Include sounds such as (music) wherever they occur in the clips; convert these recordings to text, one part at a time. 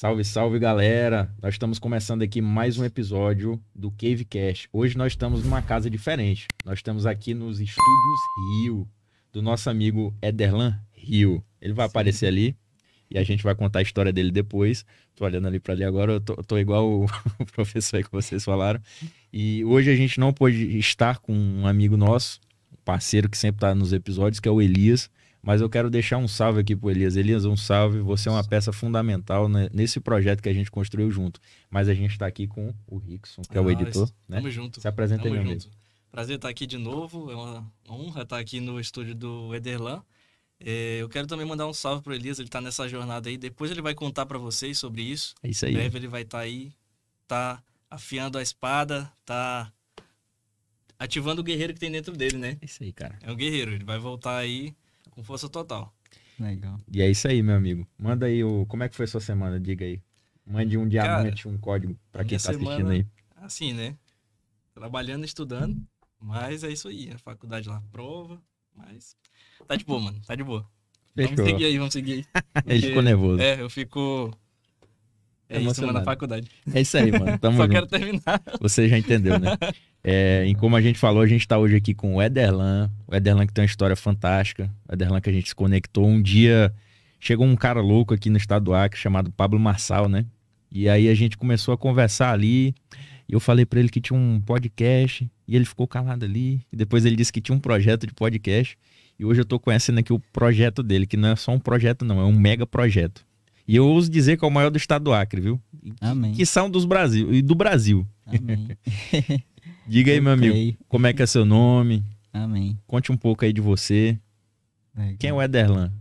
Salve, salve galera! Nós estamos começando aqui mais um episódio do Cavecast. Hoje nós estamos numa casa diferente. Nós estamos aqui nos estúdios Rio, do nosso amigo Ederlan Rio. Ele vai Sim. aparecer ali e a gente vai contar a história dele depois. Tô olhando ali para ali agora, eu tô, tô igual o, (laughs) o professor aí que vocês falaram. E hoje a gente não pôde estar com um amigo nosso, um parceiro que sempre tá nos episódios, que é o Elias. Mas eu quero deixar um salve aqui pro Elias. Elias, um salve. Você é uma peça fundamental né, nesse projeto que a gente construiu junto. Mas a gente está aqui com o Rickson, que é o editor. Né? Tamo junto. Se apresenta Tamo aí, meu amigo. Prazer estar aqui de novo. É uma honra estar aqui no estúdio do Ederlan. É, eu quero também mandar um salve pro Elias. Ele está nessa jornada aí. Depois ele vai contar para vocês sobre isso. É isso aí. Em breve ele vai estar tá aí, tá afiando a espada, tá ativando o guerreiro que tem dentro dele, né? É isso aí, cara. É um guerreiro. Ele vai voltar aí com força total. Legal. E é isso aí, meu amigo. Manda aí o. Como é que foi sua semana? Diga aí. Mande um diamante, Cara, um código para quem tá assistindo aí. Assim, né? Trabalhando, estudando. Mas é isso aí. A faculdade lá, prova. Mas. Tá de boa, mano. Tá de boa. Fechou. Vamos seguir aí, vamos seguir aí. (laughs) Porque, Ele ficou nervoso. É, eu fico. É isso, mano, na faculdade. É isso aí, mano. (laughs) Tamo Só junto. quero terminar. Você já entendeu, né? É, e como a gente falou, a gente está hoje aqui com o Ederlan. O Ederlan que tem uma história fantástica. O Ederlan que a gente se conectou. Um dia chegou um cara louco aqui no estado do Acre chamado Pablo Marçal, né? E aí a gente começou a conversar ali. E eu falei para ele que tinha um podcast. E ele ficou calado ali. E depois ele disse que tinha um projeto de podcast. E hoje eu tô conhecendo aqui o projeto dele, que não é só um projeto, não, é um mega projeto. E eu ouso dizer que é o maior do estado do Acre, viu? Amém. Que são dos Brasil e do Brasil. Amém. (laughs) Diga aí, meu amigo, como é que é seu nome? Amém. Conte um pouco aí de você. Legal. Quem é o Ederlan?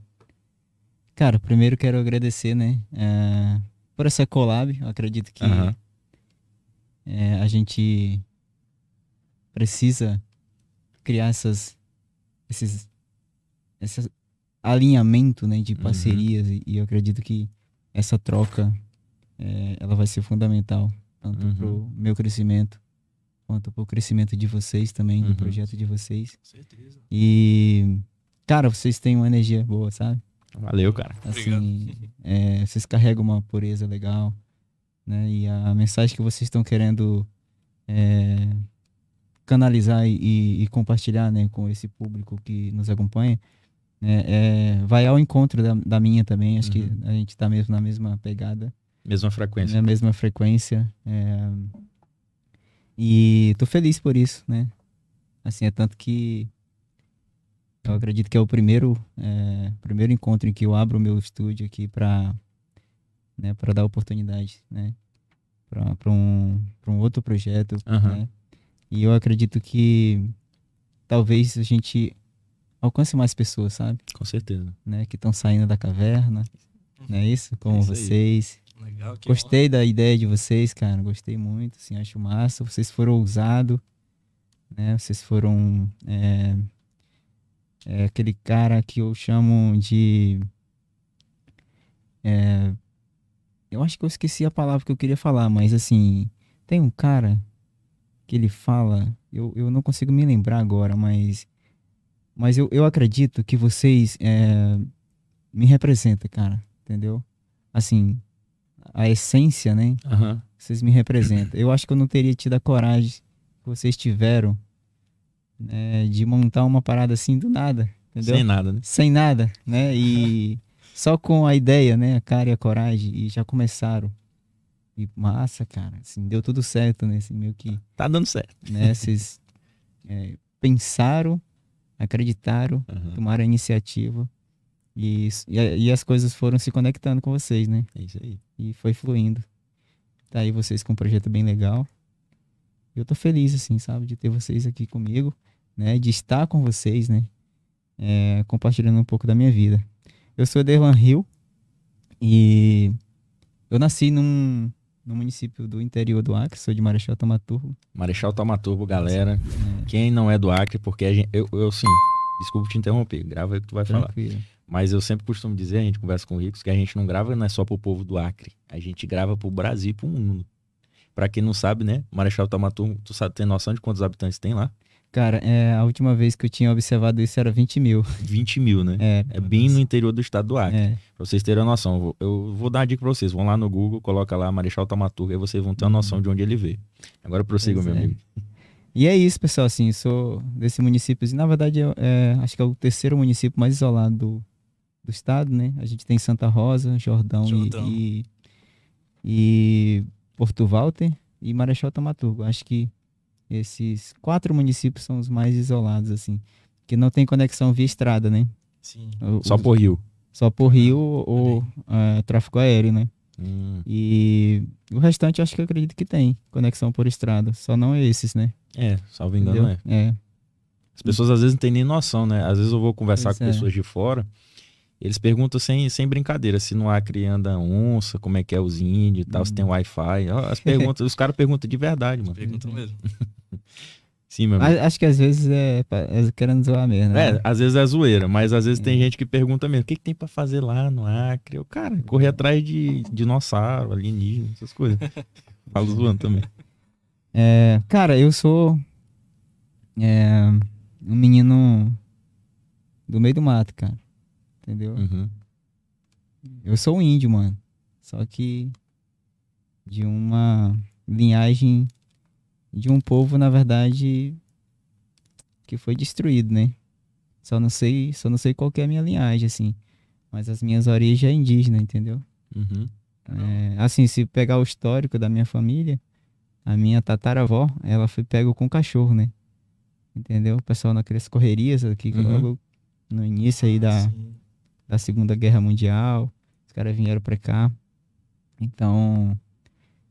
Cara, primeiro quero agradecer, né, é, por essa collab. Eu acredito que uhum. é, a gente precisa criar essas, esses, esse alinhamento, né, de uhum. parcerias uhum. e, e, eu acredito que essa troca é, ela vai ser fundamental tanto uhum. para o meu crescimento quanto para o crescimento de vocês também, uhum. do projeto de vocês. Com certeza. E, cara, vocês têm uma energia boa, sabe? Valeu, cara. Assim, é, vocês carregam uma pureza legal, né? E a mensagem que vocês estão querendo é, canalizar e, e, compartilhar, né, com esse público que nos acompanha, né, é, vai ao encontro da, da minha também. Acho uhum. que a gente está mesmo na mesma pegada. Mesma frequência. Na mesma frequência. É, e tô feliz por isso, né? Assim, é tanto que eu acredito que é o primeiro, é, primeiro encontro em que eu abro o meu estúdio aqui para né, para dar oportunidade, né? Para um, um outro projeto, uhum. né? E eu acredito que talvez a gente alcance mais pessoas, sabe? Com certeza. Né? Que estão saindo da caverna, não é isso? Como é isso vocês. Legal, Gostei da ideia de vocês, cara. Gostei muito, assim, acho massa. Vocês foram ousados, né? Vocês foram é, é aquele cara que eu chamo de é, eu acho que eu esqueci a palavra que eu queria falar, mas assim, tem um cara que ele fala, eu, eu não consigo me lembrar agora, mas mas eu, eu acredito que vocês é, me representam, cara, entendeu? Assim, a essência, né? Uhum. Vocês me representam. Eu acho que eu não teria tido a coragem que vocês tiveram né, de montar uma parada assim do nada, entendeu? Sem nada, né? Sem nada, né? E (laughs) só com a ideia, né? A cara e a coragem e já começaram. E massa, cara. Assim, deu tudo certo, né? Assim, meio que... Tá dando certo. Né? Vocês é, pensaram, acreditaram, uhum. tomaram a iniciativa e, e, e, as coisas foram se conectando com vocês, né? É isso aí. E foi fluindo. Tá aí vocês com um projeto bem legal. Eu tô feliz, assim, sabe? De ter vocês aqui comigo, né? De estar com vocês, né? É, compartilhando um pouco da minha vida. Eu sou Derlan Rio e eu nasci num, num município do interior do Acre, sou de Marechal Tamaturbo. Marechal Tamaturbo, galera. É. Quem não é do Acre, porque a gente, eu, eu sim, desculpa te interromper, grava aí o que tu vai Tranquilo. falar. Mas eu sempre costumo dizer, a gente conversa com Ricos, que a gente não grava não é só pro povo do Acre. A gente grava pro Brasil e pro mundo. Pra quem não sabe, né? Marechal Tamaturgo, tu sabe, tem noção de quantos habitantes tem lá? Cara, é, a última vez que eu tinha observado isso era 20 mil. 20 mil, né? (laughs) É, É bem no interior do estado do Acre. é. Pra vocês terem uma noção. Eu vou- Eu vou dar uma dica pra vocês. Vão lá no Google, coloca lá Marechal Tamaturgo, aí vocês vão ter uma noção de onde ele veio. Agora prossiga, Uhum. Meu é. amigo. E é isso, pessoal. Assim, eu sou desse município. Na verdade, é, é, acho que é o terceiro município mais isolado do, do estado, né? A gente tem Santa Rosa, Jordão, e- Jordão. E, e Porto Walter e Marechal Tamaturgo. Acho que esses quatro municípios são os mais isolados, assim. Que não tem conexão via estrada, né? Sim. O- Só por Rio. só por rio ou é, tráfego aéreo, né? Hum, E o restante eu acho que eu acredito que tem conexão por estrada. Só não esses, né? é, salvo engano, Entendeu? é. É. As pessoas às vezes não têm nem noção, né? Às vezes eu vou conversar Pois com é. pessoas de fora, eles perguntam sem, sem brincadeira se no Acre anda onça, como é que é os índios e tal, se tem Hum. Wi-Fi. As perguntas, os caras perguntam de verdade, mano. Pergunta mesmo. (laughs) Sim, meu amigo. Acho que às vezes é, é querendo zoar mesmo, né? É, às vezes é zoeira, mas às vezes tem Hum. gente que pergunta mesmo, o que, que tem pra fazer lá no Acre? Eu, cara, correr atrás de dinossauro, alienígena, essas coisas. (laughs) Falo zoando também. É, cara, eu sou é, um menino do meio do mato, cara. Entendeu? Uhum. Eu sou um índio, mano. Só que de uma linhagem de um povo, na verdade, que foi destruído, né? Só não sei, só não sei qual que é a minha linhagem, assim. Mas as minhas origens é indígena, entendeu? Uhum. É, assim, se pegar o histórico da minha família, a minha tataravó, ela foi pega com cachorro, né? Entendeu? O pessoal naquelas correrias aqui, Uhum. logo no início aí da, Sim. da Segunda Guerra Mundial. Os caras vieram pra cá. Então,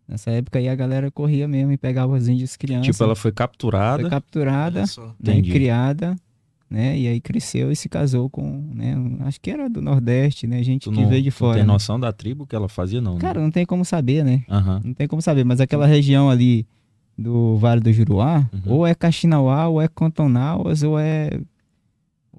nessa época aí a galera corria mesmo e pegava os índios crianças. Tipo, ela foi capturada. foi capturada, né, criada, né? E aí cresceu e se casou com, né? um- Acho que era do Nordeste, né? Gente Tu que não, veio de fora. tem né? noção da tribo que ela fazia, não? né? Cara, não tem como saber, né? Aham. Não tem como saber, mas aquela região ali do Vale do Juruá, Uhum. ou é Caxinauá, ou é Cantonauas, ou é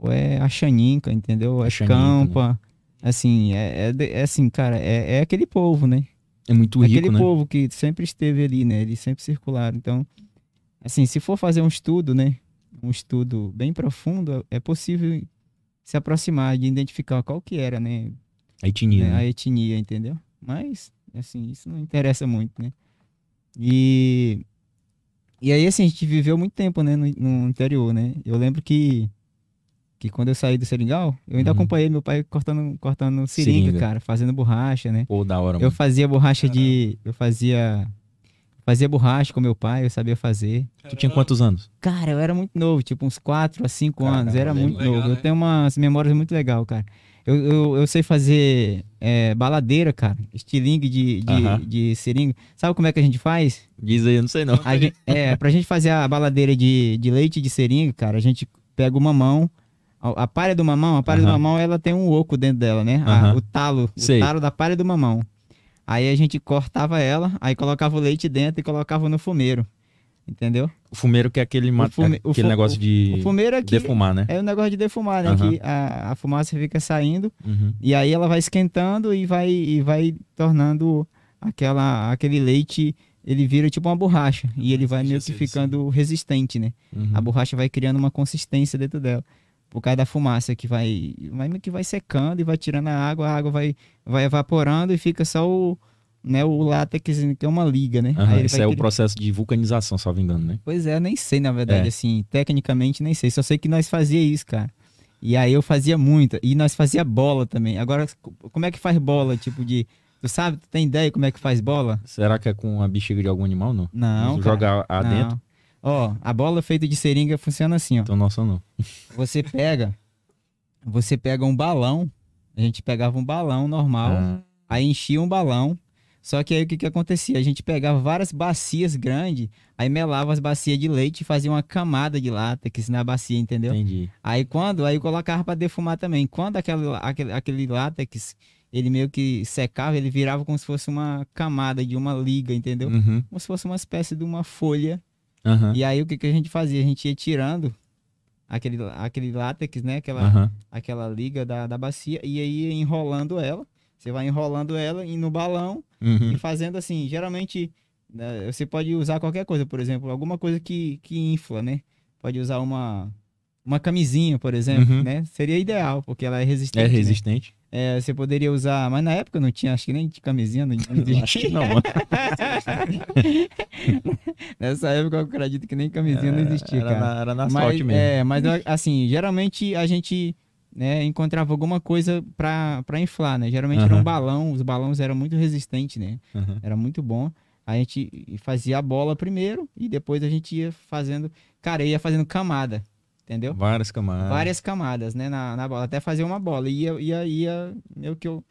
ou é Axaninca, entendeu? Ou é Axaninca, Campa. Assim, é, é, é assim, cara, é, é aquele povo, né? É muito rico, aquele né? povo que sempre esteve ali, né? Eles sempre circularam. Então, assim, se for fazer um estudo, né? Um estudo bem profundo, é possível se aproximar de identificar qual que era, né? A etnia, né? a etnia, entendeu? Mas, assim, isso não interessa muito, né? E, e aí, assim, a gente viveu muito tempo, né, no, no interior, né? Eu lembro que, que quando eu saí do Seringal, eu ainda Uhum. acompanhei meu pai cortando, cortando seringa, Seringa. cara, fazendo borracha, né? Pô, da hora, Eu mano. fazia borracha de... Eu fazia... Fazia borracha com meu pai, eu sabia fazer. Tu tinha quantos anos? Cara, eu era muito novo, tipo uns 4 a 5 Caramba, anos. Era muito legal, novo. Eu né? tenho umas memórias muito legais, cara. Eu, eu, eu sei fazer é, baladeira, cara. Estilingue de, de, Aham. de seringa. Sabe como é que a gente faz? Diz aí, eu não sei não. A gente, é, pra gente fazer a baladeira de, de leite de seringa, cara, a gente pega o mamão. A, a palha do mamão, a palha do Aham. mamão, ela tem um oco dentro dela, né? A- Aham. o talo, o Sei. talo da palha do mamão. Aí a gente cortava ela, aí colocava o leite dentro e colocava no fumeiro. Entendeu? O fumeiro que é aquele, ma- fume- o aquele negócio de O fumeiro é que defumar, né? é o negócio de defumar, né? Aham. Que a, a fumaça fica saindo Uhum. e aí ela vai esquentando e vai, e vai tornando aquela, aquele leite, ele vira tipo uma borracha e ele vai Sim, meio que ficando resistente, né? Uhum. A borracha vai criando uma consistência dentro dela. Por causa da fumaça que vai, vai que vai secando e vai tirando a água, a água vai, vai evaporando e fica só o, né, o látex, que é uma liga, né? Vai é o processo de vulcanização, salvo engano, né? Pois é, nem sei, na verdade, É. assim, tecnicamente nem sei. Só sei que nós fazia isso, cara. E aí eu fazia muita. E nós fazia bola também. Agora, co- como é que faz bola? Tipo de. Tu sabe, tu tem ideia como é que faz bola? Será que é com a bexiga de algum animal, não? Não. Jogar adentro? Ó, a bola feita de seringa funciona assim, ó. Tenho noção, não. (laughs) Você pega. Você pega um balão. A gente pegava um balão normal. Ah, Aí enchia um balão. Só que aí o que, que acontecia? A gente pegava várias bacias grandes, aí melava as bacias de leite e fazia uma camada de látex na bacia, entendeu? entendi. Aí quando, aí colocava pra defumar também. Quando aquele, aquele, aquele látex, ele meio que secava, ele virava como se fosse uma camada de uma liga, entendeu? Uhum. Como se fosse uma espécie de uma folha. Aham. E aí o que, que a gente fazia? A gente ia tirando aquele, aquele látex, né? Aquela, Aham. aquela liga da, da bacia, e aí ia enrolando ela. Você vai enrolando ela e no balão Uhum. e fazendo assim. Geralmente né, você pode usar qualquer coisa, por exemplo, alguma coisa que, que infla, né? pode usar uma, uma camisinha, por exemplo, Uhum. né? Seria ideal, porque ela é resistente. É né? É, você poderia usar, mas na época não tinha, acho que nem de camisinha, não, existia. Acho que não. (laughs) Nessa época eu acredito que nem camisinha não existia, era, cara. na, era na mas, sorte mesmo. É, mas assim, geralmente a gente né, encontrava alguma coisa pra, pra inflar, né? Geralmente era Aham. um balão, os balões eram muito resistentes, né? Uhum. Era muito bom. A gente fazia a bola primeiro e depois a gente ia fazendo. Cara, ia fazendo camada, entendeu? Várias camadas. Várias camadas, né? Na, na bola. Até fazer uma bola. E ia, ia, ia meio que eu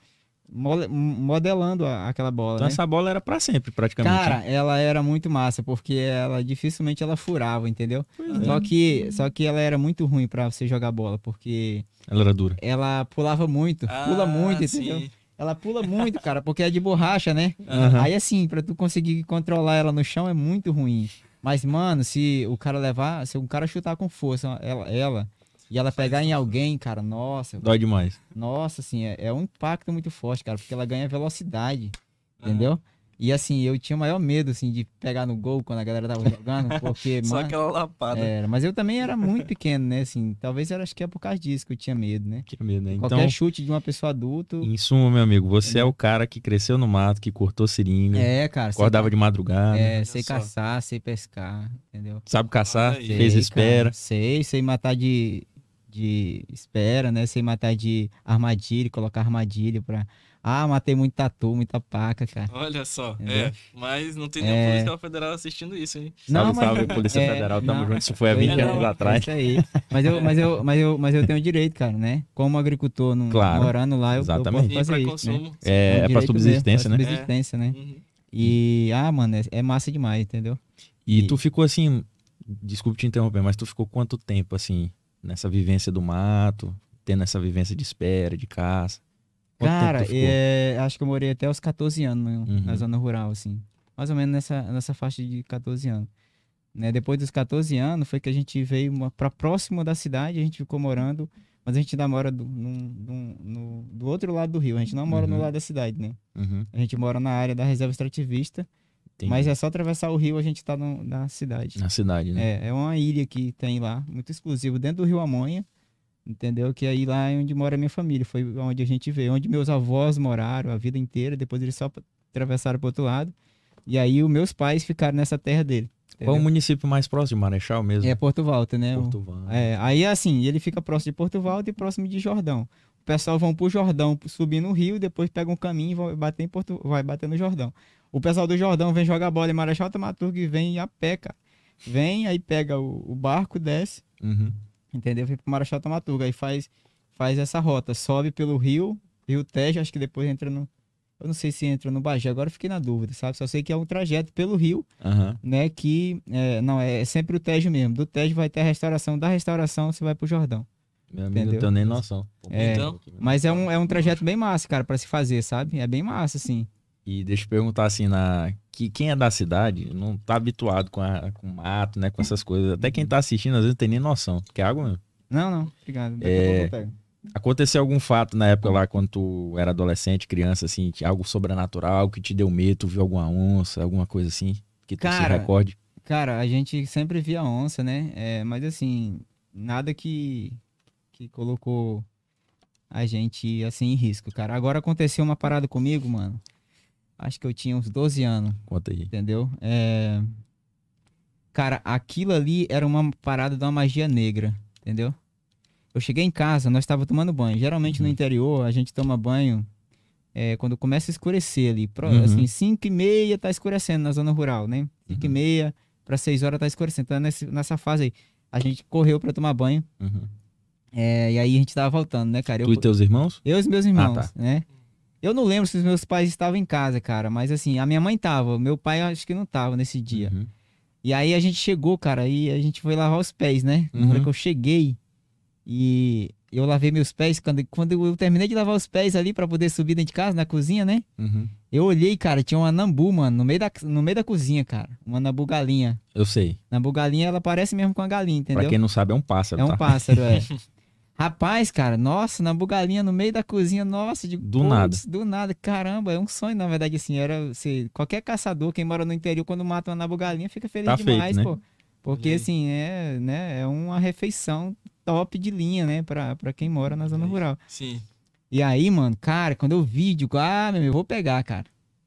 modelando a- aquela bola. Então né? essa bola era pra sempre, praticamente. Cara, ela era muito massa, porque ela dificilmente ela furava, entendeu? Pois é. Só que, só que ela era muito ruim pra você jogar bola, porque Ela era dura. ela pulava muito, pula Ah, muito, entendeu? sim. Ela pula muito, cara, porque é de borracha, né? Aham. Aí assim, pra tu conseguir controlar ela no chão é muito ruim. Mas, mano, se o cara levar, se um cara chutar com força ela, ela e ela pegar em alguém, cara, nossa, Dói demais. nossa, assim, é, é um impacto muito forte, cara, porque ela ganha velocidade, entendeu? E assim, eu tinha o maior medo, assim, de pegar no gol quando a galera tava jogando, (laughs) porque, Só mano, aquela lapada. era, mas eu também era muito pequeno, né, assim, talvez era, acho que é por causa disso que eu tinha medo, né? Tinha medo, né? Então, Qualquer chute de uma pessoa adulta, em suma, meu amigo, você é o cara que cresceu no mato, que cortou seringa, é, cara, sei, acordava de madrugada, é, sei só. caçar, sei pescar, entendeu? sabe caçar, aí. fez Sei, espera. cara, sei, sei matar de, de espera, né? Sei matar de armadilha, colocar armadilha pra. Ah, matei muito tatu, muita paca, cara. Olha só. Entendeu? É. Mas não tem nenhuma É. policial federal assistindo isso, hein? Salve, mas- salve, Polícia é, Federal, tamo não. junto. Isso foi há Pois 20 é, anos atrás. Isso aí. Mas eu, mas, eu, mas, eu, mas eu tenho direito, cara, né? Como agricultor, não, Claro, morando lá, eu, eu exatamente. posso E fazer pra isso, né? consumo. É, um é pra subsistência, meu, né? pra subsistência, né? Uhum. E, ah, mano, é, é massa demais, entendeu? E E- tu ficou assim, desculpe te interromper, mas tu ficou quanto tempo assim, nessa vivência do mato, tendo essa vivência de espera, de caça? Quanto Cara, é, acho que eu morei até os 14 anos no- Uhum. na zona rural, assim. Mais ou menos nessa, nessa faixa de 14 anos. Né? Depois dos 14 anos foi que a gente veio uma, pra próximo da cidade, a gente ficou morando, mas a gente ainda mora do, num- num- no- do outro lado do rio, a gente não mora no Uhum. lado da cidade, né? Uhum, A gente mora na área da reserva extrativista, entendi. mas é só atravessar o rio a gente tá no- na cidade. Na cidade, né? É, é uma ilha que tem lá, muito exclusivo, dentro do Rio Amonha, entendeu? Que aí lá é onde mora a minha família, foi onde a gente veio, onde meus avós moraram a vida inteira, depois eles só atravessaram pro outro lado, e aí os meus pais ficaram nessa terra dele. Qual o entendeu? município mais próximo de Marechal mesmo? É Porto Volta, né? Porto Vale. é, aí assim, ele fica próximo de Porto Volta e próximo de Jordão. O pessoal vão pro Jordão subir no rio, depois pega um caminho e vai bater em Porto, vai bater no Jordão. O pessoal do Jordão vem jogar bola em Marechal Tamaturgo e vem a pé, cara. Vem, aí pega o, o barco, desce, Uhum. Entendeu? Vem pro Marechal Tamaturgo, aí faz, faz essa rota, sobe pelo rio, Rio Tejo, acho que depois entra no... Eu não sei se entra no Bagé, agora eu fiquei na dúvida, sabe? Só sei que é um trajeto pelo rio, Aham. né? Que, é, não, é sempre o Tejo mesmo. Do Tejo vai ter a restauração, da restauração você vai pro Jordão. Meu amigo, eu Entendeu? tenho nem noção. É, Então, Mas é um, é um trajeto bem massa, cara, pra se fazer, sabe? É bem massa, assim. E deixa eu perguntar assim, na... que quem é da cidade não tá habituado com, a... com mato, né? Com essas coisas. Até quem tá assistindo às vezes não tem nem noção. Quer água mesmo? Não, não, obrigado. Daqui É, a pouco eu pego. Aconteceu algum fato na época lá, quando tu era adolescente, criança, assim, algo sobrenatural, algo que te deu medo, tu viu alguma onça, alguma coisa assim, que tu Cara, se recorde? Cara, a gente sempre via onça, né? É, mas assim, nada que, que colocou a gente assim em risco, cara. Agora aconteceu uma parada comigo, mano. Acho que eu tinha uns 12 anos, Conta aí. entendeu? É... Cara, aquilo ali era uma parada de uma magia negra, entendeu? Eu cheguei em casa, nós estávamos tomando banho. Geralmente no Uhum. interior a gente toma banho é, quando começa a escurecer ali. Pro- Uhum. Assim, 5 e meia tá escurecendo na zona rural, né? 5 e Uhum. meia para 6 horas tá escurecendo. Então nesse- nessa fase aí, a gente correu para tomar banho. Uhum. é, e aí a gente tava voltando, né, cara? Eu, Tu e teus irmãos? eu e meus irmãos, tá. né? Eu não lembro se os meus pais estavam em casa, cara, mas assim, a minha mãe tava, meu pai acho que não tava nesse dia. Uhum. E aí a gente chegou, cara, e a gente foi lavar os pés, né? Na Uhum. hora que eu cheguei e eu lavei meus pés, quando, quando eu terminei de lavar os pés ali pra poder subir dentro de casa, na cozinha, né? Uhum. Eu olhei, cara, tinha uma nambu, mano, no meio da, no meio da cozinha, cara. Uma nambu galinha. Eu sei. Nambu galinha, ela parece mesmo com a galinha, entendeu? Pra quem não sabe, é um pássaro, É um tá? pássaro, é. (laughs) Rapaz, cara, nossa, nambu galinha no meio da cozinha, nossa, de Do nada. Do nada, caramba, é um sonho, na verdade, assim, era, se, qualquer caçador, quem mora no interior, quando mata uma nambu galinha, fica feliz Tá feito, demais, né? pô. Porque, assim, é, né, é uma refeição top de linha, né? Pra, pra quem mora na zona rural. Sim. E aí, mano, cara, quando eu vi, digo, ah, meu, eu vou pegar, cara.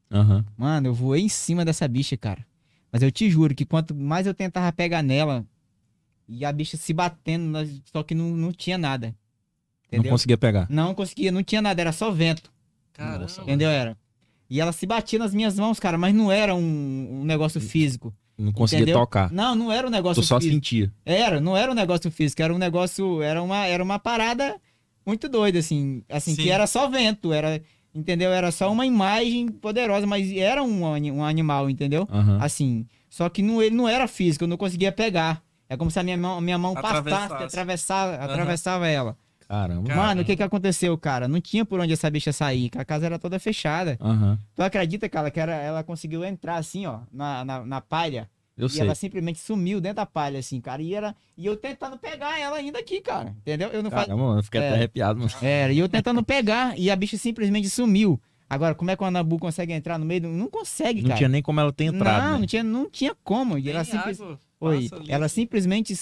Aham. Mano, eu voei em cima dessa bicha, cara. Mas eu te juro que quanto mais eu tentava pegar nela, e a bicha se batendo, só que não, não tinha nada. Não Entendeu? conseguia pegar. Não conseguia, não tinha nada, era só vento. Caramba. Entendeu? Era. E ela se batia nas minhas mãos, cara, mas não era um, um negócio físico. Não conseguia Entendeu? tocar. Não, não era um negócio Tu só físico. sentia. Era, não era um negócio físico, era um negócio, era uma, era uma parada muito doida, assim, assim, Sim. que era só vento, era, entendeu? Era só uma imagem poderosa, mas era um, um animal, entendeu? Aham. Assim, só que não, ele não era físico, eu não conseguia pegar. É como se a minha mão, minha mão passasse, Atravessasse. atravessava, Aham. atravessava ela. Caramba. Cara. Mano, o que que aconteceu, cara? Não tinha por onde essa bicha sair, que a casa era toda fechada. Aham. Tu acredita, cara, que era, ela conseguiu entrar assim, ó, na, na, na palha? Eu e sei. ela simplesmente sumiu dentro da palha, assim, cara. E, era, e eu tentando pegar ela ainda aqui, cara. Entendeu? Eu não. Caramba, mano, eu fiquei É. até arrepiado, mano. Era, e eu tentando pegar, e a bicha simplesmente sumiu. Agora, como é que o Anabu consegue entrar no meio? do- Não consegue, Não cara. tinha nem como ela ter entrado. não, né? não tinha, não tinha como. E ela, Nem simples... água Oi, passa ali. ela simplesmente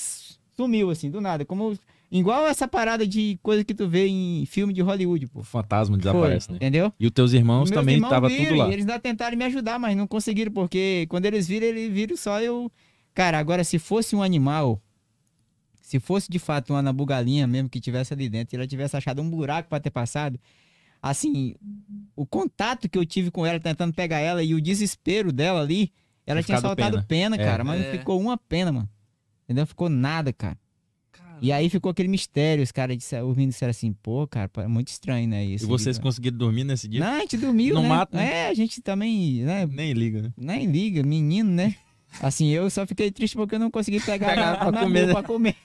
sumiu, assim, do nada. Como... Igual essa parada de coisa que tu vê em filme de Hollywood, pô. O fantasma Foi, desaparece, né? Entendeu? E os teus irmãos Meus também irmãos estavam viram, tudo lá. E eles ainda tentaram me ajudar, mas não conseguiram, porque quando eles viram, eles viram só eu. Cara, agora se fosse um animal, se fosse de fato uma anabugalinha mesmo que tivesse ali dentro, e ela tivesse achado um buraco pra ter passado, assim, o contato que eu tive com ela tentando pegar ela e o desespero dela ali, ela Tinha soltado pena, É. cara, mas É. não ficou uma pena, mano. Entendeu? Ficou nada, cara. Caramba. E aí ficou aquele mistério, os caras disseram- ouvindo disseram assim, pô, cara, é muito estranho, né? E Isso vocês conseguiram dormir nesse dia? não, a gente dormiu, Não né? mata, né? É, a gente também, né? Nem liga, né? Nem liga, menino, né? Assim, eu só fiquei triste porque eu não consegui pegar na, pra na comer, né? pra comer.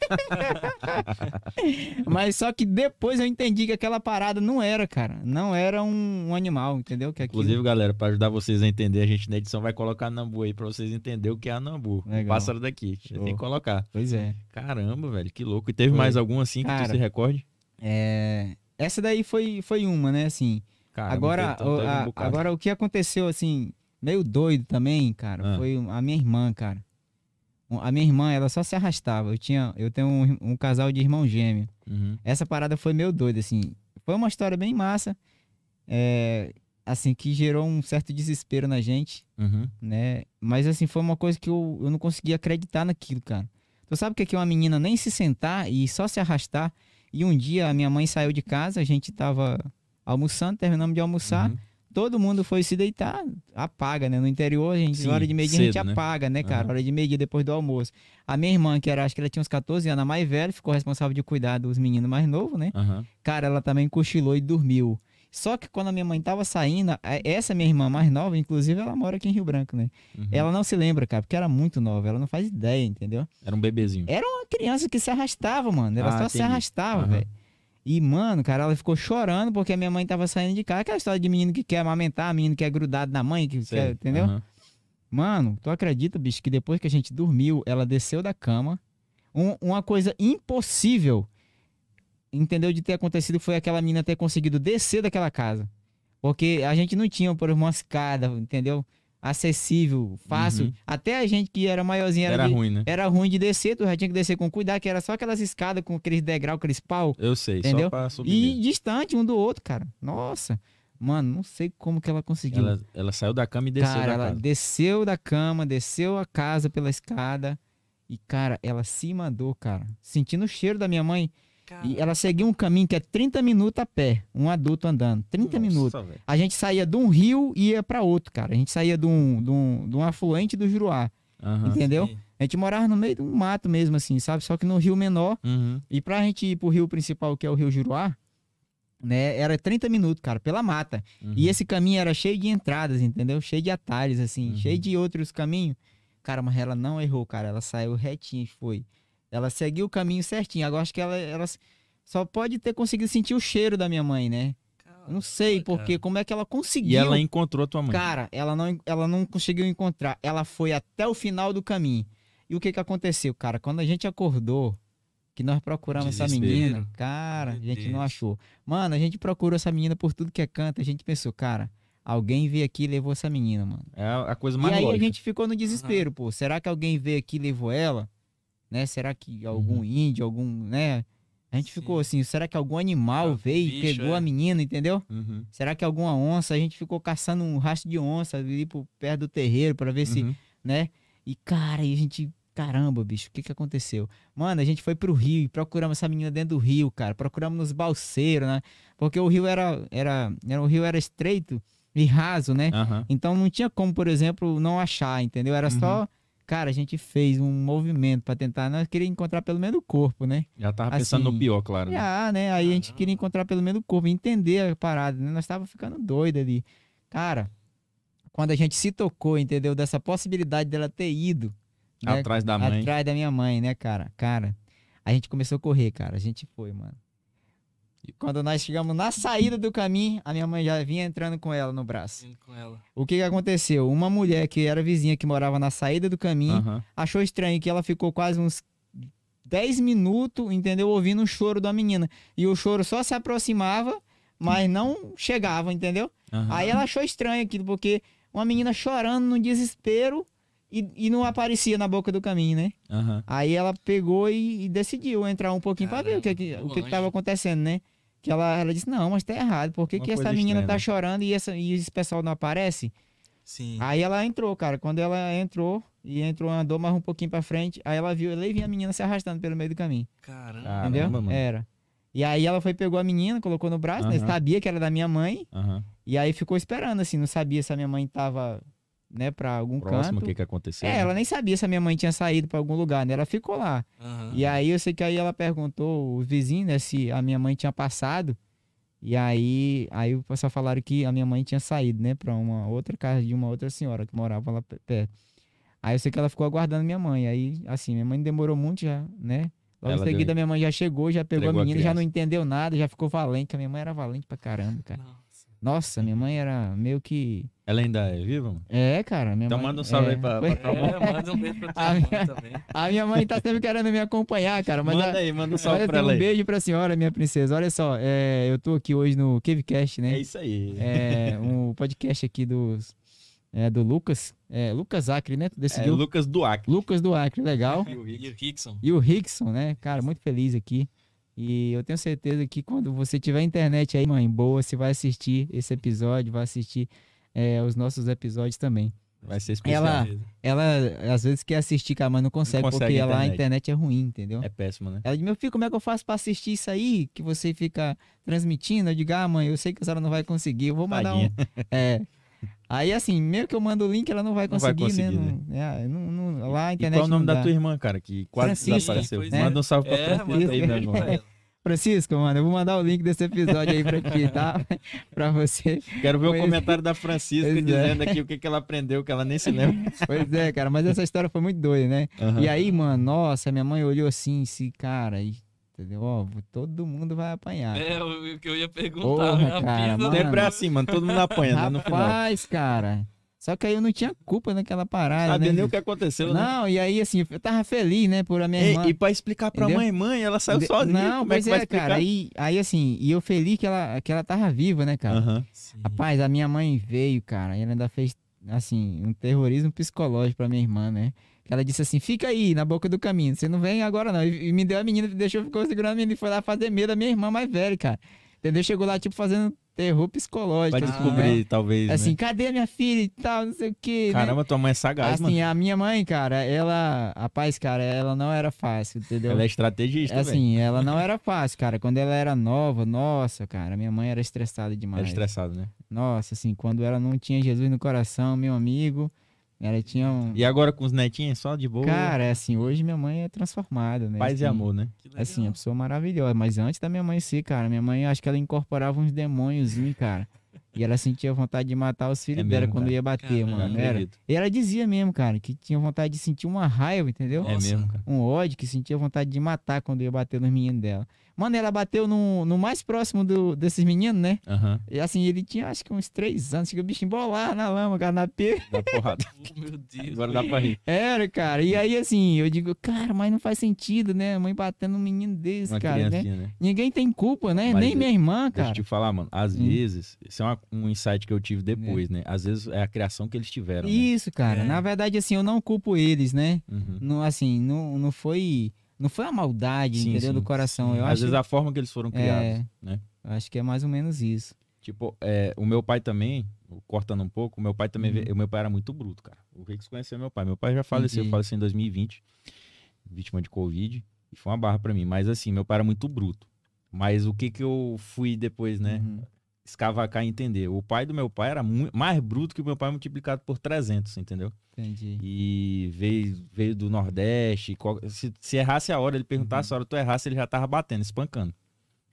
(laughs) Mas só que depois eu entendi que aquela parada não era, cara. Não era um, um animal, entendeu? Que aquilo... Inclusive, galera, pra ajudar vocês a entender, a gente na edição vai colocar Nambu aí pra vocês entenderem o que é a Nambu. O Legal. pássaro daqui. Show. tem que colocar. Pois é. Caramba, velho, que louco. E teve Foi. mais algum assim que Cara, tu se recorde? É, Essa daí foi, foi uma, né? Assim, agora, o, um a- agora o que aconteceu, assim, meio doido também, cara, Ah. foi a minha irmã, cara. A minha irmã, ela só se arrastava. Eu tinha, eu tenho um, um casal de irmão gêmeo. Uhum. Essa parada foi meio doida, assim. Foi uma história bem massa, é, assim, que gerou um certo desespero na gente, Uhum. né? Mas, assim, foi uma coisa que eu, eu não conseguia acreditar naquilo, cara. Tu sabe o que é que uma menina nem se sentar e só se arrastar? E um dia a minha mãe saiu de casa, a gente tava almoçando, terminamos de almoçar, Uhum. Todo mundo foi se deitar, apaga, né? No interior, a gente, Sim, hora de meio-dia a gente né? apaga, né, cara? Aham. Hora de meio-dia depois do almoço. A minha irmã, que era, acho que ela tinha uns 14 anos, a mais velha, ficou responsável de cuidar dos meninos mais novos, né? Aham. Cara, ela também cochilou e dormiu. Só que quando a minha mãe tava saindo, essa minha irmã mais nova, inclusive ela mora aqui em Rio Branco, né? Uhum. Ela não se lembra, cara, porque era muito nova, ela não faz ideia, entendeu? Era um bebezinho. Era uma criança que se arrastava, mano. Ela Ah, só se entendi. arrastava, Aham. velho. E, mano, cara, ela ficou chorando porque a minha mãe tava saindo de casa. Aquela história de menino que quer amamentar, menino que é grudado na mãe, que Sei. quer, entendeu? Mano, tu acredita, bicho, que depois que a gente dormiu, ela desceu da cama. Um- uma coisa impossível, entendeu, de ter acontecido foi aquela menina ter conseguido descer daquela casa. Porque a gente não tinha, por uma escada, entendeu? Acessível, fácil. Uhum. Até a gente que era maiorzinha era, Era de- ruim, né? era ruim de descer, tu já tinha que descer com cuidado, que era só aquelas escadas com aqueles degrau, aqueles pau. Eu sei, Entendeu? só pra subir. E mesmo. distante um do outro, cara. Nossa. Mano, não sei como que ela conseguiu. Ela, ela saiu da cama e desceu cara, da ela casa. desceu da cama, desceu a casa pela escada. E, cara, ela se mandou, cara. Sentindo o cheiro da minha mãe. E ela seguiu um caminho que é 30 minutos a pé. Um adulto andando. 30 Nossa, minutos. velho. A gente saía de um rio e ia pra outro, cara. A gente saía de um, de um, de um afluente do Juruá. Aham. Entendeu? sim. A gente morava no meio de um mato mesmo, assim, sabe? Só que no rio menor. Uhum. E pra gente ir pro rio principal, que é o rio Juruá, né? Era 30 minutos, cara, pela mata. Uhum. E esse caminho era cheio de entradas, entendeu? Cheio de atalhos, assim, Uhum. cheio de outros caminhos. Cara, mas ela não errou, cara. Ela saiu retinha e foi. Ela seguiu o caminho certinho. Agora acho que ela, ela só pode ter conseguido sentir o cheiro da minha mãe, né? Eu não sei, porque como é que ela conseguiu. E ela encontrou tua mãe. Cara, ela não, ela não conseguiu encontrar. Ela foi até o final do caminho. E o que que aconteceu, cara? Quando a gente acordou, que nós procuramos essa Desespero. menina, cara, a Meu gente não Deus. achou. Mano, a gente procurou essa menina por tudo que é canto. A gente pensou, cara, alguém veio aqui e levou essa menina, mano. É a a coisa E mais aí lógica. a gente ficou no desespero, pô. Será que alguém veio aqui e levou ela? Né? Será que algum Uhum. índio, algum, né? A gente Sim. ficou assim, será que algum animal Ah, veio e bicho, pegou é. a menina, entendeu? Uhum. Será que alguma onça? A gente ficou caçando um rastro de onça ali por perto do terreiro pra ver se, Uhum. né? E cara, e a gente, caramba, bicho, o que que aconteceu? Mano, a gente foi pro rio e procuramos essa menina dentro do rio, cara. Procuramos nos balseiros, né? Porque o rio era, era, era o rio era estreito e raso, né? Aham. Então não tinha como, por exemplo, não achar, entendeu? Era só, cara, a gente fez um movimento pra tentar, nós queríamos encontrar pelo menos o corpo, né? Já tava pensando Assim, no pior, claro. né? Ah, né? Aí a gente Caramba. queria encontrar pelo menos o corpo, entender a parada, né? Nós tava ficando doido ali. Cara, quando a gente se tocou, entendeu? Dessa possibilidade dela ter ido né? Atrás da mãe. atrás da minha mãe, né, cara? Cara, a gente começou a correr, cara. A gente foi, mano. E quando nós chegamos na saída do caminho, a minha mãe já vinha entrando com ela no braço. Ela. O que que aconteceu? Uma mulher que era vizinha, que morava na saída do caminho, Aham. achou estranho que ela ficou quase uns 10 minutos, entendeu? Ouvindo o choro da menina. E o choro só se aproximava, mas não chegava, entendeu? Aham. Aí ela achou estranho aquilo, porque uma menina chorando no desespero e, e não aparecia na boca do caminho, né? Aham. Aí ela pegou e, e decidiu entrar um pouquinho pra ver o que, Caramba, o que, que tava acontecendo, né? Que ela, ela disse, não, mas tá errado. Por que, Uma que essa menina estranha, tá né? chorando e, essa, e esse pessoal não aparece? Sim. Aí ela entrou, cara. Quando ela entrou, e entrou, andou mais um pouquinho pra frente, aí ela viu, ela vinha a menina se arrastando pelo meio do caminho. Caramba. Entendeu? mano. Era. E aí ela foi, pegou a menina, colocou no braço, né? Aham. Sabia que era da minha mãe, Aham. e aí ficou esperando, assim, não sabia se a minha mãe tava, né, pra algum Próximo, o canto. que que aconteceu? É, né? ela nem sabia se a minha mãe tinha saído pra algum lugar, né? Ela ficou lá. Aham. E aí eu sei que aí ela perguntou os vizinhos, né, se a minha mãe tinha passado. E aí, aí o pessoal falaram que a minha mãe tinha saído, né, pra uma outra casa de uma outra senhora que morava lá pe- perto. Aí eu sei que ela ficou aguardando minha mãe. Aí, assim, minha mãe demorou muito já, né? Logo Ela em seguida deu- minha mãe já chegou, já pegou Entregou a a menina, já criança. não entendeu nada, já ficou valente, que a minha mãe era valente pra caramba, cara. Nossa. Nossa, minha mãe era meio que. Ela ainda é viva, mano? É, cara. Minha Então mãe... manda um salve é, aí pra- pra tua avó. É, manda um beijo pra tua A minha- também. A minha mãe tá sempre querendo me acompanhar, cara. Mas manda a- aí, manda um salve Olha, pra um ela aí. beijo pra senhora, minha princesa. Olha só, é, eu tô aqui hoje no Cavecast, É né? isso aí. É, um podcast aqui dos, é, do Lucas. É, Lucas Acre, né? Tu É? Lucas Duac. Lucas do Acre, legal. E. E o Rickson. E o Rickson, né? Cara, muito feliz aqui. E eu tenho certeza que quando você tiver internet aí, mãe, boa, você vai assistir esse episódio, vai assistir é, os nossos episódios também. Vai ser especial. Ela- Ela, às vezes, quer assistir, cara, mas não consegue, consegue porque a lá a internet. é ruim, entendeu? É péssimo, né? Ela disse, meu filho, como é que eu faço pra assistir isso aí que você fica transmitindo? Eu digo, ah, mãe, eu sei que a senhora não vai conseguir, eu vou mandar um... Tadinha. É. Aí, assim, mesmo que eu mando o link, ela não vai Não vai conseguir, conseguir, né? Não, é, não- não- lá a E internet qual é o nome da dá. tua irmã, cara? Que quase Francisca, desapareceu. pois é. Manda um salve pra É, Francisca aí, meu irmão. Francisco, mano, eu vou mandar o link desse episódio aí pra ti, tá? (laughs) pra você. Quero ver o Pois- comentário da Francisca Pois é. dizendo aqui o que, que ela aprendeu, que ela nem se lembra. Pois é, cara, mas essa história foi muito doida, né? Aham. E aí, mano, nossa, minha mãe olhou assim, se cara, e, entendeu? Ó, todo mundo vai apanhar. É, o que eu ia perguntar. Porra, cara, mano. Sempre é assim, mano. Todo mundo apanha, né? No final. Rapaz, cara. Só que aí eu não tinha culpa naquela parada, Sabia né? nem o que aconteceu, né? Não, e aí assim, eu tava feliz, né, por a minha Ei, irmã. e pra explicar pra Entendeu? mãe, mãe, ela saiu De- sozinha. Não, Como é pois que vai é, cara. Aí, aí assim, e eu feliz que ela, que ela tava viva, né, cara? Sim. Rapaz, a minha mãe veio, cara, e ela ainda fez, assim, um terrorismo psicológico pra minha irmã, né? Ela disse assim, fica aí, na boca do caminho, você não vem agora não. E, e me deu a menina, deixou, ficou segurando a menina e foi lá fazer medo da minha irmã mais velha, cara. Entendeu? Chegou lá, tipo, fazendo terror psicológico. Pra assim, descobrir, né? talvez. Assim, né? cadê minha filha e tal, não sei o quê, né? Caramba, tua mãe é sagaz, assim, mano. a minha mãe, cara, ela. Rapaz, cara, ela não era fácil, entendeu? Ela é estrategista, velho. assim, ela não era fácil, cara. Quando ela era nova, nossa, cara, minha mãe era estressada Era demais. estressado, né? Nossa, assim, quando ela não tinha Jesus no coração, meu amigo, ela tinha um. E agora com os netinhos, só de boa. Cara, assim, hoje minha mãe é transformada, né? paz e assim, amor, né? Que legal. Assim, a pessoa maravilhosa. Mas antes da minha mãe ser, cara, minha mãe, acho que ela incorporava uns demônios, cara. E ela sentia vontade de matar os filhos É dela mesmo, quando cara? ia bater, Caramba. Mano. Era. E ela dizia mesmo, cara, que tinha vontade de sentir uma raiva, entendeu? É Nossa. mesmo, cara. Um ódio, que sentia vontade de matar quando ia bater nos meninos dela. Mano, ela bateu no, no mais próximo do, desses meninos, né? Aham. E assim, ele tinha acho que uns três anos. Chega o bicho embolar na lama, canapé. Dá porrada. (laughs) Oh, meu Deus. Agora dá pra rir. Era, cara. E aí, assim, eu digo, cara, mas não faz sentido, né? A mãe batendo um menino desse, Uma cara, né? né? Ninguém tem culpa, né? Mas Nem eu- minha irmã, Deixa eu cara. te falar, mano. Às Hum. vezes, isso é uma- um insight que eu tive depois, né? Às vezes é a criação que eles tiveram, né? Isso, cara. É. Na verdade, assim, eu não culpo eles, né? Uhum. Não, assim, não, não foi. Não foi a maldade, Sim, entendeu? sim, do coração. Eu Às acho, vezes a forma que eles foram criados, É. né? eu acho que é mais ou menos isso. Tipo, é, o meu pai também, cortando um pouco, o meu pai também, Uhum. o meu pai era muito bruto, cara. O Rix conheceu meu pai. Meu pai já faleceu, Entendi. faleceu em 2020, vítima de Covid, e foi uma barra pra mim. Mas assim, meu pai era muito bruto. Mas o que que eu fui depois, né? Uhum. Escavacar e entender. O pai do meu pai era mu- mais bruto que o meu pai multiplicado por 300, entendeu? Entendi. E veio, veio do Nordeste. se, se errasse a hora, ele perguntasse Uhum. a hora tu errasse, ele já tava batendo, espancando.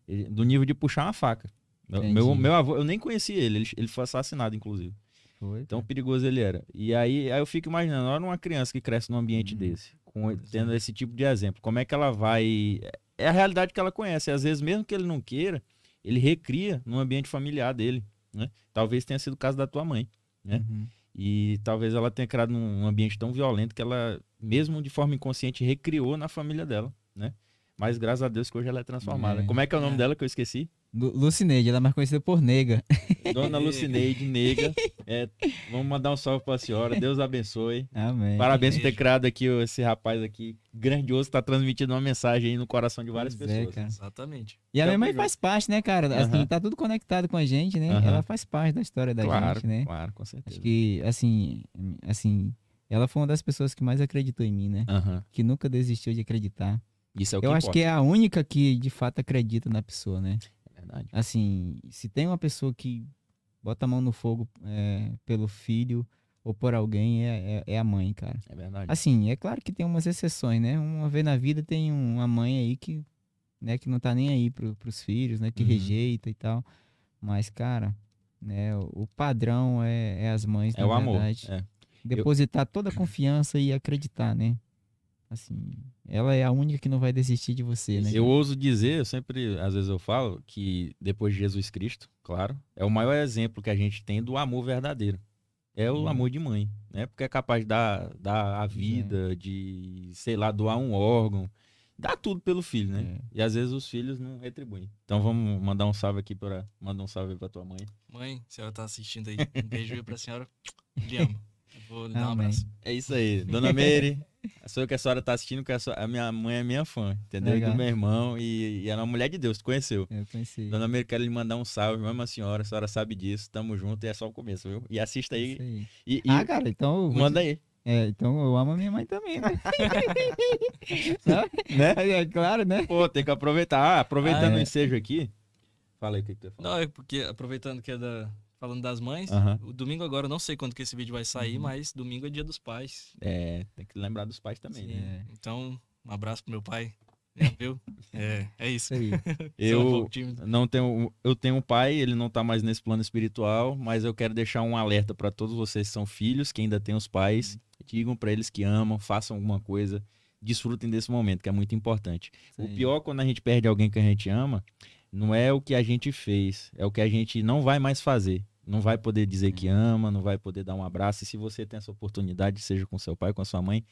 Ele- do nível de puxar uma faca. Meu, Entendi. meu, meu avô, eu nem conheci ele, ele, ele foi assassinado, inclusive. Foi. Tão perigoso ele era. E aí, aí eu fico imaginando, olha uma criança que cresce num ambiente Uhum. desse, com, tendo esse tipo de exemplo, como é que ela vai. É a realidade que ela conhece. E às vezes, mesmo que ele não queira, ele recria no ambiente familiar dele. Né? Talvez tenha sido o caso da tua mãe. né? Uhum. E talvez ela tenha criado num ambiente tão violento que ela, mesmo de forma inconsciente, recriou na família dela, né? Mas graças a Deus que hoje ela é transformada. É. Como é que é o nome É. dela que eu esqueci? Lu- Lucineide, ela é mais conhecida por nega. (laughs) Dona Lucineide Nega. É, vamos mandar um salve pra senhora. Deus abençoe. Amém. Parabéns por ter criado aqui esse rapaz aqui, grandioso, tá transmitindo uma mensagem aí no coração de várias Pois é, pessoas. cara. Exatamente. E a minha Tamo mãe faz parte, né, cara? Assim, tá tudo conectado com a gente, né? Ela faz parte da história da claro, gente, né? claro, com certeza. Acho que, assim, assim, ela foi uma das pessoas que mais acreditou em mim, né? Que nunca desistiu de acreditar. Isso é o que Eu acho importa. que é a única que de fato acredita na pessoa, né? Verdade. Assim, se tem uma pessoa que bota a mão no fogo é, pelo filho ou por alguém, é, é, é a mãe, cara. É verdade. Assim, é claro que tem umas exceções, né? Uma vez na vida tem um- uma mãe aí que, né, que não tá nem aí pro, pros filhos, né? Que Uhum. rejeita e tal. Mas, cara, né, o, padrão é, é as mães, é na o amor. verdade. É. Depositar toda a confiança e acreditar, né? Assim, ela é a única que não vai desistir de você, né? Eu ouso dizer, eu sempre, às vezes eu falo, que depois de Jesus Cristo, claro, é o maior exemplo que a gente tem do amor verdadeiro. É o Hum. amor de mãe, né? Porque é capaz de dar, dar a vida, de, sei lá, doar um órgão, dar tudo pelo filho, né? É. E às vezes os filhos não retribuem. Então vamos mandar um salve aqui para mandar um salve pra tua mãe. Mãe, a senhora tá assistindo aí. Um beijo aí pra senhora. Lhe amo. (laughs) Vou lhe dar um abraço. É isso aí, Dona Meire. (laughs) Sou eu que a senhora tá assistindo, que a, sua- a minha mãe é minha fã, entendeu? E Legal. do meu irmão, e, e ela é uma mulher de Deus, tu conheceu. Eu conheci. Dona Meire, quero lhe mandar um salve, mesmo a senhora, a senhora sabe disso, tamo junto e é só o começo, viu? E assista aí. Aí. E, e Ah, cara, então. manda te- aí, É, então eu amo a minha mãe também, né? (laughs) Né? É claro, né? Pô, tem que aproveitar. Ah, aproveitando Ah, o é. ensejo aqui. Fala aí o que, que tu ia falar. Não, é porque, aproveitando que é da. Falando das mães, o domingo agora, eu não sei quando que esse vídeo vai sair, Uhum. mas domingo é dia dos pais. É, tem que lembrar dos pais também, Sim. né? É, Então, um abraço pro meu pai. (laughs) É, viu? É, é isso. aí. (laughs) Eu tímido. não tenho, eu tenho um pai, ele não tá mais nesse plano espiritual, mas eu quero deixar um alerta para todos vocês que são filhos, que ainda têm os pais, digam para eles que amam, façam alguma coisa, desfrutem desse momento, que é muito importante. Isso O pior quando a gente perde alguém que a gente ama, não é o que a gente fez, é o que a gente não vai mais fazer. Não vai poder dizer que ama, não vai poder dar um abraço. E se você tem essa oportunidade, seja com seu pai, com a sua mãe,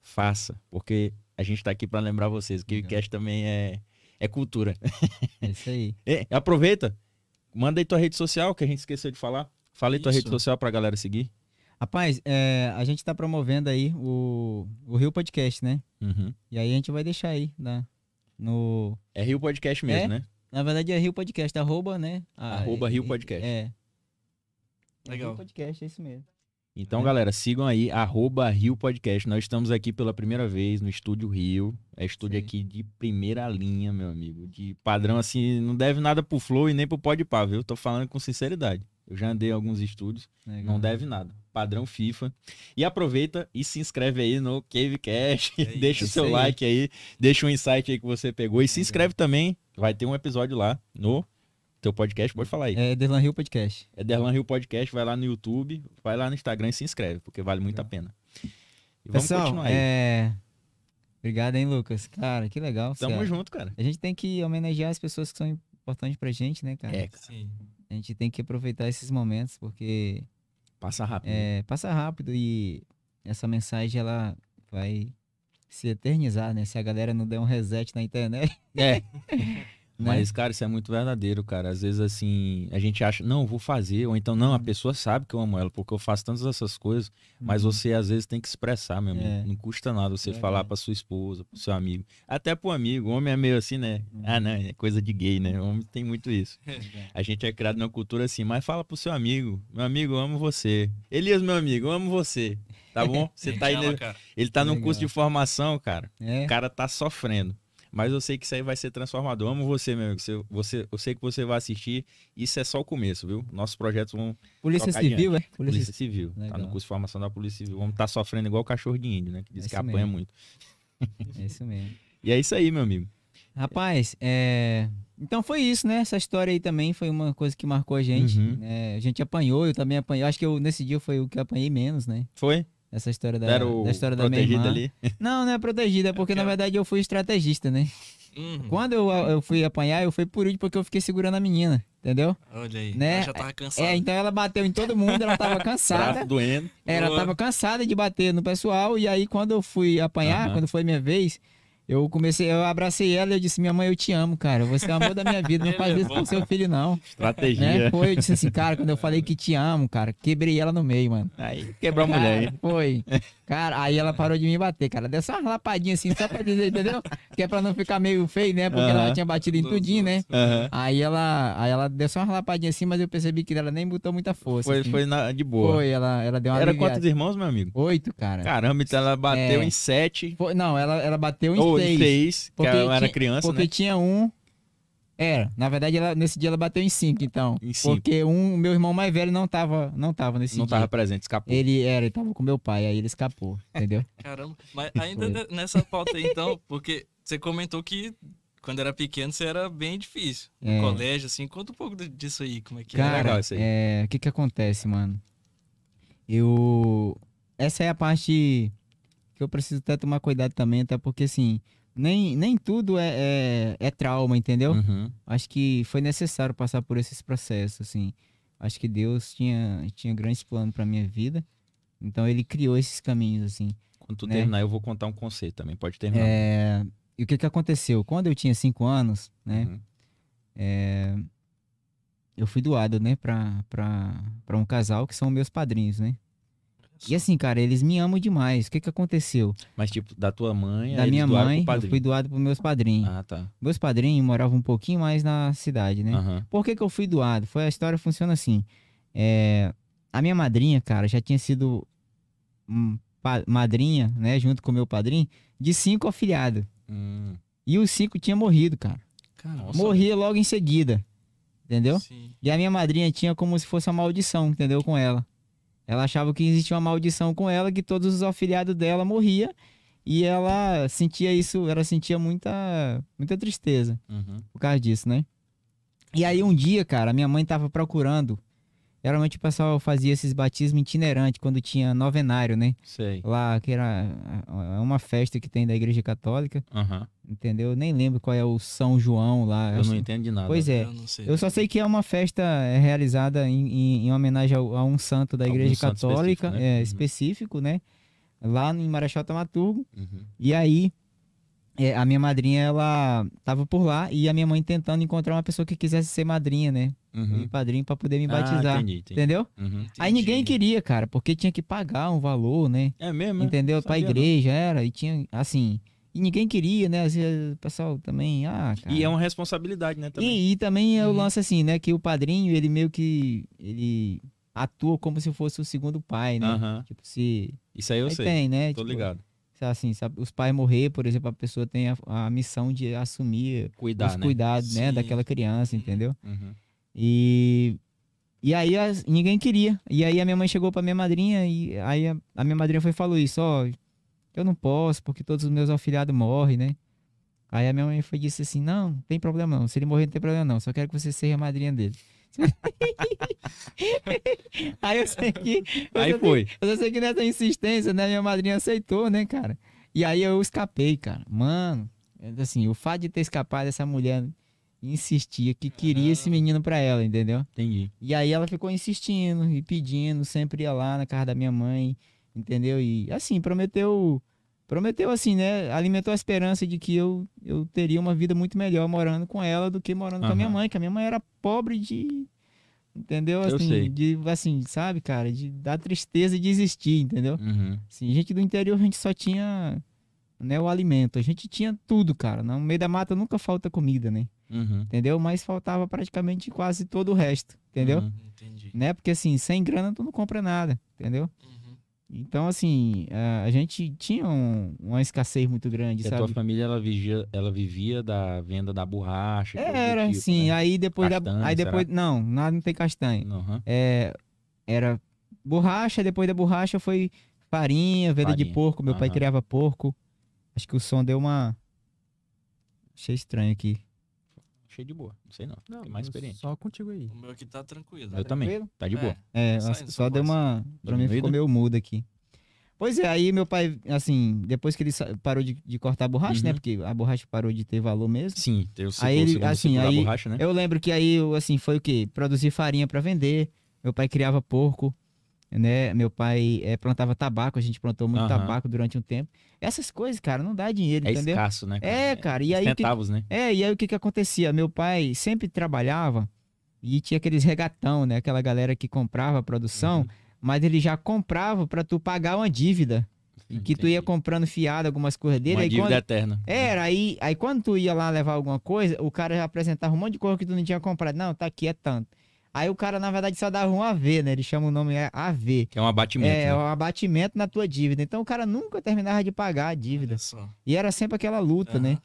faça. Porque a gente tá aqui para lembrar vocês que o Legal. cast também é, é cultura. É isso aí. E, (laughs) aproveita, manda aí tua rede social, que a gente esqueceu de falar. Fala aí tua Isso. rede social pra galera seguir. Rapaz, é, a gente tá promovendo aí o, o Rio Podcast, né? Uhum. E aí a gente vai deixar aí na, no. É Rio Podcast mesmo, É? né? Na verdade é Rio Podcast, arroba, né? Ah, Arroba é- Rio Podcast. É. Legal. Rio Podcast, é isso mesmo. Então, É. galera, sigam aí, arroba Rio Podcast. Nós estamos aqui pela primeira vez no Estúdio Rio. É estúdio Sim. aqui de primeira linha, meu amigo. De padrão, assim, não deve nada pro Flow e nem pro Podpah, viu? Tô falando com sinceridade. Eu já andei em alguns estúdios, Legal. não deve nada. Padrão FIFA. E aproveita e se inscreve aí no Cavecast. É (laughs) deixa o seu aí. like aí, deixa um insight aí que você pegou. E se inscreve também, vai ter um episódio lá no teu podcast. Pode falar aí. É Derlan Rio Podcast. É Derlan Rio Podcast, vai lá no YouTube, vai lá no Instagram e se inscreve, porque vale muito a pena. E vamos Pessoal, continuar aí. é, Obrigado, hein, Lucas? Cara, que legal. Tamo cara. junto, cara. A gente tem que homenagear as pessoas que são importantes pra gente, né, cara? É, cara. Sim. A gente tem que aproveitar esses momentos, porque Passa rápido. é, passa rápido e essa mensagem, ela vai se eternizar, né? Se a galera não der um reset na internet. É. (laughs) Né? Mas, cara, isso é muito verdadeiro, cara. Às vezes, assim, a gente acha, não, vou fazer. Ou então, não, a pessoa sabe que eu amo ela, porque eu faço tantas essas coisas. Mas Uhum. você, às vezes, tem que expressar, meu amigo. É. Não custa nada você Verdade. falar pra sua esposa, pro seu amigo. Até pro amigo. O homem é meio assim, né? Uhum. Ah, não, é coisa de gay, né? O homem tem muito isso. A gente é criado numa cultura assim, mas fala pro seu amigo. Meu amigo, eu amo você. Elias, meu amigo, eu amo você. Tá bom? Você (laughs) tá aí. Ele tá num Legal. curso de formação, cara. É, O cara tá sofrendo. Mas eu sei que isso aí vai ser transformador. Eu amo você, meu amigo. Você, você, eu sei que você vai assistir. Isso é só o começo, viu? Nossos projetos vão. Polícia Civil, é? Polícia, Polícia Civil. Tá Legal. no curso de formação da Polícia Civil. Vamos tá sofrendo igual cachorro de índio, né? Que diz É que apanha mesmo. muito. É isso mesmo. (laughs) E é isso aí, meu amigo. Rapaz, é... então foi isso, né? Essa história aí também foi uma coisa que marcou a gente. Uhum. né? A gente apanhou, eu também apanhei. Acho que eu, nesse dia foi o que eu apanhei menos, né? Foi? Essa história da, Era o da história da minha irmã. ali. (laughs) Não, não é protegida, é porque na Aquela- verdade eu fui estrategista, né? Uhum. Quando eu, eu fui apanhar, eu fui por último porque eu fiquei segurando a menina, entendeu? Olha aí. Né? Ela já tava cansada. É, então ela bateu em todo mundo, ela tava (laughs) cansada. Braço doendo. Ela Boa. tava cansada de bater no pessoal, e aí quando eu fui apanhar, Aham. quando foi minha vez, eu comecei, eu abracei ela e eu disse, minha mãe, eu te amo, cara. Você é o amor da minha vida, não (laughs) Ele faz é isso com seu filho, não. Estratégia. Né? Foi, eu disse assim, cara, quando eu falei que te amo, cara, quebrei ela no meio, mano. Aí quebrou a mulher, hein? Foi. Cara, aí ela parou de me bater, cara. Deu só uma lapadinha assim, só pra dizer, entendeu? Que é pra não ficar meio feio, né? Porque Aham. ela tinha batido em tudinho, né? Aham. Aí ela, aí ela deu só uma lapadinha assim, mas eu percebi que ela nem botou muita força. Foi, assim. foi na- de boa. Foi, ela, ela deu uma Era aliviada. quantos irmãos, meu amigo? Oito, cara. Caramba, então ela bateu É. em sete. Foi- não, ela, ela bateu em Em seis, que Porque ela era criança, Porque né? tinha um. Era, na verdade, ela, nesse dia ela bateu em cinco, então. Em cinco. Porque um, meu irmão mais velho não tava, não tava nesse Não dia. tava presente, escapou. Ele era, ele tava com meu pai, aí ele escapou, entendeu? (laughs) Caramba. Mas ainda Foi. ne- nessa pauta aí, então, porque você comentou que quando era pequeno você era bem difícil. No É. colégio, assim. Conta um pouco disso aí, como é que Cara, legal isso aí. é, o que que acontece, mano? Eu. Essa é a parte que eu preciso até tomar cuidado também, até porque, assim, nem, nem tudo é, é, é trauma, entendeu? Uhum. Acho que foi necessário passar por esses processos, assim. Acho que Deus tinha, tinha grandes planos pra minha vida. Então ele criou esses caminhos, assim. Quando tu Né? terminar, eu vou contar um conceito também. Pode terminar. É, E o que que aconteceu? Quando eu tinha cinco anos, né? Uhum. é, Eu fui doado, né? Pra, pra, pra um casal que são meus padrinhos, né? E assim, cara, eles me amam demais. O que que aconteceu? Mas, tipo, da tua mãe, da minha mãe, eu fui doado pros meus padrinhos. Ah, tá. Meus padrinhos moravam um pouquinho mais na cidade, né? Aham. Por que, que eu fui doado? Foi a história funciona assim. É, a minha madrinha, cara, já tinha sido hum, madrinha, né, junto com o meu padrinho, de cinco afilhados. Hum. E os cinco tinham morrido, cara. Nossa, Morria logo em seguida. Entendeu? Sim. E a minha madrinha tinha como se fosse uma maldição, entendeu? Com ela. Ela achava que existia uma maldição com ela, que todos os afilhados dela morriam. E ela sentia isso, ela sentia muita, muita tristeza Uhum. por causa disso, né? E aí um dia, cara, minha mãe tava procurando. Geralmente o pessoal fazia esses batismos itinerantes quando tinha novenário, né? Sei. Lá, que era é uma festa que tem da Igreja Católica, Aham. entendeu? Eu nem lembro qual é o São João lá. Eu acho- não entendo de nada. Pois é. Eu não sei. Eu só sei que é uma festa é, realizada em, em- em homenagem ao- a um santo da Algum Igreja santo Católica, específico, né? é, Uhum. específico, né? Lá em Marechal Tamaturgo. Uhum. E aí, é, a minha madrinha, ela tava por lá e a minha mãe tentando encontrar uma pessoa que quisesse ser madrinha, né? Uhum. E padrinho pra poder me Ah, batizar. entendi, entendi. entendeu? Uhum. Aí ninguém queria, cara, porque tinha que pagar um valor, né? É mesmo? é? entendeu? Pra igreja, era. E tinha, assim. E ninguém queria, né? Às vezes o pessoal também, ah, não. cara. E é uma responsabilidade, né? Também. E, e também é o Uhum. lance assim, né? Que o padrinho, ele meio que. Ele atua como se fosse o segundo pai, né? Aham. Tipo, se. Isso aí eu Aí sei. tem, né? Tô Tipo, ligado. Assim, sabe, os pais morrer, por exemplo, a pessoa tem a, a missão de assumir Cuidar, os né? cuidados, né? Daquela criança, entendeu? Uhum. E. E aí as- ninguém queria. E aí a minha mãe chegou pra minha madrinha e aí a, a minha madrinha foi e falou isso, ó, eu não posso porque todos os meus afilhados morrem, né? Aí a minha mãe foi disse assim, não, não tem problema não, se ele morrer não tem problema não, só quero que você seja a madrinha dele. (laughs) aí eu sei que... eu Aí foi. Eu sei que nessa insistência, né, minha madrinha aceitou, né, cara? E aí eu escapei, cara. Mano, assim, o fato de ter escapado dessa mulher insistia que queria esse menino pra ela, entendeu? Entendi. E aí ela ficou insistindo e pedindo, sempre ia lá na casa da minha mãe, entendeu? E assim, prometeu, prometeu assim, né? Alimentou a esperança de que eu, eu teria uma vida muito melhor morando com ela do que morando com a minha mãe, que a minha mãe era pobre de entendeu? Eu Assim, sei. de assim, sabe, cara, de dar tristeza e desistir, entendeu? Uhum. Assim, gente do interior a gente só tinha né, o alimento, a gente tinha tudo, cara. No meio da mata nunca falta comida, né? Uhum. Entendeu? Mas faltava praticamente quase todo o resto, entendeu? Uhum. Entendi. Né? Porque assim, sem grana tu não compra nada, entendeu? Uhum. Então, assim, a, a gente tinha um- uma escassez muito grande, E a tua sabe? família, ela vivia, ela vivia da venda da borracha. Era, tipo, assim, né? aí depois da. Castanha, Aí depois. será? Não, nada não tem castanha. Aham. É, era borracha, depois da borracha foi farinha, venda de Farinha, porco. Meu pai aham. criava porco. Acho que o som deu uma. Achei estranho aqui. Cheio de boa. Não sei não. Não, Tem mais eu- experiente. Só contigo aí. O meu aqui tá tranquilo. Eu também. Tá de boa. É. É, Tá saindo só sua deu uma. Pra mim ficou meio mudo aqui. Pois é, aí meu pai, assim, depois que ele parou de, de cortar a borracha, né? Uhum. Porque a borracha parou de ter valor mesmo. Sim, o ciclo, Aí ele, assim, ciclo da aí- borracha, né? Eu lembro que aí, eu, assim, foi o quê? Produzir farinha pra vender. Meu pai criava porco, né? Meu pai eh, plantava tabaco, a gente plantou muito Aham. tabaco durante um tempo. Essas coisas, cara, não dá dinheiro, É entendeu? escasso, né? É, cara, e aí o que- Centavos, né? É, e aí o que que acontecia? Meu pai sempre trabalhava e tinha aqueles regatão, né? Aquela galera que comprava a produção, Uhum. mas ele já comprava pra tu pagar uma dívida. E que tu ia comprando fiado, algumas coisas dele. Uma aí dívida quando... eterna. Era, aí, aí quando tu ia lá levar alguma coisa, o cara já apresentava um monte de coisa que tu não tinha comprado. Não, tá aqui, é tanto. Aí o cara, na verdade, só dava um AV, né? Ele chama o nome é AV. Que é um abatimento, É, né? um abatimento na tua dívida. Então o cara nunca terminava de pagar a dívida. E era sempre aquela luta, Aham. né?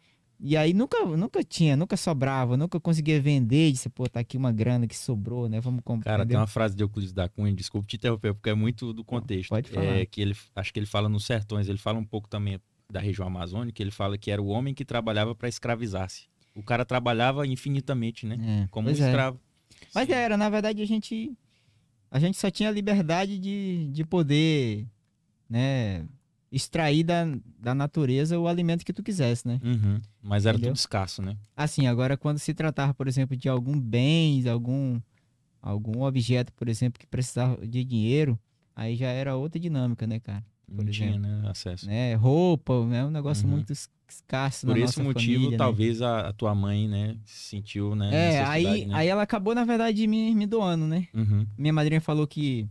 E aí nunca, nunca tinha, nunca sobrava, nunca conseguia vender. Disse, pô, tá aqui uma grana que sobrou, né? Vamos comprar. Cara, tem entendeu? uma frase de Euclides da Cunha, desculpa te interromper, porque é muito do contexto. pode falar. É que ele, acho que ele fala nos sertões, ele fala um pouco também da região amazônica, ele fala que era o homem que trabalhava para escravizar-se. O cara trabalhava infinitamente, né? É, Como um pois é. Mas Sim. era, na verdade, a gente. A gente só tinha a liberdade de, de poder, né? Extrair da, da natureza o alimento que tu quisesse, né? Uhum. Mas era Entendeu? tudo escasso, né? Assim, agora quando se tratava, por exemplo, de algum bens, algum, algum objeto, por exemplo, que precisava de dinheiro, aí já era outra dinâmica, né, cara? Não Por tinha, exemplo. né, acesso. Né? Roupa, é um negócio Uhum. muito es- escasso Por esse motivo, família, né? talvez a, a tua mãe, né, se sentiu, né, É, aí, né? aí ela acabou, na verdade, me, me doando, né? Uhum. Minha madrinha falou que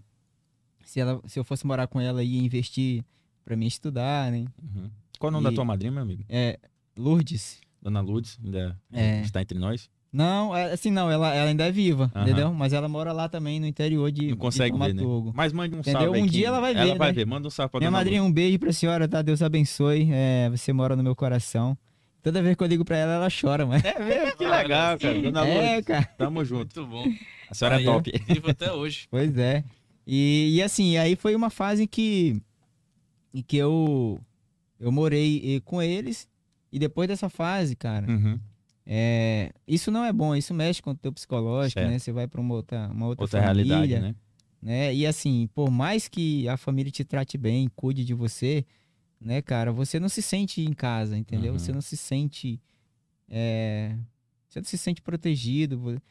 se, ela, se eu fosse morar com ela, ia investir pra mim estudar, né? Uhum. Qual o nome da E- tua madrinha, meu amigo? É, Lourdes. Dona Lourdes, ainda É. está entre nós? Não, é- assim, não, ela, ela ainda é viva, Aham. entendeu? Mas ela mora lá também no interior de, Não consegue de ver, né? Mas mande um Entendeu? salve Um dia ela vai Ela ver, vai né? ver, manda um salve pra Minha madrinha, um beijo pra senhora, tá? Deus abençoe. É, você mora no meu coração. Toda vez que eu ligo pra ela, ela chora, mano. Lourdes. É mesmo? (laughs) Que legal, cara. Dona É, Lourdes, cara. tamo junto. Muito bom. A senhora é Aí, top. Vivo até hoje. Pois é. E, e assim, aí foi uma fase em que, em que eu, eu morei eh, com eles. E depois dessa fase, cara, Uhum. É, isso não é bom. Isso mexe com o teu psicológico, Certo. né? Você vai pra uma outra, uma outra, Outra família, realidade, né? né? E assim, por mais que a família te trate bem, cuide de você, né, cara, você não se sente em casa, entendeu? Uhum. Você não se sente. é, você não se sente protegido.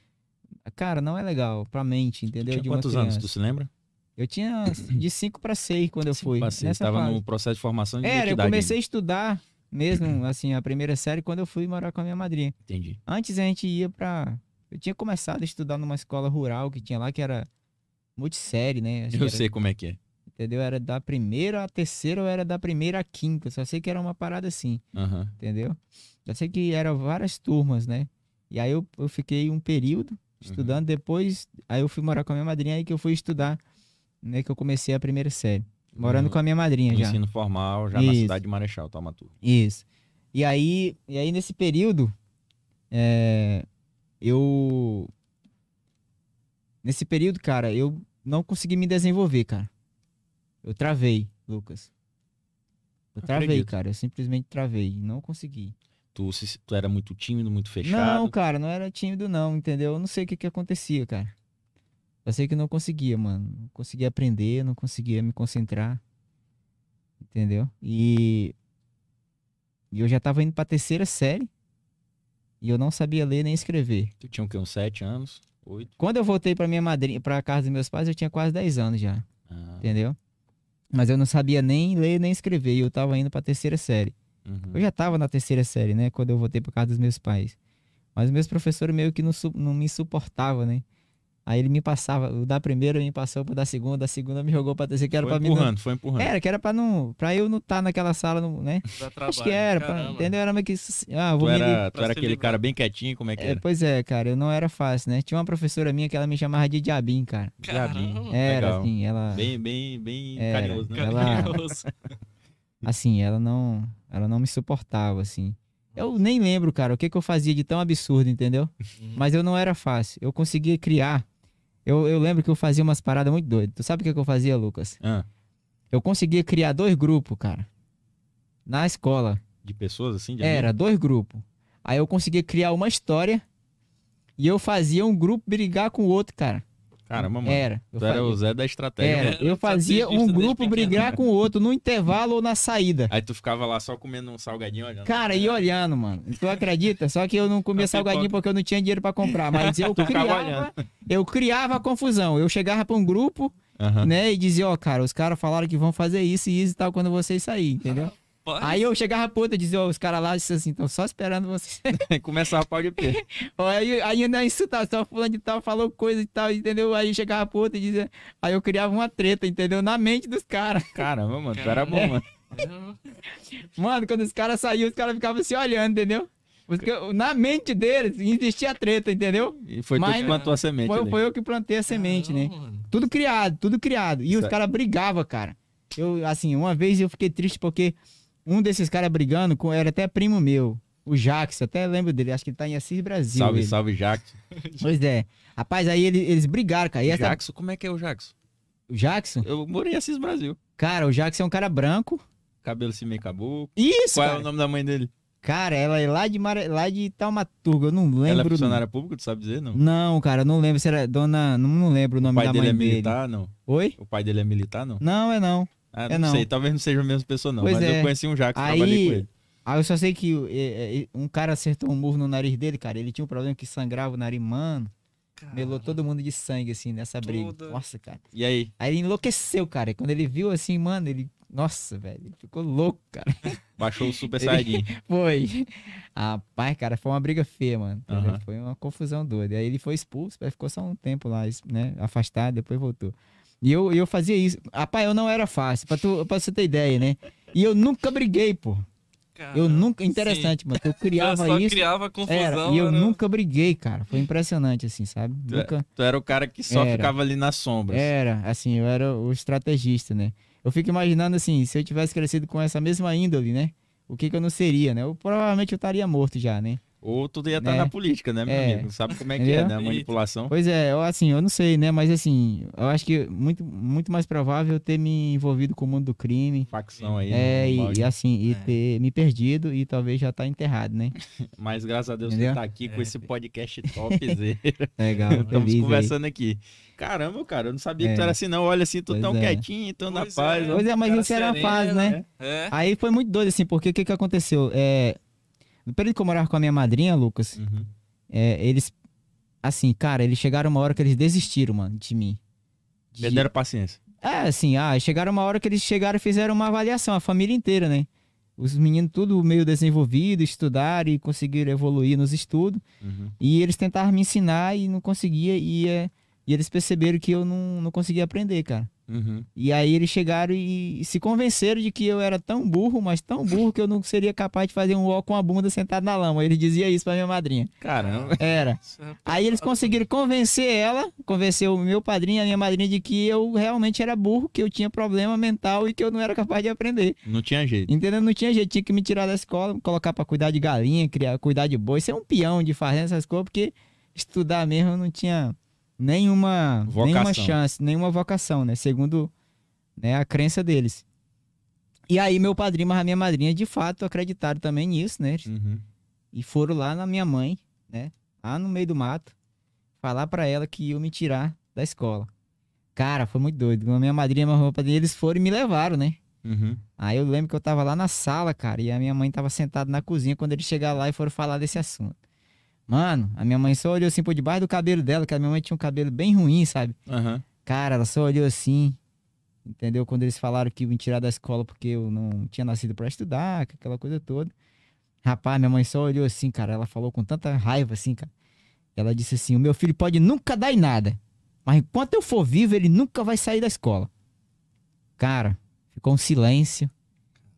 Cara, não é legal pra mente, entendeu? Tinha de quantos anos, criança. tu se lembra? Eu tinha de 5 para 6 quando eu fui. Nessa estava fase. no processo de formação de Era, eu comecei a estudar mesmo, assim, a primeira série quando eu fui morar com a minha madrinha. Entendi. Antes a gente ia pra. Eu tinha começado a estudar numa escola rural que tinha lá, que era multissérie, né? Acho Eu era- sei como é que é. Entendeu? Era da primeira à terceira ou era da primeira à quinta. Só sei que era uma parada assim, Aham. entendeu? Eu sei que eram várias turmas, né? E aí eu, eu fiquei um período estudando. Depois, aí eu fui morar com a minha madrinha, aí que eu fui estudar, né? Que eu comecei a primeira série. Morando No- com a minha madrinha já. ensino formal, já na Isso. cidade de Marechal, Taumaturgo. Isso. E aí, e aí nesse período, é, eu. Nesse período, cara, eu não consegui me desenvolver, cara. Eu travei, Lucas. Eu travei, Acredito. cara. Eu simplesmente travei. Não consegui. Tu, tu era muito tímido, muito fechado. Não, cara, não era tímido, não, entendeu? Eu não sei o que que acontecia, cara. Eu sei que não conseguia, mano. Não conseguia aprender, não conseguia me concentrar. Entendeu? E E eu já tava indo pra terceira série. E eu não sabia ler nem escrever. Tu tinha o quê? Uns sete anos? Oito? Quando eu voltei pra minha madrinha, pra casa dos meus pais, eu tinha quase 10 anos já. Ah, Entendeu? Mas eu não sabia nem ler nem escrever. E eu tava indo pra terceira série. uhum. Eu já tava na terceira série, né? Quando eu voltei pra casa dos meus pais. Mas meus professores meio que não, não me suportavam, né? Aí ele me passava, o da primeira me passou pro da segunda, da segunda me jogou pra terceira, que era Foi pra mim. não- empurrando, foi empurrando. Era, que era pra não. Pra eu não estar naquela sala, não, né? Dá Acho trabalho, que era, pra, entendeu? Era meio que. Ah, vou Tu era, tu era aquele livrar. cara bem quietinho, como é que É, era? pois é, cara, eu não era fácil, né? Tinha uma professora minha que ela me chamava de Diabim, cara. Caramba, Era, Legal. assim, ela. Bem, bem, bem Era, carinhoso, né? ela- carinhoso. (laughs) Assim, ela não. Ela não me suportava, assim. Eu nem lembro, cara, o que, que eu fazia de tão absurdo, entendeu? Uhum. Mas eu não era fácil. Eu conseguia criar. Eu, eu lembro que eu fazia umas paradas muito doidas. Tu sabe o que, que eu fazia, Lucas? Ah, Eu conseguia criar dois grupos, cara. Na escola. de pessoas assim? De Era, dois grupos. Aí eu conseguia criar uma história e eu fazia um grupo brigar com o outro, cara. Caramba, mano. Era. Eu Tu era fazia, o Zé da estratégia. era. Eu fazia um grupo brigar com o outro no intervalo ou na saída. Aí tu ficava lá só comendo um salgadinho olhando. Cara, e olhando, mano. Tu acredita? Só que eu não comia salgadinho porque eu não tinha dinheiro pra comprar. Mas eu (laughs) criava, eu criava a confusão. Eu chegava pra um grupo, né, e dizia, ó, cara, os caras falaram que vão fazer isso e isso e tal quando vocês saírem, entendeu? Pode- Aí eu chegava e dizia, os caras lá disseram assim, estão só esperando vocês. (laughs) Começava a pau de pé. Aí, aí ainda insultava, só fulano de tal falou coisa e tal, entendeu? Aí chegava outro e dizia, aí eu criava uma treta, entendeu? Na mente dos caras. Caramba, mano. Tu era bom, mano. (laughs) Mano, quando os caras saíam, os caras ficavam se olhando, entendeu? Porque na mente deles existia treta, entendeu? E foi tu Mas- que plantou a semente. Foi, ali. foi eu que plantei a semente, né? Mano. Tudo criado, tudo criado. E os caras brigavam, cara. Eu, assim, uma vez eu fiquei triste porque um desses caras brigando com, era até primo meu, o Jax, até lembro dele, acho que ele tá em Assis Brasil. Salve, ele. salve, Jackson. (laughs) Pois é. Rapaz, aí ele- eles brigaram, cara. E essa- Jackson, como é que é o Jackson? o Jackson? Eu morei em Assis Brasil. Cara, o Jackson é um cara branco. Cabelo assim meio caboclo. Isso, Qual é cara. o nome da mãe dele? Cara, ela é lá de, Mara... lá de Taumaturga, eu não lembro. Ela é do- funcionária pública, tu sabe dizer, não? Não, cara, eu não lembro se era dona. Não, não lembro o O nome pai da dele mãe é dele. militar, não? Oi? O pai dele é militar, não? Não, é não. Ah, É, não, não. sei, talvez não seja a mesma pessoa, não. Pois mas é. eu conheci um Jackson, Aí- trabalhei com ele. Ah, eu só sei que é, é, um cara acertou um murro no nariz dele, cara. Ele tinha um problema que sangrava o nariz, mano. Melou todo mundo de sangue, assim, nessa briga. Toda. Nossa, cara. E aí? Aí ele enlouqueceu, cara. E quando ele viu assim, mano, ele. Nossa, velho. Ele ficou louco, cara. Baixou o Super (laughs) Saiyajin. (laughs) Foi. Rapaz, cara, foi uma briga feia, mano. Aham. Foi uma confusão doida. Aí ele foi expulso, aí ficou só um tempo lá, né? Afastado, depois voltou. E eu, eu fazia isso. Rapaz, eu não era fácil, pra, tu, pra você ter ideia, né? E eu nunca briguei, pô. Eu nunca. Interessante, mano. Eu Sim. (laughs) Eu criava só isso. criava confusão. Era, e eu era- nunca briguei, cara. Foi impressionante, assim, sabe? Tu, é- Nunca. tu era o cara que só Era. ficava ali nas sombras. Era, assim, eu era o estrategista, né? Eu fico imaginando, assim, se eu tivesse crescido com essa mesma índole, né? O que que eu não seria, né? Eu, provavelmente eu estaria morto já, né? Ou tu ia estar É. na política, né, meu É. amigo? Sabe como é que é, né? A manipulação. Pois é, eu, assim, eu não sei, né? Mas, assim, eu acho que muito, muito mais provável eu ter me envolvido com o mundo do crime. Facção aí. É, no e, e assim, e É. ter me perdido e talvez já tá enterrado, né? (laughs) Mas graças a Deus Entendeu? tu tá aqui com É. esse podcast topzera. (laughs) Legal, Estamos feliz aí. conversando aqui. Caramba, cara, eu não sabia que tu É. era assim, não. Olha assim, tu Pois tão é. quietinho, tão na Pois paz. é. ó. Pois é, mas isso era sereno, fase, né? É. Aí foi muito doido, assim, porque o que que aconteceu? É, no período que eu morava com a minha madrinha, Lucas, Uhum. é, eles, assim, cara, eles chegaram uma hora que eles desistiram, mano, de mim. De- Perderam paciência. É, assim, ah, chegaram uma hora que eles chegaram e fizeram uma avaliação, a família inteira, né? Os meninos tudo meio desenvolvido, estudaram e conseguiram evoluir nos estudos. Uhum. E eles tentaram me ensinar e não conseguia. E, é, e eles perceberam que eu não, não conseguia aprender, cara. Uhum. E aí eles chegaram e, e se convenceram de que eu era tão burro, mas tão burro que eu não seria capaz de fazer um ó com a bunda sentado na lama. Ele dizia isso pra minha madrinha. Caramba. Era. É Aí eles conseguiram convencer ela, convencer o meu padrinho e a minha madrinha de que eu realmente era burro, que eu tinha problema mental e que eu não era capaz de aprender. Não tinha jeito. Entendeu? Não tinha jeito, tinha que me tirar da escola, me colocar pra cuidar de galinha, criar, cuidar de boi, ser um peão de fazer essas coisas, porque estudar mesmo eu não tinha nenhuma, Vocação. nenhuma chance, nenhuma vocação, né? Segundo né, a crença deles. E aí meu padrinho, mas a minha madrinha, de fato, acreditaram também nisso, né? Uhum. E foram lá na minha mãe, né? Lá no meio do mato, falar pra ela que iam me tirar da escola. Cara, foi muito doido. A minha madrinha e meu padrinho, eles foram e me levaram, né? Uhum. Aí eu lembro que eu tava lá na sala, cara, e a minha mãe tava sentada na cozinha quando eles chegaram lá e foram falar desse assunto. Mano, a minha mãe só olhou assim por debaixo do cabelo dela, que a minha mãe tinha um cabelo bem ruim, sabe? Aham. Cara, ela só olhou assim, entendeu? Quando eles falaram que iam me tirar da escola porque eu não tinha nascido pra estudar, aquela coisa toda. Rapaz, minha mãe só olhou assim, cara. Ela falou com tanta raiva assim, cara. Ela disse assim: O meu filho pode nunca dar em nada, mas enquanto eu for vivo, ele nunca vai sair da escola. Cara, ficou um silêncio,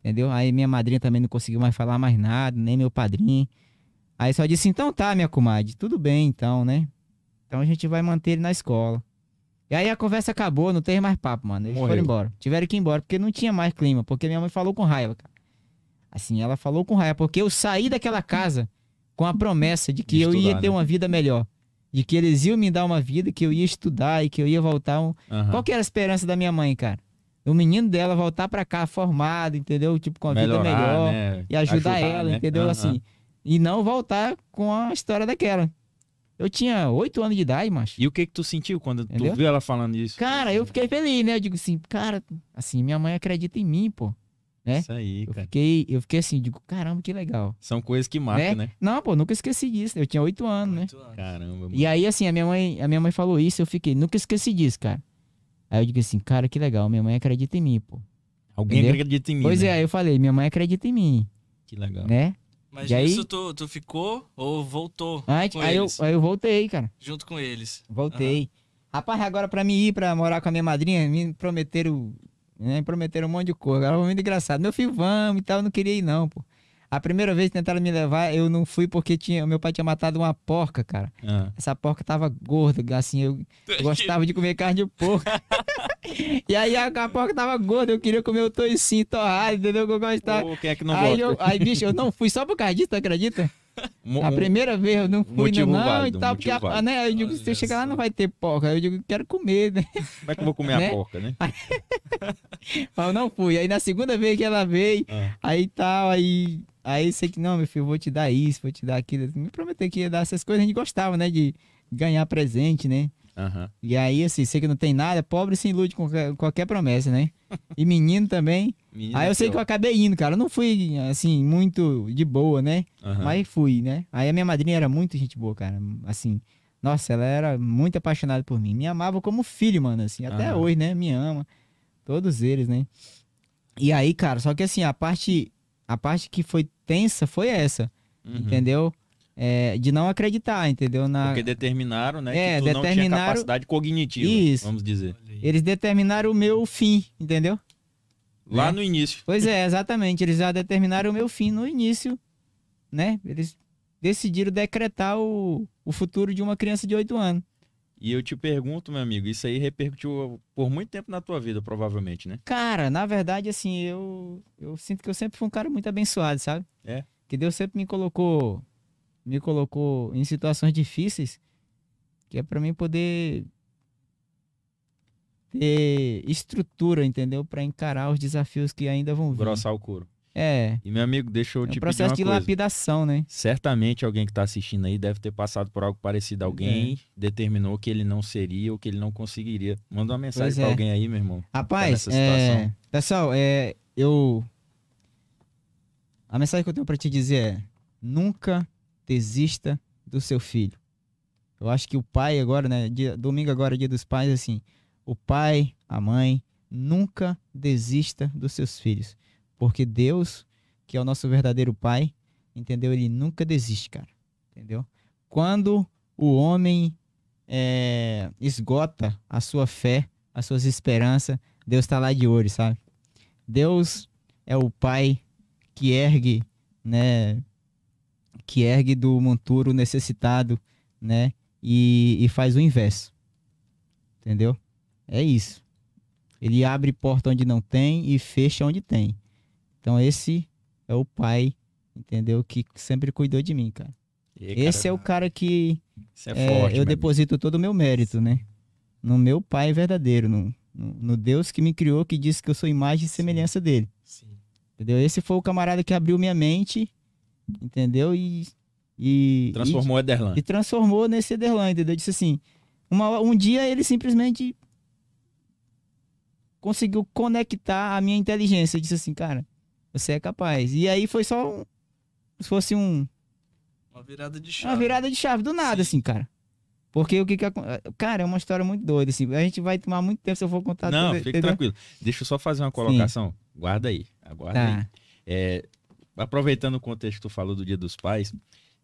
entendeu? Aí minha madrinha também não conseguiu mais falar mais nada, nem meu padrinho. Aí só disse: Então tá, minha comadre, tudo bem então, né? Então a gente vai manter ele na escola. E aí a conversa acabou, não teve mais papo, mano. Eles Morreu. foram embora. Tiveram que ir embora, porque não tinha mais clima. Porque minha mãe falou com raiva, cara. Assim, ela falou com raiva, porque eu saí daquela casa com a promessa de que De eu ia estudar, ter né? uma vida melhor. De que eles iam me dar uma vida, que eu ia estudar e que eu ia voltar. Um... Aham. Qual que era a esperança da minha mãe, cara? O menino dela voltar pra cá formado, entendeu? Tipo, com a Melhorar, vida melhor né? e ajudar, ela, né? entendeu? Aham. Assim. E não voltar com a história daquela. Eu tinha oito anos de idade, macho. E o que que tu sentiu quando Entendeu? tu viu ela falando isso? Cara, eu fiquei feliz, né? Eu digo assim, cara, assim, minha mãe acredita em mim, pô. né? Isso aí, Eu cara. fiquei, eu fiquei assim, digo, caramba, que legal. São coisas que marcam, né? Não, pô, nunca esqueci disso. Eu tinha oito anos, né? Oito anos. Caramba, mano. E aí, assim, a minha mãe, a minha mãe falou isso, eu fiquei, nunca esqueci disso, cara. Aí eu digo assim, cara, que legal, minha mãe acredita em mim, pô. Alguém entendeu? acredita em mim, Pois né? é, aí eu falei, minha mãe acredita em mim, Que legal. né? Mas E aí- tu, tu ficou ou voltou Aí, aí eu, aí eu voltei, cara. Junto com eles. Voltei. Rapaz, agora pra mim ir pra morar com a minha madrinha, me prometeram, né, me prometeram um monte de coisa. Agora foi muito engraçado. Meu filho, vamos e tal, eu não queria ir não, pô. A primeira vez que tentaram me levar, eu não fui porque tinha, meu pai tinha matado uma porca, cara. Ah, Essa porca tava gorda, assim, eu, eu (laughs) gostava de comer carne de porco. (laughs) (laughs) e aí a, a porca tava gorda, eu queria comer o toicinho torrado, entendeu? Que eu gostava. Pô, quem é que não aí, eu, aí, bicho, eu não fui só por causa disso, tu acredita? A primeira vez eu não fui, não, válido, e tal, porque a, né, aí eu digo, se eu chegar lá não vai ter porca. Aí eu digo, quero comer, né? Como é que eu vou comer Né? a porca, né? (laughs) Mas eu não fui. Aí na segunda vez que ela veio, Ah, aí tal, aí. Aí sei que não, meu filho, vou te dar isso, vou te dar aquilo. Me prometeu que ia dar essas coisas, a gente gostava, né? De ganhar presente, né? Aham. E aí, assim, sei que não tem nada, pobre se ilude com qualquer, promessa, né? (laughs) E menino também. Menina Aí eu sei que eu acabei indo, cara. Eu não fui, assim, muito de boa, né? Aham. Mas fui, né? Aí a minha madrinha era muito gente boa, cara. Assim, nossa, ela era muito apaixonada por mim. Me amava como filho, mano, assim. Até Aham. hoje, né? Me ama. Todos eles, né? E aí, cara, só que assim, a parte, a parte que foi tensa foi essa, Uhum. entendeu? É, de não acreditar, entendeu? Na... Porque determinaram, né? É, que tu não tinha determinaram- capacidade cognitiva, Isso. vamos dizer. Eles determinaram o meu fim, entendeu? Lá Né? no início. Pois é, exatamente. Eles já determinaram o meu fim no início, né? Eles decidiram decretar o, o futuro de uma criança de 8 anos. E eu te pergunto, meu amigo, isso aí repercutiu por muito tempo na tua vida, provavelmente, né? Cara, na verdade, assim, eu, eu sinto que eu sempre fui um cara muito abençoado, sabe? É. Que Deus sempre me colocou, me colocou em situações difíceis, que é pra mim poder ter estrutura, entendeu? Pra encarar os desafios que ainda vão vir. Grossar o couro. É, E, meu amigo, deixa eu é te um pedir processo uma de coisa. lapidação, né? Certamente alguém que tá assistindo aí deve ter passado por algo parecido. Alguém determinou que ele não seria ou que ele não conseguiria. Manda uma mensagem pra é. alguém aí, meu irmão. Rapaz, nessa é, pessoal, é, eu. A mensagem que eu tenho pra te dizer é: nunca desista do seu filho. Eu acho que o pai agora, né? Dia, domingo agora, dia dos pais, assim. O pai, a mãe, nunca desista dos seus filhos. Porque Deus, que é o nosso verdadeiro pai, entendeu? Ele nunca desiste, cara. Entendeu? Quando o homem é, esgota a sua fé, as suas esperanças, Deus tá lá de olho, sabe? Deus é o pai que ergue, né? Que ergue do monturo necessitado, né? E, e faz o inverso. Entendeu? É isso. Ele abre porta onde não tem e fecha onde tem. Então esse é o pai, entendeu? Que sempre cuidou de mim, cara. E, cara, esse é o cara que é é, forte, eu meu amigo. deposito todo o meu mérito, né? No meu pai verdadeiro, no, no, no Deus que me criou, que disse que eu sou imagem e semelhança dele. Sim. Entendeu? Esse foi o camarada que abriu minha mente, entendeu? E. e Transformou Ederlan. E, e transformou nesse Ederlan, entendeu? Disse assim: uma, um dia ele simplesmente conseguiu conectar a minha inteligência. Eu disse assim, cara, você é capaz. E aí foi só um, se fosse um, Uma virada de chave. uma virada de chave do nada, Sim. assim, cara. Porque o que que Cara, é uma história muito doida, assim. A gente vai tomar muito tempo se eu for contar Não, tudo, fique entendeu? tranquilo. Deixa eu só fazer uma colocação. Guarda aí. Aguarda aí. Tá. É, aproveitando o contexto que tu falou do Dia dos Pais,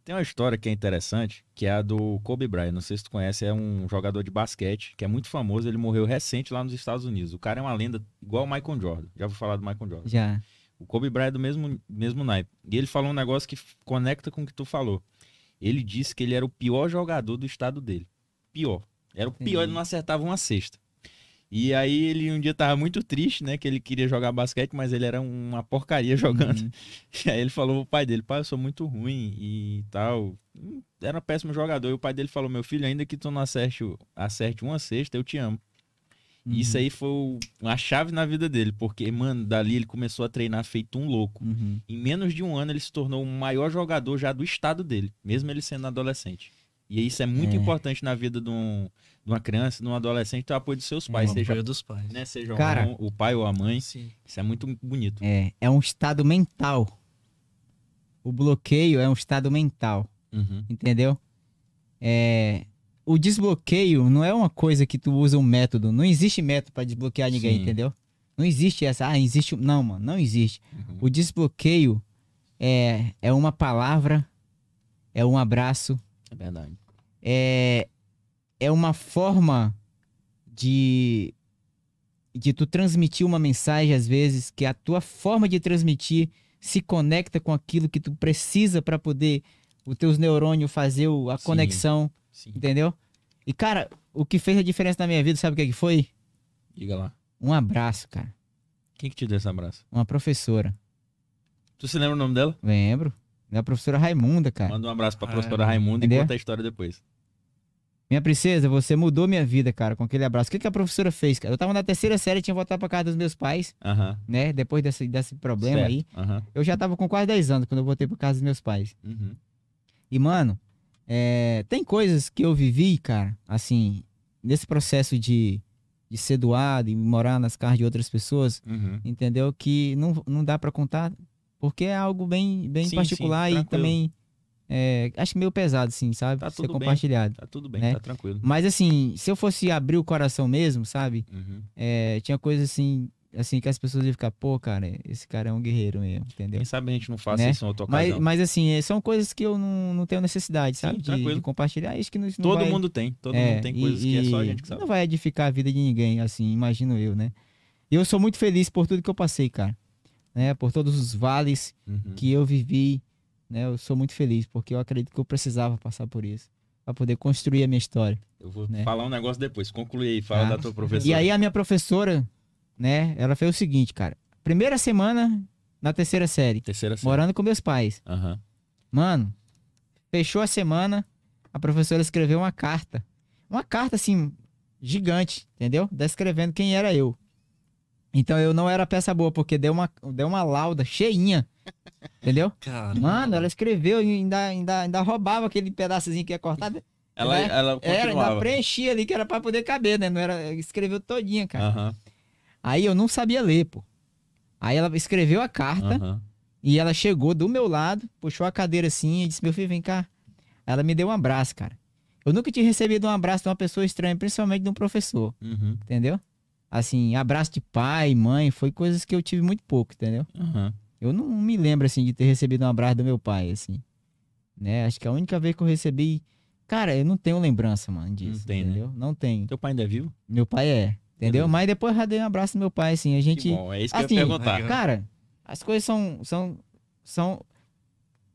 tem uma história que é interessante, que é a do Kobe Bryant. Não sei se tu conhece, é um jogador de basquete que é muito famoso. Ele morreu recente lá nos Estados Unidos. O cara é uma lenda igual o Michael Jordan. Já vou falar do Michael Jordan. Já. O Kobe Bryant é do mesmo, mesmo naipe. E ele falou um negócio que conecta com o que tu falou. Ele disse que ele era o pior jogador do estado dele. Pior. Era o pior, Entendi. ele não acertava uma cesta. E aí ele um dia tava muito triste, né? Que ele queria jogar basquete, mas ele era uma porcaria (laughs) jogando. Uhum. E aí ele falou pro pai dele, pai, eu sou muito ruim e tal. Hum, Era um péssimo jogador. E o pai dele falou, meu filho, ainda que tu não acerte, acerte uma cesta, eu te amo. E isso Uhum. aí foi uma chave na vida dele, porque, mano, dali ele começou a treinar feito um louco. Uhum. Em menos de um ano ele se tornou o maior jogador já do estado dele, mesmo ele sendo adolescente. E isso é muito É. importante na vida de, um- de uma criança, de um adolescente, ter o apoio dos seus É. pais, O seja, apoio dos pais. né, seja Cara. um- o pai ou a mãe. Sim. Isso é muito bonito. É, é um estado mental. O bloqueio é um estado mental, Uhum. entendeu? É, o desbloqueio não é uma coisa que tu usa um método. Não existe método pra desbloquear ninguém, Sim. entendeu? Não existe essa. Ah, existe. Não, mano, não existe. Uhum. O desbloqueio é, é uma palavra, é um abraço, É verdade. é, é uma forma de de tu transmitir uma mensagem às vezes que a tua forma de transmitir se conecta com aquilo que tu precisa para poder os teus neurônios fazer o- a Sim. conexão, Sim. entendeu? E cara, o que fez a diferença na minha vida, sabe o que, que foi? Diga lá. Um abraço, cara. Quem que te deu esse abraço? Uma professora. Tu se lembra o nome dela? Lembro? Minha professora Raimunda, cara. Manda um abraço pra Ah, professora Raimunda e entendeu? conta a história depois. Minha princesa, você mudou minha vida, cara, com aquele abraço. O que, que a professora fez, cara? Eu tava na terceira série, tinha voltado pra casa dos meus pais, Aham. né? Depois desse, desse problema Certo. aí. Aham. Eu já tava com quase 10 anos quando eu voltei pra casa dos meus pais. Uhum. E, mano, é, tem coisas que eu vivi, cara, assim, nesse processo de, de ser doado e morar nas casas de outras pessoas, Uhum. entendeu? Que não, não dá pra contar, porque é algo bem, bem Sim, particular sim, e também é, acho meio pesado, assim, sabe? Tá Ser tudo bem. compartilhado. Tá tudo bem, Né? tá tranquilo. Mas assim, se eu fosse abrir o coração mesmo, sabe? Uhum. É, tinha coisas assim, assim que as pessoas iam ficar, pô, cara, esse cara é um guerreiro mesmo, entendeu? Quem sabe a gente não faça Né? isso em outra Mas, ocasião. mas assim, é, são coisas que eu não, não tenho necessidade, Sim, sabe? De, tranquilo. de compartilhar. Isso que não, não Todo vai- mundo tem. Todo é, mundo tem e- coisas que é só a e gente que sabe. Não vai edificar a vida de ninguém, assim, imagino eu, né? E eu sou muito feliz por tudo que eu passei, cara. Né? Por todos os vales Uhum. que eu vivi, né? Eu sou muito feliz, porque eu acredito que eu precisava passar por isso. Pra poder construir a minha história. Eu vou né? falar um negócio depois. Conclui aí, fala Tá. da tua professora. E aí a minha professora, né? Ela fez o seguinte, cara. Primeira semana na terceira série, Terceira série. morando com meus pais. Aham. Mano, fechou a semana, a professora escreveu uma carta. Uma carta, assim, gigante, entendeu? Descrevendo quem era eu. Então eu não era peça boa, porque deu uma, deu uma lauda cheinha. Entendeu? Cara. Mano, ela escreveu e ainda, ainda, ainda roubava aquele pedaçozinho que ia cortar. Ela, Né? ela Era, ainda preenchia ali que era pra poder caber, né? Não era, escreveu todinha, cara. Aham. Aí eu não sabia ler, pô. Aí ela escreveu a carta. Aham. E ela chegou do meu lado, puxou a cadeira assim e disse: Meu filho, vem cá. Ela me deu um abraço, cara. Eu nunca tinha recebido um abraço de uma pessoa estranha, principalmente de um professor, Uhum. entendeu? Assim, abraço de pai, mãe, foi coisas que eu tive muito pouco, entendeu? Aham. Eu não me lembro, assim, de ter recebido um abraço do meu pai, assim. Né? Acho que a única vez que eu recebi. Cara, eu não tenho lembrança, mano, disso. Não tem, né? entendeu? Não tenho. Teu pai ainda é vivo? Meu pai é, entendeu? Mas depois eu já dei um abraço do meu pai, assim. A gente. Que bom, é isso que assim, eu ia perguntar. legal. Cara, as coisas são são são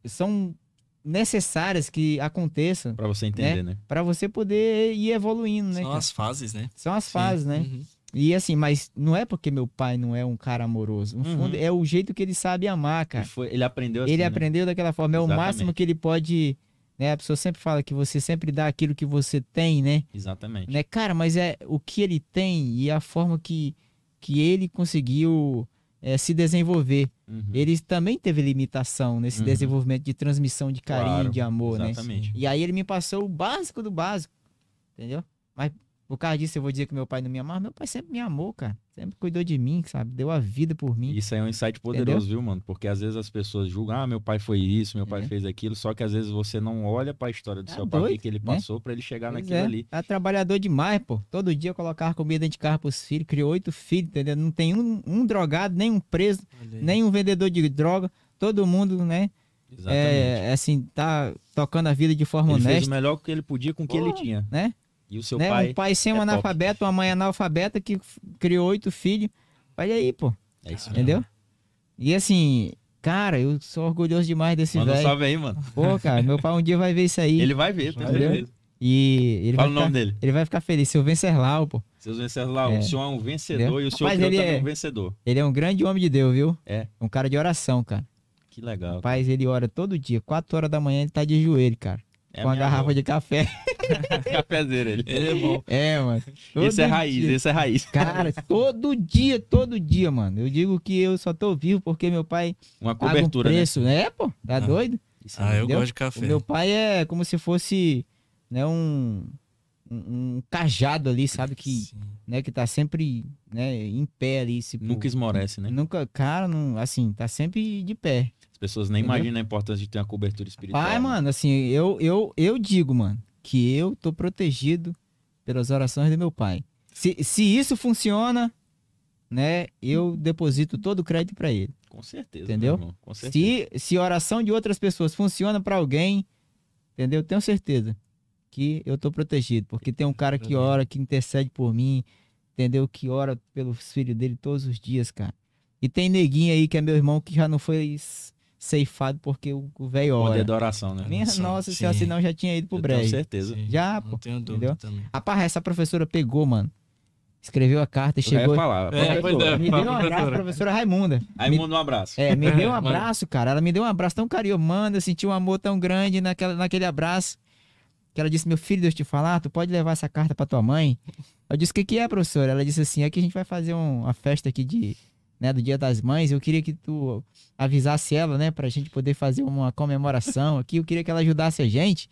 são necessárias que aconteçam Pra você entender, né? para você poder ir evoluindo, né? São cara? as fases, né? São as Sim. fases, né? Uhum. E assim, mas não é porque meu pai não é um cara amoroso. No Uhum. fundo, é o jeito que ele sabe amar, cara. foi- ele aprendeu assim, ele né? aprendeu daquela forma. É o Exatamente. máximo que ele pode. Né? A pessoa sempre fala que você sempre dá aquilo que você tem, né? Exatamente. né? Cara, mas é o que ele tem e a forma que, que ele conseguiu é, se desenvolver. Uhum. Ele também teve limitação nesse Uhum. desenvolvimento de transmissão de carinho, Claro, de amor, né? Exatamente. E aí ele me passou o básico do básico, entendeu? Mas Por causa disso, eu vou dizer que meu pai não me amava. Meu pai sempre me amou, cara. Sempre cuidou de mim, sabe? Deu a vida por mim. Isso aí é um insight poderoso, viu, mano? Porque às vezes as pessoas julgam, ah, meu pai foi isso, meu pai É. fez aquilo, só que às vezes você não olha pra história do Tá seu pai, o que doido, ele né? passou pra ele chegar Pois naquilo é, ali. Tá trabalhador demais, pô. Todo dia eu colocava comida dentro de carro pros filhos. Criou oito filhos, entendeu? Não tem um, um drogado, nem um preso, nem um vendedor de droga. Todo mundo, né? Exatamente. É, assim, tá tocando a vida de forma ele fez o honesta, melhor que ele podia com o que ele tinha. né? E o seu né? pai. um pai sem um é top. analfabeto, uma mãe analfabeta que criou oito filhos. Olha aí, pô. É isso mesmo. Entendeu? E assim, cara, eu sou orgulhoso demais desse Manda um velho. salve aí, mano. Pô, cara, meu pai um dia vai ver isso aí. Ele vai ver, Entendeu? certeza. E ele Fala vai, o nome ficar, dele. ele vai ficar feliz. Seu Venceslau, pô. Seus Venceslau, É. o senhor é um vencedor Entendeu? e o senhor Rapaz, ele é- um vencedor. Ele é um grande homem de Deus, viu? É. Um cara de oração, cara. Que legal. Rapaz, ele ora todo dia. Quatro horas da manhã ele tá de joelho, cara. É com a minha garrafa avó. de café. (laughs) Cafezeiro ele. Ele é bom. É, mano. Esse é raiz, dia. esse é raiz. Cara, (laughs) todo dia, todo dia, mano. Eu digo que eu só tô vivo porque meu pai Uma paga cobertura, um né? preço, né? pô? Tá Ah. doido? Isso Ah, eu Entendeu? gosto de O café. meu pai é como se fosse, né, um, um, um cajado ali, sabe? Que, Sim. né, que tá sempre, né, em pé ali. Nunca esmorece, né? Nunca, cara, não, assim, tá sempre de pé. As pessoas nem Entendeu? imaginam a importância de ter uma cobertura espiritual. Pai, né? mano, assim, eu, eu, eu digo, mano, que eu tô protegido pelas orações do meu pai. Se, se isso funciona, né, eu deposito todo o crédito pra ele. Com certeza. Entendeu? irmão, Com certeza. Se, se a oração de outras pessoas funciona pra alguém, entendeu? Eu tenho certeza que eu tô protegido, porque tem um cara que ora, que intercede por mim, entendeu? Que ora pelos filhos dele todos os dias, cara. E tem neguinho aí que é meu irmão que já não foi ceifado porque o velho Poder ora. da oração, né? Minha nossa sim. senhora, senão já tinha ido pro tenho brejo. certeza. Sim, Já, Não pô, tenho dúvida entendeu? também. Rapaz, essa professora pegou, mano. Escreveu a carta e chegou. falar. É, pois é. Me deu um abraço, professora. Raimunda. Aí Me- um abraço. É, me deu um (laughs) abraço, cara. Ela me deu um abraço tão carinhoso. Mano, eu senti um amor tão grande naquela, naquele abraço. Que ela disse, meu filho, Deus te falar, tu pode levar essa carta pra tua mãe? Eu disse, o que que é, professora? Ela disse assim, é que a gente vai fazer um- uma festa aqui de, né, do Dia das Mães. Eu queria que tu avisasse ela, né, pra gente poder fazer uma comemoração aqui. Eu queria que ela ajudasse a gente.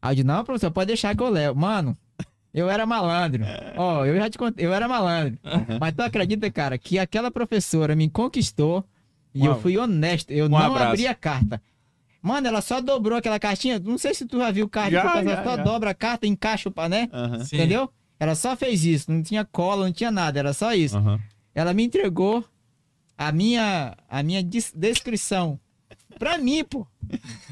Aí eu disse, não, professor, pode deixar que eu levo. Mano, eu era malandro. Ó, eu já te contei, eu era malandro. Mas tu acredita, cara, que aquela professora me conquistou e Uau. eu fui honesto. Eu Um não abraço. abri a carta. Mano, ela só dobrou aquela cartinha. Não sei se tu já viu carta. Já, que ela já, só já. dobra a carta, encaixa o né? Aham. Sim. Entendeu? Ela só fez isso. Não tinha cola, não tinha nada. Era só isso. Aham. Ela me entregou a minha, a minha descrição. Pra mim, pô.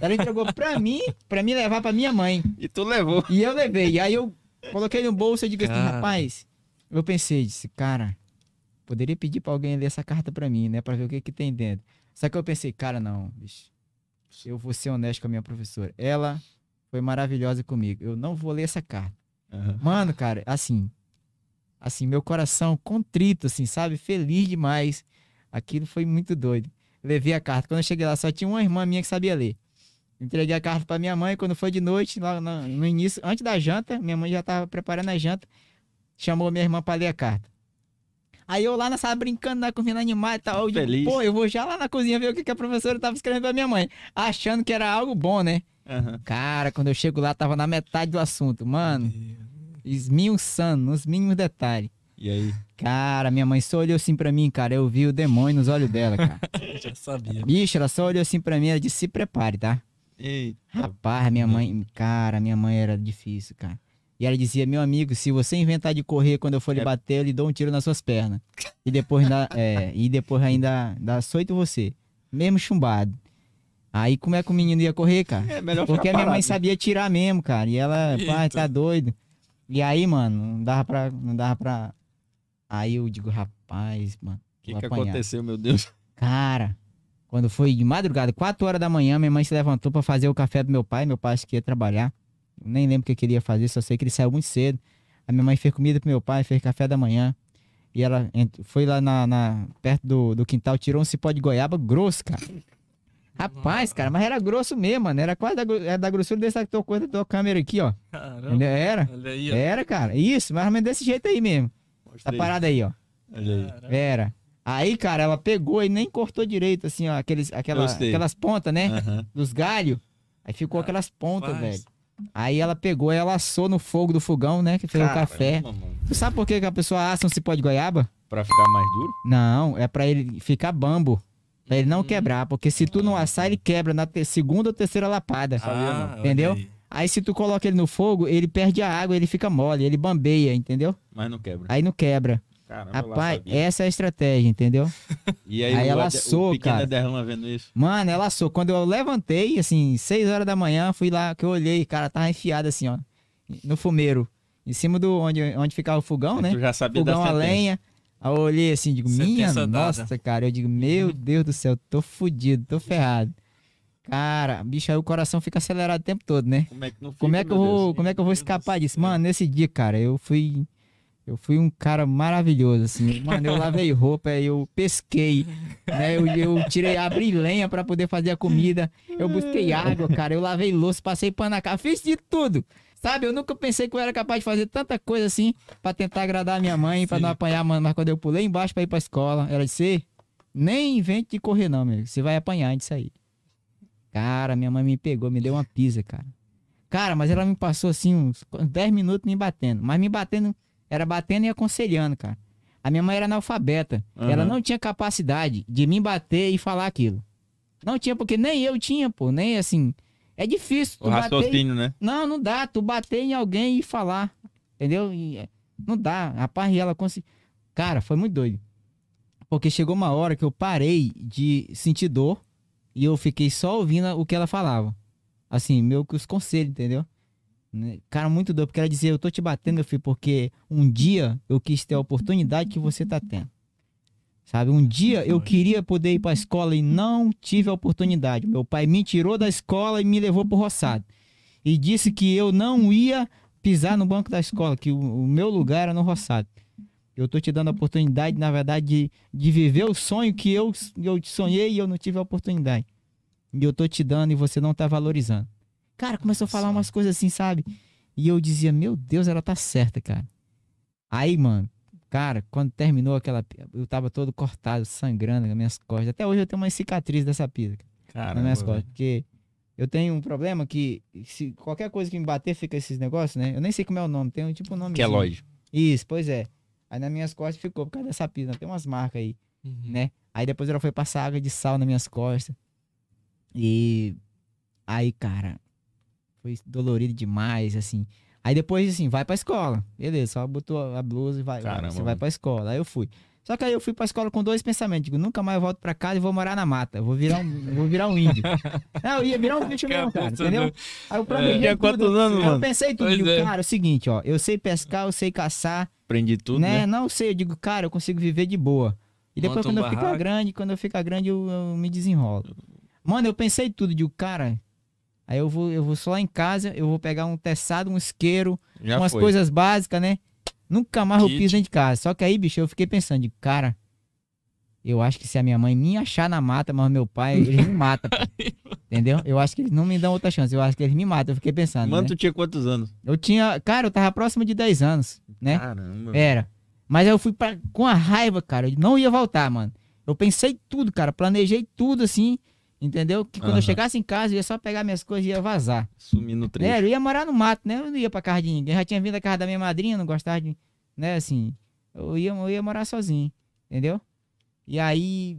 Ela entregou pra mim, pra me levar pra minha mãe. E tu levou. E eu levei. E aí eu coloquei no bolso e digo assim, rapaz, eu pensei, disse, cara, poderia pedir pra alguém ler essa carta pra mim, né? Pra ver o que que tem dentro. Só que eu pensei, cara, não, bicho. Eu vou ser honesto com a minha professora. Ela foi maravilhosa comigo. Eu não vou ler essa carta. Aham. Mano, cara, assim, assim, meu coração contrito, assim, sabe? Feliz demais. Aquilo foi muito doido. Levei a carta. Quando eu cheguei lá, só tinha uma irmã minha que sabia ler. Entreguei a carta pra minha mãe. Quando foi de noite, lá no início, antes da janta, minha mãe já tava preparando a janta. Chamou minha irmã pra ler a carta. Aí eu lá na sala brincando na cozinha animada e tal. Eu digo, Feliz. pô, eu vou já lá na cozinha ver o que, que a professora tava escrevendo pra minha mãe. Achando que era algo bom, né? Aham. Cara, quando eu chego lá, tava na metade do assunto. Mano, esmiuçando, nos mínimos detalhes. E aí? Cara, minha mãe só olhou assim pra mim, cara. Eu vi o demônio nos olhos dela, cara. (laughs) Já sabia. Bicho, ela só olhou assim pra mim, ela disse: se prepare, tá? Eita. Rapaz, minha mãe, cara, minha mãe era difícil, cara. E ela dizia: meu amigo, se você inventar de correr quando eu for lhe É. bater, eu lhe dou um tiro nas suas pernas. E depois ainda, é, e depois ainda dá açoito você. Mesmo chumbado. Aí como é que o menino ia correr, cara? É melhor Porque a minha mãe parado. sabia tirar mesmo, cara. E ela, pai, Eita. tá doido. E aí, mano, não dava pra. Não dava pra. Aí eu digo, rapaz, mano. O que, que apanhar. aconteceu, meu Deus? (laughs) Cara, quando foi de madrugada, 4 horas da manhã, minha mãe se levantou pra fazer o café do meu pai. Meu pai acho que ia trabalhar. Eu nem lembro o que que ele ia fazer, só sei que ele saiu muito cedo. A minha mãe fez comida pro meu pai, fez café da manhã. E ela foi lá na, na- perto do, do quintal, tirou um cipó de goiaba grosso, cara. Rapaz, cara, mas era grosso mesmo, mano. Era quase da, era da grossura dessa tua coisa da tua câmera aqui, ó. Caramba. Era. Era, cara. Isso, mais ou menos desse jeito aí mesmo. Aí. parada aí, ó. Olha aí. Aí, cara, ela pegou e nem cortou direito, assim, ó, aqueles, aquela, aquelas pontas, né? Aham. Dos galhos. Aí ficou Ah, aquelas pontas, velho. Aí ela pegou, ela assou no fogo do fogão, né? Que fez o café. mano. Tu sabe por que que a pessoa assa um cipó de goiaba? Pra ficar mais duro? Não, é pra ele ficar bambo. Pra ele não Hum. quebrar. Porque se tu não assar, ele quebra na segunda ou terceira lapada. Ah, Entendeu? aí. Aí se tu coloca ele no fogo, ele perde a água, ele fica mole, ele bambeia, entendeu? Mas não quebra. Aí não quebra. Caramba, Rapaz, essa é a estratégia, entendeu? (laughs) E aí, aí o, ela assou, o cara. Ederlan vendo isso. Mano, ela assou. Quando eu levantei, assim, 6 horas da manhã, fui lá, que eu olhei, cara, tava enfiado assim, ó, no fumeiro. Em cima do onde, onde ficava o fogão, né? Tu já sabia Fogão da a lenha. Aí eu olhei assim, digo, Sentença minha dada. nossa, cara. Eu digo, meu (laughs) Deus do céu, tô fudido, tô ferrado. Cara, bicho, aí o coração fica acelerado o tempo todo, né? Como é que fica, Como é que eu vou, Deus? como é que eu vou escapar disso? Mano, nesse dia, cara, eu fui eu fui um cara maravilhoso assim. Mano, eu lavei (laughs) roupa, eu pesquei, né? Eu, eu tirei abri lenha pra poder fazer a comida. Eu busquei água, cara, eu lavei louça, passei pano na cara, fiz de tudo. Sabe, eu nunca pensei que eu era capaz de fazer tanta coisa assim pra tentar agradar a minha mãe, pra Sim. não apanhar, mano. Mas quando eu pulei embaixo pra ir pra escola, ela disse: nem invente de correr, não, meu. Você vai apanhar disso aí. Cara, minha mãe me pegou, me deu uma pisa, cara. Cara, mas ela me passou assim uns 10 minutos me batendo. Mas me batendo, era batendo e aconselhando, cara. A minha mãe era analfabeta. Aham. Ela não tinha capacidade de me bater e falar aquilo. Não tinha, porque nem eu tinha, pô. Nem assim. É difícil O raciocínio, né? Não, não dá. Tu bater em alguém e falar. Entendeu? E, é, não dá. Rapaz, e ela conseguiu. Cara, foi muito doido. Porque chegou uma hora que eu parei de sentir dor e eu fiquei só ouvindo o que ela falava. Assim, meio que os conselhos, entendeu? Né? Cara, muito doido, porque ela dizia, eu tô te batendo, meu filho, porque um dia eu quis ter a oportunidade que você tá tendo. Sabe, um dia eu queria poder ir pra escola e não tive a oportunidade. Meu pai me tirou da escola e me levou pro roçado. E disse que eu não ia pisar no banco da escola, que o, o meu lugar era no roçado. Eu tô te dando a oportunidade, na verdade, de, de viver o sonho que eu, eu sonhei e eu não tive a oportunidade. E eu tô te dando e você não tá valorizando. Cara, começou a falar umas coisas assim, sabe? E eu dizia, meu Deus, ela tá certa, cara. Aí, mano, cara, quando terminou aquela. Eu tava todo cortado, sangrando nas minhas costas. Até hoje eu tenho uma cicatriz dessa pisa cara, nas minhas costas. Porque eu tenho um problema que se qualquer coisa que me bater fica esses negócios, né? Eu nem sei como é o nome, tem um tipo um nome. Queloide. Isso, pois é. Aí nas minhas costas ficou por causa dessa pisa. Tem umas marcas aí Uhum. né? Aí depois ela foi passar água de sal nas minhas costas. E aí, cara, foi dolorido demais, assim. Aí depois, assim, vai pra escola. Beleza, só botou a blusa e vai. Caramba, você vai pra escola. Aí eu fui. Só que aí eu fui pra escola com dois pensamentos. Digo, nunca mais volto pra casa e vou morar na mata. Vou virar um, vou virar um índio. Não, (laughs) eu ia virar um bicho mesmo, cara. Entendeu? Aí eu planejei Tinha tudo. anos, Eu mano? pensei tudo. Digo, é. cara, é o seguinte, ó. Eu sei pescar, eu sei caçar Aprendi tudo, né? né? Não sei, eu digo, cara, eu consigo viver de boa. E depois, Monta um quando eu ficar grande, quando eu ficar grande, eu, eu me desenrolo. Mano, eu pensei tudo, digo, cara, aí eu vou, eu vou só lá em casa, eu vou pegar um teçado, um isqueiro, Já umas foi. coisas básicas, né? Nunca mais eu Kit. piso dentro de casa. Só que aí, bicho, eu fiquei pensando, digo, cara, eu acho que se a minha mãe me achar na mata, mas meu pai, eles me matam, pô. (laughs) Entendeu? Eu acho que eles não me dão outra chance. Eu acho que eles me matam. Eu fiquei pensando. Mano, né? tu tinha quantos anos? Eu tinha. Cara, eu tava próximo de 10 anos, né? Caramba. Era. Mas eu fui pra, com a raiva, cara. Eu não ia voltar, mano. Eu pensei tudo, cara. Planejei tudo assim. Entendeu? Que quando Aham. eu chegasse em casa, eu ia só pegar minhas coisas e ia vazar. Sumi no trecho. Né? Eu ia morar no mato, né? Eu não ia pra casa de ninguém. Eu já tinha vindo da casa da minha madrinha, não gostava de. Né, assim. Eu ia, eu ia morar sozinho. Entendeu? E aí.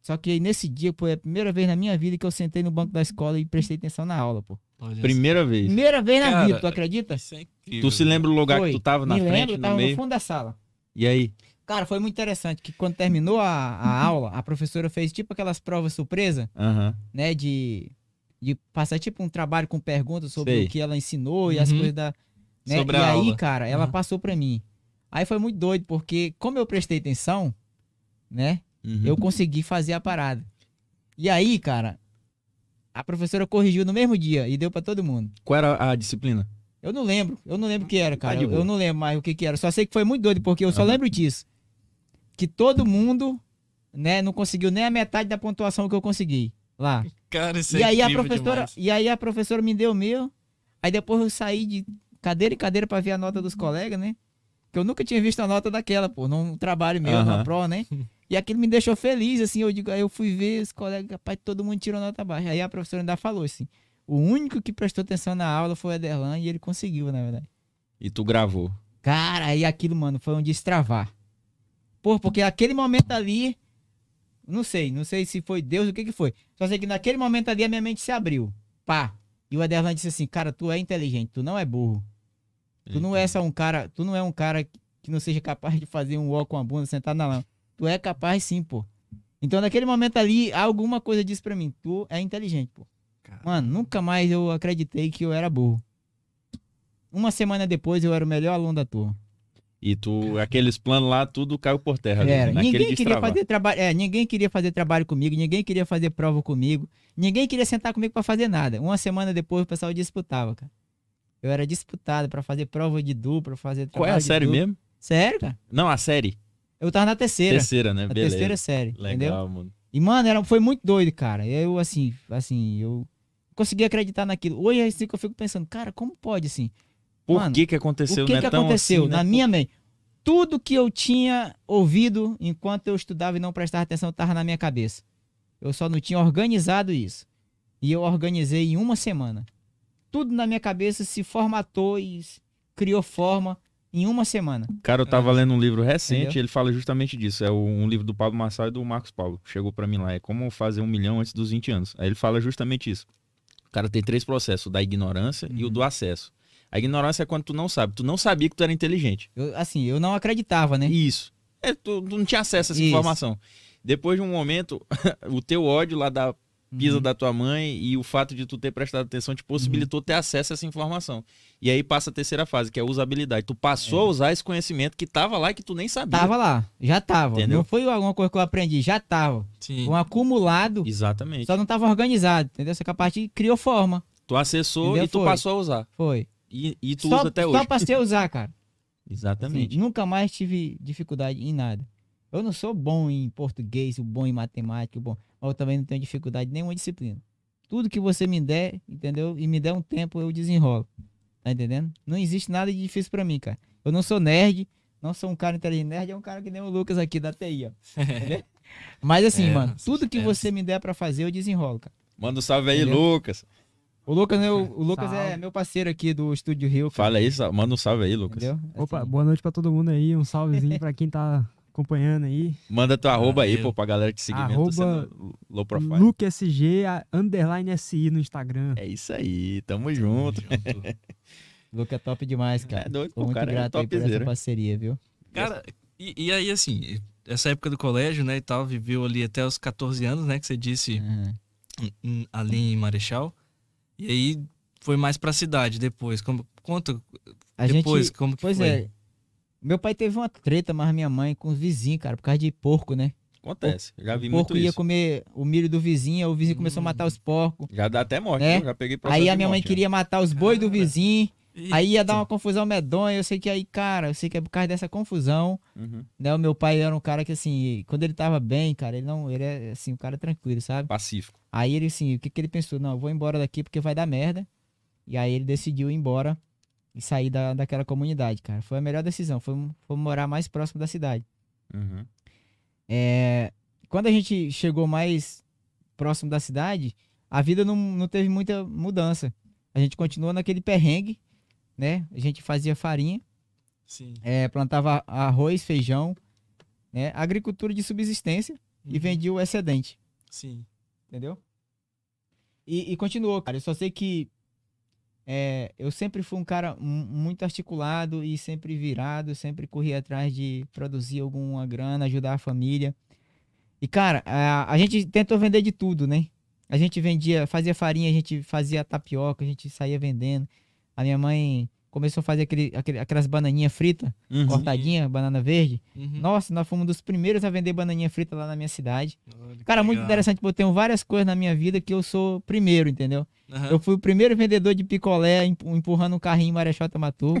Só que nesse dia foi a primeira vez na minha vida que eu sentei no banco da escola e prestei atenção na aula, pô. Olha Primeira vez. Primeira vez na Cara, vida, tu acredita? Isso é incrível. Tu se lembra o lugar Foi. que tu tava na Me frente, lembro, eu no tava no meio? fundo da sala. E aí? Cara, foi muito interessante que quando terminou a, a (laughs) aula, a professora fez tipo aquelas provas surpresa, Aham. né? De, de passar tipo um trabalho com perguntas sobre Sei. o que ela ensinou e as Uhum. coisas da. Né? Sobre e aí, aula. cara, ela Uhum. passou pra mim. Aí foi muito doido, porque como eu prestei atenção, né? Uhum. Eu consegui fazer a parada. E aí, cara, a professora corrigiu no mesmo dia e deu pra todo mundo. Qual era a disciplina? Eu não lembro, eu não lembro o que era, cara. Tá eu, eu não lembro mais o que, que era. Só sei que foi muito doido, porque eu só lembro disso. Que todo mundo, né, não conseguiu nem a metade da pontuação que eu consegui lá. Cara, isso e é aí a professora, demais. e aí a professora me deu o meu. Aí depois eu saí de cadeira em cadeira pra ver a nota dos colegas, né? Que eu nunca tinha visto a nota daquela, pô, num trabalho meu, na pro, né? E aquilo me deixou feliz, assim, eu digo, aí eu fui ver os colegas, rapaz, todo mundo tirou nota baixa. Aí a professora ainda falou assim: O único que prestou atenção na aula foi o Ederlan e ele conseguiu, na verdade. E tu gravou. Cara, aí aquilo, mano, foi um destravar. Pô, porque aquele momento ali, não sei, não sei se foi Deus, o que que foi. Só sei que naquele momento ali a minha mente se abriu. Pá. E o Ederlan disse assim, cara, tu é inteligente, tu não é burro. Tu não é só um cara, tu não é um cara que não seja capaz de fazer um walk com a bunda sentado na lama. Tu é capaz sim, pô. Então naquele momento ali, alguma coisa disse pra mim, tu é inteligente, pô. Mano, nunca mais eu acreditei que eu era burro. Uma semana depois eu era o melhor aluno da turma. E tu, aqueles planos lá, tudo caiu por terra. Era. Ninguém queria fazer trabalho, é, ninguém queria fazer trabalho comigo, ninguém queria fazer prova comigo, ninguém queria sentar comigo pra fazer nada. Uma semana depois o pessoal disputava, cara. Eu era disputado pra fazer prova de dupla, fazer Qual é a série dupla. mesmo? Sério, cara? Não, a série. Eu tava na terceira. Terceira, né? na Beleza. terceira série, entendeu? Legal, mano. E, mano, era, foi muito doido, cara. Eu, assim, assim, eu consegui acreditar naquilo. Hoje é assim que eu fico pensando, cara, como pode, assim? Por Mano, que que aconteceu? o que Não é que aconteceu? assim, né? Na minha mente, tudo que eu tinha ouvido enquanto eu estudava e não prestava atenção estava na minha cabeça. Eu só não tinha organizado isso. E eu organizei em uma semana. Tudo na minha cabeça se formatou e criou forma em uma semana. Cara, eu tava lendo um livro recente Entendeu? e ele fala justamente disso. É um livro do Pablo Marçal e do Marcos Paulo. Chegou pra mim lá. É como fazer um milhão antes dos 20 anos. Aí ele fala justamente isso. O cara tem três processos: o da ignorância e o Uhum. do acesso. A ignorância é quando tu não sabe. Tu não sabia que tu era inteligente. Eu, assim, eu não acreditava, né? Isso. É, tu, tu não tinha acesso a essa Isso. informação. Depois de um momento, (laughs) o teu ódio lá da pisa Uhum. da tua mãe e o fato de tu ter prestado atenção te possibilitou ter acesso a essa informação. E aí passa a terceira fase, que é a usabilidade. Tu passou É. a usar esse conhecimento que tava lá e que tu nem sabia. Tava lá, já tava. Entendeu? Não foi alguma coisa que eu aprendi, já tava. Sim. Um acumulado, Exatamente. só não tava organizado, entendeu? Essa parte criou forma, Tu acessou Entendeu? e tu Foi. passou a usar. foi. E, e tu Só, usa até só hoje. passei a usar, cara. (laughs) Assim, Exatamente. nunca mais tive dificuldade em nada. Eu não sou bom em português, bom em matemática, bom, mas eu também não tenho dificuldade em nenhuma disciplina. Tudo que você me der, entendeu? E me der um tempo, eu desenrolo. Tá entendendo? Não existe nada de difícil pra mim, cara. Eu não sou nerd, não sou um cara inteligente. Nerd é um cara que nem o Lucas aqui da TI, ó. (laughs) Mas assim, É, mano, tudo que ideias. você me der pra fazer, eu desenrolo, cara. Manda um salve aí, Entendeu? Lucas. O Lucas, meu, o Lucas é meu parceiro aqui do Estúdio Rio. cara, Fala aí, manda um salve aí, Lucas. Entendeu? Opa, Assim, boa noite pra todo mundo aí. Um salvezinho (laughs) pra quem tá acompanhando aí. Manda tua arroba aí, pô, pra galera que seguimento Arroba sendo low profile. LukeSG a- underline SI no Instagram. É isso aí, tamo junto. Junto. (laughs) Lucas é top demais, cara. É doido, Tô pô, muito cara é grato aí por essa parceria, viu? Cara, e, e aí, assim, essa época do colégio, né, e tal, viveu ali até os 14 anos, né, que você disse, em- ali em Marechal. E aí foi mais pra cidade depois. Como, conta A depois gente, como que pois foi. é. Meu pai teve uma treta, mas minha mãe com os vizinhos, cara, por causa de porco, né? Acontece, já vi o porco muito ia isso. comer o milho do vizinho, aí o vizinho começou a matar os porcos. Já dá até morte, É. viu? já peguei Aí a minha mãe morte, já. queria matar os bois do Cara. vizinho. Ih, Aí ia dar uma confusão medonha. Eu sei que aí, cara, eu sei que é por causa dessa confusão, Uhum. né? O meu pai era um cara que, assim, quando ele tava bem, cara, ele não, ele é, assim, um cara tranquilo, sabe? Pacífico. Aí ele, assim, o que que ele pensou? Não, eu vou embora daqui porque vai dar merda. E aí ele decidiu ir embora e sair da, daquela comunidade, cara. Foi a melhor decisão, foi, foi morar mais próximo da cidade. Uhum. É, quando a gente chegou mais próximo da cidade, a vida não, não teve muita mudança. A gente continuou naquele perrengue, né? A gente fazia farinha, é, plantava arroz, feijão, né? Agricultura de subsistência e Uhum. vendia o excedente, Sim. entendeu? E, e continuou, cara. Eu só sei que é, eu sempre fui um cara mu- muito articulado e sempre virado, sempre corri atrás de produzir alguma grana, ajudar a família. E, cara, a, a gente tentou vender de tudo, né? A gente vendia, fazia farinha, a gente fazia tapioca, a gente saía vendendo. A minha mãe começou a fazer aquele, aquele- aquelas bananinhas fritas, Uhum. cortadinha, banana verde. Uhum. Nossa, nós fomos um dos primeiros a vender bananinha frita lá na minha cidade. Olha Cara, muito legal. interessante, porque eu tenho várias coisas na minha vida que eu sou primeiro, entendeu? Aham. Eu fui o primeiro vendedor de picolé empu- empurrando um carrinho em Marechal Tamatu.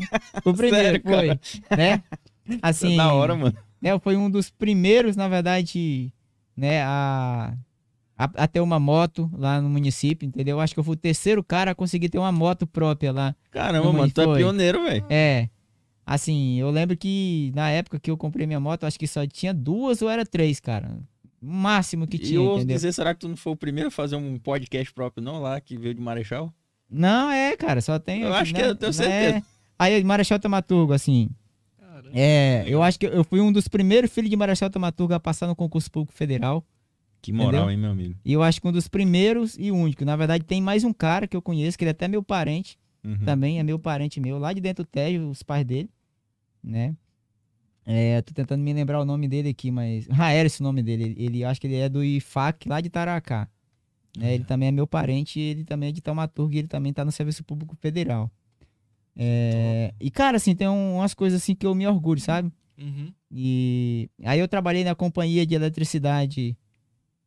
O (laughs) primeiro, Sério, foi, né? (laughs) Assim, É da hora, mano. né, foi um dos primeiros, na verdade, né, a, a, a ter uma moto lá no município, entendeu? Acho que eu fui o terceiro cara a conseguir ter uma moto própria lá. Caramba, mano, tu é pioneiro, velho. É, assim, eu lembro que na época que eu comprei minha moto, acho que só tinha duas ou era três, cara. O máximo que E tinha, eu ouso entendeu? dizer, será que tu não foi o primeiro a fazer um podcast próprio, não, lá, que veio de Marechal? Não, é, cara, só tem. Eu acho que eu tenho né, certeza. Aí, Marechal Tamaturgo, assim. Caramba. É, eu acho que eu fui um dos primeiros filhos de Marechal Tamaturgo a passar no concurso público federal. Que moral, Entendeu? hein, meu amigo? E eu acho que um dos primeiros e único. Na verdade, tem mais um cara que eu conheço, que ele é até meu parente. Uhum. Também é meu parente meu, lá de dentro do Tejo, os pais dele, né? É, tô tentando me lembrar o nome dele aqui, mas. (laughs) Rael, esse nome dele. Ele, ele acho que ele é do IFAC, lá de Taracá. né? Ele também é meu parente, ele também é de Taumaturgo e ele também tá no Serviço Público Federal. É, e, cara, assim, tem um- umas coisas assim que eu me orgulho, sabe? Uhum. E aí eu trabalhei na companhia de eletricidade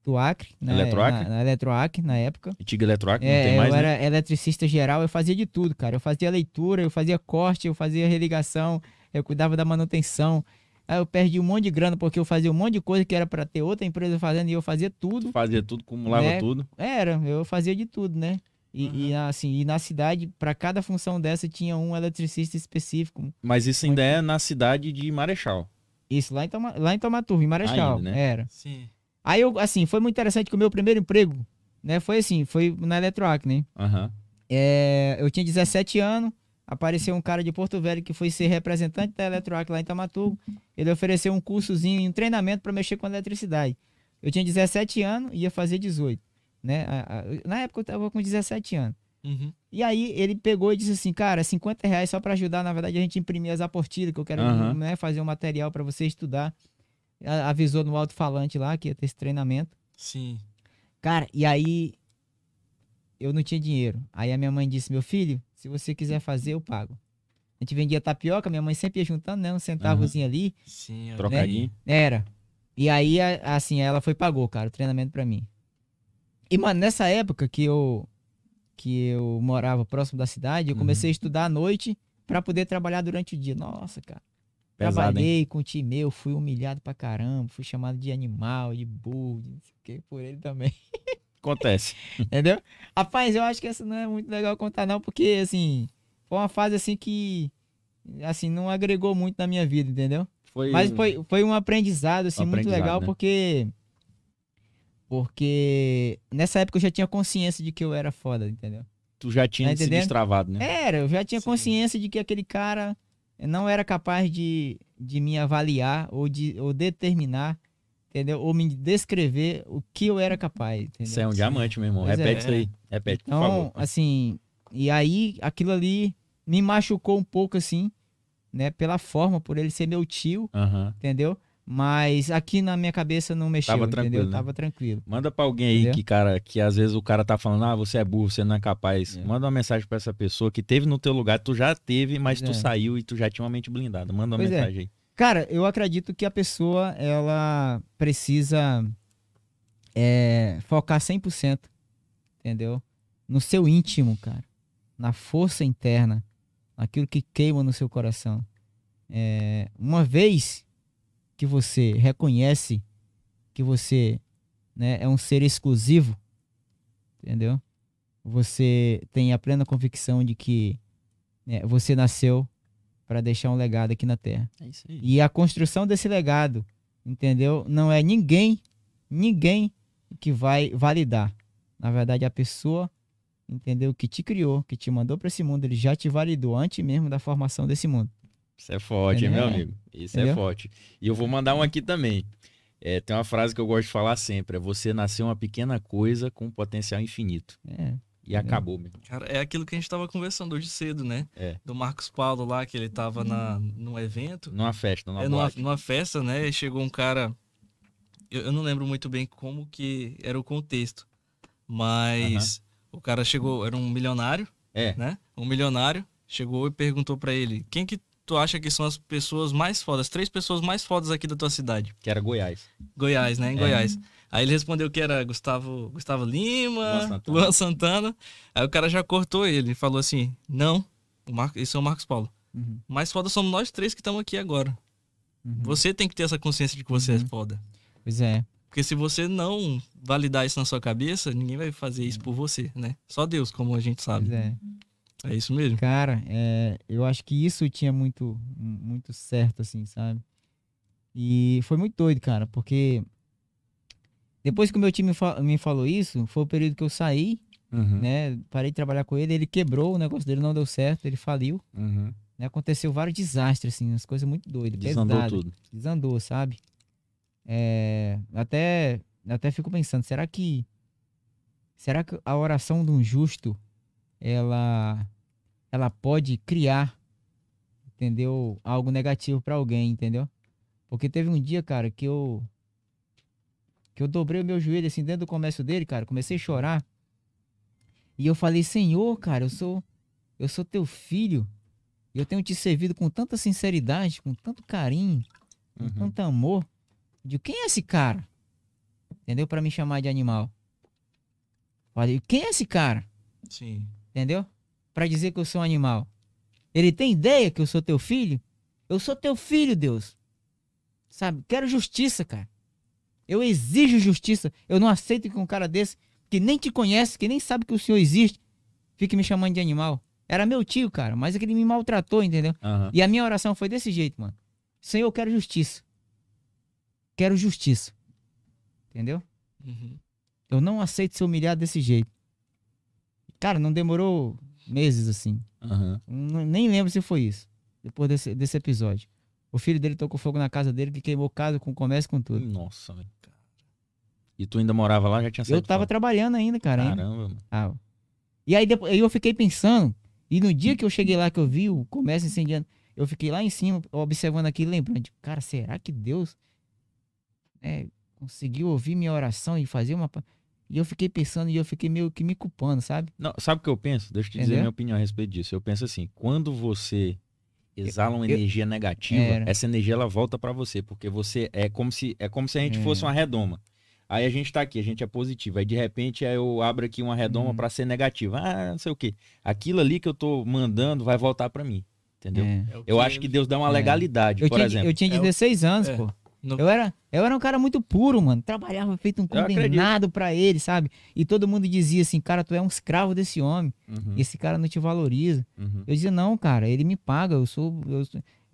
do Acre, né? Eletroacre? Na, na Eletroacre, na época. Antiga Eletroac, não É, tem mais, eu né? era eletricista geral, eu fazia de tudo, cara. Eu fazia leitura, eu fazia corte, eu fazia religação, eu cuidava da manutenção. Aí eu perdi um monte de grana porque eu fazia um monte de coisa que era pra ter outra empresa fazendo e eu fazia tudo. Fazia tudo, acumulava Né? tudo. Era, eu fazia de tudo, né? E, Uhum. e, assim, e na cidade, pra cada função dessa tinha um eletricista específico. Mas isso ainda é na cidade de Marechal. Isso lá em, Toma, lá em Tomaturgo, em Marechal. Ainda, né? Era. Sim. Aí eu, assim, foi muito interessante que o meu primeiro emprego, né, foi assim, foi na Eletroac, né? Aham. É, eu tinha 17 anos, apareceu um cara de Porto Velho que foi ser representante da Eletroac lá em Tamaturgo. Ele ofereceu um cursozinho, um treinamento para mexer com eletricidade. Eu tinha 17 anos ia fazer 18, né? Na época eu tava com 17 anos. Uhum. E aí ele pegou e disse assim, cara, 50 reais só para ajudar, na verdade, a gente imprimir as apostilas, que eu quero Aham. né, fazer um material para você estudar. A- Avisou no alto-falante lá que ia ter esse treinamento. Sim. Cara, e aí eu não tinha dinheiro. Aí a minha mãe disse: Meu filho, se você quiser fazer, eu pago. A gente vendia tapioca, minha mãe sempre ia juntando, né? Um centavozinho ali. Sim. Trocadinho. Era. E aí, assim, ela foi e pagou, cara, o treinamento pra mim. E, mano, nessa época que eu, que eu morava próximo da cidade, eu Uhum. comecei a estudar à noite pra poder trabalhar durante o dia. Nossa, cara. Pesado, hein? Trabalhei com o time meu, fui humilhado pra caramba, fui chamado de animal, de burro, de não sei o que, por ele também. (laughs) Acontece. Entendeu? Rapaz, eu acho que essa não é muito legal contar, não, porque, assim, foi uma fase assim que, assim, não agregou muito na minha vida, entendeu? Foi, Mas foi, foi um aprendizado, assim, Um muito aprendizado, legal, né? porque. Porque nessa época eu já tinha consciência de que eu era foda, entendeu? Tu já tinha Tá se destravado, né? Era, eu já tinha Sim. consciência de que aquele cara não era capaz de, de me avaliar ou de ou determinar, entendeu? Ou me descrever o que eu era capaz, entendeu? Isso é um diamante, meu irmão. Pois é. Repete isso aí. Repete, por Então, favor. assim, e aí aquilo ali me machucou um pouco, assim, né? Pela forma, por ele ser meu tio, entendeu? Mas aqui na minha cabeça não mexeu, Tava entendeu? tranquilo, né? Tava tranquilo. Manda pra alguém aí Entendeu? que, cara, que às vezes o cara tá falando, ah, você é burro, você não é capaz. É. Manda uma mensagem pra essa pessoa que teve no teu lugar, tu já teve, mas Pois tu é. saiu e tu já tinha uma mente blindada. Manda uma Pois é. mensagem aí. Cara, eu acredito que a pessoa, ela precisa é, focar 100%, entendeu? No seu íntimo, cara. Na força interna. Naquilo que queima no seu coração. É, uma vez que você reconhece que você né, é um ser exclusivo, entendeu? Você tem a plena convicção de que né, você nasceu para deixar um legado aqui na Terra. É. E a construção desse legado, entendeu? Não é ninguém, ninguém que vai validar. Na verdade, a pessoa, entendeu? Que te criou, que te mandou para esse mundo, ele já te validou antes mesmo da formação desse mundo. Isso é forte, hein, meu É. amigo? Isso é forte. E eu vou mandar um aqui também. É, tem uma frase que eu gosto de falar sempre: é você nasceu uma pequena coisa com um potencial infinito. É, E acabou, meu. Cara, é aquilo que a gente tava conversando hoje cedo, né? É. Do Marcos Paulo lá, que ele tava na, num evento. Numa festa, numa É, numa, numa festa, né? E chegou um cara. Eu, eu não lembro muito bem como que era o contexto. Mas o cara chegou, era um milionário, É. né? Um milionário chegou e perguntou pra ele: quem que tu acha que são as pessoas mais fodas, as três pessoas mais fodas aqui da tua cidade? Que era Goiás. Goiás, né? Em É. Goiás. Aí ele respondeu que era Gustavo, Gustavo Lima, Luan Luan Santana. Santana. Aí o cara já cortou ele e falou assim: não, o Mar... isso é o Marcos Paulo. Uhum, Mais foda somos nós três que estamos aqui agora. uhum. Você tem que ter essa consciência de que você é Uhum. foda. Pois é. Porque se você não validar isso na sua cabeça, ninguém vai fazer isso por você, né? Só Deus, como a gente Pois sabe. é. É isso mesmo. Cara, é, eu acho que isso tinha muito, muito certo, assim, sabe? E foi muito doido, cara, porque Depois que o meu time me falou isso, foi o período que eu saí, Uhum. né? Parei de trabalhar com ele, ele quebrou, o negócio dele não deu certo, ele faliu. Uhum. Né? Aconteceu vários desastres, assim, umas coisas muito doidas, Desandou tudo. Desandou, sabe? É, até, até fico pensando, será que será que a oração de um justo ela ela pode criar, entendeu? Algo negativo pra alguém, entendeu? Porque teve um dia, cara, que eu que eu dobrei o meu joelho assim dentro do comércio dele, cara, comecei a chorar. E eu falei: "Senhor, cara, eu sou eu sou teu filho. E eu tenho te servido com tanta sinceridade, com tanto carinho, com Uhum. tanto amor. De quem é esse cara? Entendeu? Pra me chamar de animal. Falei, quem é esse cara? Sim. Entendeu? Pra dizer que eu sou um animal. Ele tem ideia que eu sou teu filho? Eu sou teu filho, Deus. Sabe? Quero justiça, cara. Eu exijo justiça. Eu não aceito que um cara desse, que nem te conhece, que nem sabe que o senhor existe, fique me chamando de animal. Era meu tio, cara, mas é que ele me maltratou, entendeu? Aham. E a minha oração foi desse jeito, mano. Senhor, eu quero justiça. Quero justiça. Entendeu? Uhum. Eu não aceito ser humilhado desse jeito. Cara, não demorou meses assim. N- Nem lembro se foi isso. Depois desse, desse episódio. O filho dele tocou fogo na casa dele, que queimou casa com comércio com tudo. Nossa, velho. E tu ainda morava lá, já tinha Eu saído tava fora. trabalhando ainda, cara. ainda. Caramba, mano. Ah, E aí depois, eu fiquei pensando, e no dia que eu cheguei lá, que eu vi o comércio incendiando, eu fiquei lá em cima, observando aquilo, lembrando, cara, será que Deus né, conseguiu ouvir minha oração e fazer uma. E eu fiquei pensando, e eu fiquei meio que me culpando, sabe? Não, sabe o que eu penso? Deixa eu te dizer Entendeu? minha opinião a respeito disso. Eu penso assim, quando você exala uma Eu- energia negativa, Era. essa energia ela volta pra você, porque você é como se é como se a gente É. fosse uma redoma. Aí a gente tá aqui, a gente é positivo. Aí de repente aí eu abro aqui uma redoma Uhum. pra ser negativa. Ah, não sei o quê. Aquilo ali que eu tô mandando vai voltar pra mim. Entendeu? É. É Eu acho que Deus dá uma É. legalidade, Eu, por tinha, exemplo. eu tinha É o- 16 anos, é. pô. Eu era, eu era um cara muito puro, mano. Trabalhava feito um condenado pra ele, sabe? E todo mundo dizia assim, cara, tu é um escravo desse homem. Uhum, Esse cara não te valoriza. uhum. Eu dizia, não, cara, ele me paga, eu sou. Eu,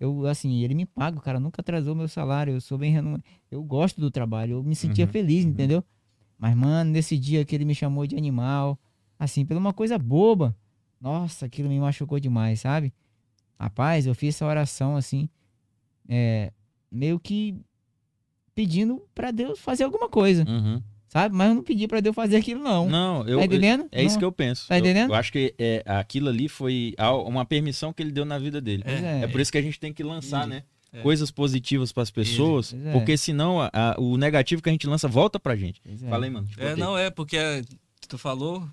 eu, assim, ele me paga, o cara nunca atrasou meu salário, eu sou bem renomado. Eu gosto do trabalho, eu me sentia Uhum, feliz, uhum. entendeu? Mas, mano, nesse dia que ele me chamou de animal, assim, por uma coisa boba, nossa, aquilo me machucou demais, sabe? Rapaz, eu fiz essa oração, assim, é, meio que pedindo pra Deus fazer alguma coisa, Uhum. sabe? Mas eu não pedi pra Deus fazer aquilo, não. Não, eu, tá entendendo? É isso Não. que eu penso. Tá Eu- entendendo? Eu, acho que é, aquilo ali foi uma permissão que ele deu na vida dele. Pois É, por isso que a gente tem que lançar, né? é. Coisas positivas pras pessoas, Pois é. porque senão a- a- o negativo que a gente lança volta pra gente. É. Fala aí, mano. É, não, é, porque é, tu falou,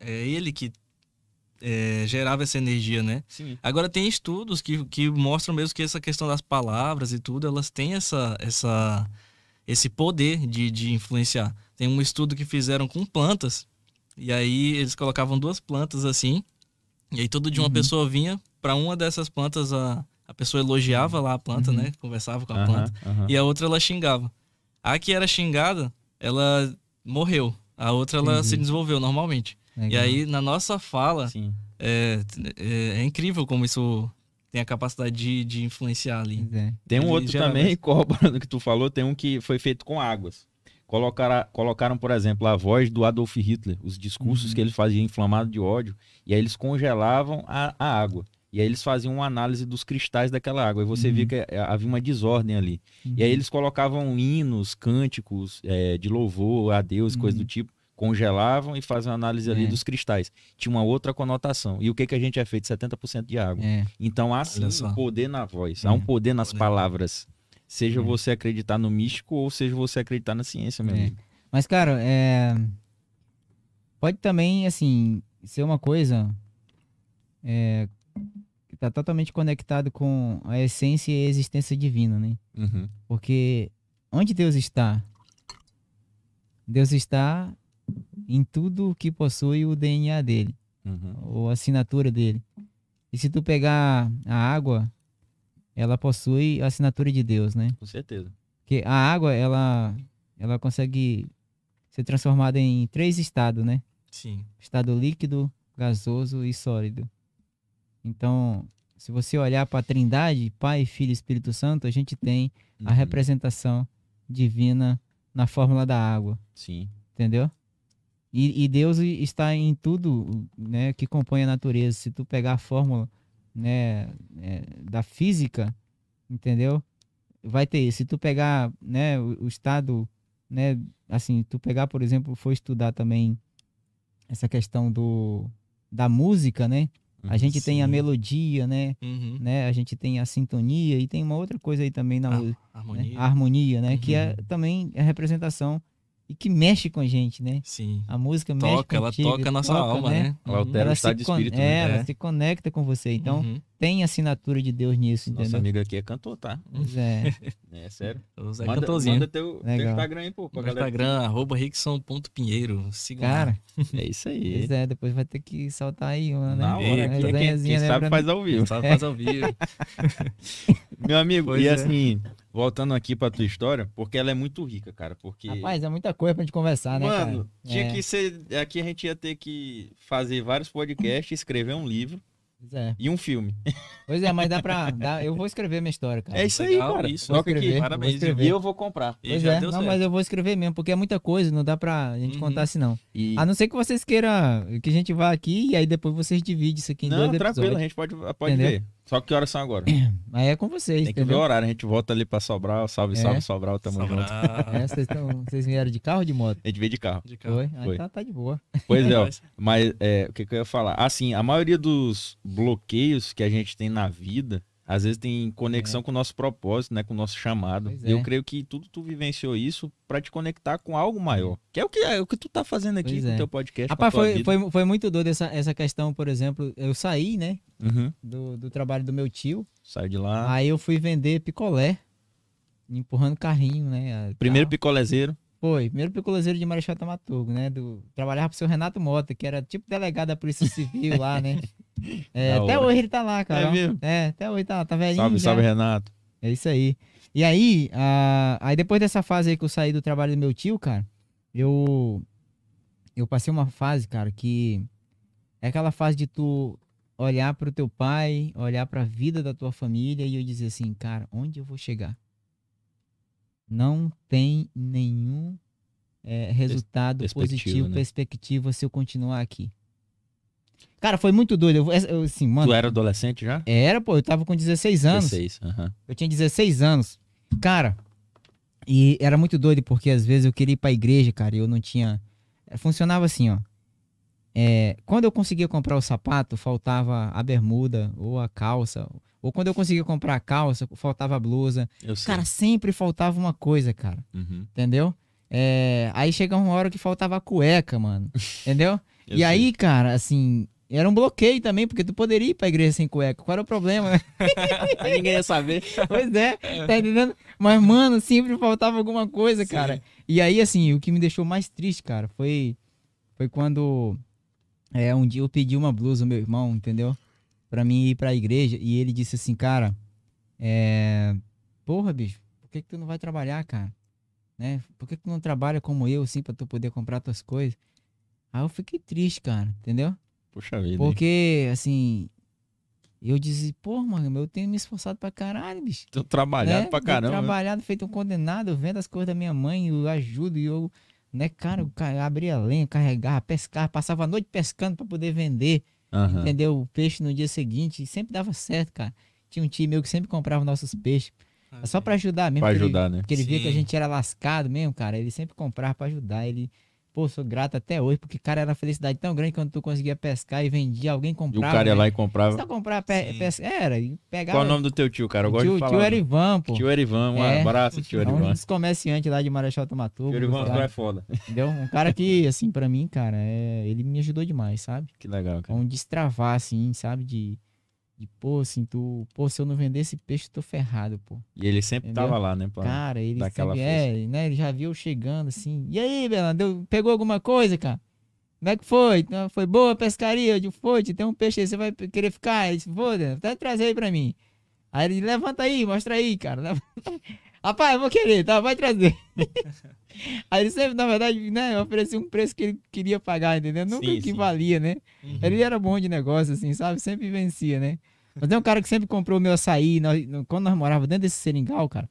é ele que é, gerava essa energia, né? Sim. Agora tem estudos que, que mostram mesmo que essa questão das palavras e tudo, elas têm essa, essa, esse poder de, de influenciar. Tem um estudo que fizeram com plantas, e aí eles colocavam duas plantas assim, e aí todo dia uma Uhum. pessoa vinha para uma dessas plantas, a, a pessoa elogiava lá a planta, Uhum. né? Conversava com a Aham, planta. E a outra ela xingava. A que era xingada, ela morreu. A outra ela se desenvolveu normalmente. E Legal. aí, na nossa fala, Sim. é, é, é incrível como isso tem a capacidade de, de influenciar ali. É. Tem um Ele outro também, mais- (laughs) corroborando o que tu falou, tem um que foi feito com águas. Colocaram, colocaram, por exemplo, a voz do Adolf Hitler, os discursos Uhum. que ele fazia inflamado de ódio, e aí eles congelavam a, a água. E aí eles faziam uma análise dos cristais daquela água. E você Uhum. via que eh, havia uma desordem ali. E aí eles colocavam hinos, cânticos eh, de louvor a Deus, coisa Uhum. do tipo, congelavam e faziam análise ali É. dos cristais. Tinha uma outra conotação. E o que, que a gente é feito? 70% de água. É. Então há sim um poder na voz, É. há um poder nas palavras. Seja É. você acreditar no místico ou seja você acreditar na ciência, meu É. Mas, cara, é... pode também, assim, ser uma coisa que tá totalmente conectado com a essência e a existência divina, né? Uhum. Porque onde Deus está? Deus está em tudo que possui o DNA dele, Uhum. ou a assinatura dele. E se tu pegar a água, ela possui a assinatura de Deus, né? Com certeza. Porque a água, ela, ela consegue ser transformada em três estados, né? Sim. Estado líquido, gasoso e sólido. Então, se você olhar para a Trindade, Pai, Filho e Espírito Santo, a gente tem a Uhum. representação divina na fórmula da água, Sim. entendeu? E, e Deus está em tudo, né, que compõe a natureza. Se tu pegar a fórmula, né, é, da física, entendeu? Vai ter. Se tu pegar, né, o, o estado, né, assim, tu pegar, por exemplo, for estudar também essa questão do da música, né? A gente tem a Sim. melodia, né? Uhum. né? A gente tem a sintonia e tem uma outra coisa aí também na Ah, música, né? harmonia. A harmonia, né? Que é Uhum. também a representação e que mexe com a gente, né? Sim. A música mexe Toca, ela toca a nossa toca, alma, né? Ela altera o Ela estado se, de espírito, é, né? ela É. se conecta com você. Então, Uhum. Tem assinatura de Deus nisso, Nossa entendeu? amiga aqui é cantor, tá? Pois é. (laughs) É sério. Zé Manda, Cantorzinho. manda teu, teu. Instagram aí, pô, pra Meu galera. Instagram, arroba rickson.pinheiro. Sigam lá. Cara, É isso aí. pois é, depois vai ter que saltar aí uma, né? Na hora, aqui quem, quem né, sabe faz ao vivo. Só faz ao vivo. Meu amigo, Pois e é. assim, voltando aqui pra tua história, porque ela é muito rica, cara, porque... Rapaz, é muita coisa pra gente conversar, né, cara? Mano, tinha É. que ser... Aqui a gente ia ter que fazer vários podcasts, escrever um livro é. e um filme. Pois é, mas dá pra. dá- eu vou escrever minha história, cara. É isso aí, Legal, cara. isso. Vou Toca aqui. escrever, Parabéns, vou escrever. E eu vou comprar. E Pois já é, deu não, certo. mas eu vou escrever mesmo, porque é muita coisa, não dá pra gente Uhum. contar assim, não. E... A não ser que vocês queiram que a gente vá aqui e aí depois vocês dividem isso aqui em Não, dois tranquilo, a gente pode, pode Entendeu? ver. Só que horas são agora? (clears throat) Aí é com vocês, Tem que ver o entendeu? horário. A gente volta ali pra Sobral. Salve, É. salve, Sobral. Tamo junto. Sobrar. É, vocês, tão, vocês vieram de carro ou de moto? A gente veio de carro. De carro. Foi? Aí Foi. tá, tá de boa. Pois é, ó. Mas- Mas é, o que, que eu ia falar? Assim, a maioria dos bloqueios que a gente tem na vida, às vezes tem conexão com o nosso propósito, né? Com o nosso chamado. Pois E eu é. creio que tudo tu vivenciou isso pra te conectar com algo maior. Que é o que, é o que tu tá fazendo aqui Pois com o é. teu podcast. Rapaz, foi, foi, foi muito doido essa, essa questão, por exemplo. Eu saí, né, Uhum. do, do trabalho do meu tio. Sai de lá. Aí eu fui vender picolé, empurrando carrinho, né? Primeiro carro. picolézeiro. Foi, primeiro picolezeiro de Marechal Tamaturgo, né? Do, trabalhava pro seu Renato Mota, que era tipo delegado da Polícia Civil lá, né? (laughs) É, até hora. hoje ele tá lá, cara. É mesmo? É, até hoje tá, tá velhinho Salve, já. salve, Renato. É isso aí. E aí, ah, aí depois dessa fase aí que eu saí do trabalho do meu tio, cara, eu eu passei uma fase, cara, que é aquela fase de tu olhar pro teu pai, olhar pra vida da tua família e eu dizer assim, cara, onde eu vou chegar? Não tem nenhum eh, resultado positivo, né? perspectiva se eu continuar aqui. Cara, foi muito doido. Eu, eu, assim, mano, Tu era adolescente já? era, pô, eu tava com 16 anos. 16. aham. Eu tinha 16 anos. Cara, e era muito doido porque às vezes eu queria ir pra igreja, cara, e eu não tinha. eh, Funcionava assim, ó. É, quando eu conseguia comprar o sapato, faltava a bermuda ou a calça. Ou quando eu conseguia comprar a calça, faltava a blusa. Cara, sempre faltava uma coisa, cara. Uhum. Entendeu? É, aí chega uma hora que faltava a cueca, mano. (laughs) Entendeu? Eu e sei. aí, cara, assim, era um bloqueio também, porque tu poderia ir pra igreja sem cueca. Qual era o problema? (laughs) Ninguém ia saber. Pois é, tá entendendo? Mas, mano, sempre faltava alguma coisa, cara. E aí, assim, o que me deixou mais triste, cara, foi, foi quando é, um dia eu pedi uma blusa ao meu irmão, entendeu? Pra mim ir pra igreja. E ele disse assim, cara, é. Porra, bicho, por que, que tu não vai trabalhar, cara? Né? Por que, que tu não trabalha como eu, assim, pra tu poder comprar tuas coisas? Aí eu fiquei triste, cara, entendeu? Puxa vida. hein? Porque, assim, eu disse, pô, mano, eu tenho me esforçado pra caralho, bicho Tu trabalhado né? pra caramba. né? Trabalhado, feito um condenado, eu vendo as coisas da minha mãe, eu ajudo e eu, né, cara, eu abria lenha, carregava, pescava, passava a noite pescando pra poder vender, Aham. entendeu? O peixe no dia seguinte, e sempre dava certo, cara. Tinha um tio meu que sempre comprava nossos peixes, é só pra ajudar mesmo. Pra porque ele- ajudar, né? Porque ele via que a Sim. gente era lascado mesmo, cara. Ele sempre comprava pra ajudar. Ele, pô, sou grato até hoje, porque, cara, era uma felicidade tão grande quando tu conseguia pescar e vendia, alguém E o comprava. cara ia né? lá e comprava. Só comprar pe pesca. Era, e pegava. Qual o nome do teu tio, cara? Eu gosto tio, de falar. tio? Erivan, pô. Tio Erivan, um É. abraço, tio É um Erivan. dos comerciantes lá de Marechal Tomatuba. Tio Erivan, sabe? é foda. Entendeu? Um cara que, assim, pra mim, cara, é... ele me ajudou demais, sabe? Que legal, cara. Um destravar, assim, sabe? De, de, pô, assim, tu... Pô, se eu não vender esse peixe, tô ferrado, pô. E ele sempre Entendeu? tava lá, né? Pra... Cara, ele aquela sempre... É, né? Ele já viu chegando, assim. E aí, Belando, deu- pegou alguma coisa, cara? Como é que foi? Então, Foi boa a pescaria? Eu digo, foi, tem um peixe aí, você vai querer ficar? Ele disse, vou, até trazer aí pra mim. Aí ele, levanta aí, mostra aí, cara. (laughs) Levanta. Rapaz, eu vou querer, tá? Vai trazer. (laughs) aí ele sempre, na verdade, né, oferecia um preço que ele queria pagar, entendeu? Nunca Sim, que sim. valia, né? Uhum. Ele era bom de negócio, assim, sabe? Sempre vencia, né? Mas é um cara que sempre comprou meu açaí. Nós, quando nós morávamos dentro desse seringal, cara,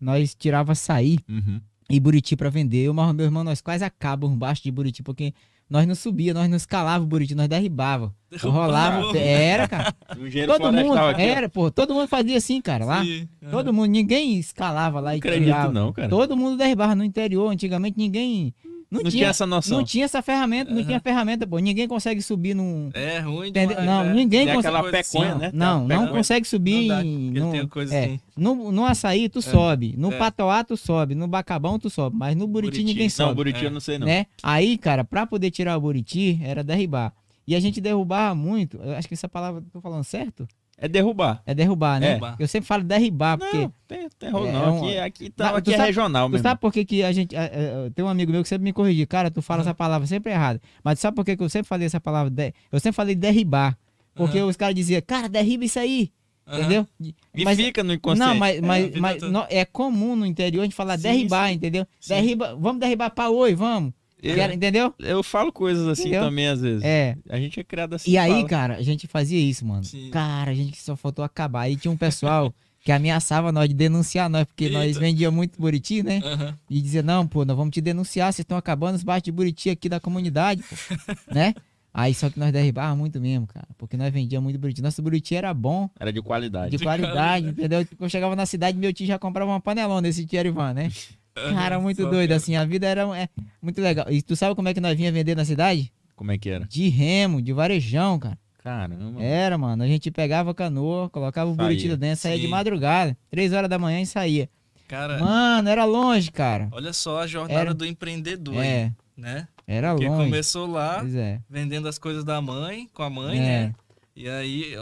nós tirava açaí Uhum. e Buriti pra vender. Eu e meu irmão, nós quase acabamos embaixo de Buriti, porque nós não subia, nós não escalava o Buriti, nós derribava. Rolava, era, cara. (laughs) Todo mundo, aqui, era, pô, todo mundo fazia assim, cara, lá. Sim, aham. Todo mundo, ninguém escalava lá Não e acredito tirava. não, cara. Todo mundo derribava no interior, antigamente ninguém não, Não tinha, tinha essa noção. não tinha essa ferramenta, não Aham. tinha ferramenta, pô. Ninguém consegue subir num É ruim Entendeu? demais, Não, né? ninguém Tem consegue aquela assim, peconha, né? Não, não consegue subir Não dá, no, tem coisa é, assim. no, no açaí tu sobe, no É. patoá tu sobe, no bacabão tu sobe, mas no buriti, Buriti. ninguém Não, sobe, Buriti É. eu não sei não. né? Aí, cara, pra poder tirar o buriti era derribar. E a gente derrubava muito, eu acho que essa palavra, tô falando certo? É derrubar. É derrubar, né? É. Eu sempre falo derribar, porque Não, tem, tem rolo É, não. é Aqui, aqui, tá, aqui tu é sabe- regional Tu mesmo. sabe por que, que a gente. é, é, tem um amigo meu que sempre me corrigiu. Cara, tu fala essa palavra sempre errada. Mas tu sabe por que, que eu sempre falei essa palavra? de- eu sempre falei derribar. Porque os caras diziam, cara, derriba isso aí. Aham. Entendeu? E Mas- fica no inconsciente. Não, mas, É, mas, vida mas não- é comum no interior a gente falar Sim, derribar, sim. entendeu? Sim. Derriba, vamos derribar pra oi, vamos. Eu, Quero- entendeu? eu falo coisas assim Entendeu? também, às vezes. É. A gente é criado assim. E aí, fala. cara, a gente fazia isso, mano. Sim. Cara, a gente só faltou acabar. Aí tinha um pessoal (laughs) que ameaçava nós de denunciar nós, porque nós Eita. vendíamos muito buriti, né? Aham. E dizia, não, pô, nós vamos te denunciar, vocês estão acabando os baixos de Buriti aqui da comunidade, pô. (laughs) né? Aí só que nós derribávamos muito mesmo, cara. Porque nós vendíamos muito Buriti. Nosso Buriti era bom, Era de qualidade. de De qualidade, qualidade. (laughs) entendeu? Quando eu chegava na cidade, meu tio já comprava uma panelona desse tio Ivan, né? Cara, muito Só doido, que- assim, a vida era é, muito legal. E tu sabe como é que nós vinha vender na cidade? Como é que era? De remo, de varejão, cara. Caramba. Era, mano. A gente pegava a canoa, colocava o Saía. Buriti dentro, saía de Sim. madrugada, três horas da manhã e saía. Cara, Mano, era longe, cara. olha só a jornada Era- do empreendedor, É, né? era Que longe. começou lá é. vendendo as coisas da mãe, com a mãe, É. né? E aí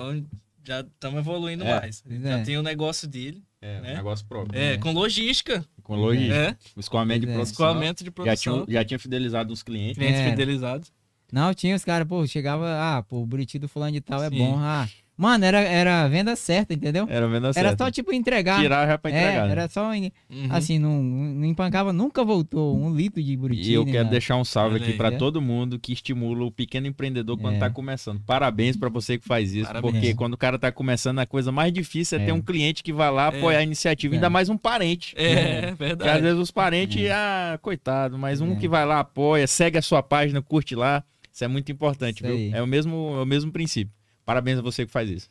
já estamos evoluindo É. mais. Pois Já é. tem o negócio dele. É, né? um negócio próprio. É, É. com logística. Com logística. É, escoamento de é. produção. escoamento de Já produção. tinha, já tinha fidelizado os clientes. Clientes É. fidelizados. Não, tinha os caras, pô, chegava, ah, pô, o Buriti do fulano de tal é Sim. bom. Ah, mano, era, era a venda certa, entendeu? Era venda Era certa. só, tipo, entregar. Tirar já pra é, entregar. né? era só, Uhum. assim, não, não empancava, nunca voltou um litro de Buriti. E eu nem quero nada. deixar um salve aqui pra É. todo mundo que estimula o pequeno empreendedor quando É. tá começando. Parabéns pra você que faz isso, Parabéns. porque É. quando o cara tá começando, a coisa mais difícil é, É. ter um cliente que vai lá É. apoiar a iniciativa, É. ainda mais um parente. É, Porque às verdade. vezes os parentes, ah, coitado, mas um É. que vai lá, apoia, segue a sua página, curte lá. Isso é muito importante, Isso viu? aí. É o, mesmo, é o mesmo princípio. Parabéns a você que faz isso.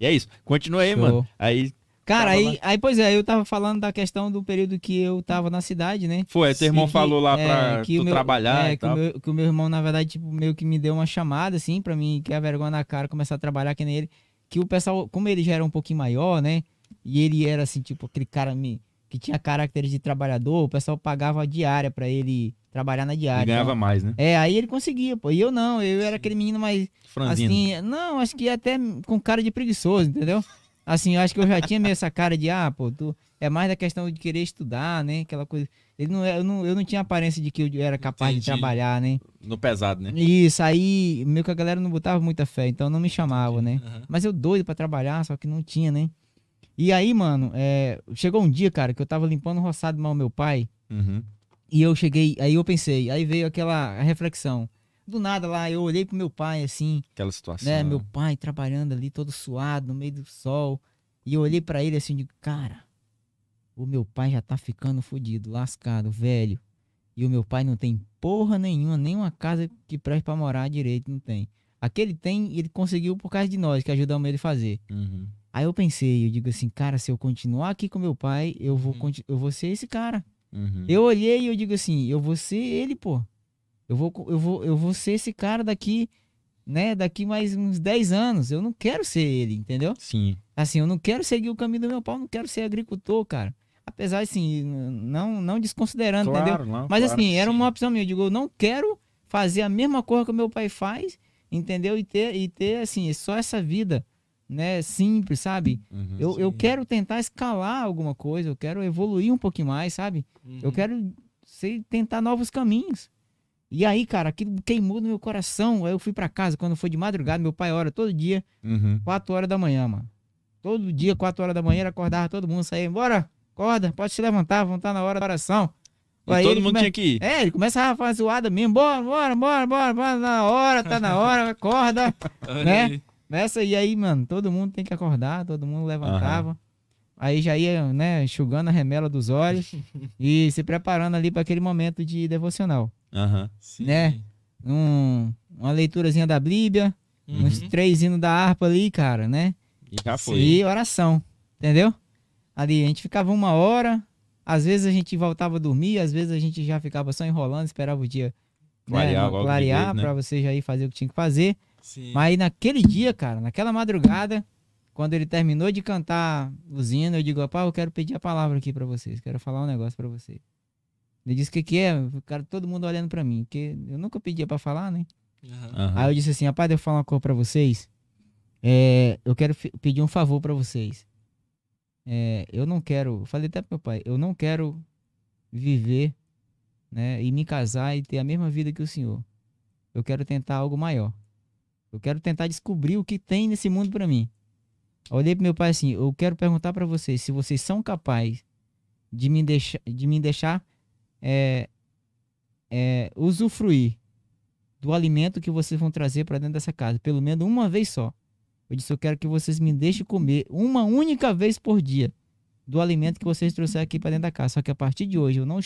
E é isso. Continua aí, Show. mano. Aí Cara, aí, aí, pois é, eu tava falando da questão do período que eu tava na cidade, né? foi, teu irmão que- falou lá é, pra que tu meu- trabalhar é, e que o, meu, que o meu irmão, na verdade, tipo, meio que me deu uma chamada, assim, pra mim, que é a vergonha na cara, começar a trabalhar que nem ele. Que o pessoal, como ele já era um pouquinho maior, né? E ele era, assim, tipo, aquele cara me, que tinha caracteres de trabalhador, o pessoal pagava a diária pra ele trabalhar na E diária. ganhava Então, mais, né? é, aí ele conseguia, pô. E eu não, eu era aquele menino mais, Franzino. assim, não, acho que até com cara de preguiçoso, entendeu? Assim, eu acho que eu já tinha meio essa cara de, ah, pô, tu é mais da questão de querer estudar, né? Aquela coisa. Ele não, é- eu, não, eu não tinha aparência de que eu era capaz de Entendi. trabalhar, né? No pesado, né? Isso, aí meio que a galera não botava muita fé, então não me chamava, né? Aham. Mas eu doido pra trabalhar, só que não tinha, né? E aí, mano, é, chegou um dia, cara, que eu tava limpando o roçado mal meu pai, Uhum. E eu cheguei, aí eu pensei, aí veio aquela reflexão. Do nada lá, eu olhei pro meu pai assim, Aquela situação. né? Meu pai trabalhando ali todo suado no meio do sol. E eu olhei pra ele assim, de cara, o meu pai já tá ficando fodido, lascado, velho. E o meu pai não tem porra nenhuma, nenhuma casa que preste pra morar direito, não tem. Aquele tem, ele conseguiu por causa de nós, que ajudamos ele a fazer. Uhum. Aí eu pensei, eu digo assim, cara, se eu continuar aqui com meu pai, eu vou, Uhum. eu vou ser esse cara. Uhum. Eu olhei e eu digo assim, eu vou ser ele, pô. Eu vou, eu vou, eu vou ser esse cara daqui, né? Daqui mais uns 10 anos. Eu não quero ser ele, entendeu? Sim. Assim, eu não quero seguir o caminho do meu pai, eu não quero ser agricultor, cara. Apesar, assim, não, não desconsiderando, entendeu? Claro, não, Mas claro. assim, era sim. uma opção minha. Eu digo, eu não quero fazer a mesma coisa que o meu pai faz, entendeu? E ter, e ter assim, só essa vida, né? Simples, sabe? Uhum. Eu, eu Sim. quero tentar escalar alguma coisa, eu quero evoluir um pouquinho mais, sabe? Eu Uhum. quero sei, tentar novos caminhos. E aí, cara, aquilo queimou no meu coração. Aí eu fui pra casa quando foi de madrugada. Meu pai ora todo dia, Uhum. 4 horas da manhã, mano. Todo dia, 4 horas da manhã, ele acordava todo mundo, saía, bora, acorda, pode se levantar, vão estar na hora da oração. E Aí todo mundo come- tinha que ir. É, ele começava a fazer zoada mesmo, bora, bora, bora, bora, bora, na hora, tá na hora, acorda. (laughs) Né? aí. Nessa, e aí, mano, todo mundo tem que acordar, todo mundo levantava. Aí já ia, né, enxugando a remela dos olhos (laughs) e se preparando ali para aquele momento de devocional. Aham. Sim. Né? Um, uma leiturazinha da Bíblia, Uhum. uns três hinos da harpa ali, cara, né? E já foi. E oração, entendeu? Ali a gente ficava uma hora, às vezes a gente voltava a dormir, às vezes a gente já ficava só enrolando, esperava o dia Clarear né, clarear vez, né? pra você já ir fazer o que tinha que fazer. Sim. Mas aí naquele dia, cara, naquela madrugada, quando ele terminou de cantar hinos, eu digo, rapaz, eu quero pedir a palavra aqui pra vocês, quero falar um negócio pra vocês. Ele disse o que que é, o cara, todo mundo olhando pra mim, porque eu nunca pedia pra falar, né? Aham. Aí eu disse assim, rapaz, deixa eu falar uma coisa pra vocês. É, eu quero pedir um favor pra vocês. É, eu não quero, eu falei até pro meu pai, eu não quero viver, né, e me casar e ter a mesma vida que o senhor. Eu quero tentar algo maior. Eu quero tentar descobrir o que tem nesse mundo pra mim. Olhei pro meu pai assim, eu quero perguntar pra vocês se vocês são capazes de me deixar, de me deixar é, é, usufruir do alimento que vocês vão trazer para dentro dessa casa, pelo menos uma vez só. Eu disse, eu quero que vocês me deixem comer uma única vez por dia do alimento que vocês trouxeram aqui para dentro da casa. Só que a partir de hoje eu não,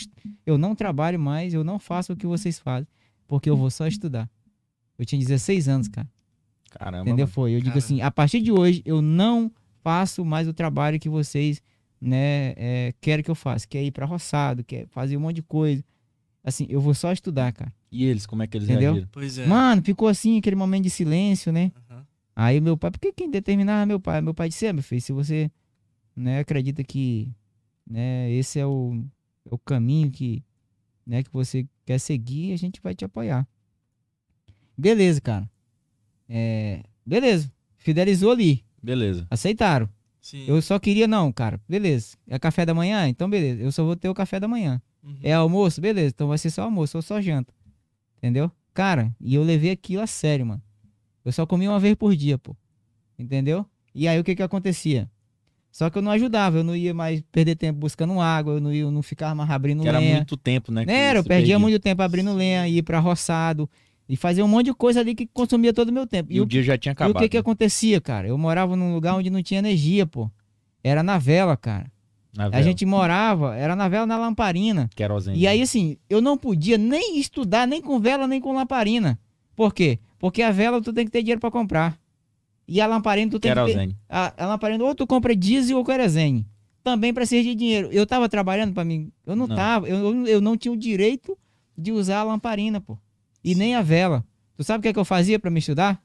eu não trabalho mais, eu não faço o que vocês fazem, porque eu vou só estudar. Eu tinha 16 anos, cara. Caramba. Entendeu? Foi. Eu digo Cara. assim, a partir de hoje eu não faço mais o trabalho que vocês, né, é, querem que eu faça, que é ir para roçado, que é fazer um monte de coisa. Assim, eu vou só estudar, cara. E eles, como é que eles Entendeu? reagiram? Pois é. Mano, ficou assim, aquele momento de silêncio, né? Aham. Aí meu pai, porque quem determinava meu pai? Meu pai disse, é, meu filho, se você né, acredita que né, esse é o, é o caminho que, né, que você quer seguir, a gente vai te apoiar. Beleza, cara. É, beleza. Fidelizou ali. Beleza. Aceitaram. Sim. Eu só queria, não, cara. Beleza. É café da manhã? Então, beleza. Eu só vou ter o café da manhã. Uhum. É almoço? Beleza, então vai ser só almoço ou só janta. Entendeu? Cara, e eu levei aquilo a sério, mano. Eu só comia uma vez por dia, pô. Entendeu? E aí o que que acontecia? Só que eu não ajudava, eu não ia mais perder tempo buscando água, eu não, ia, eu não ficava mais abrindo Que era lenha. muito tempo, né? Era, eu você perdia muito tempo abrindo lenha, ir pra roçado e fazer um monte de coisa ali que consumia todo o meu tempo. E, o dia já tinha e acabado. o que que acontecia, cara? Eu morava num lugar onde não tinha energia, pô. Era na vela, cara. Na A vela. gente morava, era na vela na lamparina. Querosene. E aí, assim, eu não podia nem estudar, nem com vela, nem com lamparina. Por quê? Porque a vela tu tem que ter dinheiro pra comprar. E a lamparina tu tem que ter... Querosene. A, a lamparina ou tu compra diesel ou querosene. Também precisa de dinheiro. Eu tava trabalhando pra mim. Eu não, Não. tava. Eu, eu não tinha o direito de usar a lamparina, pô. E nem a vela. Tu sabe o que, é que eu fazia pra me estudar?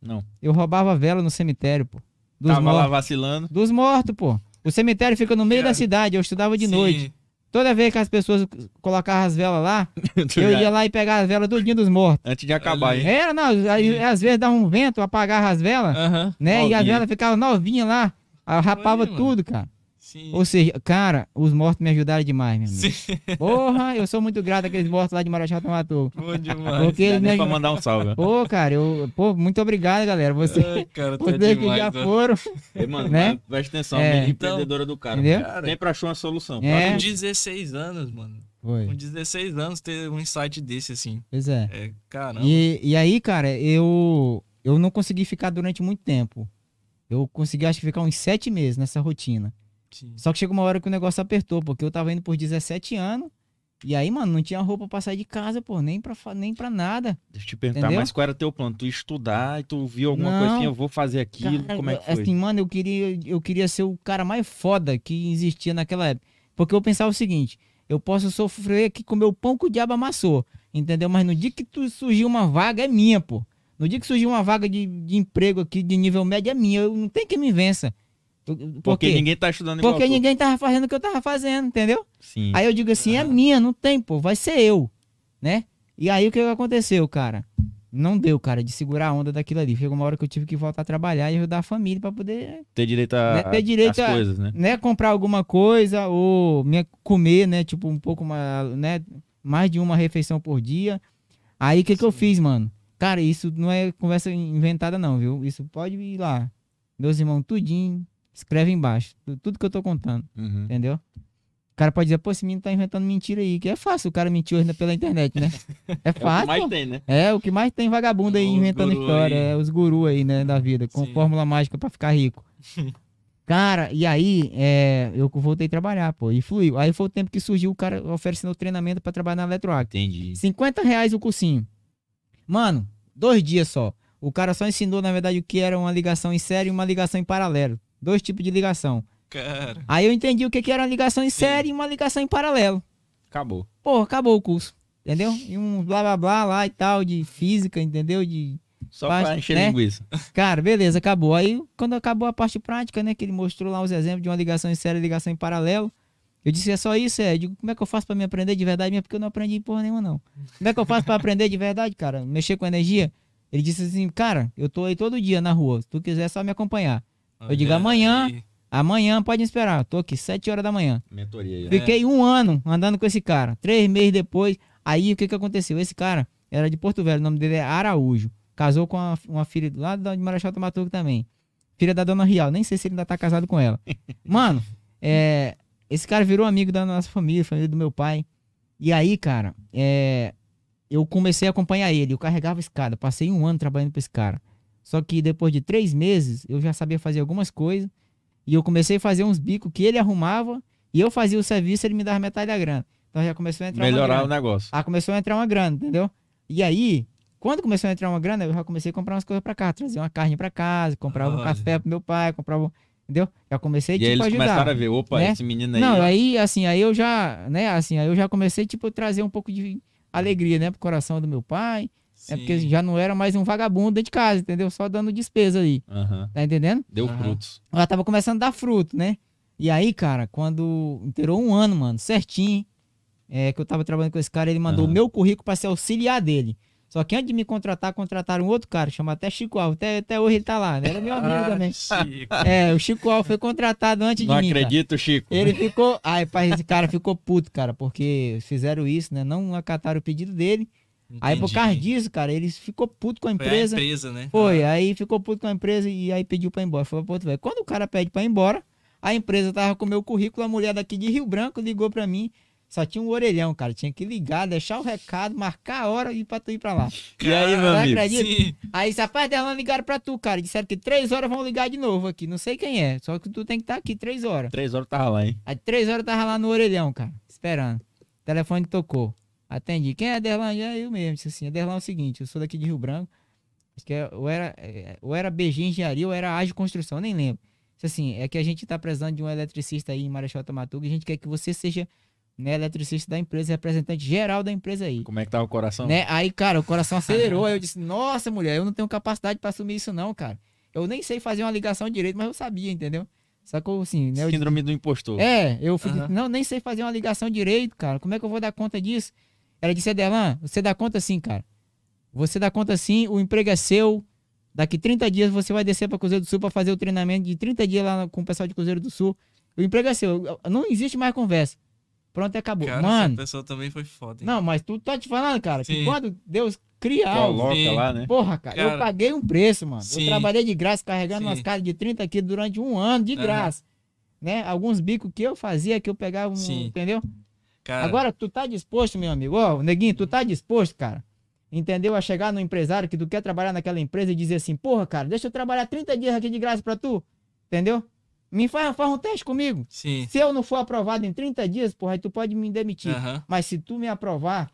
Não. Eu roubava a vela no cemitério, pô. Dos Tava lá mortos. vacilando. Dos mortos, pô. O cemitério fica no meio Cara. da cidade. Eu estudava de Sim. noite. Toda vez que as pessoas colocavam as velas lá, (laughs) eu ia lá e pegava as velas tudinho dos mortos. Antes de acabar, hein? Era, não, aí, às vezes dava um vento, apagava as velas, Aham. né? E as Novinha. velas ficavam novinhas lá, rapava mano. tudo, cara. Sim. Ou seja, cara, os mortos me ajudaram demais, meu amigo. Sim. (laughs) Porra, eu sou muito grato àqueles mortos lá de Marachá Tomatu. Bom (laughs) demais. Porque eles me pra ajud- mandar um salve. ó. Pô, cara, eu, pô, muito obrigado, galera. Você, Ai, cara, tá vocês que demais. já ó. foram, Ei, mano, Né? presta atenção. É. Então, empreendedora do cara. entendeu? Cara, Sempre achou uma solução. É. com 16 anos, mano. Foi. Com 16 anos ter um insight desse, assim. Pois é. É, caramba. E, e aí, cara, eu, eu não consegui ficar durante muito tempo. Eu consegui, acho que, ficar uns sete meses nessa rotina. Sim. Só que chegou uma hora que o negócio apertou, porque eu tava indo por 17 anos. E aí, mano, não tinha roupa pra sair de casa, pô, nem pra, nem pra nada. Deixa eu te perguntar, Entendeu? mas qual era teu plano? Tu estudar e tu viu alguma Não. coisa assim, eu vou fazer aquilo, Cara, como é que foi? Assim, mano, eu queria, eu queria ser o cara mais foda que existia naquela época. Porque eu pensava o seguinte: eu posso sofrer aqui com o meu pão que o diabo amassou. Entendeu? Mas no dia que tu surgir uma vaga, é minha, pô. No dia que surgir uma vaga de, de emprego aqui de nível médio, é minha. Eu não tem quem me vença. Por Porque quê? ninguém tá estudando igual Porque ninguém tava fazendo o que eu tava fazendo, entendeu? Sim. Aí eu digo assim, é minha, não tem, pô, vai ser eu, né? E aí o que aconteceu, cara? Não deu, cara, de segurar a onda daquilo ali. Chegou uma hora que eu tive que voltar a trabalhar e ajudar a família pra poder, Ter direito a, Né, ter direito a- coisas, né? né, comprar alguma coisa ou me comer, né, tipo um pouco mais, né, mais de uma refeição por dia. Aí o que que eu fiz, mano? Cara, isso não é conversa inventada não, viu? Isso pode ir lá. Meus irmãos, tudinho, escreve embaixo. tu- Tudo que eu tô contando. Uhum. Entendeu? O cara pode dizer, pô, esse menino tá inventando mentira aí, que é fácil o cara mentir hoje pela internet, né? (laughs) É É o que fácil. mais tem, né? É, o que mais tem vagabundo aí Os inventando história, aí. é os gurus aí, né, da vida, com Sim. fórmula mágica pra ficar rico. (laughs) Cara, e aí é, eu voltei a trabalhar, pô, e fluiu. Aí foi o tempo que surgiu o cara oferecendo treinamento pra trabalhar na Eletroac. Entendi. 50 reais o cursinho. Mano, dois dias só. O cara só ensinou, na verdade, o que era uma ligação em série e uma ligação em paralelo. Dois tipos de ligação. Cara. Aí eu entendi o que, que era uma ligação em série e uma ligação em paralelo. Acabou. Pô, acabou o curso. Entendeu? E um blá blá blá lá e tal, de física, entendeu? De. Só Faz, pra encher né? linguiça. Cara, beleza, acabou. Aí, quando acabou a parte prática, né? Que ele mostrou lá os exemplos de uma ligação em série e ligação em paralelo. Eu disse, é só isso, é. Eu digo, como é que eu faço pra me aprender de verdade? Mesmo porque eu não aprendi porra nenhuma, não. Como é que eu faço pra aprender de verdade, cara? Mexer com energia? Ele disse assim, cara, eu tô aí todo dia na rua. Se tu quiser, é só me acompanhar. Eu digo, amanhã. aí. Amanhã pode esperar. Tô aqui, 7 horas da manhã. Mentoria aí. ó. Fiquei um ano andando com esse cara. Três meses depois. Aí o que que aconteceu? Esse cara era de Porto Velho, o nome dele é Araújo. Casou com uma, uma filha lá de Marechal Tamatuco também. Filha da dona Rial. Nem sei se ele ainda tá casado com ela. (laughs) Mano, é, esse cara virou amigo da nossa família, família do meu pai. E aí, cara, é, eu comecei a acompanhar ele. Eu carregava escada. Passei um ano trabalhando pra esse cara. Só que depois de três meses, eu já sabia fazer algumas coisas. E eu comecei a fazer uns bicos que ele arrumava. E eu fazia o serviço e ele me dava metade da grana. Então já começou a entrar uma Melhorar grana. o negócio. Ah, começou a entrar uma grana, entendeu? E aí, quando começou a entrar uma grana, eu já comecei a comprar umas coisas pra cá. Trazer uma carne pra casa, comprava um café pro meu pai, comprava... Entendeu? Já comecei, E tipo, aí eles ajudar. começaram a ver, opa, né? esse menino aí. Não, aí, assim, aí eu já, né, assim, aí eu já comecei, tipo, a trazer um pouco de alegria, né, pro coração do meu pai. É porque Sim. já não era mais um vagabundo dentro de casa, entendeu? Só dando despesa aí, tá entendendo? Deu frutos. Ela tava começando a dar fruto, né? E aí, cara, quando inteirou um ano, mano, certinho, é, que eu tava trabalhando com esse cara, ele mandou o meu currículo pra ser auxiliar dele. Só que antes de me contratar, contrataram um outro cara, chama até Chico Alves. Até, até hoje ele tá lá, né? Era meu amigo Ah, também. Chico. É, o Chico Alves foi contratado antes Não de mim. cara. acredito, Chico. Ele ficou. Ai, pai, esse cara ficou puto, cara, porque fizeram isso, né? Não acataram o pedido dele. Aí, por Entendi. causa disso, cara, ele ficou puto com a Foi a empresa. empresa, né? Foi, Ah, aí ficou puto com a empresa e aí pediu pra ir embora. Foi pra Porto Velho. Quando o cara pede pra ir embora, a empresa tava com o meu currículo, a mulher daqui de Rio Branco ligou pra mim. Só tinha um orelhão, cara. Tinha que ligar, deixar o recado, marcar a hora e ir pra tu ir pra lá. (laughs) E aí, meu amigo? acredita? Sim. Aí, esse rapaz dela ligaram pra tu, cara. Disseram que três horas vão ligar de novo aqui. Não sei quem é. Só que tu tem que estar aqui três horas. Três horas tava lá, hein? Aí três horas tava lá no orelhão, cara, esperando. O telefone tocou. Atendi. Quem é Derlan? É eu mesmo. Disse assim, Derlan é o seguinte, eu sou daqui de Rio Branco. Acho que é, ou, era, é, ou era BG Engenharia ou era Ágil Construção, nem lembro. Disse assim, é que a gente tá precisando de um eletricista aí em Marechal Tamatuga e a gente quer que você seja né, eletricista da empresa, representante geral da empresa aí. Como é que tava o coração? Né? Aí, cara, o coração acelerou. aí eu disse, nossa, mulher, eu não tenho capacidade pra assumir isso não, cara. Eu nem sei fazer uma ligação direito, mas eu sabia, entendeu? Só que eu, assim, né? eu Síndrome do impostor. é, eu fui, Aham. não, nem sei fazer uma ligação direito, cara. Como é que eu vou dar conta disso? Ela disse, Adelan, você dá conta sim, cara. Você dá conta sim, o emprego é seu. Daqui 30 dias você vai descer pra Cruzeiro do Sul pra fazer o treinamento de 30 dias lá com o pessoal de Cruzeiro do Sul. O emprego é seu. Não existe mais conversa. Pronto, acabou. Cara, Mano, essa pessoa também foi foda. hein? não, mas tu tá te falando, cara, que Sim. quando Deus cria algo, lá, né? Porra, cara, eu Cara, paguei um preço, mano. sim. Eu trabalhei de graça carregando Sim. umas caras de 30 quilos durante um ano, de graça. Né? Alguns bicos que eu fazia, que eu pegava, um, entendeu? Cara, Agora, tu tá disposto, meu amigo? Ó, neguinho, tu tá disposto, cara? Entendeu? A chegar no empresário que tu quer trabalhar naquela empresa e dizer assim, porra, cara, deixa eu trabalhar 30 dias aqui de graça pra tu. Entendeu? Me faz, faz um teste comigo. sim. Se eu não for aprovado em 30 dias, porra, aí tu pode me demitir. Aham. Mas se tu me aprovar,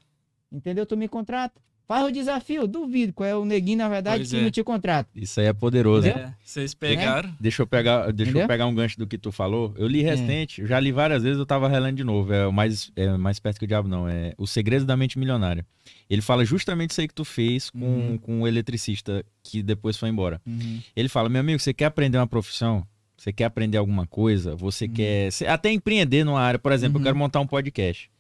entendeu? Tu me contrata. Faz o desafio, duvido. Qual é o neguinho, na verdade, Pois que é. não te contrata. Isso aí é poderoso. É, vocês pegaram. Deixa eu pegar, deixa eu pegar um gancho do que tu falou. Eu li recente, eu já li várias vezes, eu tava relendo de novo. É o mais, é mais perto que o diabo, não. É O Segredo da Mente Milionária. Ele fala justamente isso aí que tu fez com, Uhum. com o eletricista que depois foi embora. Ele fala, meu amigo, você quer aprender uma profissão? Você quer aprender alguma coisa? Você quer você- até empreender numa área? Por exemplo, Uhum. eu quero montar um podcast.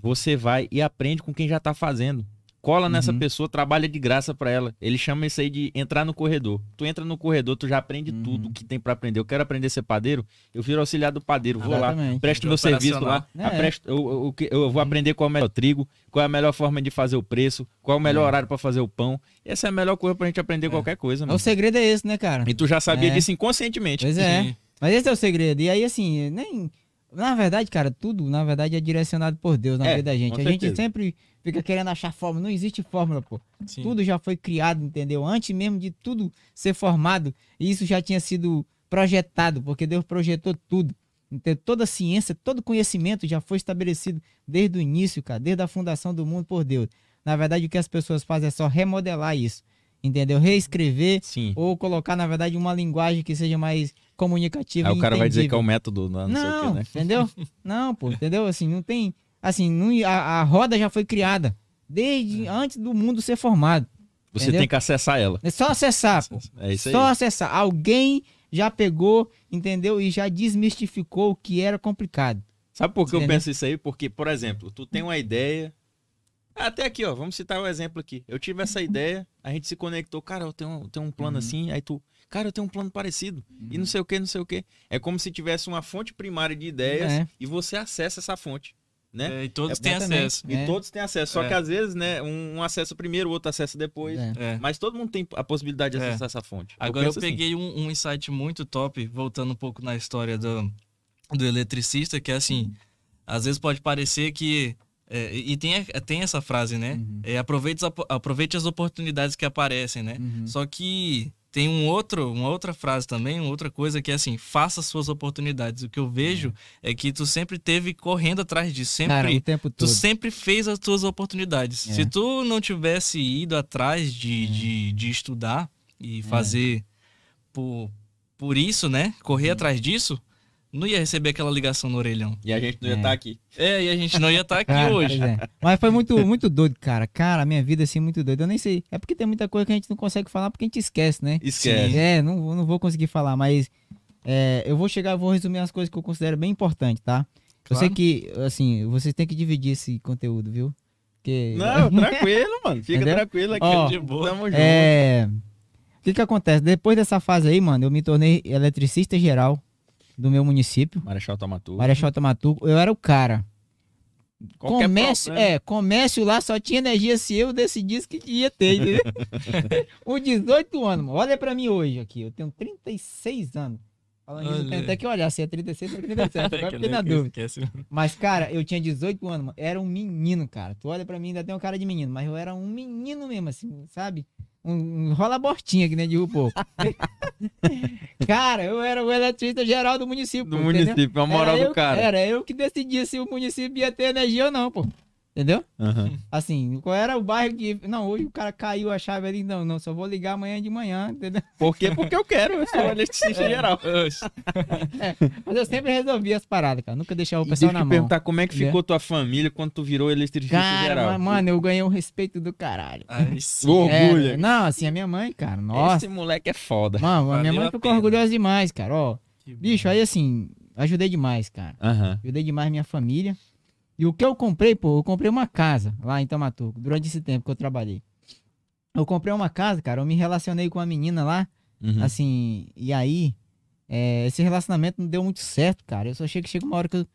Você vai e aprende com quem já tá fazendo. Cola nessa Uhum. pessoa, trabalha de graça pra ela. Ele chama isso aí de entrar no corredor. Tu entra no corredor, tu já aprende Uhum. tudo que tem pra aprender. Eu quero aprender a ser padeiro, eu viro auxiliar do padeiro, vou lá, Exatamente. presto De meu serviço lá, É. apresto- eu, eu- eu- vou aprender qual é o melhor trigo, qual é a melhor forma de fazer o preço, qual é o melhor É. horário pra fazer o pão. Essa é a melhor coisa pra gente aprender qualquer coisa, O mano. segredo é esse, né, cara? E tu já sabia É. disso inconscientemente. Pois é. Sim. Mas esse é o segredo. E aí, assim, nem. Na verdade, cara, tudo, na verdade, é direcionado por Deus na É, vida da gente. A gente sempre fica querendo achar fórmula. Não existe fórmula, pô. Sim. Tudo já foi criado, entendeu? Antes mesmo de tudo ser formado, isso já tinha sido projetado, porque Deus projetou tudo. Então, toda a ciência, todo conhecimento já foi estabelecido desde o início, cara, desde a fundação do mundo por Deus. Na verdade, o que as pessoas fazem é só remodelar isso, entendeu? Reescrever Sim. ou colocar, na verdade, uma linguagem que seja mais comunicativa. Aí o cara vai dizer que é o entendível. método, não, não, sei o Não, que, né? entendeu? (laughs) Não, pô, entendeu? Assim, não tem. Assim, não, a, a roda já foi criada desde antes do mundo ser formado. Você Entendeu? tem que acessar ela. É só acessar, pô. É isso aí. Só acessar. Alguém já pegou, entendeu? E já desmistificou o que era complicado. Sabe por que eu Entendeu? penso isso aí? Porque, por exemplo, tu tem uma ideia. Até aqui, ó, vamos citar o um exemplo aqui. Eu tive essa ideia, a gente se conectou, cara, eu tenho, eu tenho um plano Uhum. assim, aí tu, cara, eu tenho um plano parecido. E não sei o que, não sei o que. É como se tivesse uma fonte primária de ideias É. e você acessa essa fonte, né? É, e todos É, têm acesso. E É. todos têm acesso. Só É. que às vezes, né, um, um acessa primeiro, o outro acessa depois. É. É. Mas todo mundo tem a possibilidade de É. acessar essa fonte. Agora eu, assim. peguei um, um insight muito top, voltando um pouco na história do, do eletricista, que é assim, às vezes pode parecer que. é, e tem, tem essa frase, né? Uhum. É, aproveite, as aproveite as oportunidades que aparecem, né? Uhum. Só que tem um outro, uma outra frase também, uma outra coisa que é assim, faça as suas oportunidades. O que eu vejo é que tu sempre teve correndo atrás disso, sempre Cara, o tempo Tu todo. sempre fez as tuas oportunidades. É. Se tu não tivesse ido atrás de, de, de estudar e fazer por, por isso, né? Correr atrás disso, não ia receber aquela ligação no orelhão. E a gente não ia É. estar aqui. É, e a gente não ia estar aqui (laughs) Cara, hoje. pois é. Mas foi muito, muito doido, cara. Cara, minha vida assim, muito doida. Eu nem sei. É porque tem muita coisa que a gente não consegue falar porque a gente esquece, né? Esquece. É, não, não vou conseguir falar, mas é, eu vou chegar, vou resumir as coisas que eu considero bem importantes, tá? Eu sei Claro. que, assim, vocês têm que dividir esse conteúdo, viu? Porque, Não, (laughs) tranquilo, mano. Fica Entendeu? tranquilo aqui. Ó, de boa. Tamo junto. É. O que que acontece? Depois dessa fase aí, mano, eu me tornei eletricista geral do meu município, Marechal Tamatu. Marechal Tamatuco. Eu era o cara. Qualquer comércio, problema. é, comércio lá só tinha energia se eu decidisse que ia ter, entendeu? (laughs) Com 18 anos, mano. Olha pra mim hoje aqui, eu tenho 36 anos. Falando nisso, eu tenho até que olhar se é 36 ou 37, (laughs) agora Que eu fiquei na dúvida. esquece. Mas, cara, eu tinha 18 anos, mano. Era um menino, cara. Tu olha pra mim, ainda tem um cara de menino, mas eu era um menino mesmo, assim, sabe? Um, um rola-bortinha, que nem de RuPaul. (laughs) cara, eu era o eletricista geral do município. Do entendeu? município, a moral Era do eu- cara. Era eu que decidia se o município ia ter energia ou não, pô. Entendeu? Aham. Assim, qual era o bairro que. Não, hoje o cara caiu a chave ali. Não, não, só vou ligar amanhã de manhã, entendeu? Por quê? Porque eu quero. Eu sou eletricista geral. Oxe. Mas eu sempre resolvi as paradas, cara. Nunca deixava o pessoal deixa eu na te mão. perguntar como é que Entendeu? ficou tua família quando tu virou eletricista Cara, geral. mas, mano, eu ganhei um respeito do caralho. Aí sim. Orgulho. É, não, assim, a minha mãe, cara, nossa. Esse moleque é foda. Mano, a minha mãe a ficou pena. orgulhosa demais, cara. Ó, bicho, aí assim, ajudei demais, cara. Aham. Ajudei demais minha família. E o que eu comprei, pô, eu comprei uma casa lá em Tamatuco, durante esse tempo que eu trabalhei. Eu comprei uma casa, cara, eu me relacionei com uma menina lá, Uhum. assim, e aí, é, esse relacionamento não deu muito certo, cara. Eu só achei que chega uma hora que eu,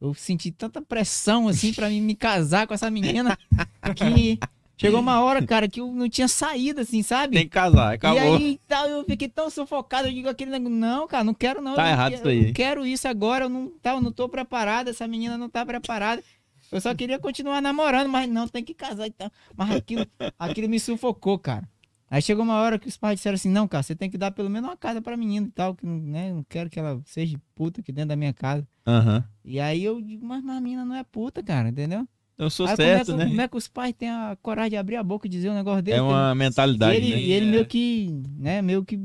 eu senti tanta pressão, assim, pra mim me casar com essa menina, (laughs) que chegou uma hora, cara, que eu não tinha saída, assim, sabe? Tem que casar, E acabou. aí tal, eu fiquei tão sufocado, eu digo aquele negócio, não, cara, não quero não. Tá não errado quero, isso aí, não quero isso agora, eu não, tá, eu não tô preparado, essa menina não tá preparada. Eu só queria continuar namorando, mas não, tem que casar e tal. Mas aquilo, aquilo me sufocou, cara. Aí chegou uma hora que os pais disseram assim, não, cara, você tem que dar pelo menos uma casa pra menina e tal, que né, eu não quero que ela seja puta aqui dentro da minha casa. Aham. E aí eu digo, mas, mas a menina não é puta, cara, entendeu? Eu sou aí certo, como, é que, né? como é que os pais têm a coragem de abrir a boca e dizer um negócio desse? É uma mentalidade, ele, né? e ele É. meio que, né, meio que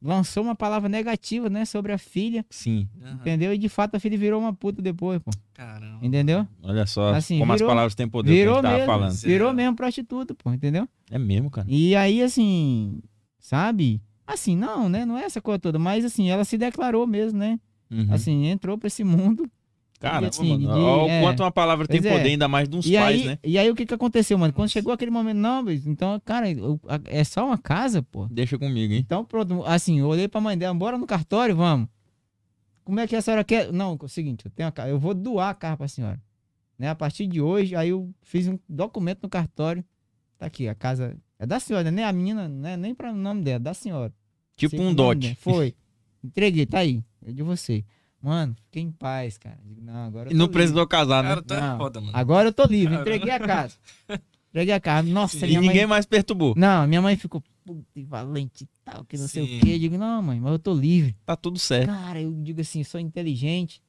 lançou uma palavra negativa, né, sobre a filha, Sim. Aham. entendeu? E de fato a filha virou uma puta depois, pô, Caramba. entendeu? Olha só Assim, como virou- as palavras têm poder Virou que a gente mesmo, tava falando. virou É. mesmo prostituta, pô, entendeu? É mesmo, cara. E aí, assim, sabe? Assim, não, né, não é essa coisa toda, mas assim, ela se declarou mesmo, né? Uhum. Assim, entrou pra esse mundo. Caramba, assim, mano. Olha é. o quanto uma palavra tem Pois é. poder, ainda mais de uns E pais, aí, né? e aí o que que aconteceu, mano? Quando chegou aquele momento, não, então, cara, eu- a- é só uma casa, pô. Deixa comigo, hein? Então, pronto, assim, eu olhei pra mãe dela, bora no cartório, vamos. Como é que a senhora quer? Não, é o seguinte, eu tenho a eu vou doar a carro pra senhora. Né? A partir de hoje, aí eu fiz um documento no cartório. Tá aqui, a casa é da senhora, né? A menina, né? nem para o nome dela, da senhora. Tipo Sei um o dote. Foi. (laughs) Entreguei, tá aí. É de você. Mano, fiquei em paz, cara. Digo, não, agora eu E não livre. precisou casar, né? Cara, tá Não. foda, mano. Agora eu tô livre. Entreguei a casa. Entreguei a casa. Nossa, E minha ninguém mãe... mais perturbou. Não, minha mãe ficou puta e valente e tal, que não sei Sim. o quê. Eu digo, não, mãe, mas eu tô livre. Tá tudo certo. Cara, eu digo assim, sou inteligente,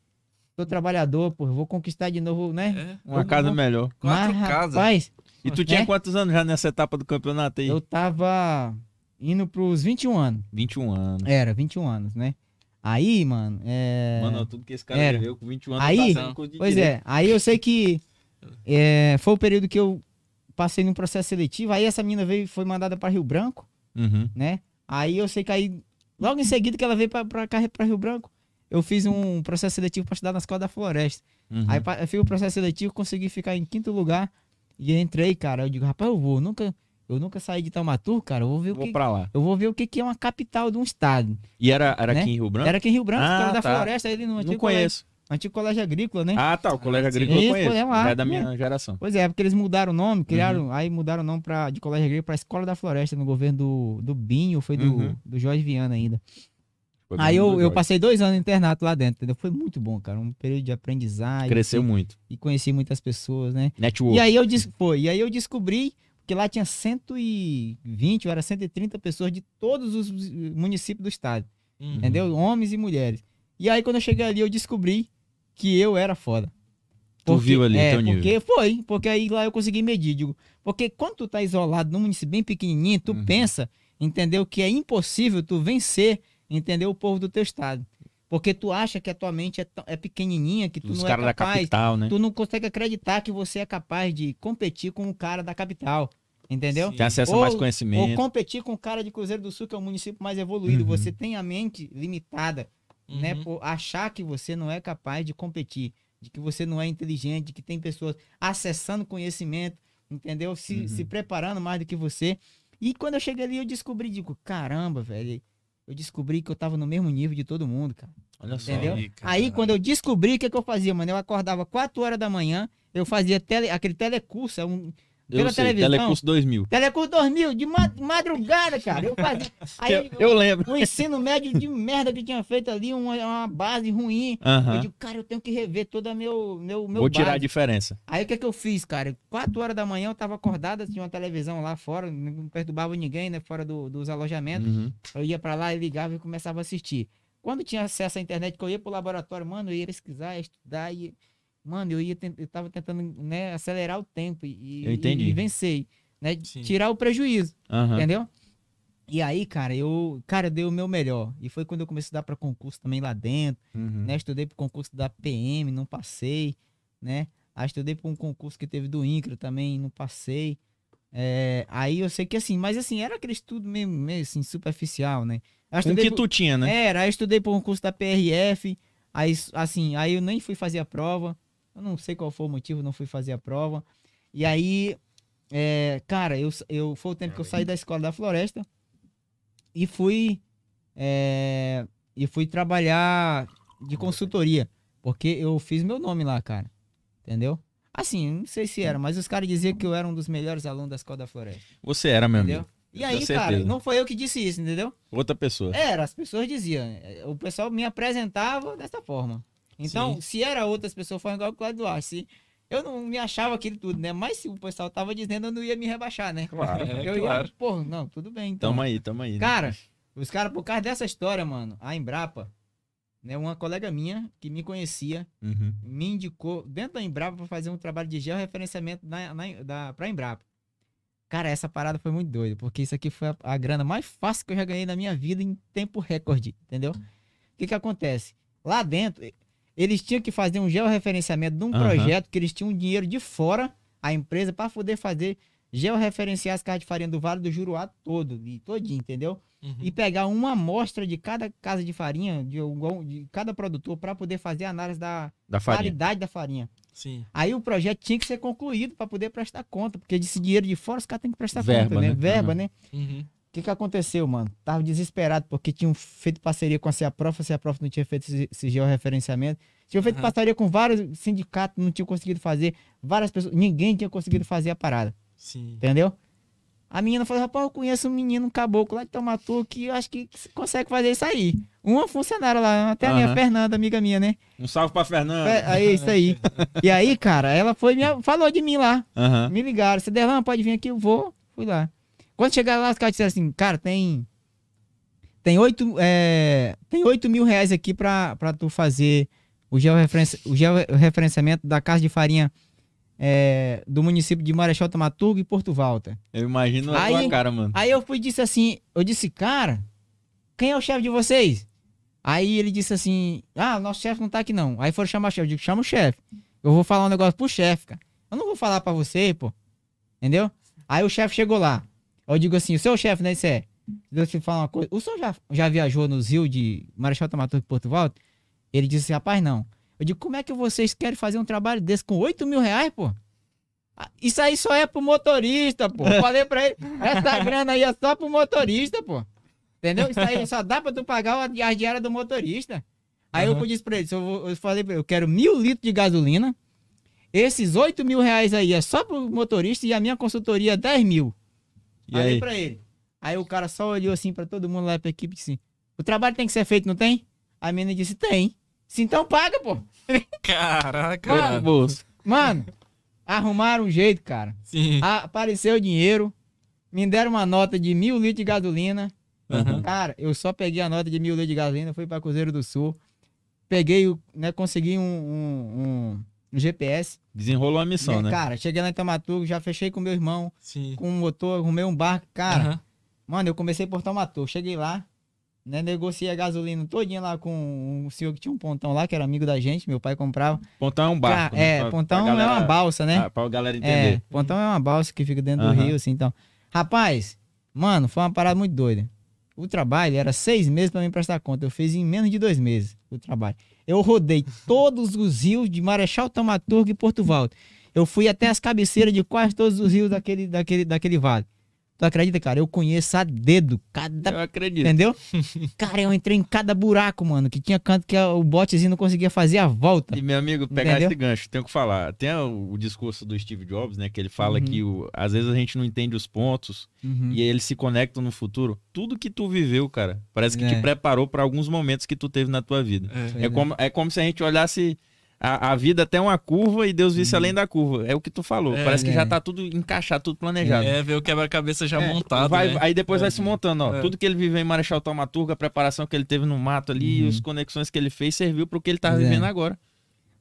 sou trabalhador, pô, eu vou conquistar de novo, né? É. Uma Eu casa melhor. Quatro Mas, casas. rapaz, E tu tinha É? quantos anos já nessa etapa do campeonato aí? eu tava indo pros 21 anos. 21 anos. Era, 21 anos, né? Aí, mano, é... Mano, tudo que esse cara Era. viveu com 21 anos. Aí- tá de Pois direito. é, aí eu sei que é, foi o período que eu passei num processo seletivo, aí essa menina veio, foi mandada para Rio Branco, Uhum. né? Aí eu sei que aí, logo em seguida que ela veio pra Rio Branco, eu fiz um processo seletivo para estudar na Escola da Floresta. Uhum. Aí eu fiz o processo seletivo, consegui ficar em quinto lugar e entrei, cara. Eu digo, rapaz, eu vou, nunca, eu nunca saí de Taumatur, cara. Eu vou ver o Vou que, pra lá. eu vou ver o que que é uma capital de um estado. E era, era Né? aqui em Rio Branco? Era aqui em Rio Branco, Ah, Escola da tá. Floresta, ali no Não antigo colégio, conheço. antigo colégio agrícola, né? Ah, tá. O colégio Ah, sim. agrícola eu conheço. é lá, é da né? minha geração. Pois é, porque eles mudaram o nome, criaram, Uhum. aí mudaram o nome pra, de colégio agrícola para Escola da Floresta, no governo do, do Binho, foi do, Uhum. do Jorge Viana ainda. Foi aí eu, eu passei dois anos no internato lá dentro, entendeu? Foi muito bom, cara, um período de aprendizagem. Cresceu e, muito. E conheci muitas pessoas, né? Network. E aí eu, des- foi, e aí eu descobri que lá tinha 120, ou era 130 pessoas de todos os municípios do estado, Uhum. entendeu? Homens e mulheres. E aí quando eu cheguei ali, eu descobri que eu era foda. Tu viu ali é, teu nível. Porque foi, porque aí lá eu consegui medir, digo, porque quando tu tá isolado num município bem pequenininho, tu Uhum. pensa, entendeu, que é impossível tu vencer, entendeu, o povo do teu estado. Porque tu acha que a tua mente é, é pequenininha, que tu Os não é capaz, capital, né? tu não consegue acreditar que você é capaz de competir com o cara da capital, entendeu? Sim. Tem acesso a Ou- mais Ou conhecimento. competir com o cara de Cruzeiro do Sul, que é o município mais evoluído. Uhum. Você tem a mente limitada, né? Uhum. Por achar que você não é capaz de competir, de que você não é inteligente, de que tem pessoas acessando conhecimento, entendeu? Se, Uhum. se preparando mais do que você. E quando eu cheguei ali, eu descobri, digo, caramba, velho. Eu descobri que eu tava no mesmo nível de todo mundo, cara. Olha só. Entendeu? Aí, quando eu descobri, o que, que eu fazia, mano? Eu acordava 4 horas da manhã, eu fazia tele, aquele telecurso, é um, Eu pela sei, televisão. Telecurso 2000. Telecurso 2000, de ma- madrugada, cara. Eu fazia. (laughs) Aí, Eu, eu lembro. um ensino médio de merda que tinha feito ali, uma, uma base ruim. Eu Aham. digo, cara, eu tenho que rever toda meu meu meu Vou tirar a base. diferença. Aí o que que eu fiz, cara? Quatro horas da manhã eu tava acordado, tinha uma televisão lá fora, não perturbava ninguém, né? Fora do- dos alojamentos. Uhum. Eu ia pra lá e ligava e começava a assistir. Quando tinha acesso à internet, que eu ia pro laboratório, mano, eu ia pesquisar, ia estudar e. Mano, eu ia eu tava tentando né, acelerar o tempo e, Eu entendi. e vencer, né? Sim. Tirar o prejuízo. Aham. Entendeu? E aí, cara, eu, cara, dei o meu melhor. E foi quando eu comecei a estudar para concurso também lá dentro, Uhum. né? Estudei pro concurso da PM, não passei, né? Aí estudei para um concurso que teve do INCRA também, não passei. É, aí eu sei que assim, mas assim, era aquele estudo meio, meio assim, superficial, né? O que tu tinha, né? Era, aí eu estudei para um concurso da PRF, aí assim, aí eu nem fui fazer a prova. Eu não sei qual foi o motivo, não fui fazer a prova. E aí, é, cara, eu, eu foi o tempo que eu saí da escola da floresta e fui é, e fui trabalhar de consultoria, porque eu fiz meu nome lá, cara. Entendeu? Assim, não sei se era, mas os caras diziam que eu era um dos melhores alunos da escola da floresta, Você era, meu entendeu? amigo. E aí, cara, não foi eu que disse isso, entendeu? Outra pessoa. Era, as pessoas diziam. O pessoal me apresentava dessa forma. Então, Sim. se era outras pessoas, foi igual o Cláudio Duarte. Se eu não me achava aquilo tudo, né? Mas se o pessoal tava dizendo, eu não ia me rebaixar, né? Claro. (laughs) Eu claro. ia, pô, não, tudo bem, então. Tamo aí, tamo aí. né? Cara, os caras, por causa dessa história, mano, a Embrapa, né? Uma colega minha que me conhecia, Uhum. me indicou dentro da Embrapa para fazer um trabalho de georreferenciamento na, na, da, pra Embrapa. Cara, essa parada foi muito doida, porque isso aqui foi a, a grana mais fácil que eu já ganhei na minha vida em tempo recorde, entendeu? O que que acontece? Lá dentro, eles tinham que fazer um georreferenciamento de um Aham. projeto que eles tinham dinheiro de fora, a empresa, para poder fazer georreferenciar as casas de farinha do Vale do Juruá todo, e todinho, entendeu? Uhum. e pegar uma amostra de cada casa de farinha, de, de cada produtor, para poder fazer a análise da Da qualidade da farinha. Sim. Aí o projeto tinha que ser concluído para poder prestar conta, porque desse dinheiro de fora os caras têm que prestar Verba, conta, né? né? Verba, Aham. né? Uhum. O que, que aconteceu, mano? Tava desesperado porque tinham feito parceria com a CEAPROF, a CEAPROF não tinha feito esse, esse georreferenciamento. Tinham feito Aham. parceria com vários sindicatos, não tinham conseguido fazer, várias pessoas, ninguém tinha conseguido fazer a parada. Sim. Entendeu? A menina falou, rapaz, eu conheço um menino, um caboclo lá de Tomatu que eu acho que consegue fazer isso aí. Uma funcionária lá, até a minha Aham. Fernanda, amiga minha, né? Um salve pra Fernanda. É, aí, isso aí. E aí, cara, ela foi, me, falou de mim lá. Aham. Me ligaram, Cederlan, pode vir aqui, eu vou. Fui lá. Quando chegar lá, os caras disseram assim, cara, tem. Tem 8, é, tem 8 mil reais aqui pra, pra tu fazer o georreferenciamento da casa de farinha é, do município de Marechal Tamaturgo e Porto Valta. Eu imagino a Aí- tua cara, mano. Aí eu fui disse assim, eu disse, cara, quem é o chefe de vocês? Aí ele disse assim, ah, nosso chefe não tá aqui não. Aí foram chamar o chefe, eu digo, chama o chefe. Eu vou falar um negócio pro chefe, cara. Eu não vou falar pra você, pô. Entendeu? Aí o chefe chegou lá. Eu digo assim, o seu chefe, né, isso é, deixa eu te falar uma coisa. O senhor já, já viajou nos rios de Marechal Tamaturgo e Porto Valta? Ele disse assim, rapaz, não. Eu digo, como é que vocês querem fazer um trabalho desse com 8 mil reais, pô? Ah, Isso aí só é pro motorista, pô. Falei pra ele, essa grana aí é só pro motorista, pô. Entendeu? Isso aí só dá pra tu pagar a diária do motorista. Aí eu disse pra ele, eu, falei pra ele, eu quero mil litros de gasolina. Esses 8 mil reais aí é só pro motorista e a minha consultoria é 10 mil. E Falei aí? pra ele. Aí o cara só olhou assim pra todo mundo lá pra equipe e disse: O trabalho tem que ser feito, não tem? A menina disse: Tem. Se então paga, pô. Caraca. Mano. cara. bolso. Mano, arrumaram um jeito, cara. Sim. Apareceu o dinheiro. Me deram uma nota de mil litros de gasolina. Aham. Cara, eu só peguei a nota de mil litros de gasolina, fui pra Cruzeiro do Sul. Peguei, o, né, consegui um, um, um- GPS. Desenrolou a missão, né? Cara, cheguei lá em Tamatugo, já fechei com meu irmão, Sim. com um motor, arrumei um barco. Cara, Aham. Mano, eu comecei por Taumaturgo. Cheguei lá, né? Negociei a gasolina todinha lá com um senhor que tinha um pontão lá, que era amigo da gente. Meu pai comprava. Pontão é um barco. Ca- é, né? Pra- pontão pra é uma galera- balsa, né? Ah, pra galera é, entender. pontão é uma balsa que fica dentro Aham. do rio, assim, então. Rapaz, mano, foi uma parada muito doida. O trabalho era seis meses pra me prestar conta. Eu fiz em menos de dois meses o trabalho. Eu rodei todos os rios de Marechal Taumaturgo e Porto Valdo. Eu fui até as cabeceiras de quase todos os rios daquele, daquele, daquele vale. Tu acredita, cara? Eu conheço a dedo cada Eu acredito. Entendeu? (laughs) Cara, eu entrei em cada buraco, mano, que tinha canto que o botezinho não conseguia fazer a volta. E meu amigo, pegar Entendeu? esse gancho, tenho que falar. Tem o, o discurso do Steve Jobs, né? Que ele fala Uhum. que o- às vezes a gente não entende os pontos Uhum. e eles se conectam no futuro. Tudo que tu viveu, cara, parece que É. te preparou para alguns momentos que tu teve na tua vida. É. É como, é como se a gente olhasse a, a vida até uma curva e Deus visse Uhum. além da curva. É o que tu falou. É, Parece que é. já tá tudo encaixado, tudo planejado. É, ver o quebra-cabeça já É, montado. vai- né? Aí depois vai É. se montando, ó. É. Tudo que ele viveu em Marechal Taumaturgo, a preparação que ele teve no mato ali, Uhum. as conexões que ele fez, serviu pro que ele é. vivendo agora.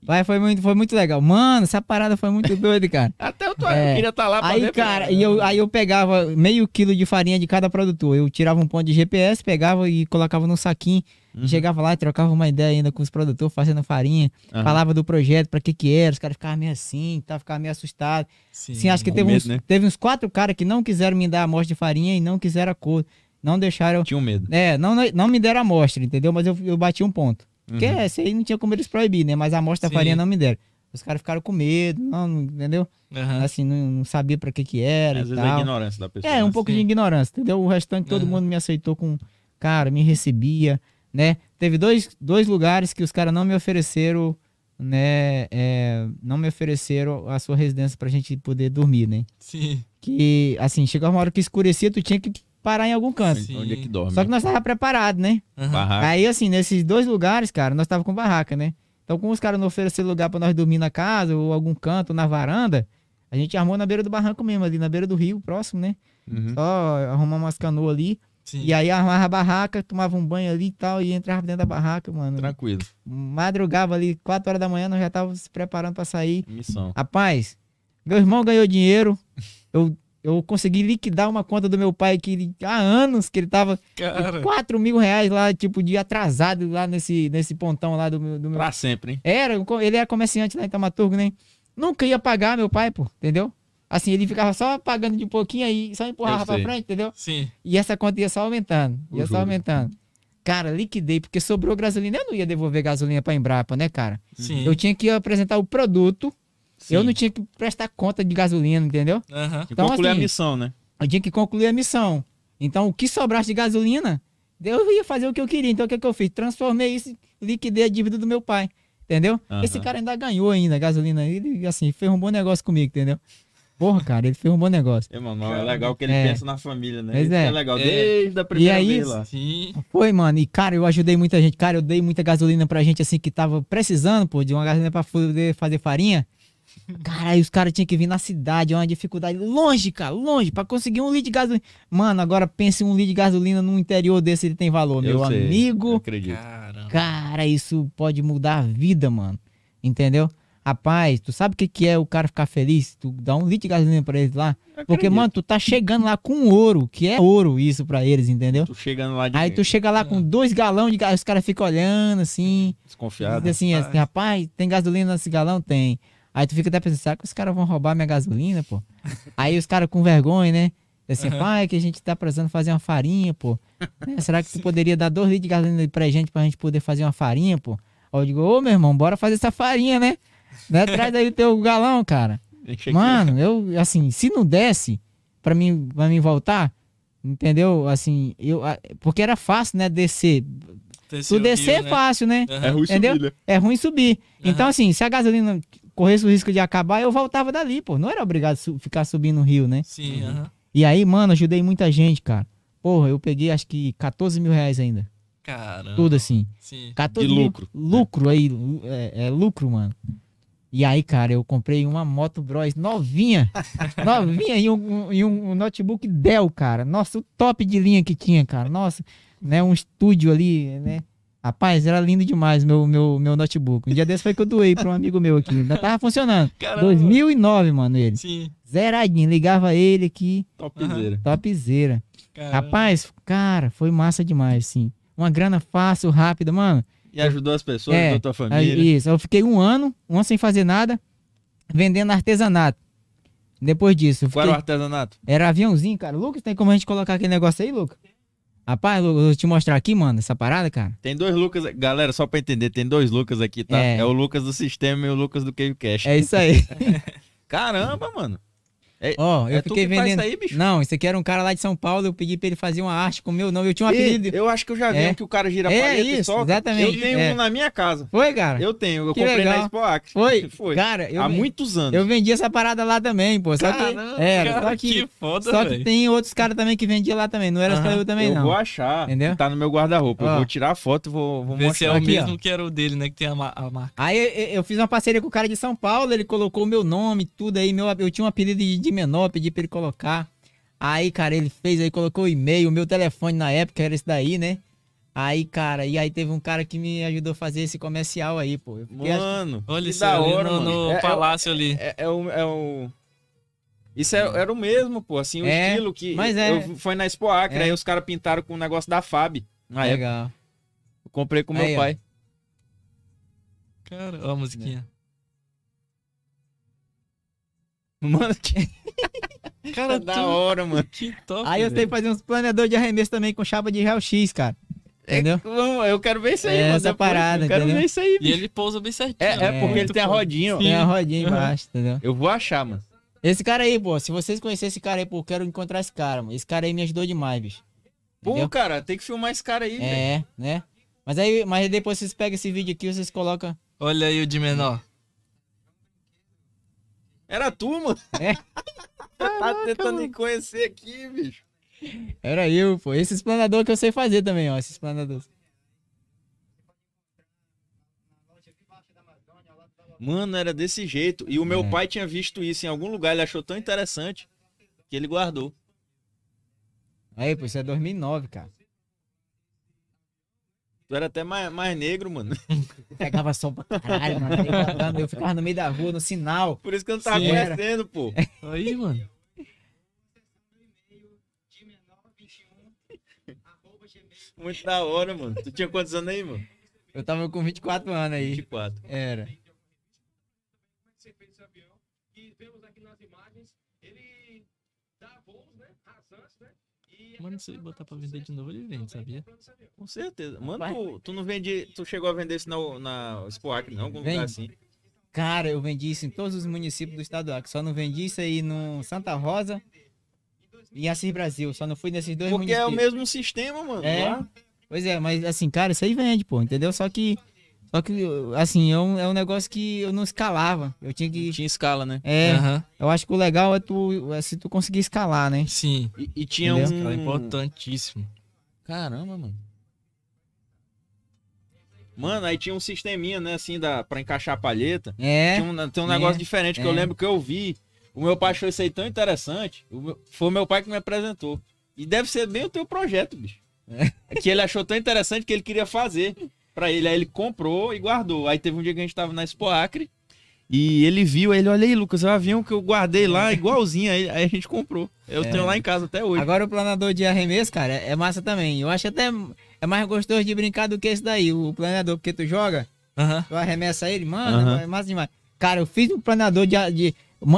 Vai, foi muito, foi muito legal. Mano, essa parada foi muito doida, cara. (laughs) Até eu, tô, É. eu queria estar lá pra Aí, ver. cara, e eu, aí eu pegava meio quilo de farinha de cada produtor. Eu tirava um ponto de GPS, pegava e colocava num saquinho. Uhum. Chegava lá e trocava uma ideia ainda com os produtores fazendo farinha. Aham. Falava do projeto, pra que que era. Os caras ficavam meio assim, tá, ficavam meio assustados. Sim. Sim, acho que teve, medo, uns, né? teve uns quatro caras que não quiseram me dar a amostra de farinha e não quiseram a cor. Não deixaram. Tinha um medo. É, não, não me deram a amostra, entendeu? Mas eu, eu bati um ponto. Porque Uhum. esse aí não tinha como eles proibir, né? Mas a amostra da farinha não me deram. Os caras ficaram com medo, não, entendeu? Aham. Assim, não, não sabia pra que que era Às vezes é a tal. ignorância da pessoa. É, um né? pouco de ignorância, entendeu? O restante todo mundo me aceitou com, cara, me recebia, né? Teve dois, dois lugares que os caras não me ofereceram, né? é, não me ofereceram a sua residência pra gente poder dormir, né? Sim. Que, assim, chegava uma hora que escurecia, tu tinha que parar em algum canto. Sim. Onde é que dorme? Só que nós tava preparado, né? Barraca. Aí, assim, nesses dois lugares, cara, nós tava com barraca, né? Então, como os caras não ofereceram lugar pra nós dormir na casa, ou algum canto, na varanda, a gente armou na beira do barranco mesmo, ali na beira do rio, próximo, né? Uhum. Só arrumar umas canoas ali. Sim. E aí armava a barraca, tomava um banho ali e tal, e entrava dentro da barraca, mano. Tranquilo. Madrugava ali, 4 horas da manhã, nós já tava se preparando pra sair. Missão. Rapaz, meu irmão ganhou dinheiro. (laughs) Eu, eu consegui liquidar uma conta do meu pai que ele- há anos que ele tava Cara. 4 mil reais lá, tipo, de atrasado lá nesse, nesse pontão lá do meu. Do meu... Pra sempre, hein? Era, ele era comerciante lá em Tamaturgo, né? Nunca ia pagar meu pai, pô, entendeu? Assim, ele ficava só pagando de pouquinho aí, só empurrava Eu pra sei. frente, entendeu? Sim. E essa conta ia só aumentando, ia só juro. aumentando. Cara, liquidei, porque sobrou gasolina. Eu não ia devolver gasolina pra Embrapa, né, cara? Sim. Eu tinha que apresentar o produto, eu Sim. não tinha que prestar conta de gasolina, entendeu? Aham. E Então, concluir a assim, missão, né? Eu tinha que concluir a missão. Então, o que sobrasse de gasolina, eu ia fazer o que eu queria. Então, o que, que eu fiz? Transformei isso, liquidei a dívida do meu pai. Entendeu? Aham. Esse cara ainda ganhou ainda a gasolina. Ele, assim, fez um bom negócio comigo, entendeu? Porra, cara, ele fez um bom negócio. É, mano, é legal que ele É. pensa na família, né? Isso é. é legal, É. desde a primeira aí- vez lá. Sim. Foi, mano. E, cara, eu ajudei muita gente. Cara, eu dei muita gasolina pra gente, assim, que tava precisando, pô, de uma gasolina pra poder fazer farinha. Cara, aí os caras tinham que vir na cidade, é uma dificuldade longe, cara, longe, pra conseguir um litro de gasolina. Mano, agora pense um litro de gasolina no interior desse, ele tem valor, Eu meu sei, eu amigo. acredito. Caramba. Cara, isso pode mudar a vida, mano. Entendeu? Rapaz, tu sabe o que, que é o cara ficar feliz? Tu dá um litro de gasolina pra eles lá. Porque, mano, tu tá chegando lá com ouro, que é ouro isso pra eles, entendeu? Tu chegando lá de Aí tu chega lá com dois galões de gasolina, os caras ficam olhando assim. desconfiado. Diz assim, assim, rapaz, tem gasolina nesse galão? Tem. Aí tu fica até pensando, será que os caras vão roubar minha gasolina, pô? (laughs) Aí os caras com vergonha, né? Diz Assim, Aham. pai, que a gente tá precisando fazer uma farinha, pô. (laughs) Né, Será que tu poderia dar dois litros de gasolina pra gente, pra gente poder fazer uma farinha, pô? Aí eu digo, ô meu irmão, bora fazer essa farinha, né? Né? Traz aí o teu galão, cara. Mano, eu, assim, se não desse pra mim, pra mim voltar, entendeu? Assim, eu, porque era fácil, né, descer. Desceu Tu o descer rio, é né? fácil, né? Aham. É ruim Entendeu? subir, né? É ruim subir. Aham. Então, assim, se a gasolina corresse o risco de acabar, eu voltava dali, pô. Não era obrigado a su- ficar subindo o rio, né? Sim, aham. E aí, mano, ajudei muita gente, cara. Porra, eu peguei acho que 14 mil reais ainda. Caramba. Tudo assim. Sim. 14 De mil- lucro. Lucro aí. É, é lucro, mano. E aí, cara, eu comprei uma moto Bros novinha. (laughs) novinha e um, e um notebook Dell, cara. Nossa, o top de linha que tinha, cara. Nossa, né? Um estúdio ali, né? Rapaz, era lindo demais meu, meu, meu notebook. Um dia desse foi que eu doei pra um amigo meu aqui. Ainda tava funcionando. Caramba. 2009, mano, ele. Sim. Zeradinho. Ligava ele aqui. Topzera. Topzera. Caramba. Rapaz, cara, foi massa demais, assim. Uma grana fácil, rápida, mano. E ajudou as pessoas, É, ajudou tua família. isso, eu fiquei um ano, um ano sem fazer nada, vendendo artesanato. Depois disso, eu Qual era o fiquei, artesanato? era aviãozinho, cara. Lucas, tem como a gente colocar aquele negócio aí, Lucas? Rapaz, Lucas, eu vou te mostrar aqui, mano, essa parada, cara. Tem dois Lucas, galera, só pra entender, tem dois Lucas aqui, tá? É. É, o Lucas do sistema e o Lucas do Cavecast. É isso aí. (laughs) Caramba, mano. Ó, eu é tu fiquei que faz vendendo. isso aí, bicho? Não, isso aqui era um cara lá de São Paulo, eu pedi pra ele fazer uma arte com o meu nome. Eu tinha um apelido. eu acho que eu já vi É. um que o cara gira É paleta e isso, solta. exatamente, Eu tenho é. um na minha casa. Foi, cara? Eu tenho, eu Que comprei legal. na Expo Acre. Foi? (laughs) Foi. Cara, eu, Há muitos anos. eu vendi essa parada lá também, pô. Só Caramba, que. Era, cara, só que. que foda, Só que velho. tem outros caras também que vendiam lá também. Não era só Aham. eu também, eu não. vou achar. Entendeu? Tá no meu guarda-roupa. Eu vou tirar a foto e vou, vou Vê se é mostrar. o aqui, mesmo ó. que era o dele, né? Que tem a, ma- a marca. Aí eu, eu- eu fiz uma parceria com o cara de São Paulo, ele colocou o meu nome, tudo aí. Meu, eu tinha um apelido de, de menor, pedi pra ele colocar. Aí, cara, ele fez aí, colocou o e-mail, o meu telefone na época era esse daí, né? Aí, cara, e aí teve um cara que me ajudou a fazer esse comercial aí, pô. Eu fiquei, acho- Mano, Olha isso da ali hora, no, mano. no É- é- palácio ali. É, é o, é o- Isso é- era o mesmo, pô. Assim, o É, estilo que. mas é. Eu, foi na Expo Acre, É. aí os caras pintaram com o negócio da Fab. Na época. Legal. Eu comprei com meu Aí, ó. pai. Cara, ó a musiquinha. Mano, que (laughs) Cara, da tu- hora, mano. que top. Aí eu velho. sei fazer uns planejadores de arremesso também com chapa de real X, cara. Entendeu? Vamos, eu quero ver isso aí, É, mano. essa parada, Eu quero entendeu? ver isso aí, E bicho. ele pousa bem certinho. É, é né? porque ele tem a rodinha, ó. Tem a rodinha embaixo, entendeu? Eu vou achar, mano. Esse cara aí, pô, se vocês conhecerem esse cara aí, pô, eu quero encontrar esse cara, mano. Esse cara aí me ajudou demais, bicho. Pô, Entendeu? cara, tem que filmar esse cara aí, velho. É, né? Mas aí, mas depois vocês pegam esse vídeo aqui, vocês colocam. Olha aí o de menor. Era tu, mano. É. (laughs) tá tentando me conhecer aqui, bicho. Era eu, pô. Esse explanador que eu sei fazer também, ó. Esse explanador. Mano, era desse jeito. E o meu É. pai tinha visto isso em algum lugar, ele achou tão interessante que ele guardou. Aí, pô, isso é 2009, cara. Tu era até mais, mais negro, mano. Pegava sol pra caralho, mano. Eu ficava no meio da rua, no sinal. Por isso que eu não tava Sim, era. conhecendo, pô. Aí, mano. Muito da hora, mano. Tu tinha quantos anos aí, mano? Eu tava com 24 anos aí. 24. Era. você fez esse avião e vemos aqui nas imagens ele dá voos, né, rasantes, né? E Mano, se ele botar pra vender de novo, ele vende, sabia? Com certeza. Mano, tu, tu não vende. Tu chegou a vender isso na, na Expo Acre, não? Algum Vende. lugar assim. Cara, eu vendi isso em todos os municípios do estado do Acre. Só não vendi isso aí no Santa Rosa e Assis Brasil. Só não fui nesses dois Porque é o municípios. mesmo sistema, mano. É. lá. Pois é, mas assim, cara, isso aí vende, pô, entendeu? Só que, só que assim, é um, é um negócio que eu não escalava. Eu tinha que. Tinha escala, né? É, Aham. eu acho que o legal é tu, é se tu conseguir escalar, né? Sim. E, e tinha Entendeu? Cara, é um. importantíssimo. Caramba, mano. Mano, aí tinha um sisteminha, né, assim, da, pra encaixar a palheta. É. Tinha um, tem um é, negócio diferente que eu é. lembro que eu vi. O meu pai achou isso aí tão interessante. o meu- foi o meu pai que me apresentou. E deve ser bem o teu projeto, bicho. É que ele achou tão interessante que ele queria fazer pra ele. Aí ele comprou e guardou. Aí teve um dia que a gente tava na Expo Acre. E ele viu, aí ele, olha aí, Lucas, é o avião que eu guardei lá, igualzinho. Aí, aí a gente comprou. Eu É. tenho lá em casa até hoje. Agora o planador de arremesso, cara, é massa também. Eu acho até é mais gostoso de brincar do que esse daí, o planador, porque tu joga, Aham. tu arremessa ele, mano, é massa demais. Cara, eu fiz um planador de, de-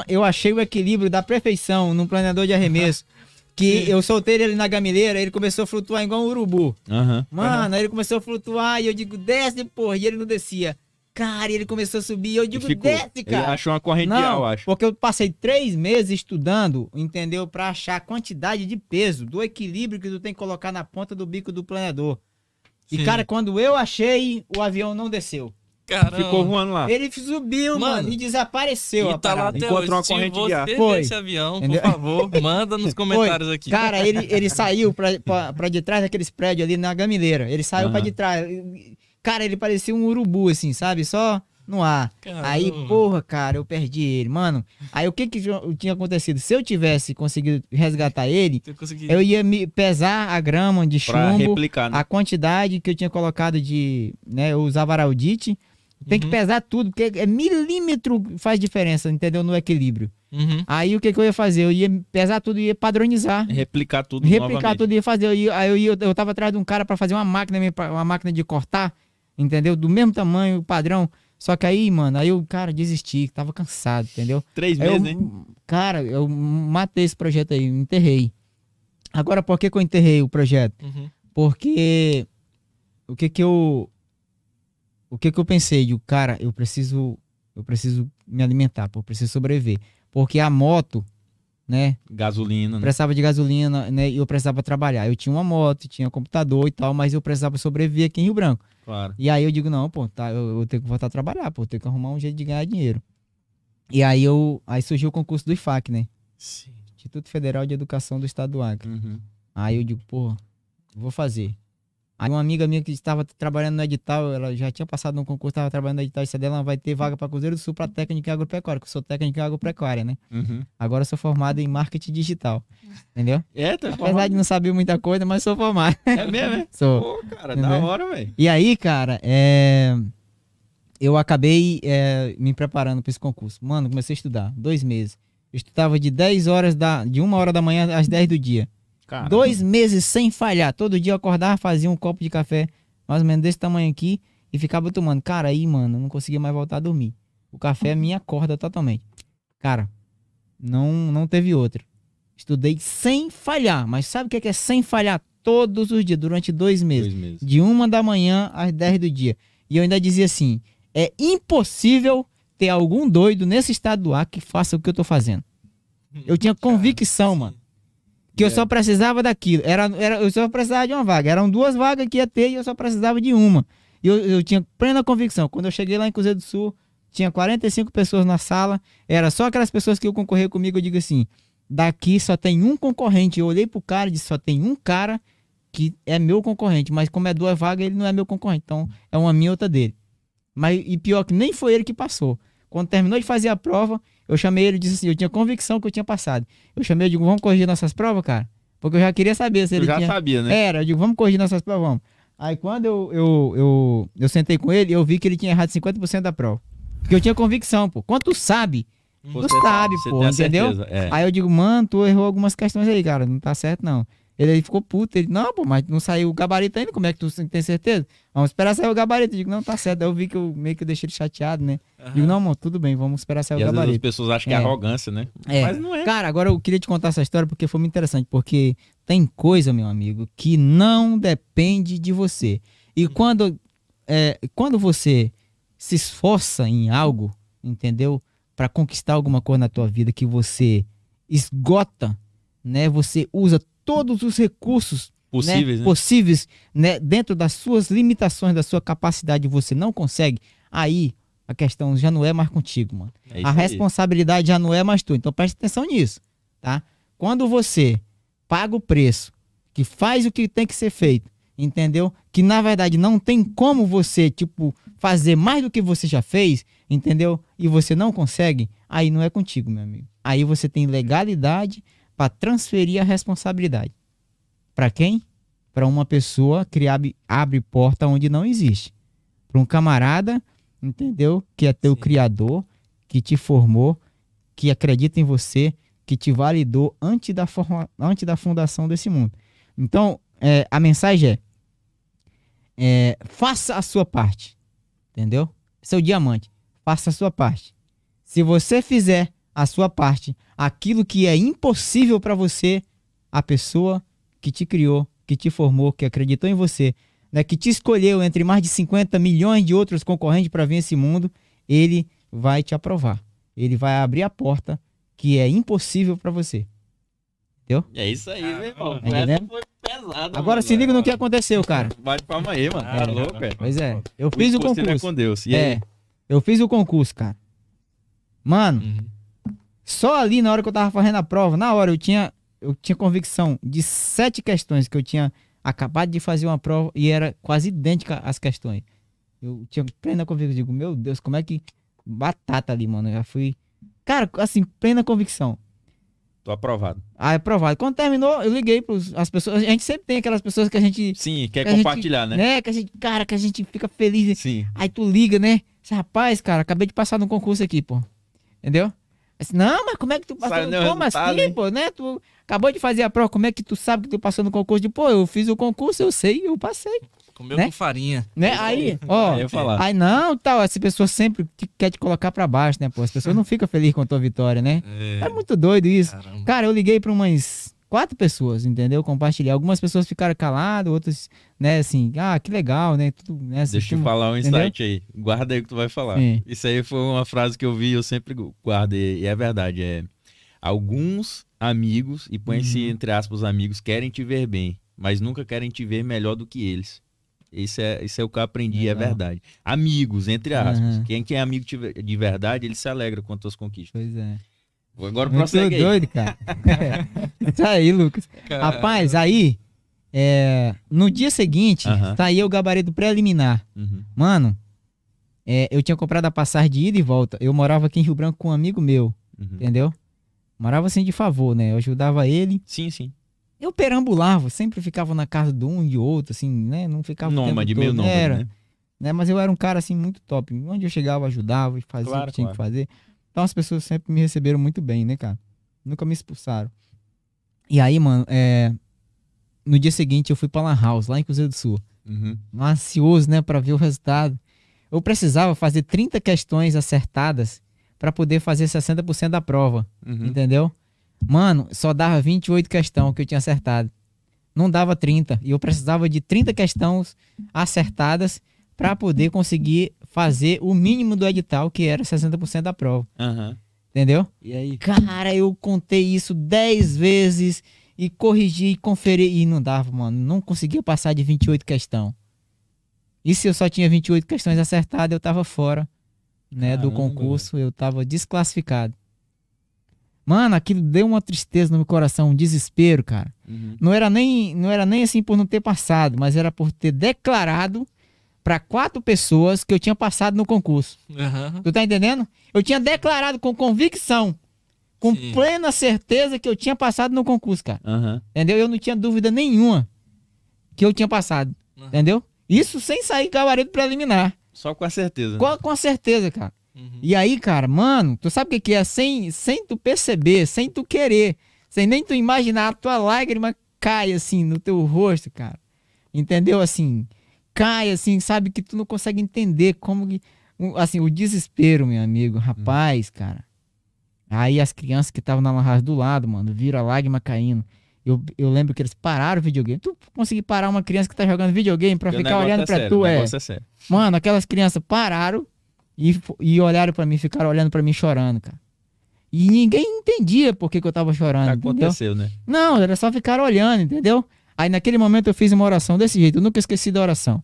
Eu achei o equilíbrio da perfeição num planador de arremesso. (laughs) Que eu soltei ele na gamileira, ele começou a flutuar igual um urubu. Aham. Mano, aí ele começou a flutuar e eu digo, desce, porra, e ele não descia. Cara, e ele começou a subir e eu digo, Ficou. desce, Ele cara. achou uma corrente Não, eu acho. porque eu passei três meses estudando, entendeu? Pra achar a quantidade de peso, do equilíbrio que tu tem que colocar na ponta do bico do planador. E, Sim. cara, quando eu achei, o avião não desceu. Caramba. Ficou voando lá. Ele subiu, mano, Mano, e desapareceu. E tá lá até Encontrou hoje. uma Se corrente de ar. Foi. esse avião, Entendeu? por favor, (laughs) manda nos comentários aqui. Cara, ele, ele (laughs) saiu pra, pra, pra de trás daqueles prédios ali na gamileira. Ele saiu pra Aham. de trás. Cara, ele parecia um urubu, assim, sabe? Só no ar. Caramba. Aí, porra, cara, eu perdi ele. Mano, aí o que que tinha acontecido? Se eu tivesse conseguido resgatar ele, Eu ia me pesar a grama de Pra chumbo, replicar, né? a quantidade que eu tinha colocado de, né, eu usava araldite. Tem que Uhum. pesar tudo, porque é milímetro faz diferença, entendeu? No equilíbrio. Uhum. Aí o que que eu ia fazer? Eu ia pesar tudo e ia padronizar. Replicar tudo Replicar novamente. tudo ia fazer. Eu ia- aí eu, ia, eu tava atrás de um cara pra fazer uma máquina, uma máquina de cortar, entendeu? Do mesmo tamanho, padrão. Só que aí, mano, aí eu, cara, desisti, tava cansado, entendeu? Três Aí eu, meses, hein? cara, eu matei esse projeto aí, enterrei. Agora, por que, que eu enterrei o projeto? Uhum. Porque o que que eu o que que eu pensei, de cara, eu preciso eu preciso me alimentar, eu preciso sobreviver. Porque a moto, né, Gasolina, né? precisava de gasolina, né, e eu precisava trabalhar. Eu tinha uma moto, tinha computador e tal, mas eu precisava sobreviver aqui em Rio Branco. Claro. E aí eu digo, não, pô, tá, eu, eu tenho que voltar a trabalhar, pô, eu tenho que arrumar um jeito de ganhar dinheiro. E aí eu aí surgiu o concurso do IFAC, né? Sim. Instituto Federal de Educação do Estado do Acre. Uhum. Aí eu digo, pô, vou fazer. Aí uma amiga minha que estava trabalhando no edital, ela já tinha passado no concurso, estava trabalhando no edital, e dela vai ter vaga para Cruzeiro do Sul para técnica agropecuária, que eu sou técnico em agropecuária, né? Uhum. Agora eu sou formado em marketing digital, entendeu? É, tá Apesar de não saber muita coisa, mas sou formado. É mesmo, é? (laughs) sou. Pô, cara, Entendeu? da hora, velho. E aí, cara, é... eu acabei é, me preparando para esse concurso. Mano, comecei a estudar, dois meses. Eu estudava de 10 horas da... de uma hora da manhã às 10 do dia. Cara, Dois meses sem falhar. Todo dia eu acordava, fazia um copo de café, mais ou menos desse tamanho aqui, e ficava tomando. Cara, aí, mano, eu não conseguia mais voltar a dormir. O café me acorda totalmente. Cara, não, não teve outra. Estudei sem falhar. Mas sabe o que é, que é sem falhar? Todos os dias, durante dois meses. dois meses. De uma da manhã às 10 do dia. E eu ainda dizia assim: é impossível ter algum doido nesse estado do ar que faça o que eu tô fazendo. Eu tinha convicção, mano. Que eu É. só precisava daquilo. Era, era, eu só precisava de uma vaga. Eram duas vagas que ia ter e eu só precisava de uma. E eu, eu tinha plena convicção. Quando eu cheguei lá em Cruzeiro do Sul, tinha 45 pessoas na sala. Era só aquelas pessoas que eu concorrer comigo. Eu digo assim: daqui só tem um concorrente. Eu olhei pro cara e disse: só tem um cara que é meu concorrente. Mas como é duas vagas, ele não é meu concorrente. Então é uma minha outra dele. Mas, e pior que nem foi ele que passou. Quando terminou de fazer a prova, eu chamei ele e disse assim: eu tinha convicção que eu tinha passado. Eu chamei, eu digo, vamos corrigir nossas provas, cara? Porque eu já queria saber se Eu ele já tinha. sabia, né? Era, eu digo, vamos corrigir nossas provas, vamos. Aí quando eu, eu, eu, eu sentei com ele, eu vi que ele tinha errado 50% da prova. Porque eu tinha convicção, pô. Quando tu sabe, Você tu sabe, pô, entendeu? É. Aí eu digo, mano, tu errou algumas questões aí, cara. Não tá certo, não. Ele aí ficou puto. Ele, não, pô, mas não saiu o gabarito ainda. Como é que tu tem certeza? Vamos esperar sair o gabarito. Eu digo, não, tá certo. Aí eu vi que eu meio que eu deixei ele chateado, né? Aham. Digo, não, mano, tudo bem, vamos esperar sair E o às vezes as gabarito. pessoas acham que é, É. arrogância, né? É. Mas não é. Cara, agora eu queria te contar essa história porque foi muito interessante. Porque tem coisa, meu amigo, que não depende de você. E quando, é, quando você se esforça em algo, entendeu? Para conquistar alguma coisa na tua vida que você esgota, né? Você usa todos os recursos Possíveis, né? possíveis né? dentro das suas limitações, da sua capacidade, você não consegue. Aí a questão já não é mais contigo, mano É a aí. responsabilidade já não é mais tua. Então preste atenção nisso, tá? Quando você paga o preço, que faz o que tem que ser feito, entendeu? Que na verdade não tem como você, tipo, fazer mais do que você já fez, entendeu? E você não consegue, aí não é contigo, meu amigo. Aí você tem legalidade para transferir a responsabilidade. Para quem? Para uma pessoa que abre, abre porta onde não existe. Para um camarada, entendeu? Que é teu Sim. criador, que te formou, que acredita em você, que te validou antes da, forma, antes da fundação desse mundo. Então, é, a mensagem é, é, faça a sua parte, entendeu? Seu diamante, faça a sua parte. Se você fizer a sua parte, aquilo que é impossível para você, a pessoa que te criou, que te formou, que acreditou em você, né, que te escolheu entre mais de 50 milhões de outros concorrentes para vir esse mundo, ele vai te aprovar. Ele vai abrir a porta que é impossível para você. É isso aí, meu irmão. Tá? Essa foi pesada. Agora se liga no que aconteceu, cara. Bate palma aí, mano. Ah, Tá é, louco, é. Pois é, eu fiz o impossível é concurso. com Deus. E aí? É, eu fiz o concurso, cara. Mano, Uhum. Só ali na hora que eu tava fazendo a prova, na hora eu tinha, eu tinha convicção de sete questões que eu tinha acabado de fazer uma prova e era quase idêntica às questões. Eu tinha plena convicção, digo, meu Deus, como é que batata ali, mano, eu já fui, cara, assim, plena convicção. Tô aprovado. Aí aprovado. Quando terminou, eu liguei para as pessoas, a gente sempre tem aquelas pessoas que a gente, Sim, quer Que a gente- compartilhar, né? né, que a gente, cara, que a gente fica feliz, Sim. Aí tu liga, né? Rapaz, cara, acabei de passar no concurso aqui, pô. Entendeu? Você, não, mas como é que tu passou? Sabe nem o como assim, hein? pô, né? Tu acabou de fazer a prova, como é que tu sabe que tu passou no concurso? De, pô, eu fiz o concurso, eu sei, eu passei, Comeu Né? com farinha. né? Aí, ó, Aí eu ia falar. aí não, tal, essa pessoa sempre te- quer te colocar pra baixo, né, pô? As pessoas não ficam felizes com a tua vitória, né? É muito doido isso. Caramba. Cara, eu liguei pra umas quatro pessoas, entendeu? Compartilhei. Algumas pessoas ficaram caladas, outras, né, assim, ah, que legal, né? Tudo, né? assim, Deixa eu falar um entendeu? insight aí. Guarda aí o que tu vai falar. Sim. Isso aí foi uma frase que eu vi eu sempre gu- guardo. E é verdade. É, alguns amigos, e põe-se Uhum. entre aspas amigos, querem te ver bem, mas nunca querem te ver melhor do que eles. Isso é, isso é o que eu aprendi, é Legal. verdade. Amigos, entre aspas. Aham. Quem, quem é amigo de verdade, ele se alegra com as tuas conquistas. Pois é. Agora Muito prossegue aí. doido, cara. Isso (laughs) aí, Lucas. Rapaz, aí, é, no dia seguinte, Aham. saía o gabarito preliminar. Uhum. Mano, é, eu tinha comprado a passagem de ida e volta. Eu morava aqui em Rio Branco com um amigo meu, Uhum. entendeu? Morava assim de favor, né? Eu ajudava ele. Sim, sim. Eu perambulava, sempre ficava na casa de um e de outro, assim, né? Não ficava Nômade, meio nômade, Era, né? né? Mas eu era um cara, assim, muito top. Onde eu chegava, ajudava e fazia Claro, o que tinha claro. que fazer. Então as pessoas sempre me receberam muito bem, né, cara? Nunca me expulsaram. E aí, mano, é... no dia seguinte eu fui pra Lan House, lá em Cruzeiro do Sul. Uhum. Ansioso, né, pra ver o resultado. Eu precisava fazer 30 questões acertadas pra poder fazer 60% da prova. Uhum. Entendeu? Mano, só dava 28 questões que eu tinha acertado. Não dava 30. E eu precisava de 30 questões acertadas para poder conseguir fazer o mínimo do edital, que era 60% da prova. Aham. Entendeu? E aí? Cara, eu contei isso 10 vezes e corrigi e conferi e não dava, mano. Não conseguia passar de 28 questões. E se eu só tinha 28 questões acertadas, eu tava fora, né, do Caramba, concurso, eu tava desclassificado. Mano, aquilo deu uma tristeza no meu coração, um desespero, cara. Uhum. Não era nem, não era nem assim por não ter passado, mas era por ter declarado para quatro pessoas que eu tinha passado no concurso. Aham. Tu tá entendendo? Eu tinha declarado com convicção, com Sim. plena certeza que eu tinha passado no concurso, cara. Aham. Entendeu? Eu não tinha dúvida nenhuma que eu tinha passado. Aham. Entendeu? Isso sem sair gabarito preliminar. Só com a certeza. né? Com, com a certeza, cara. Uhum. E aí, cara, mano, tu sabe o que, que é? Sem, sem tu perceber, sem tu querer, sem nem tu imaginar, a tua lágrima cai assim no teu rosto, cara. Entendeu? Assim, cai assim, sabe que tu não consegue entender como que. Assim, o desespero, meu amigo, rapaz, cara. Aí as crianças que estavam na house do lado, mano, viram a lágrima caindo. Eu, eu lembro que eles pararam o videogame. Tu conseguir parar uma criança que tá jogando videogame pra ficar olhando é pra sério, tu, é. é. Mano, aquelas crianças pararam e, e olharam pra mim, ficaram olhando pra mim chorando, cara. E ninguém entendia por que, que eu tava chorando, entendeu? Aconteceu, né? Não, era só ficar olhando, entendeu? Aí naquele momento eu fiz uma oração desse jeito, eu nunca esqueci da oração.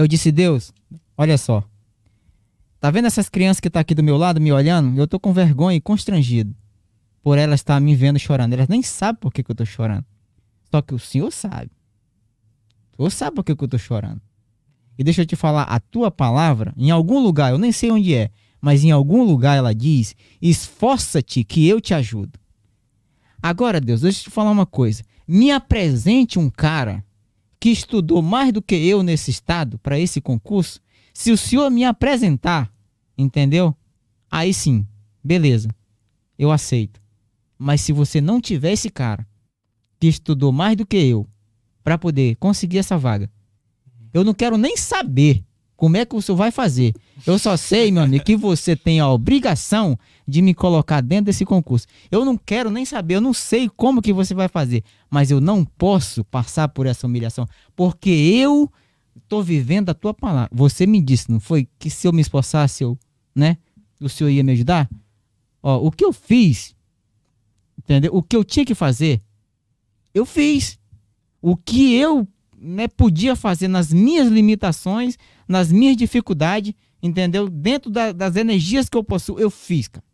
Eu disse, Deus, olha só. Tá vendo essas crianças que tá aqui do meu lado me olhando? Eu tô com vergonha e constrangido por elas estar me vendo chorando. Elas nem sabem por que, que eu tô chorando. Só que o Senhor sabe. Eu sabe por que, que eu tô chorando. E deixa eu te falar, a tua palavra, em algum lugar, eu nem sei onde é, mas em algum lugar ela diz: esforça-te que eu te ajudo. Agora, Deus, deixa eu te falar uma coisa. Me apresente um cara que estudou mais do que eu nesse estado para esse concurso. Se o senhor me apresentar, entendeu? Aí sim, beleza, eu aceito. Mas se você não tiver esse cara que estudou mais do que eu para poder conseguir essa vaga, eu não quero nem saber como é que o senhor vai fazer. Eu só sei, meu amigo, que você tem a obrigação de me colocar dentro desse concurso. Eu não quero nem saber, eu não sei como que você vai fazer, mas eu não posso passar por essa humilhação, porque eu estou vivendo a tua palavra. Você me disse, não foi que se eu me esforçasse, eu, né, o senhor ia me ajudar? Ó, o que eu fiz, entendeu? O que eu tinha que fazer, eu fiz. O que eu né, podia fazer nas minhas limitações, nas minhas dificuldades, entendeu? Dentro da, das energias que eu possuo, eu fiz, cara.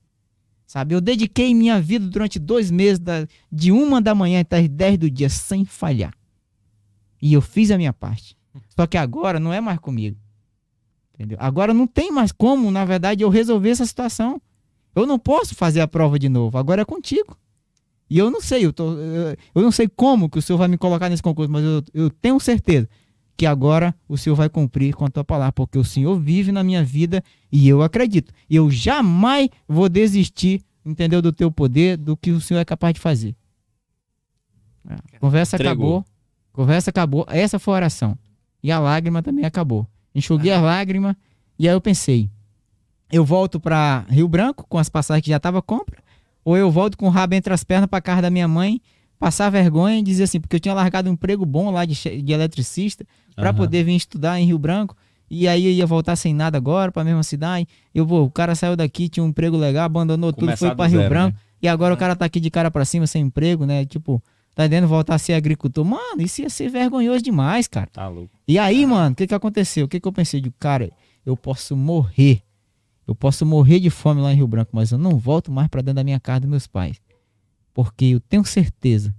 Sabe? Eu dediquei minha vida durante dois meses, da, de uma da manhã até as dez do dia, sem falhar. E eu fiz a minha parte. Só que agora não é mais comigo. Entendeu? Agora não tem mais como, na verdade, eu resolver essa situação. Eu não posso fazer a prova de novo. Agora é contigo. E eu não sei, eu, tô, eu, eu não sei como que o senhor vai me colocar nesse concurso, mas eu, eu tenho certeza que agora o Senhor vai cumprir com a tua palavra, porque o Senhor vive na minha vida e eu acredito. Eu jamais vou desistir, entendeu, do teu poder, do que o Senhor é capaz de fazer. É, conversa Entregou. acabou. Conversa acabou. Essa foi a oração. E a lágrima também acabou. Enxuguei a lágrima e aí eu pensei, eu volto para Rio Branco com as passagens que já estava compra, ou eu volto com o rabo entre as pernas para casa da minha mãe, passar vergonha e dizer assim, porque eu tinha largado um emprego bom lá de, de eletricista para Aham. poder vir estudar em Rio Branco. E aí eu ia voltar sem nada agora para a mesma cidade. Eu vou, o cara saiu daqui, tinha um emprego legal, abandonou tudo, foi para Rio zero, Branco. né? E agora o cara tá aqui de cara para cima sem emprego, né? Tipo, tá entendendo? Voltar a ser agricultor. Mano, isso ia ser vergonhoso demais, cara. Tá louco. E aí, mano, o que que aconteceu? O que que eu pensei? De cara, eu posso morrer. Eu posso morrer de fome lá em Rio Branco, mas eu não volto mais para dentro da minha casa dos meus pais. Porque eu tenho certeza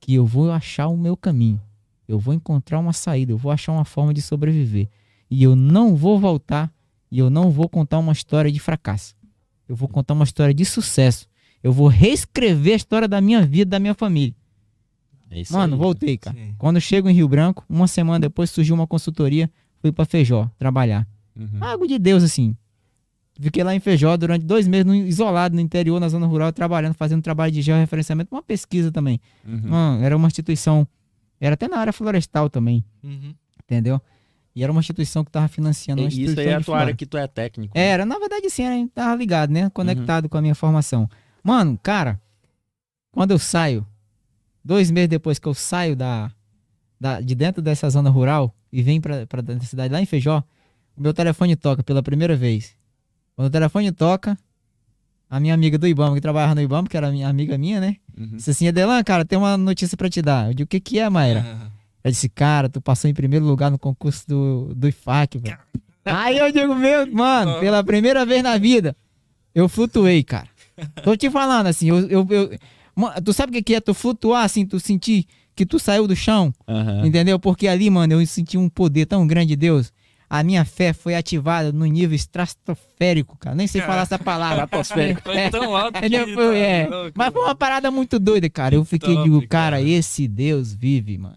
que eu vou achar o meu caminho. Eu vou encontrar uma saída, eu vou achar uma forma de sobreviver. E eu não vou voltar e eu não vou contar uma história de fracasso. Eu vou contar uma história de sucesso. Eu vou reescrever a história da minha vida, da minha família. É isso Mano, aí. voltei, cara. Sim. Quando eu chego em Rio Branco, uma semana depois surgiu uma consultoria, fui pra Feijó trabalhar. Uhum. Água de Deus, assim. Fiquei lá em Feijó durante dois meses, no- isolado no interior, na zona rural, trabalhando, fazendo trabalho de georreferenciamento, uma pesquisa também. Uhum. Mano, era uma instituição, era até na área florestal também, Uhum. entendeu? E era uma instituição que tava financiando uma E Isso aí é a tua área que tu é técnico. né? Era, na verdade, sim, a gente tava ligado, né? Conectado Uhum. com a minha formação. Mano, cara, quando eu saio, dois meses depois que eu saio da, da- de dentro dessa zona rural e venho pra dentro da cidade, lá em Feijó, o meu telefone toca pela primeira vez. Quando o telefone toca, a minha amiga do Ibama, que trabalhava no Ibama, que era minha amiga minha, né? Uhum. Disse assim, Adelan, cara, tem uma notícia pra te dar. Eu digo, o que que é, Mayra? Ela disse, cara, tu passou em primeiro lugar no concurso do, do IFAC, velho. Aí eu digo, meu, mano, pela primeira vez na vida, eu flutuei, cara. Tô te falando assim, eu. eu, eu- Mano, tu sabe o que que é tu flutuar assim, tu sentir que tu saiu do chão, Aham. entendeu? Porque ali, mano, eu senti um poder tão grande de Deus. A minha fé foi ativada no nível estratosférico, cara. Nem sei falar essa palavra. Estratosférico. Foi tão alto que Entendeu? tá Foi, é. louco, Mas foi uma parada muito doida, cara. Eu fiquei, Top, digo, cara, cara. esse Deus vive, mano.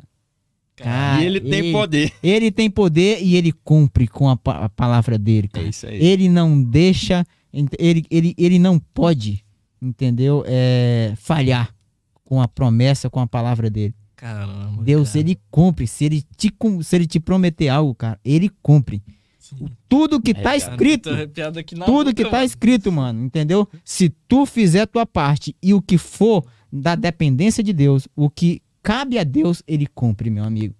Cara, E ele tem poder. Ele tem poder e ele cumpre com a, a palavra dele, É cara. isso aí. Ele não deixa, ele, ele, ele não pode, entendeu? É, falhar com a promessa, com a palavra dele. Caramba. Deus, cara. ele cumpre. Se ele, te, se ele te prometer algo, cara, ele cumpre. Sim. Tudo que É, tá cara, escrito, tudo que tá mano. escrito, mano, entendeu? Se tu fizer a tua parte e o que for da dependência de Deus, o que cabe a Deus, ele cumpre, meu amigo.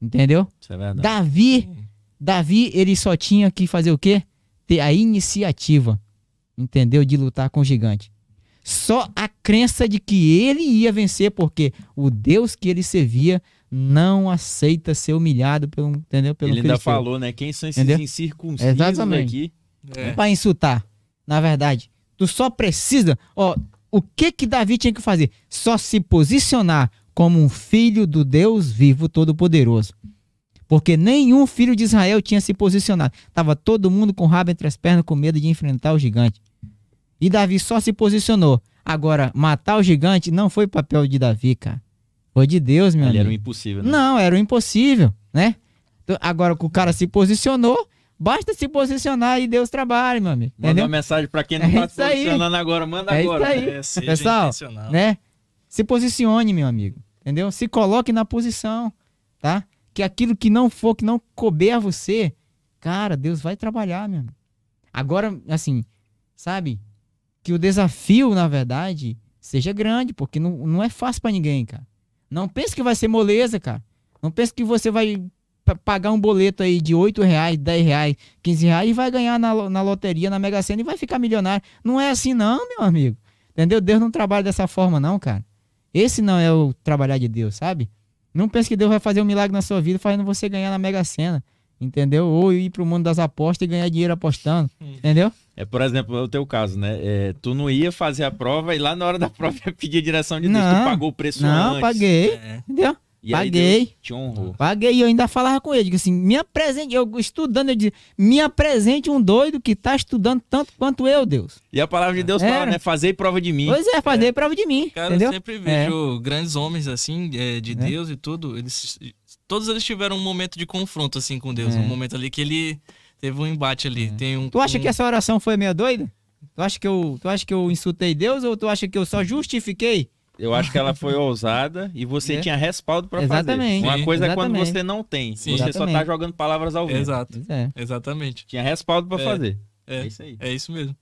Entendeu? Isso é verdade. Davi, Davi, ele só tinha que fazer o quê? Ter a iniciativa, entendeu? De lutar com o gigante. Só a crença de que ele ia vencer, porque o Deus que ele servia não aceita ser humilhado pelo, entendeu? Pelo Ele ainda falou, né? Quem são esses Entendeu? incircuncisos Exatamente. aqui? É. Pra insultar. Na verdade, tu só precisa, ó, o que que Davi tinha que fazer? Só se posicionar como um filho do Deus vivo todo-poderoso. Porque nenhum filho de Israel tinha se posicionado. Tava todo mundo com o rabo entre as pernas, com medo de enfrentar o gigante. E Davi só se posicionou. Agora, matar o gigante não foi papel de Davi, cara. Foi de Deus, meu Ele era amigo. um impossível, né? Não, era o impossível, né? Então, Agora que o cara se posicionou, basta se posicionar e Deus trabalha, meu amigo. Manda Entendeu? uma mensagem pra quem não É tá isso aí. se posicionando agora. Manda É isso agora. aí. É, Pessoal, né? Se posicione, meu amigo. Entendeu? Se coloque na posição, tá? Que aquilo que não for, que não couber a você, cara, Deus vai trabalhar, meu amigo. Agora, assim, sabe? Que o desafio, na verdade, seja grande, porque não, não é fácil pra ninguém, cara. Não pense que vai ser moleza, cara. Não pense que você vai pa- pagar um boleto aí de 8 reais, 10 reais, 15 reais e vai ganhar na, na loteria, na Mega Sena e vai ficar milionário. Não é assim não, meu amigo. Entendeu? Deus não trabalha dessa forma não, cara. Esse não é o trabalhar de Deus, sabe? Não pense que Deus vai fazer um milagre na sua vida fazendo você ganhar na Mega Sena, entendeu? Ou ir pro mundo das apostas e ganhar dinheiro apostando, entendeu? É, por exemplo, o teu caso, né? É, tu não ia fazer a prova e lá na hora da (laughs) prova ia pedir a direção de Deus. Não. Tu pagou o preço Não, antes. paguei, É. entendeu? E aí paguei. Te honrou. Paguei e eu ainda falava com ele, digo assim, me apresente, eu estudando, eu disse, me apresente um doido que tá estudando tanto quanto eu, Deus. E a palavra de Deus Era. fala, né? Fazer prova de mim. Pois é, fazer prova de mim, Cara, entendeu? eu sempre vejo grandes homens assim, é, de Deus e tudo. Eles, todos eles tiveram um momento de confronto assim com Deus. É. Um momento ali que ele teve um embate ali. Tem um, Tu acha um- que essa oração foi meio doida? Tu acha que eu, tu acha que eu insultei Deus ou tu acha que eu só justifiquei? Eu acho que ela foi ousada e você É. tinha respaldo pra Exatamente. fazer. Uma Sim. coisa é quando Exatamente. você não tem. Sim. Você só tá Exatamente. jogando palavras ao vento. Exato, é. exatamente. Tinha respaldo pra É. fazer. É. É isso aí. É isso mesmo.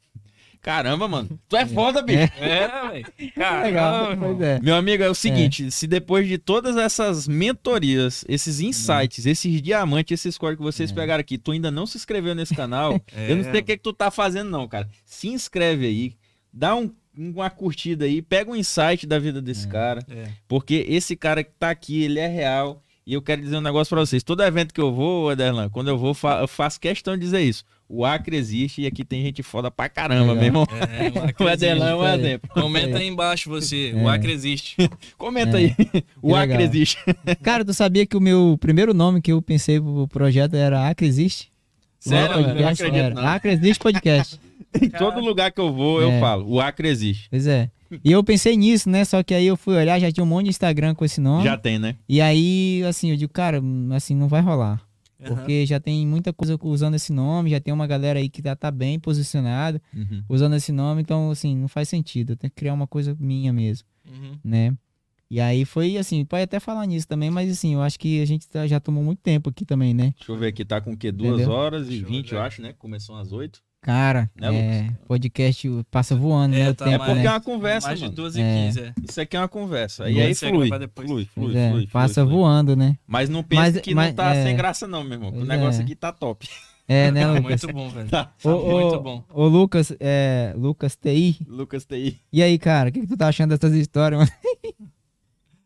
Caramba, mano. Tu é foda, bicho. É, velho. Cara, Legal, pois é. Meu amigo, é o seguinte, se depois de todas essas mentorias, esses insights, esses diamantes, esses códigos que vocês pegaram aqui, tu ainda não se inscreveu nesse canal, (laughs) eu não sei o que, que tu tá fazendo não, cara. Se inscreve aí, dá um- uma curtida aí, pega um insight da vida desse cara, É. porque esse cara que tá aqui, ele é real, e eu quero dizer um negócio pra vocês. Todo evento que eu vou, Aderlan, quando eu vou, eu faço questão de dizer isso. O Acre existe e aqui tem gente foda pra caramba, Legal. meu irmão. É, o (laughs) O Aderlan é um exemplo. Comenta aí embaixo você. O É. Acre existe. (laughs) Comenta É. aí. O Que Acre legal. existe. (laughs) Cara, tu sabia que o meu primeiro nome que eu pensei pro projeto era Acre Existe? Sério? O Eu não acredito, era não. Acre Existe Podcast. Em todo lugar que eu vou, eu É. falo. O Acre existe. Pois é. E eu pensei nisso, né? Só que aí eu fui olhar, já tinha um monte de Instagram com esse nome. Já tem, né? E aí, assim, eu digo, cara, assim, não vai rolar. Aham. Porque já tem muita coisa usando esse nome, já tem uma galera aí que já tá bem posicionada Uhum. usando esse nome, então, assim, não faz sentido. Eu tenho que criar uma coisa minha mesmo, Uhum. né? E aí foi assim, pode até falar nisso também, mas assim, eu acho que a gente tá- já tomou muito tempo aqui também, né? Deixa eu ver aqui, tá com o quê? Duas Entendeu? horas e vinte, eu acho, né? Começou às oito. Cara, Né, é, podcast passa voando, É, né? O tá tempo, mais- porque né? é uma conversa, Mais de mano. 12 e É. 15, é. Isso aqui é uma conversa. E Vamos aí se flui, depois. flui, flui, é, flui, passa flui, voando, né? Mas não pense Mas- que mas- não tá é. sem graça não, meu irmão. que O negócio é. aqui tá top. É, né, Tá Lucas? muito bom, velho. Tá. Tá Ô, muito bom. ô, Lucas, é, Lucas TI. Lucas TI. E aí, cara, o que, que tu tá achando dessas histórias, mano? (laughs)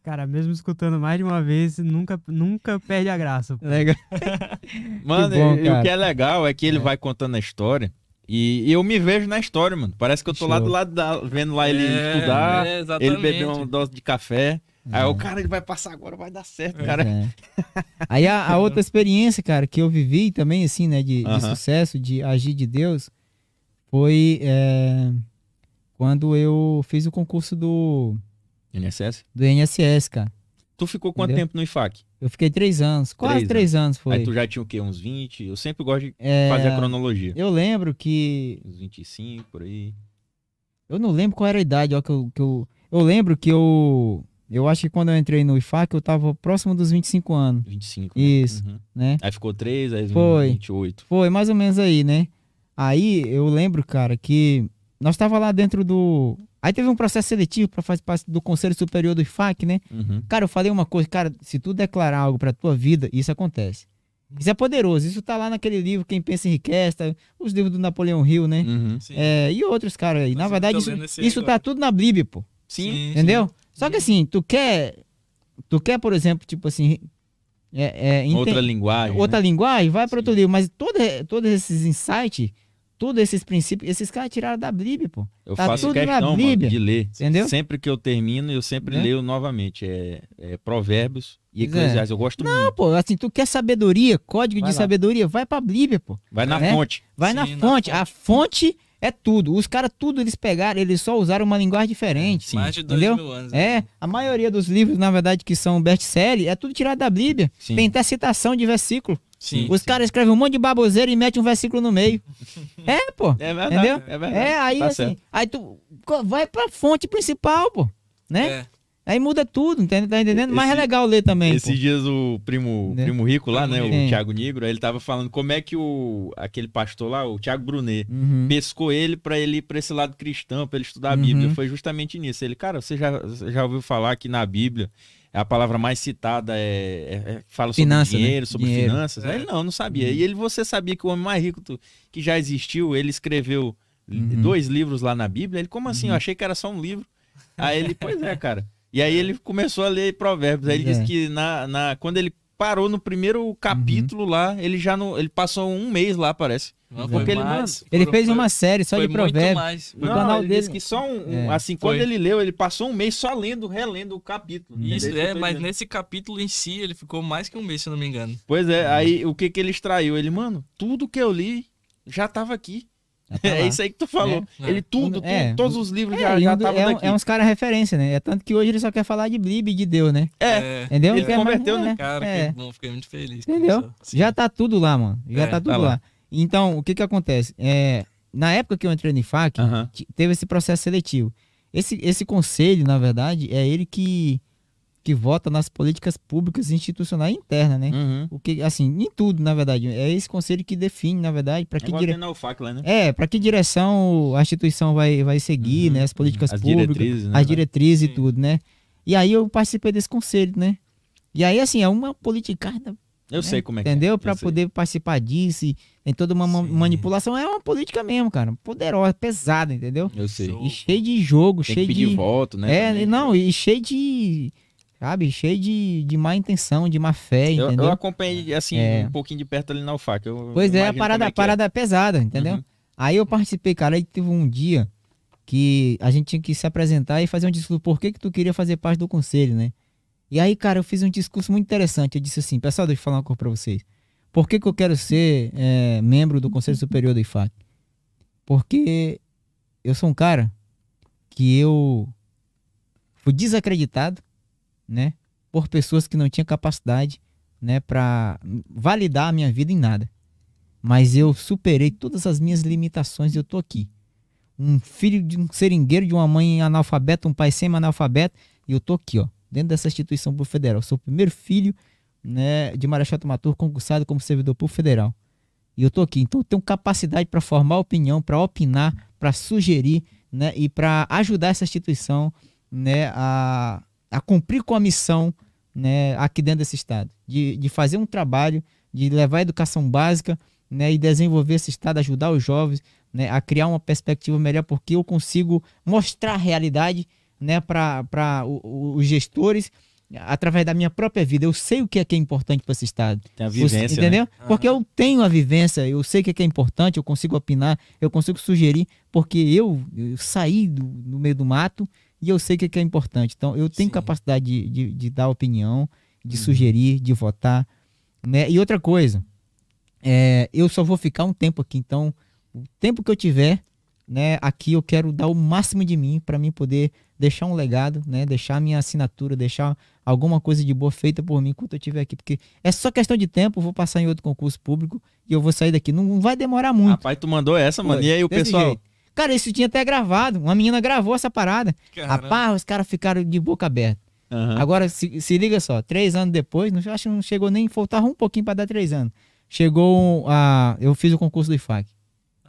Cara, mesmo escutando mais de uma vez, nunca, nunca perde a graça. pô. Legal. (laughs) Mano, bom, e, e o que é legal é que ele vai contando a história. E, e eu me vejo na história, mano. Parece que eu tô lá do lado da, vendo lá ele É, estudar, é, ele beber uma dose de café. Aí É. o cara ele vai passar agora, vai dar certo, Pois cara. é. (laughs) Aí a, a outra experiência, cara, que eu vivi também, assim, né, de, de Aham. sucesso, de agir de Deus, foi é, quando eu fiz o concurso do, INSS? do INSS, cara. Tu ficou quanto Entendeu? tempo no IFAC? Eu fiquei três anos, quase Três três anos foi. Aí tu já tinha o quê? Uns 20? Eu sempre gosto de É, fazer a cronologia. Eu lembro que. Uns 25, por aí. Eu não lembro qual era a idade, ó, que eu. Que eu, eu lembro que eu. Eu acho que quando eu entrei no IFAC, eu tava próximo dos 25 anos, 25. né? Isso. Uhum. né? Aí ficou 3, aí Foi. 28. Foi, mais ou menos aí, né? Aí eu lembro, cara, que nós tava lá dentro do. Aí teve um processo seletivo para fazer parte do Conselho Superior do IFAC, né? Uhum. Cara, eu falei uma coisa, cara, se tu declarar algo pra tua vida, isso acontece. Isso é poderoso. Isso tá lá naquele livro Quem Pensa Enriquece, tá? os livros do Napoleão Hill, né? Uhum. Sim. É, e outros caras aí. Na verdade, isso, isso agora. tá tudo na Bíblia, pô. Sim. Entendeu? Só que assim, tu quer. Tu quer, por exemplo, tipo assim. É, é, Outra linguagem. outra né? linguagem, vai para outro Sim. livro. Mas todo, todos esses insights Todos esses princípios, esses caras tiraram da Bíblia, pô. Eu Tá faço tudo na questão, mano, Bíblia, de ler. entendeu? Sempre que eu termino, eu sempre Né? leio novamente. É, é Provérbios e é. Eclesiastes. Eu gosto Não, muito. pô, assim, tu quer sabedoria, código Vai de lá. sabedoria, vai pra Bíblia, pô. Vai na né? fonte. Vai Sim, na, na fonte. fonte. A fonte é tudo. Os caras, tudo eles pegaram, eles só usaram uma linguagem diferente. Sim, Mais de dois entendeu? mil anos. É, a maioria dos livros, na verdade, que são best-seller, é tudo tirado da Bíblia. Sim. Tem até citação de versículo. Sim. Os caras escrevem um monte de baboseira e metem um versículo no meio. (laughs) é, pô. É verdade. Entendeu? É verdade. É, aí Tá assim, certo. aí tu vai pra fonte principal, pô. Né? É. Aí muda tudo, entende? tá entendendo? Mas é Esse- legal ler também. pô. Esses dias o primo, Né? primo rico lá, né? Primo O. Thiago Negro, aí ele tava falando como é que o aquele pastor lá, o Thiago Brunet, Uhum. pescou ele pra ele ir pra esse lado cristão, pra ele estudar a Uhum. Bíblia. Foi justamente nisso. Ele, cara, você já, já ouviu falar que na Bíblia a palavra mais citada é, é- é- fala sobre Finança, né? dinheiro, sobre Dinheiro. finanças? Aí É. ele não, não sabia. Uhum. E ele, você sabia que o homem mais rico que já existiu, ele escreveu Uhum. dois livros lá na Bíblia? Ele, como assim? Eu achei que era só um livro. Aí ele, pois é, cara. E aí ele começou a ler provérbios. Aí ele disse é. que na, na, quando ele parou no primeiro capítulo lá, ele já não, ele passou um mês lá, parece. Não, Porque ele, mais. Ele Foram- fez foi- uma série só foi de muito provérbios. mais. O Não, canal ele dele- disse que só um, um- É. assim, quando Foi. ele leu, ele passou um mês só lendo, relendo o capítulo. Isso, é, mas dizendo. nesse capítulo em si, ele ficou mais que um mês, se eu não me engano. Pois é, aí o que que ele extraiu? Ele, mano, tudo que eu li já tava aqui. Tá é isso aí que tu falou. É. Ele tudo, É. tudo, todos os livros É, já e já estavam é, um- daqui. é uns caras referência, né? É tanto que hoje ele só quer falar de Bíblia e de Deus, né? É, Entendeu? Ele Quer converteu, mais- né? Cara, é. que bom, fiquei muito feliz. com Entendeu? Já tá tudo lá, mano. Já É, tá tudo tá lá. lá. Então, o que que acontece? É, na época que eu entrei no IFAC, Aham. t- teve esse processo seletivo. Esse, esse conselho, na verdade, é ele que, que vota nas políticas públicas institucionais internas, né? Uhum. O que, assim, em tudo, na verdade. É esse conselho que define, na verdade, para que Agora dire... tem na UFAC lá, né? É, para que direção a instituição vai, vai seguir, Uhum, né? As políticas As públicas, diretrizes, né? as diretrizes e tudo, né? E aí eu participei desse conselho, né? E aí, assim, é uma politicada, Eu sei como é que entendeu? é. Para poder participar disso. E tem toda uma Sim. manipulação. É uma política mesmo, cara. Poderosa, pesada, entendeu? Eu sei. E cheio de jogo, Tem cheio que pedir de. voto, né? é, também. não, e cheio de. Sabe? Cheio de, de má intenção, de má fé, Eu, entendeu? eu acompanhei, assim, É. um pouquinho de perto ali na UFAC. Eu Pois é, a parada, a é que é. parada pesada, entendeu? Uhum. Aí eu participei, cara, aí teve um dia que a gente tinha que se apresentar e fazer um discurso. Por que que tu queria fazer parte do conselho, né? E aí, cara, eu fiz um discurso muito interessante. Eu disse assim, pessoal, deixa eu falar uma coisa pra vocês. Por que que eu quero ser é, membro do Conselho Superior do IFAC? Porque eu sou um cara que eu fui desacreditado, né? Por pessoas que não tinham capacidade, né? Pra validar a minha vida em nada mas eu superei todas as minhas limitações e eu tô aqui. Um filho de um seringueiro, de uma mãe analfabeta, um pai semi-analfabeto, e eu tô aqui, ó, dentro dessa instituição pública federal. Eu sou o primeiro filho, né, de Marechal Tomatur concursado como servidor público federal. E eu tô aqui, então eu tenho capacidade para formar opinião, para opinar, para sugerir, né, e para ajudar essa instituição, né, a, a cumprir com a missão, né, aqui dentro desse estado, de, de fazer um trabalho, de levar a educação básica, né, e desenvolver esse estado, ajudar os jovens, né, a criar uma perspectiva melhor, porque eu consigo mostrar a realidade, né, para os gestores através da minha própria vida. Eu sei o que é que é importante para esse estado. Tem a vivência, né? entendeu? Porque eu tenho a vivência, eu sei o que é, que é importante, eu consigo opinar, eu consigo sugerir, porque eu, eu saí do, do meio do mato e eu sei o que é, que é importante. Então, eu tenho Sim. capacidade de, de, de dar opinião, de Uhum. sugerir, de votar. Né? E outra coisa, é, eu só vou ficar um tempo aqui, então, o tempo que eu tiver, né, aqui eu quero dar o máximo de mim para mim poder deixar um legado, né, deixar minha assinatura, deixar alguma coisa de boa feita por mim enquanto eu estiver aqui, porque é só questão de tempo, eu vou passar em outro concurso público e eu vou sair daqui, não, não vai demorar muito. Rapaz, tu mandou essa, mano. Foi, E aí o pessoal. jeito. Cara, isso tinha até gravado, uma menina gravou essa parada. Caramba. Rapaz, os caras ficaram de boca aberta. Aham. Agora, se, se liga só, três anos depois, não, acho que não chegou nem, faltava um pouquinho para dar três anos. Chegou a. Eu fiz o concurso do IFAC,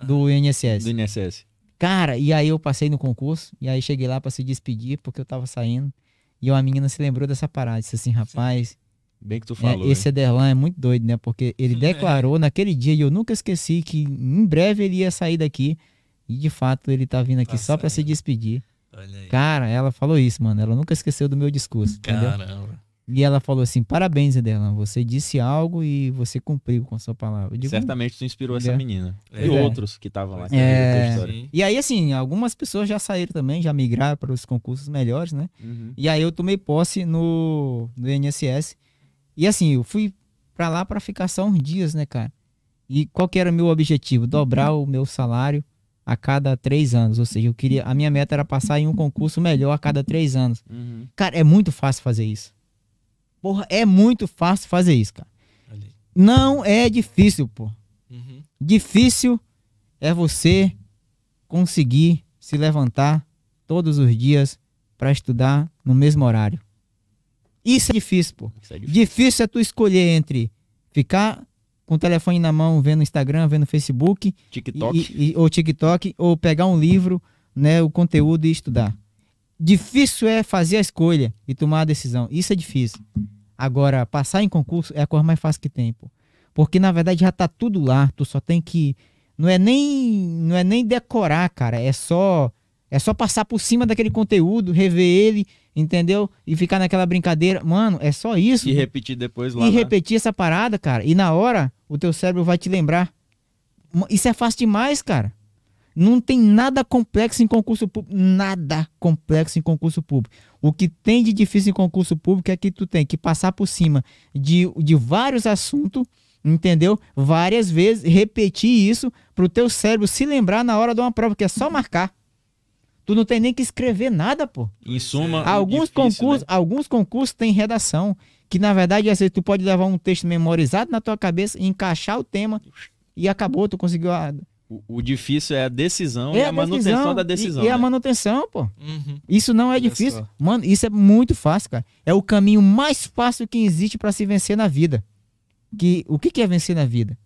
do INSS. Do INSS. Cara, e aí eu passei no concurso, e aí cheguei lá para se despedir, porque eu tava saindo. E uma menina se lembrou dessa parada, disse assim, rapaz, Bem que tu é, falou. esse hein? Ederlan é muito doido, né? Porque ele (laughs) declarou naquele dia, e eu nunca esqueci, que em breve ele ia sair daqui. E de fato ele tá vindo aqui Tá só para se despedir. Olha aí. Cara, ela falou isso, mano. Ela nunca esqueceu do meu discurso, entendeu? Caramba. E ela falou assim: parabéns, Adelan, você disse algo e você cumpriu com a sua palavra. Digo, Certamente tu inspirou essa menina. É. E outros que estavam lá. que É. E aí, assim, algumas pessoas já saíram também, já migraram para os concursos melhores, né? Uhum. E aí eu tomei posse no, no INSS. E assim, eu fui pra lá pra ficar só uns dias, né, cara? E qual que era o meu objetivo? Dobrar o meu salário a cada três anos. Ou seja, eu queria. A minha meta era passar em um concurso melhor a cada três anos. Uhum. Cara, é muito fácil fazer isso. Porra, é muito fácil fazer isso, cara. Ali. Não é difícil, pô. Uhum. Difícil é você conseguir se levantar todos os dias pra estudar no mesmo horário. Isso é difícil, pô. Isso é difícil. Difícil é tu escolher entre ficar com o telefone na mão, vendo Instagram, vendo Facebook, TikTok. e- e- ou TikTok, ou pegar um livro, né, o conteúdo e estudar. Difícil é fazer a escolha e tomar a decisão. Isso é difícil. Agora, passar em concurso é a coisa mais fácil que tem, pô. Porque na verdade já tá tudo lá, tu só tem que não é nem não é nem decorar, cara, é só é só passar por cima daquele conteúdo, rever ele, entendeu? E ficar naquela brincadeira. Mano, é só isso E repetir depois lá. e na- repetir essa parada, cara. E na hora, o teu cérebro vai te lembrar. Isso é fácil demais, cara. Não tem nada complexo em concurso público. Nada complexo em concurso público. O que tem de difícil em concurso público é que tu tem que passar por cima de, de vários assuntos, entendeu? Várias vezes, repetir isso pro teu cérebro se lembrar na hora de uma prova, que é só marcar. Tu não tem nem que escrever nada, pô. Em suma, Alguns difícil, concursos, né? alguns concursos têm redação, que na verdade às vezes tu pode levar um texto memorizado na tua cabeça, encaixar o tema e acabou, tu conseguiu a, O, o difícil é a decisão e é a manutenção decisão, da decisão. E, e a né? manutenção, pô. Uhum. Isso não é Olha difícil. só. Mano, isso é muito fácil, cara. É o caminho mais fácil que existe pra se vencer na vida. Que o que que é vencer na vida?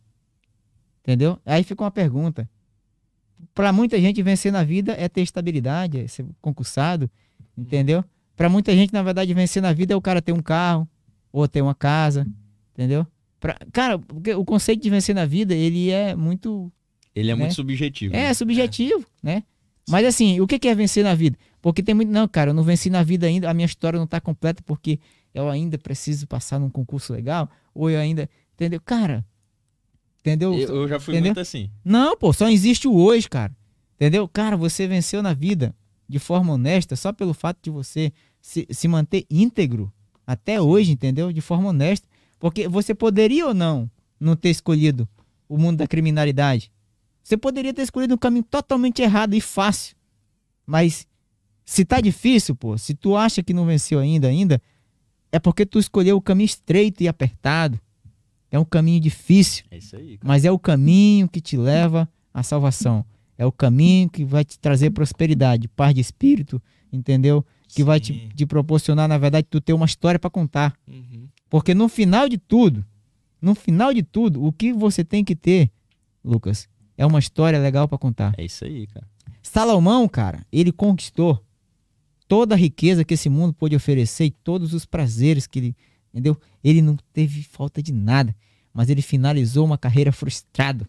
Entendeu? Aí fica uma pergunta. Pra muita gente vencer na vida é ter estabilidade, é ser concursado, entendeu? Pra muita gente, na verdade, vencer na vida é o cara ter um carro ou ter uma casa, entendeu? Pra, cara, o conceito de vencer na vida, ele é muito Ele é né? muito subjetivo. é, né? subjetivo, né? Mas assim, o que que é vencer na vida? Porque tem muito. Não, cara, eu não venci na vida ainda, a minha história não tá completa porque eu ainda preciso passar num concurso legal, ou eu ainda. Entendeu? Cara. Entendeu? Eu, eu já fui Entendeu? muito assim. Não, pô, só existe o hoje, cara. Entendeu? Cara, você venceu na vida de forma honesta só pelo fato de você se, se manter íntegro até hoje, entendeu? De forma honesta. Porque você poderia ou não não ter escolhido o mundo da criminalidade. Você poderia ter escolhido um caminho totalmente errado e fácil. Mas se tá difícil, pô, se tu acha que não venceu ainda, ainda, é porque tu escolheu o caminho estreito e apertado. É um caminho difícil. É isso aí, cara. Mas é o caminho que te leva à salvação. É o caminho que vai te trazer prosperidade, paz de espírito, entendeu? Que vai te, Sim. te proporcionar, na verdade, tu ter uma história para contar. Uhum. Porque no final de tudo, no final de tudo, o que você tem que ter, Lucas, é uma história legal para contar. É isso aí, cara. Salomão, cara, ele conquistou toda a riqueza que esse mundo pôde oferecer e todos os prazeres que ele, entendeu? Ele não teve falta de nada, mas ele finalizou uma carreira frustrado,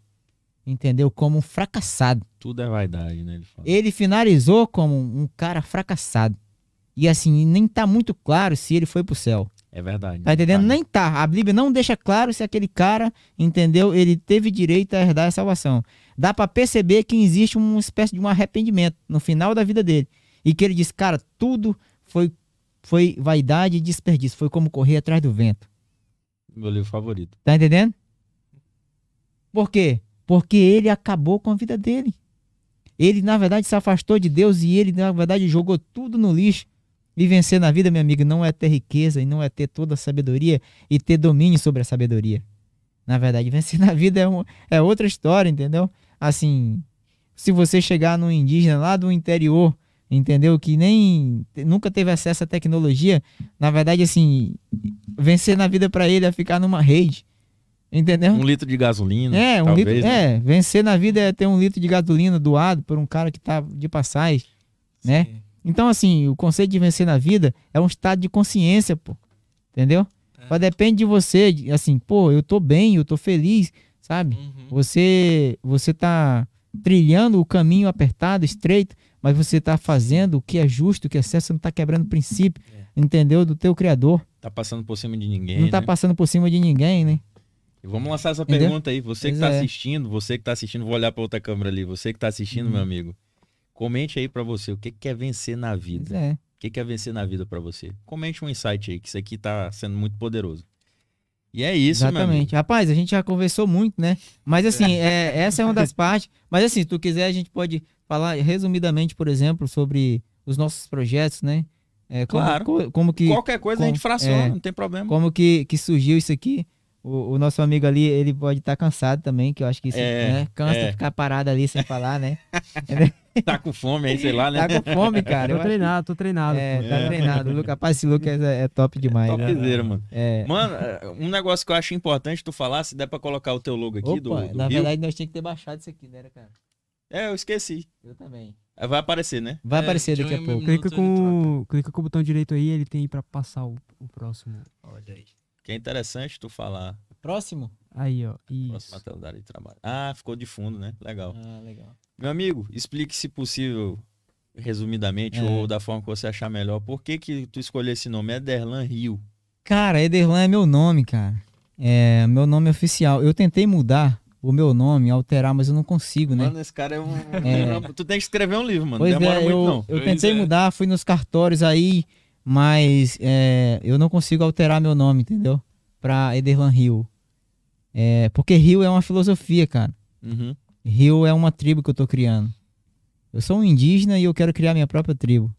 entendeu? Como um fracassado. Tudo é vaidade, né? Ele. Ele finalizou como um cara fracassado. E assim, nem tá muito claro se ele foi pro céu. É verdade. Tá entendendo? né? Nem tá. A Bíblia não deixa claro se aquele cara, entendeu? Ele teve direito a herdar a salvação. Dá pra perceber que existe uma espécie de um arrependimento no final da vida dele. E que ele diz, cara, tudo foi, foi vaidade e desperdício. Foi como correr atrás do vento. Meu livro favorito. Tá entendendo? Por quê? Porque ele acabou com a vida dele. Ele, na verdade, se afastou de Deus e ele, na verdade, jogou tudo no lixo. E vencer na vida, meu amigo, não é ter riqueza e não é ter toda a sabedoria e ter domínio sobre a sabedoria. Na verdade, (laughs) vencer na vida é, um, é outra história, entendeu? Assim, se você chegar num indígena lá do interior, entendeu? Que nem nunca teve acesso à tecnologia, na verdade, assim, vencer na vida pra ele é ficar numa rede, entendeu? Um litro de gasolina. É, um talvez, litro, né? é, vencer na vida é ter um litro de gasolina doado por um cara que tá de passagem, né? Sim. Então, assim, o conceito de vencer na vida é um estado de consciência, pô. Entendeu? É. Mas depende de você, assim, pô, eu tô bem, eu tô feliz, sabe? Uhum. Você você tá trilhando o caminho apertado, estreito, mas você tá fazendo o que é justo, o que é certo, você não tá quebrando o princípio, É. entendeu? Do teu criador. Tá passando por cima de ninguém. não tá né? passando por cima de ninguém, né? E Vamos lançar essa Entendeu? pergunta aí. Você que Pois tá é. assistindo, você que tá assistindo, vou olhar pra outra câmera ali. Você que tá assistindo, Uhum. meu amigo. Comente aí pra você o que que quer vencer na vida. é. O que quer vencer na vida pra você? Comente um insight aí, que isso aqui tá sendo muito poderoso. E é isso. Exatamente. Rapaz, a gente já conversou muito, né? Mas assim, (laughs) é, essa é uma das partes. Mas assim, se tu quiser, a gente pode falar resumidamente, por exemplo, sobre os nossos projetos, né? É, como, Claro. co- como que Qualquer coisa a gente fraciona, é. não tem problema. como que, que surgiu isso aqui. O, o nosso amigo ali, ele pode estar cansado também, que eu acho que isso É, né, cansa é. ficar parado ali sem falar, né? (laughs) Tá com fome aí, sei lá, né? Tá com fome, cara. Eu Tô acho treinado, tô treinado. É, tá treinado. O Lucas, rapaz, esse Lucas é, é top demais. né? Topzera, mano. É. Mano, é, um negócio que eu acho importante tu falar, se der pra colocar o teu logo aqui do, Opa, do na Rio. verdade, nós tínhamos que ter baixado isso aqui, né, cara? É, eu esqueci. Eu também. É, Vai aparecer, né? Vai É, aparecer daqui a pouco. minuto Clica com, clica com o botão direito aí, ele tem aí pra passar o, o próximo. Olha aí. Que é interessante tu falar. Próximo? Aí, ó. Próxima Isso. tela da área de trabalho. Ah, ficou de fundo, né? Legal. Ah, legal. Meu amigo, explique se possível, resumidamente, É. ou da forma que você achar melhor, por que que tu escolheu esse nome? Ederlan Rio. Cara, Ederlan é meu nome, cara. É meu nome oficial. Eu tentei mudar o meu nome, alterar, mas eu não consigo, né? Mano, esse cara é um... É. (laughs) Tu tem que escrever um livro, mano. pois não demora é, muito, eu, não. eu Pois tentei é. mudar, fui nos cartórios aí, mas é, eu não consigo alterar meu nome, entendeu? Pra Ederlan Rio. É, porque Rio é uma filosofia, cara. Uhum. Rio é uma tribo que eu tô criando. Eu sou um indígena e eu quero criar minha própria tribo.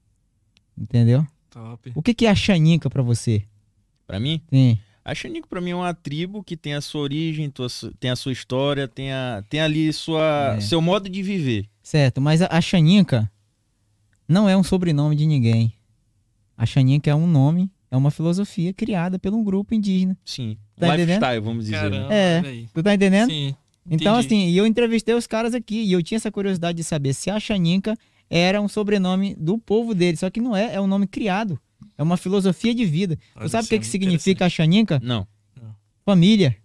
Entendeu? Top. O que, que é a Xaninca pra você? Pra mim, Sim. A Xanico pra mim é uma tribo que tem a sua origem, tua- tem a sua história, tem, a, tem ali sua, É. seu modo de viver. Certo, mas a, a Xaninca não é um sobrenome de ninguém. A Xaninca é um nome, é uma filosofia criada por um grupo indígena. Sim. Tá Lifestyle, vamos dizer. né? Caramba, É. Tu tá entendendo? Sim. Então, entendi. assim, e eu entrevistei os caras aqui e eu tinha essa curiosidade de saber se a Xaninca era um sobrenome do povo dele. Só que não é, é um nome criado. É uma filosofia de vida. Olha, tu sabe o que, é que significa a Xaninca? Não. Família.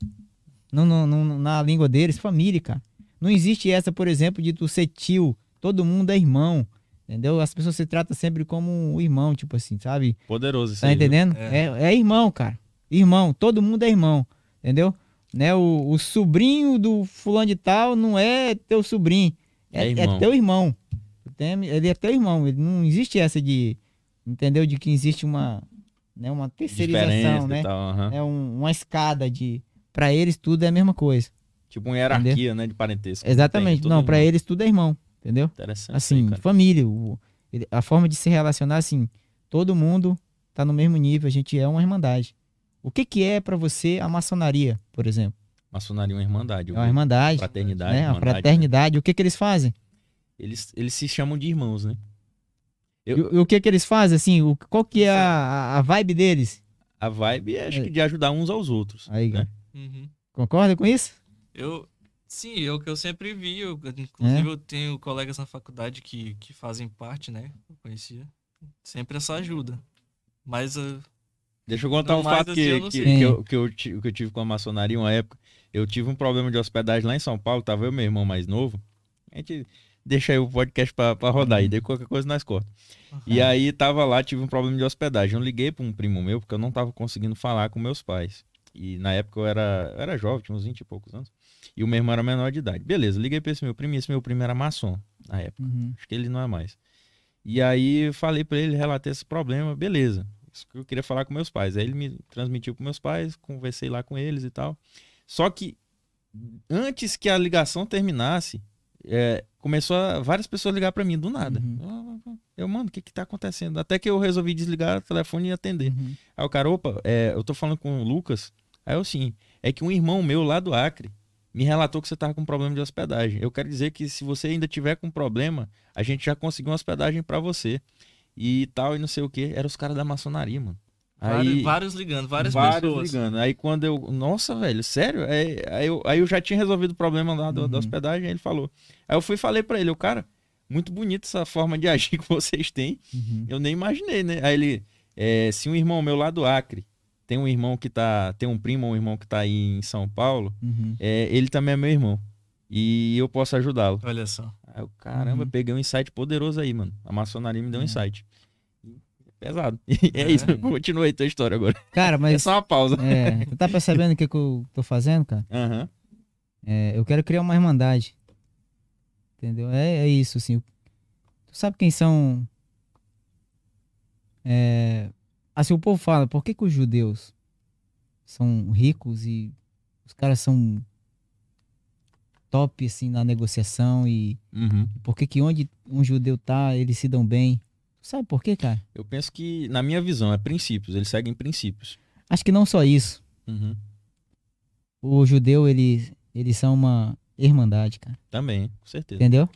No, no- no- na língua deles, família, cara. Não existe essa, por exemplo, de tu ser tio. Todo mundo é irmão. Entendeu? As pessoas se tratam sempre como um irmão, tipo assim, sabe? Poderoso isso Tá aí, entendendo? É. É. É, irmão, cara. Irmão. Todo mundo é irmão. Entendeu? Né? O, o sobrinho do fulano de tal não é teu sobrinho. É É, é irmão. teu irmão. Ele é teu irmão. Ele não existe essa de. Entendeu? De que existe uma. Né, uma terceirização, né? tal. aham. É um- uma escada de. Pra eles tudo é a mesma coisa. Tipo uma hierarquia, né, de parentesco. Exatamente. Tem, Não, mundo. eles tudo é irmão. Entendeu? Interessante. Assim, aí, família. o- a forma de se relacionar, assim, todo mundo tá no mesmo nível, a gente é uma irmandade. O que que é pra você a maçonaria, por exemplo? Maçonaria é uma irmandade. É uma irmandade, Fraternidade. né? A né? fraternidade. O que que eles fazem? Eles, eles se chamam de irmãos, né? E, Eu- o- e o que que eles fazem, assim? O, qual que é a, a vibe deles? A vibe é, acho É. que, de ajudar uns aos outros. Aí, né? Uhum. concorda com isso? Eu, sim, é o que eu sempre vi. Eu, É? inclusive, eu tenho colegas na faculdade que, que fazem parte, né? Eu conhecia. Sempre essa ajuda. Mas uh, Deixa eu contar Não, um fato assim, que, eu que, que eu, que, eu, que eu tive com a maçonaria uma época. Eu tive um problema de hospedagem lá em São Paulo, tava eu e meu irmão mais novo. A gente deixa aí o podcast pra, pra rodar aí, daí qualquer coisa nós corta. E aí tava lá, tive um problema de hospedagem. Eu liguei pra um primo meu, porque eu não tava conseguindo falar com meus pais. E na época eu era, eu era jovem, tinha uns 20 e poucos anos. E o meu irmão era menor de idade. Beleza, liguei pra esse meu primo, e esse meu primo era maçom na época. Uhum. Acho que ele não é mais. E aí eu falei pra ele, relatei esse problema, beleza. Isso que eu queria falar com meus pais. Aí ele me transmitiu pros meus pais, conversei lá com eles e tal. Só que antes que a ligação terminasse, é, começou a, várias pessoas ligar pra mim do nada. Uhum. Eu, mano, o que que tá acontecendo? Até que eu resolvi desligar o telefone e atender. Uhum. Aí o cara, opa, é, eu tô falando com o Lucas. Aí eu sim, é que um irmão meu lá do Acre me relatou que você tava com problema de hospedagem. Eu quero dizer que se você ainda tiver com problema, a gente já conseguiu uma hospedagem pra você. E tal, e não sei o que. Era os caras da maçonaria, mano. Aí, vários ligando, várias vários pessoas. ligando. Aí quando eu. Nossa, velho, sério? Aí, aí, eu, aí eu já tinha resolvido o problema lá do- da Uhum. hospedagem, aí ele falou. Aí eu fui e falei pra ele, eu, cara, muito bonito essa forma de (laughs) agir que vocês têm. Uhum. Eu nem imaginei, né? Aí ele, é, se um irmão meu lá do Acre tem um irmão que tá, tem um primo ou um irmão que tá aí em São Paulo, Uhum. é, ele também é meu irmão. E eu posso ajudá-lo. Olha só. Aí eu, caramba, Uhum. peguei um insight poderoso aí, mano. A maçonaria me deu um É. insight. Pesado. (laughs) E é, É. isso. Continua aí tua história agora. Cara, (laughs) É mas. só uma pausa. É, tu tá percebendo o que, que eu tô fazendo, cara? Aham. É, eu quero criar uma irmandade. Entendeu? É, é isso, assim. Tu sabe quem são. É, assim, o povo fala, por que, que os judeus são ricos e os caras são top, assim, na negociação e Uhum. por que que onde um judeu tá, eles se dão bem? Sabe por quê, cara? Eu penso que, na minha visão, é princípios. Eles seguem princípios. Acho que não só isso. Uhum. O judeu, ele, eles são uma irmandade, cara. Também, com certeza. Entendeu?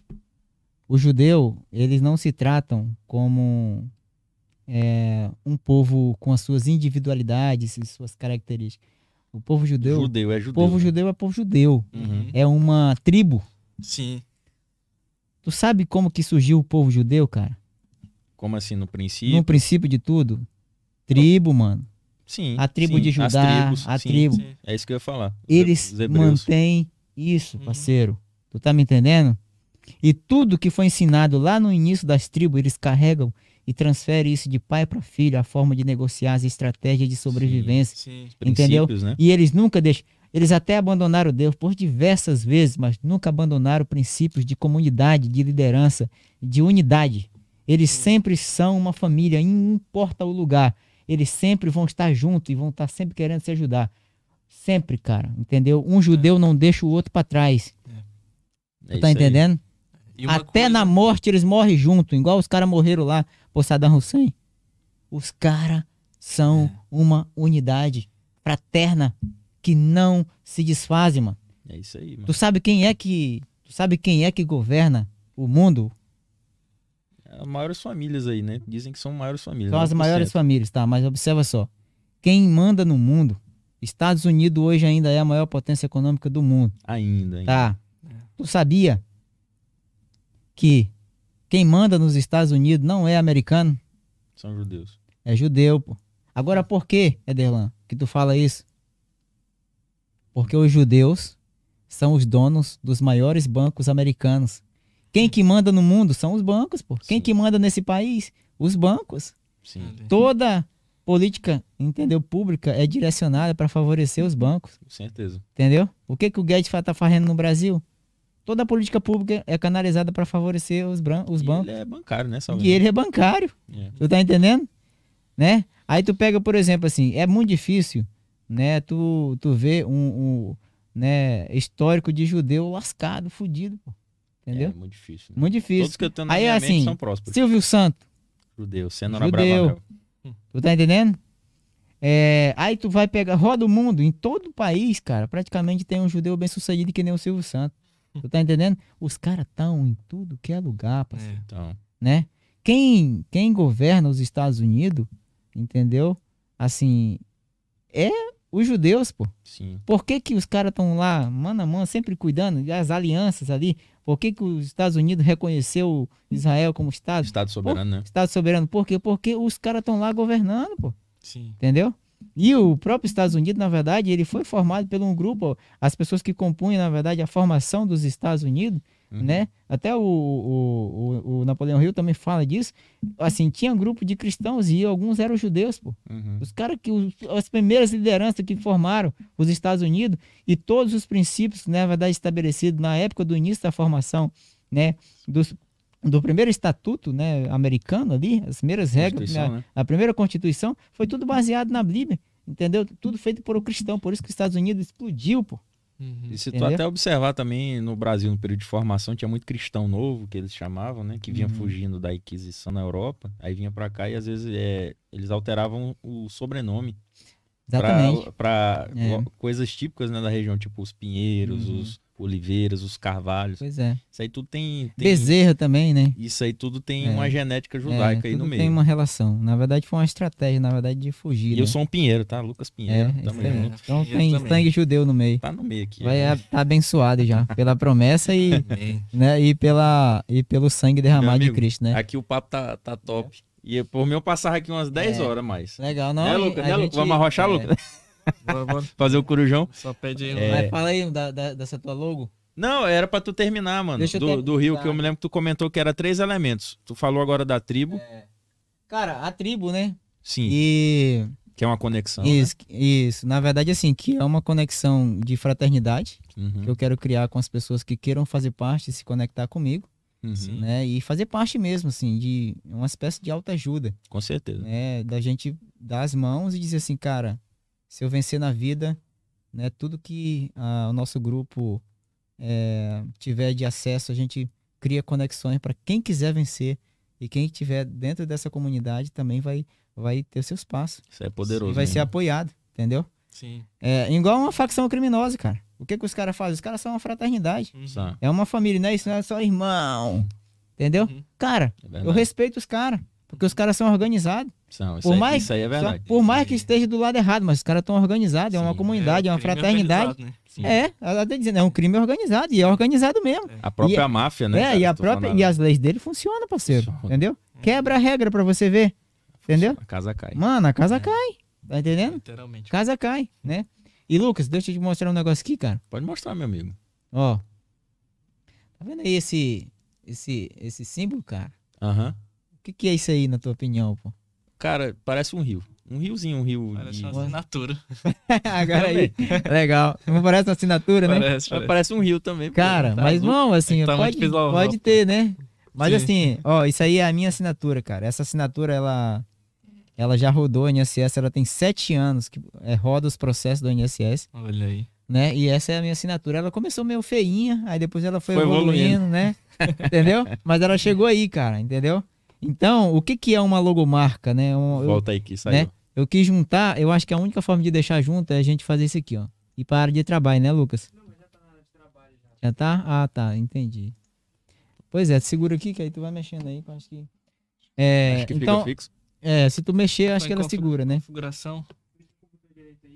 O judeu, eles não se tratam como é, um povo com as suas individualidades e suas características. O povo judeu, Judeu é o judeu. povo né? judeu é povo judeu. Uhum. É uma tribo. Sim. Tu sabe como que surgiu o povo judeu, cara? Como assim, no princípio? No princípio de tudo? Tribo, mano. Sim. A tribo sim. de Judá, tribos, a sim. tribo. Sim. É isso que eu ia falar. Eles mantêm isso, Uhum. parceiro. Tu tá me entendendo? E tudo que foi ensinado lá no início das tribos, eles carregam e transferem isso de pai para filho, a forma de negociar as estratégias de sobrevivência. Sim. entendeu? Princípios, né? E eles nunca deixam. Eles até abandonaram Deus por diversas vezes, mas nunca abandonaram princípios de comunidade, de liderança, de unidade. Eles sempre são uma família, não importa o lugar. Eles sempre vão estar juntos e vão estar sempre querendo se ajudar. Sempre, cara, entendeu? Um judeu não deixa o outro para trás. É Tu tá entendendo? Até coisa- na morte eles morrem junto, igual os caras morreram lá por Saddam Hussein. Os caras são É. uma unidade fraterna que não se desfazem, mano. É isso aí, mano. Tu sabe quem é que, tu sabe quem é que governa o mundo? As maiores famílias aí, né? Dizem que são maiores famílias. São as 9%. maiores famílias, tá? Mas observa só. Quem manda no mundo? Estados Unidos hoje ainda é a maior potência econômica do mundo. Ainda, ainda. Tá. Tu sabia que quem manda nos Estados Unidos não é americano, São judeus. é judeu, pô. Agora por que, Ederlan, que tu fala isso? Porque os judeus são os donos dos maiores bancos americanos. Quem que manda no mundo são os bancos, pô. Quem Sim. que manda nesse país? Os bancos. Sim. Toda política, entendeu, pública é direcionada para favorecer os bancos. com certeza. Entendeu? O que, que o Guedes está fazendo no Brasil? Toda a política pública é canalizada para favorecer os, bran- os E bancos. Ele é bancário, né, Salvador? E ele é bancário. É. Tu tá entendendo? Né? Aí tu pega, por exemplo, assim, é muito difícil, né? Tu, tu vê um, um, né, histórico de judeu lascado, fudido, pô. Entendeu? É muito difícil. né? Muito Todos difícil. que eu tenho na Aí, minha assim, são prósperos. Silvio Santo, Judeu, Senhora Judeu. Bravanel. tu tá entendendo? É, aí tu vai pegar, roda o mundo, em todo o país, cara, praticamente tem um judeu bem sucedido que nem o Silvio Santos. Tu tá entendendo? Os caras estão em tudo que é lugar, parceiro. É. Então, né? Quem, quem governa os Estados Unidos, entendeu? Assim, é os judeus, pô. sim. Por que, que os caras estão lá, mano a mano, sempre cuidando das alianças ali? Por que, que os Estados Unidos reconheceu Israel como Estado? Estado soberano, né? Estado soberano. Por quê? Porque os caras estão lá governando, pô. Sim. Entendeu? E o próprio Estados Unidos, na verdade, ele foi formado por um grupo, as pessoas que compunham, na verdade, a formação dos Estados Unidos, Uhum. né? Até o, o, o, o Napoleão Hill também fala disso. Assim, tinha um grupo de cristãos e alguns eram judeus, pô. Uhum. Os caras que, os- as primeiras lideranças que formaram os Estados Unidos e todos os princípios, né, na verdade, estabelecidos na época do início da formação, né, dos, do primeiro estatuto, né, americano ali, as primeiras regras, Constituição, né, né? a primeira constituição, foi tudo baseado na Bíblia, entendeu? Tudo feito por um cristão, por isso que os Estados Unidos explodiu, pô. Uhum. E se tu Entendeu? até observar também, no Brasil, no período de formação, tinha muito cristão novo, que eles chamavam, né? Que vinha Uhum. fugindo da Inquisição na Europa. Aí vinha pra cá e às vezes é, eles alteravam o sobrenome. Exatamente. Pra, pra É. coisas típicas né, da região, tipo os pinheiros, Uhum. os oliveiras, os carvalhos. Pois é. Isso aí tudo tem. tem Bezerra também, né? isso aí tudo tem É. uma genética É, judaica aí no meio. tem uma relação. Na verdade, foi uma estratégia, na verdade, de fugir. E né? eu sou um pinheiro, tá? Lucas É, Pinheiro. isso tamo junto. Então Pinheiro tem também. sangue judeu no meio. Tá no meio aqui. Vai né? estar tá abençoado já pela promessa e, né, e, pela, e pelo sangue derramado de amigo, Cristo, né? Aqui o papo tá, tá top. E por mim eu passava aqui umas 10 É. horas mais. Legal, não? Né, a Lucas? gente- Né, Lucas? Vamos arrochar, é, Lucas? Bora, bora. (laughs) Fazer o corujão. Só pede aí. É. Mas fala aí da, da- dessa tua logo. Não, era pra tu terminar, mano. Deixa eu Do, ter- do Rio, tá. que eu me lembro que tu comentou que era três elementos. Tu falou agora da tribo. Cara, a tribo, né? Sim, E que é uma conexão. né? isso, isso, na verdade, assim, que é uma conexão de fraternidade Uhum, que eu quero criar com as pessoas que queiram fazer parte e se conectar comigo, uhum, Sim. né? E fazer parte mesmo, assim, de uma espécie de autoajuda, Com certeza. né? Da gente dar as mãos e dizer assim, cara, se eu vencer na vida, né? Tudo que ah, o nosso grupo eh, tiver de acesso, a gente cria conexões para quem quiser vencer e quem estiver dentro dessa comunidade também vai, vai ter o seu espaço Isso é poderoso. e vai mesmo. ser apoiado, entendeu? Sim. É igual uma facção criminosa, cara. O que, que os caras fazem? Os caras são uma fraternidade. Uhum. É uma família, não é isso, não é só irmão. Entendeu? Uhum. Cara, é eu respeito os caras. Porque os caras são organizados. São, isso, Por aí, mais- isso aí é Só- verdade. por mais que esteja do lado errado, mas os caras estão organizados. É uma Sim. comunidade, é, uma o crime fraternidade. né? É, ela tá dizendo, é um crime organizado. E é organizado mesmo. A própria E- máfia, né? é, cara, e, a própria, e as leis dele funcionam, parceiro. Funciona. Entendeu? Quebra a regra pra você ver. Entendeu? A casa cai. Mano, a casa É. cai. Tá entendendo? Literalmente. Casa cai, né? E Lucas, deixa eu te mostrar um negócio aqui, cara. Pode mostrar, meu amigo. Ó. Tá vendo aí esse, esse, esse símbolo, cara? Aham. O que, que é isso aí, na tua opinião, pô? Cara, parece um rio. Um riozinho, um rio. Parece de- uma assinatura. (laughs) Agora aí. Legal. Não parece uma assinatura, né? Parece, Mas parece. parece um rio também. Cara, Tá mas azul. não, assim, Tá pode, pode ter, né? Mas Sim. assim, ó, isso aí é a minha assinatura, cara. Essa assinatura, ela, ela já rodou a INSS, ela tem sete anos que é, roda os processos do INSS, Olha aí. né? E essa é a minha assinatura. Ela começou meio feinha, aí depois ela foi, Foi evoluindo, evoluindo. né? (laughs) entendeu? Mas ela chegou aí, cara, entendeu? Então, o que que é uma logomarca, né? Um- eu- Volta aí que saiu. né? Eu quis juntar, eu acho que a única forma de deixar junto é a gente fazer isso aqui, ó. E para a área de trabalho, né, Lucas? Já tá? Ah, tá, entendi. Pois é, segura aqui que aí tu vai mexendo aí, que eu acho que. É, Acho que então, fica fixo. é, se tu mexer, acho que ela segura, né? Configuração.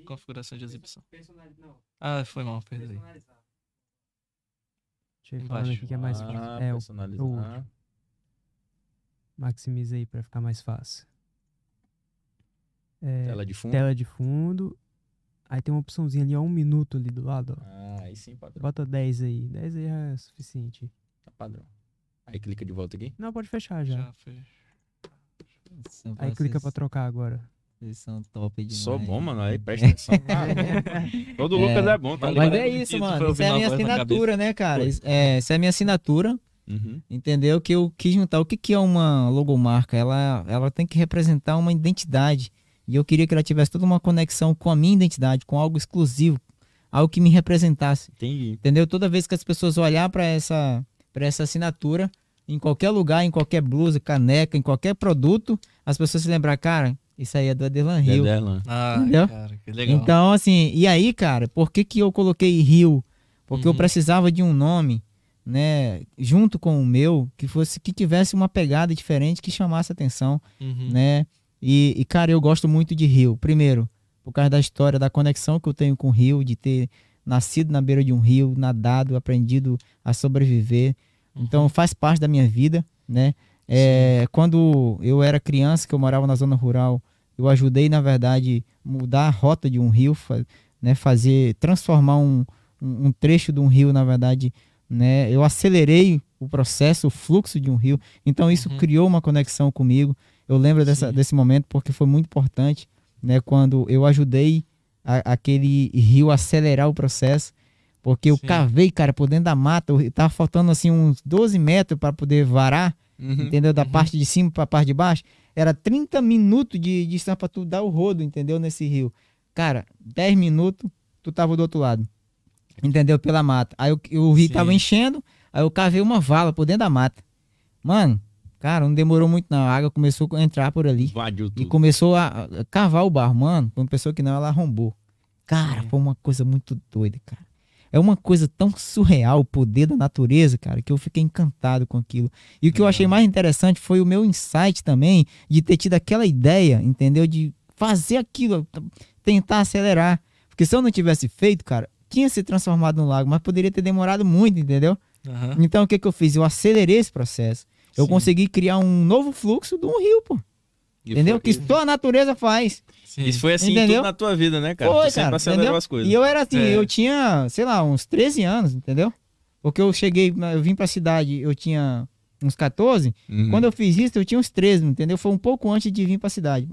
Configuração de exibição. Ah, foi mal, perdi. Deixa eu ir Embaixo. falando aqui que é mais Ah. É, o personalizar. o último. Maximiza aí pra ficar mais fácil. É, Tela de fundo. tela de fundo. Aí tem uma opçãozinha ali, ó, um minuto ali do lado, ó. Ah, aí sim, padrão. Bota 10 aí. 10 aí já é suficiente. Tá padrão. Aí clica de volta aqui. Não, pode fechar já. Já fez. Aí clica pra trocar agora. Vocês são top demais. Sou bom, mano. Aí presta (laughs) atenção. Ah, Todo Lucas é bom, tá Mas ligado? é isso, mano. Isso é a minha assinatura, né, cara? Foi. Isso- É, essa é a minha assinatura. Uhum. Entendeu? Que eu quis juntar. O que, que é uma logomarca? Ela, ela tem que representar uma identidade. E eu queria que ela tivesse toda uma conexão com a minha identidade, com algo exclusivo, algo que me representasse. Entendi. Entendeu? Toda vez que as pessoas olhar para essa, pra essa assinatura, em qualquer lugar, em qualquer blusa, caneca, em qualquer produto, as pessoas se lembrar, cara, isso aí é do Adelan Rio. Dederlan. Ah, Entendeu? cara, que legal. Então, assim, e aí, cara, por que, que eu coloquei Rio? Porque eu Uhum. precisava de um nome, né, junto com o meu, que fosse que tivesse uma pegada diferente, que chamasse atenção, Uhum. né? E, e, cara, eu gosto muito de Rio. Primeiro, por causa da história, da conexão que eu tenho com o Rio, de ter nascido na beira de um rio, nadado, aprendido a sobreviver. Então, faz parte da minha vida, né? É, quando eu era criança, que eu morava na zona rural, eu ajudei, na verdade, mudar a rota de um rio, né? Fazer, transformar um, um, um trecho de um rio, na verdade, né? Eu acelerei o processo, o fluxo de um rio. Então, isso Uhum. criou uma conexão comigo. Eu lembro dessa, desse momento porque foi muito importante, né? Quando eu ajudei a- aquele rio a acelerar o processo, porque eu Sim. cavei, cara, por dentro da mata, eu- tava faltando assim uns 12 metros para poder varar, Uhum. entendeu? Da Uhum. parte de cima para a parte de baixo. Era 30 minutos de distância para tu dar o rodo, entendeu? Nesse rio. Cara, 10 minutos, tu tava do outro lado. Entendeu? Pela mata. Aí o, o rio Sim. tava enchendo, aí eu cavei uma vala por dentro da mata. Mano, cara, não demorou muito não. A água começou a entrar por ali. Invadiu E tudo. começou a cavar o barro, mano. Quando pensou que não, ela arrombou. Cara, Sim. foi uma coisa muito doida, cara. É uma coisa tão surreal o poder da natureza, cara, que eu fiquei encantado com aquilo. E o que eu achei mais interessante foi o meu insight também de ter tido aquela ideia, entendeu? De fazer aquilo, tentar acelerar. Porque se eu não tivesse feito, cara, tinha se transformado no lago, mas poderia ter demorado muito, entendeu? Aham. Então o que, que eu fiz? Eu acelerei esse processo. Eu Sim. consegui criar um novo fluxo de um rio, pô. E Entendeu? foi- Que só a natureza faz. Sim. Isso foi assim Entendeu? tudo na tua vida, né, cara? Foi, tu cara, entendeu? as coisas. E eu era assim, É. eu tinha, sei lá, uns 13 anos, entendeu? Porque eu cheguei, eu vim pra cidade, eu tinha uns 14. Uhum. Quando eu fiz isso, eu tinha uns 13, entendeu? Foi um pouco antes de vir pra cidade.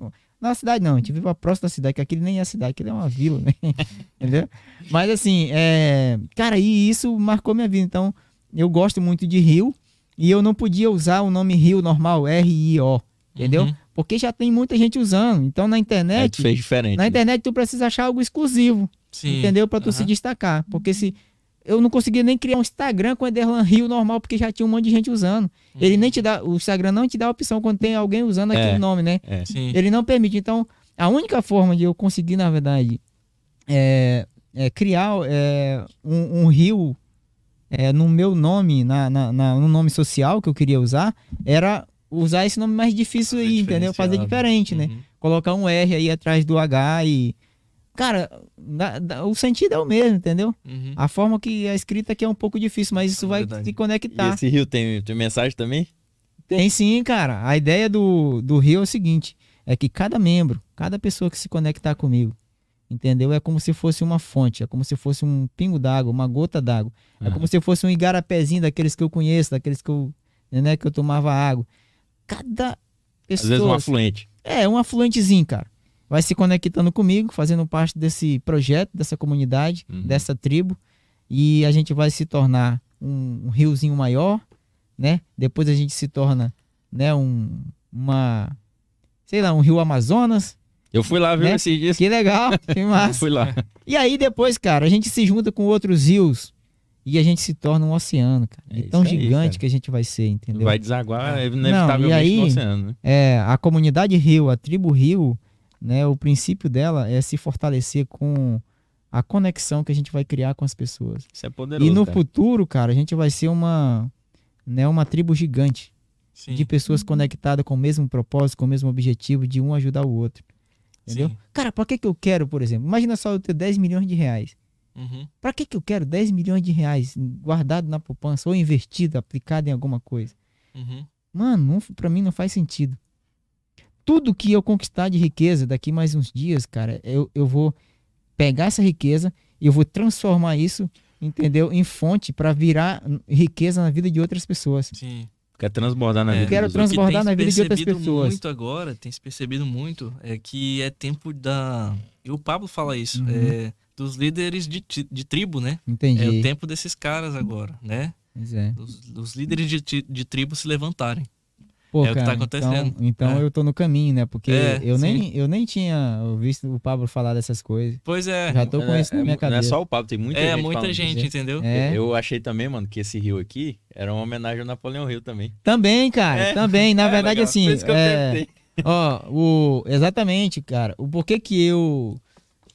Na cidade não, a gente vive pra próxima da cidade, que aquilo nem é cidade, aquilo é uma vila, né? (laughs) entendeu? Mas assim, é... cara, e isso marcou minha vida. Então, eu gosto muito de Rio e eu não podia usar o nome Rio normal, R-I-O, entendeu? Uhum. Porque já tem muita gente usando. Então, na internet, tu fez diferente. na né? internet tu precisa achar algo exclusivo. Sim. Entendeu? Pra tu se Aham. destacar. Porque se. Eu não conseguia nem criar um Instagram com Ederlan Rio normal, porque já tinha um monte de gente usando. Ele nem te dá. O Instagram não te dá a opção quando tem alguém usando É. aquele nome, né? É. Sim. Ele não permite. Então, a única forma de eu conseguir, na verdade, é, é criar é, um, um rio é, no meu nome, na, na, na- no nome social que eu queria usar, era usar esse nome mais difícil Fazer aí, entendeu? Fazer diferente, né? Uhum. colocar um R aí atrás do H e. Cara, dá- dá- o sentido é o mesmo, entendeu? Uhum. A forma que é escrita aqui é um pouco difícil, mas isso vai Verdade. se E conectar. esse rio tem, tem mensagem também? Tem sim, cara. A ideia do, do Rio é o seguinte: é que cada membro, cada pessoa que se conectar comigo, entendeu? É como se fosse uma fonte, é como se fosse um pingo d'água, uma gota d'água. É como se fosse um igarapézinho daqueles que eu conheço, daqueles que eu, né, que eu tomava água. Cada Às pessoa. vezes um afluente. É, um afluentezinho, cara. Vai se conectando comigo, fazendo parte desse projeto, dessa comunidade, Uhum. dessa tribo. E a gente vai se tornar um, um riozinho maior, né? Depois a gente se torna, né, um, uma, sei lá, um rio Amazonas. Eu fui lá, viu, Né? esses dias. Que legal, que (laughs) Eu massa. fui lá. E aí depois, cara, a gente se junta com outros rios e a gente se torna um oceano, cara. É tão aí, gigante cara. que a gente vai ser, entendeu? Vai desaguar Não, inevitavelmente e aí- no oceano, né? É, a comunidade Rio, a tribo Rio, né, o princípio dela é se fortalecer com a conexão que a gente vai criar com as pessoas. Isso é poderoso, e no cara. futuro, cara, a gente vai ser uma, né, uma tribo gigante Sim. de pessoas conectadas com o mesmo propósito, com o mesmo objetivo de um ajudar o outro. Entendeu? Sim. Cara, pra que que eu quero, por exemplo? Imagina só eu ter 10 milhões de reais. Uhum. Pra que que eu quero 10 milhões de reais guardado na poupança ou investido, aplicado em alguma coisa? Uhum. Mano, pra mim não faz sentido. Tudo que eu conquistar de riqueza daqui mais uns dias, cara, eu, eu vou pegar essa riqueza e eu vou transformar isso, entendeu? Em fonte pra virar riqueza na vida de outras pessoas. Sim. Quer transbordar na É. vida Quero transbordar na tem vida se de outras percebido pessoas. muito agora, tem se percebido muito, é que é tempo da. E o Pablo fala isso, Uhum. é dos líderes de, de tribo, né? Entendi. É o tempo desses caras agora, né? Pois é. Dos, dos líderes de, de tribo se levantarem. Pô, É o que tá cara, acontecendo. Então, então É. eu tô no caminho, né? Porque É, eu, sim. nem, eu nem tinha visto o Pablo falar dessas coisas. Pois é. Já tô com É, isso na é, minha Não é cabeça. só o Pablo, tem muita é, gente muita falando gente, disso. entendeu? É. Eu achei também, mano, que esse rio aqui era uma homenagem ao Napoleão Rio também. Também, cara, É. também. Na (laughs) É, verdade, legal. assim, Por isso que eu é, ó, o, exatamente, cara. O porquê que eu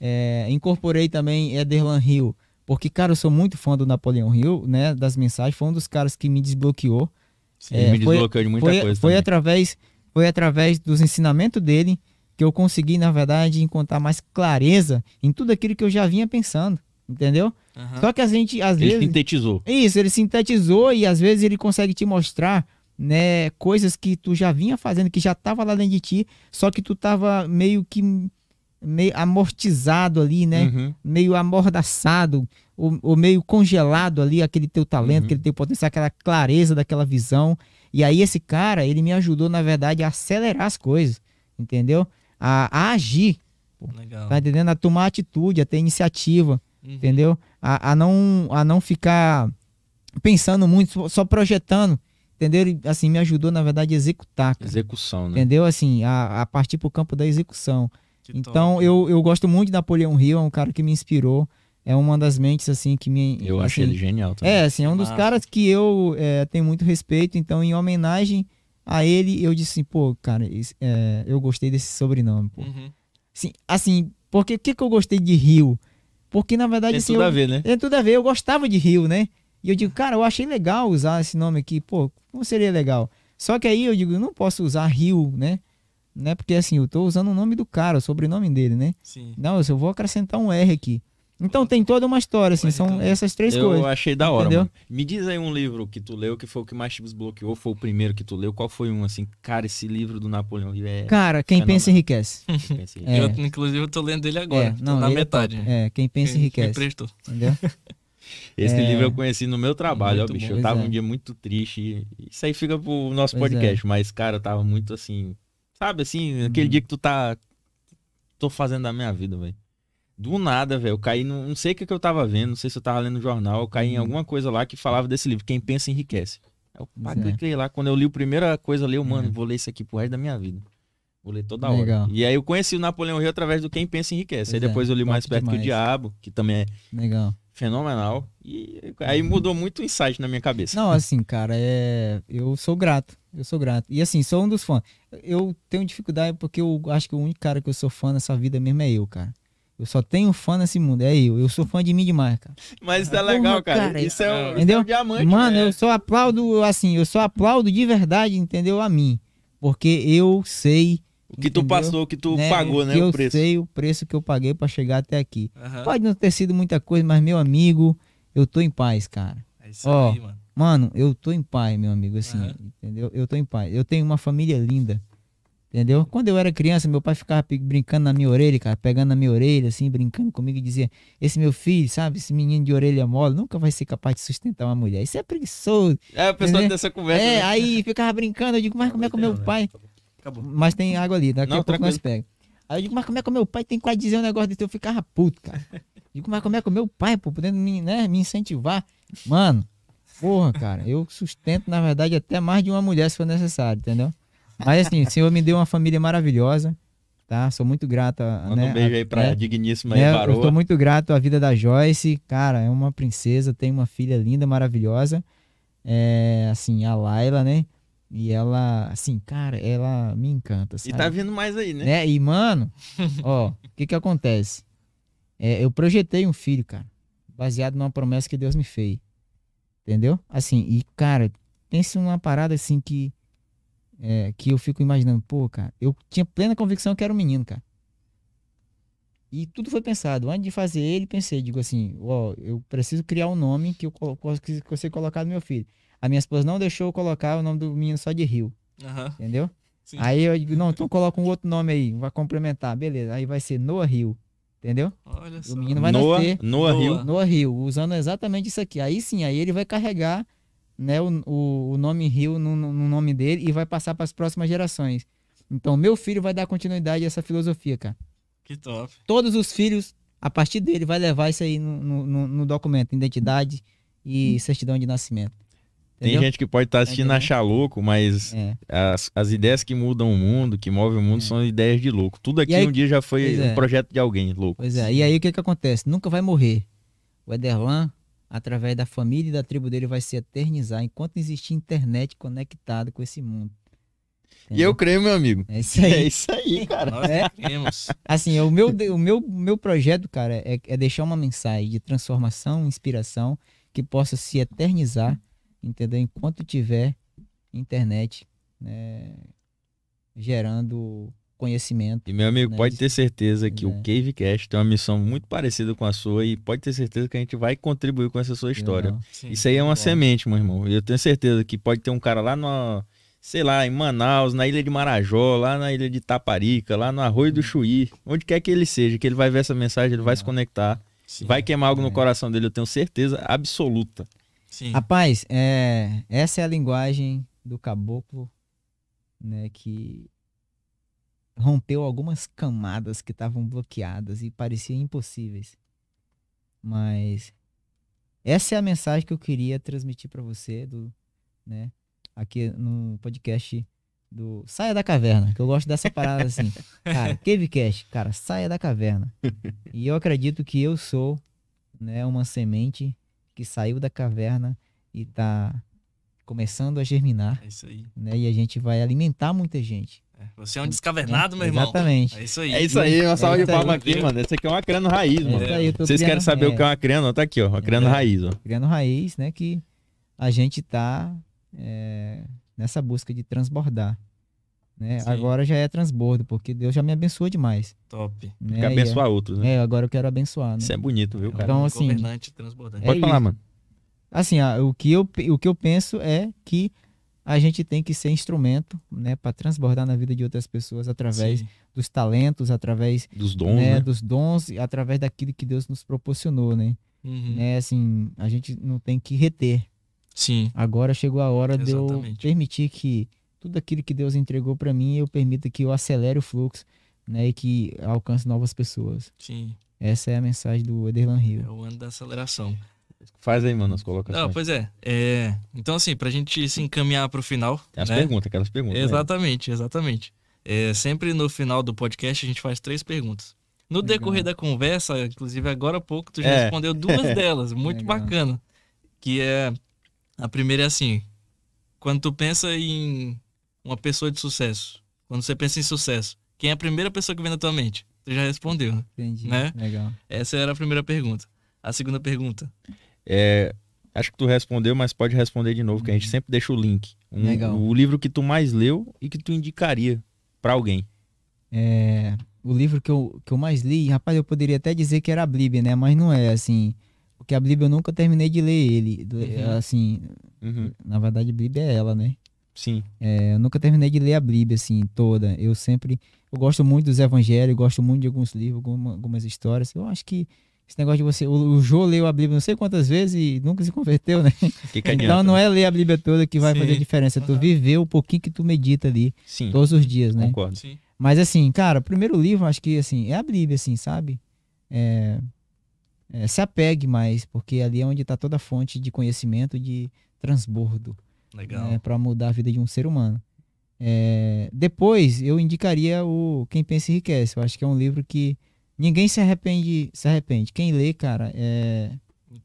é, incorporei também Ederlan Hill? Porque, cara, eu sou muito fã do Napoleão Hill, né? Das mensagens. Foi um dos caras que me desbloqueou. Sim. É, Ele me foi- desbloqueou de muita foi, coisa foi também. através foi através dos ensinamentos dele que eu consegui, na verdade, encontrar mais clareza em tudo aquilo que eu já vinha pensando, entendeu? Aham. Só que a gente, às Ele vezes... sintetizou. Isso, ele sintetizou e às vezes ele consegue te mostrar, né, coisas que tu já vinha fazendo, que já tava lá dentro de ti, só que tu tava meio que meio amortizado ali, né? Uhum. Meio amordaçado, ou, ou meio congelado ali, aquele teu talento, Uhum. aquele teu potencial, aquela clareza daquela visão. E aí esse cara, ele me ajudou, na verdade, a acelerar as coisas, entendeu? A, a agir, Legal. tá entendendo? A tomar atitude, a ter iniciativa Uhum. entendeu? A, a não, a não ficar pensando muito, só- projetando, entendeu? Assim, me ajudou, na verdade, a executar, cara, Execução, né? entendeu? Assim, a, a partir pro campo da execução. Que Então, top. eu, eu gosto muito de Napoleão Hill, é um cara que me inspirou, é uma das mentes, assim, que me... Eu achei assim, ele genial também. É, assim, é um dos Massa. caras que eu é, tenho muito respeito, então, em homenagem a ele, eu disse assim, pô, cara, é, eu gostei desse sobrenome, pô. Uhum. Assim, assim porque o que, que eu gostei de Rio? Porque, na verdade, Tem assim, tudo eu, a ver, né? tem tudo a ver. Eu gostava de Rio, né? E eu digo, cara, eu achei legal usar esse nome aqui. Pô, como seria legal? Só que aí eu digo, eu não posso usar Rio, né? Né? Porque assim, eu tô usando o nome do cara, o sobrenome dele, né? Sim. Não, eu vou acrescentar um R aqui. Então tem toda uma história, assim, são essas três eu coisas. achei da hora, Entendeu? mano. Me diz aí um livro que tu leu que foi o que mais te desbloqueou, foi o primeiro que tu leu. Qual foi um, assim? Cara, esse livro do Napoleão é... Cara, quem Fenômeno. pensa enriquece. (laughs) É. Eu, inclusive, eu tô lendo ele agora. É, tô não, na é metade. top. É, quem pensa Me- Me enriquece. emprestou. Entendeu? (laughs) Esse É. livro eu conheci no meu trabalho, ó, bicho. bom. Eu tava Pois é. um dia muito triste. Isso aí fica pro nosso Pois é. podcast, mas, cara, eu tava muito assim. Sabe assim, aquele Uhum. dia que tu tá. Tô fazendo da minha vida, velho. Do nada, velho. Eu caí no. Não sei o que, que eu tava vendo, não sei se eu tava lendo jornal. Eu caí em Uhum. alguma coisa lá que falava desse livro. Quem pensa enriquece. Aí eu Pois é. cliquei lá. Quando eu li a primeira coisa ali, eu, mano, É. vou ler isso aqui pro resto da minha vida. Vou ler toda hora. Legal. E aí eu conheci o Napoleão Rio através do Quem Pensa Enriquece. aí Pois é, depois eu li Mais top Perto que o demais. Diabo, que também é Legal. Fenomenal. E aí mudou muito o insight na minha cabeça. Não, assim, cara, é. Eu sou grato. Eu sou grato. E assim, sou um dos fãs. Eu tenho dificuldade porque eu acho que o único cara que eu sou fã nessa vida mesmo é eu, cara. Eu só tenho fã nesse mundo, é eu. Eu sou fã de mim demais, cara. Mas isso é legal, cara. cara, Isso é, um, entendeu? é um diamante. Mano, né? eu só aplaudo, assim, eu só aplaudo de verdade, entendeu? A mim. Porque eu sei. O que tu entendeu? passou, o que tu né, pagou, né? que O eu preço. sei o preço que eu paguei pra chegar até aqui. Aham. Pode não ter sido muita coisa, mas meu amigo, eu tô em paz, cara. É isso Ó, aí, mano. Mano, eu tô em paz, meu amigo, assim, Aham. entendeu? Eu tô em paz. Eu tenho uma família linda, entendeu? Quando eu era criança, meu pai ficava brincando na minha orelha, cara, pegando na minha orelha, assim, brincando comigo e dizia: Esse meu filho, sabe, esse menino de orelha mole, nunca vai ser capaz de sustentar uma mulher. Isso é preguiçoso. É, o pessoal dessa conversa. é, né? aí ficava brincando, eu digo: Mas como é que o meu pai. Acabou. Mas tem água ali, daqui Não, a pouco nós pega. Aí eu digo, mas como é que o meu pai tem que dizer um negócio desse? Eu ficava puto, cara. (laughs) Digo, mas como é que o meu pai, pô, podendo me, né, me incentivar? Mano, porra, cara, eu sustento, na verdade, até mais de uma mulher se for necessário, entendeu? Mas assim, o senhor me deu uma família maravilhosa, tá? Sou muito grato. Manda né, um beijo aí pra né, digníssima né, aí, eu Baroa. estou muito grato à vida da Joyce, cara, é uma princesa, tem uma filha linda, maravilhosa, é, assim, a Laila, né? E ela, assim, cara, ela me encanta, E sabe? tá vindo mais aí, né? né? E, mano, ó, o (laughs) que que acontece? É, eu projetei um filho, cara, baseado numa promessa que Deus me fez. Entendeu? Assim, e, cara, pense numa parada assim que. é, que eu fico imaginando, pô, cara, eu tinha plena convicção que era um menino, cara. E tudo foi pensado. Antes de fazer ele, pensei, digo assim, ó, eu preciso criar um nome que eu possa- colocar no meu filho. A minha esposa não deixou eu colocar o nome do menino só de Rio, Aham. entendeu? Sim. Aí eu digo, não, então coloca um outro nome aí, vai complementar, beleza. Aí vai ser Noah Hill, entendeu? Olha só. O menino vai Noah, nascer Noah Noah. Hill. Noah Hill, usando exatamente isso aqui. Aí sim, aí ele vai carregar né, o, o, o nome Hill no, no no nome dele e vai passar para as próximas gerações. Então, meu filho vai dar continuidade a essa filosofia, cara. Que top. Todos os filhos, a partir dele, vai levar isso aí no, no- no documento, identidade e certidão de nascimento. Tem Entendeu? gente que pode estar assistindo e Entendeu? achar louco, mas É. as, as ideias que mudam o mundo, que movem o mundo, É. são ideias de louco. Tudo aqui aí- um dia já foi um é. projeto de alguém louco. Pois é, e aí o que que acontece? Nunca vai morrer. O Ederlan, através da família e da tribo dele, vai se eternizar enquanto existir internet conectada com esse mundo. E eu creio, meu amigo. É isso (laughs) É aí. isso aí, cara. Nós É. temos. Assim, o meu, o meu, meu projeto, cara, é, é deixar uma mensagem de transformação, inspiração, que possa se eternizar, entendeu? Enquanto tiver internet, né, gerando conhecimento. E meu amigo, Né, pode isso- ter certeza que Pois o. Cavecast tem uma missão muito parecida com a sua e pode ter certeza que a gente vai contribuir com essa sua história. Sim. Isso aí é uma Bom. semente, meu irmão. E eu tenho certeza que pode ter um cara lá no, sei lá, em Manaus, na ilha de Marajó, lá na ilha de Taparica, lá no Arroio Hum. do Chuí, onde quer que ele seja, que ele vai ver essa mensagem, ele vai se conectar, Sim. vai queimar algo no É. coração dele, eu tenho certeza absoluta. Sim. Rapaz, é, essa é a linguagem do caboclo, né, que rompeu algumas camadas que estavam bloqueadas e pareciam impossíveis. Mas essa é a mensagem que eu queria transmitir para você do, né, aqui no podcast do Saia da Caverna, que eu gosto dessa parada assim. (laughs) Cara, Cavecast, cara, saia da caverna. E eu acredito que eu sou, né, uma semente que saiu da caverna e tá começando a germinar, É isso aí. né? E a gente vai alimentar muita gente. É, Você é um descavernado, meu irmão. Exatamente. É isso aí. É isso aí, uma salva de isso aí. palmas aqui, mano. Esse aqui é uma criando raiz, É mano. aí, eu tô Vocês querem criando- saber o que é é, uma criando? Tá aqui, ó, uma criando É. raiz, ó. criando raiz, né? Que a gente tá é, nessa busca de transbordar. Né? Sim. Agora já é transbordo, porque Deus já me abençoou demais. Top. Né? Que abençoar outros, E, né? é, agora eu quero abençoar, né? Isso é bonito, viu, cara? Então, um assim, governante transbordante. é Pode falar, isso. mano. Assim, ah, o, que eu, o que eu penso é que a gente tem que ser instrumento, né, para transbordar na vida de outras pessoas através Sim. dos talentos, através Dos dons, né, né? dos dons, e através daquilo que Deus nos proporcionou, né? Uhum. né? Assim, a gente não tem que reter. Sim. Agora chegou a hora de eu Exatamente. permitir que tudo aquilo que Deus entregou para mim, eu permita que eu acelere o fluxo, né? E que alcance novas pessoas. Sim. Essa é a mensagem do Ederlan É Rio. o ano da aceleração. Faz aí, mano, as colocações. Não, pois é. é. Então, assim, pra gente se encaminhar pro final. Tem as né? perguntas, aquelas perguntas. né? Exatamente, exatamente. É, sempre no final do podcast a gente faz três perguntas. No Legal. decorrer da conversa, inclusive agora há pouco, tu já É. respondeu duas (laughs) delas, muito Legal. bacana. Que é. A primeira é assim: quando tu pensa em uma pessoa de sucesso, quando você pensa em sucesso, quem é a primeira pessoa que vem na tua mente? Tu já respondeu. né? Entendi. Né? Legal. Essa era a primeira pergunta. A segunda pergunta. É, acho que tu respondeu, mas pode responder de novo, que a gente sempre deixa o link. Um- Legal. O livro que tu mais leu e que tu indicaria pra alguém. É, o livro que eu, que eu mais li, rapaz, eu poderia até dizer que era a Bíblia, né? Mas não é, assim. Porque a Bíblia eu nunca terminei de ler ele. Uhum. Assim, Uhum, na verdade, a Bíblia é ela, né? Sim. É, eu nunca terminei de ler a Bíblia, assim, toda. Eu sempre. Eu gosto muito dos evangelhos, gosto muito de alguns livros, alguma- algumas histórias. Eu acho que esse negócio de você. O, o Jô leu a Bíblia não sei quantas vezes e nunca se converteu, né? Que? Então não é ler a Bíblia toda que vai Sim. fazer diferença. É tu viver o pouquinho que tu medita ali Sim, todos os dias, né? concordo. Sim. Mas assim, cara, o primeiro livro, acho que assim, é a Bíblia, assim, sabe? É, é, se apegue mais, porque ali é onde está toda a fonte de conhecimento, de transbordo, Legal. né, para mudar a vida de um ser humano. É, depois, eu indicaria o Quem Pensa Enriquece. Eu acho que é um livro que ninguém se arrepende, se arrepende. Quem lê, cara, é,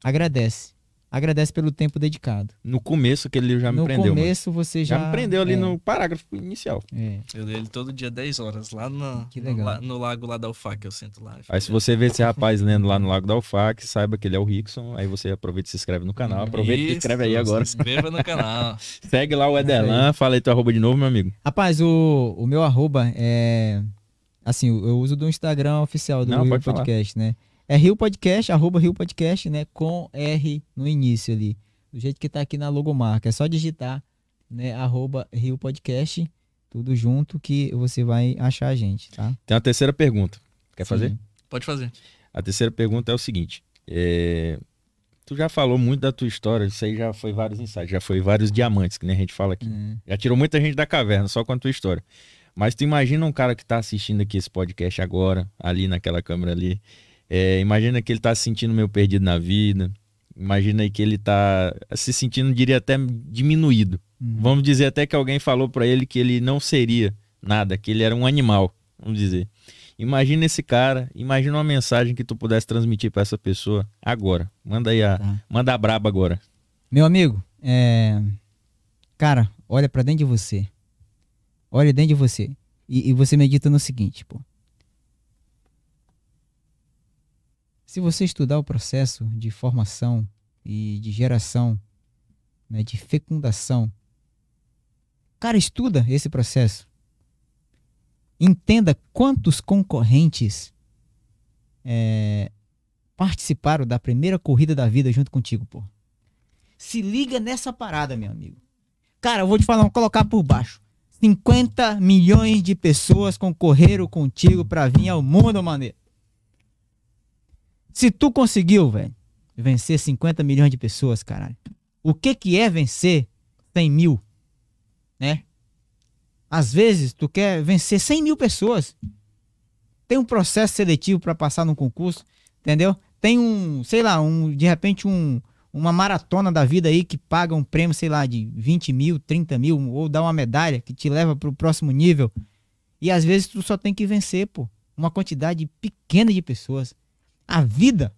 agradece. Agradece pelo tempo dedicado. No começo, aquele livro já me no prendeu. mano. começo, você já. Já me prendeu ali é, no parágrafo inicial. é. Eu leio ele todo dia 10 horas, lá no, Que no no, lago lá da UFAC, eu sento lá. Aí se você vê esse rapaz lendo lá no Lago da UFAC, saiba que ele é o Rickson. Aí você aproveita e se inscreve no canal. Aproveita e se Isso, inscreve aí agora. Se inscreva no canal. (laughs) Segue lá o Ederlan. Fala aí teu arroba de novo, meu amigo. Rapaz, o, o meu arroba é. Assim, eu uso do Instagram oficial do Não, pode falar. Podcast, né? É Rio Podcast, arroba Rio Podcast, né? Com R no início ali. Do jeito que tá aqui na logomarca. É só digitar, né? Arroba Rio Podcast, tudo junto que você vai achar a gente, tá? Tem uma terceira pergunta. Quer fazer? Sim. Pode fazer. A terceira pergunta é o seguinte. é, Tu já falou muito da tua história, isso aí já foi vários insights, já foi vários diamantes, que nem a gente fala aqui. É. Já tirou muita gente da caverna, só com a tua história. Mas tu imagina um cara que tá assistindo aqui esse podcast agora, ali naquela câmera ali. É, imagina que ele tá se sentindo meio perdido na vida. Imagina aí que ele tá se sentindo, diria até diminuído. Uhum. Vamos dizer até que alguém falou pra ele que ele não seria nada, que ele era um animal, vamos dizer. Imagina esse cara, imagina uma mensagem que tu pudesse transmitir pra essa pessoa agora. Manda aí a, Tá. manda a braba agora. Meu amigo, é... cara, olha pra dentro de você. Olha dentro de você. E, e você medita no seguinte, pô. Se você estudar o processo de formação e de geração, né, de fecundação, cara, estuda esse processo. Entenda quantos concorrentes é, participaram da primeira corrida da vida junto contigo, pô. Se liga nessa parada, meu amigo. Cara, eu vou te falar, vou colocar por baixo. 50 milhões de pessoas concorreram contigo pra vir ao mundo, maneiro. Se tu conseguiu, velho, vencer 50 milhões de pessoas, caralho. O que que é vencer 100 mil? Né? Às vezes, tu quer vencer 100 mil pessoas. Tem um processo seletivo pra passar num concurso, entendeu? Tem um, sei lá, um, de repente um, uma maratona da vida aí que paga um prêmio, sei lá, de 20 mil, 30 mil, ou dá uma medalha que te leva pro próximo nível. E às vezes tu só tem que vencer, pô, uma quantidade pequena de pessoas. A vida,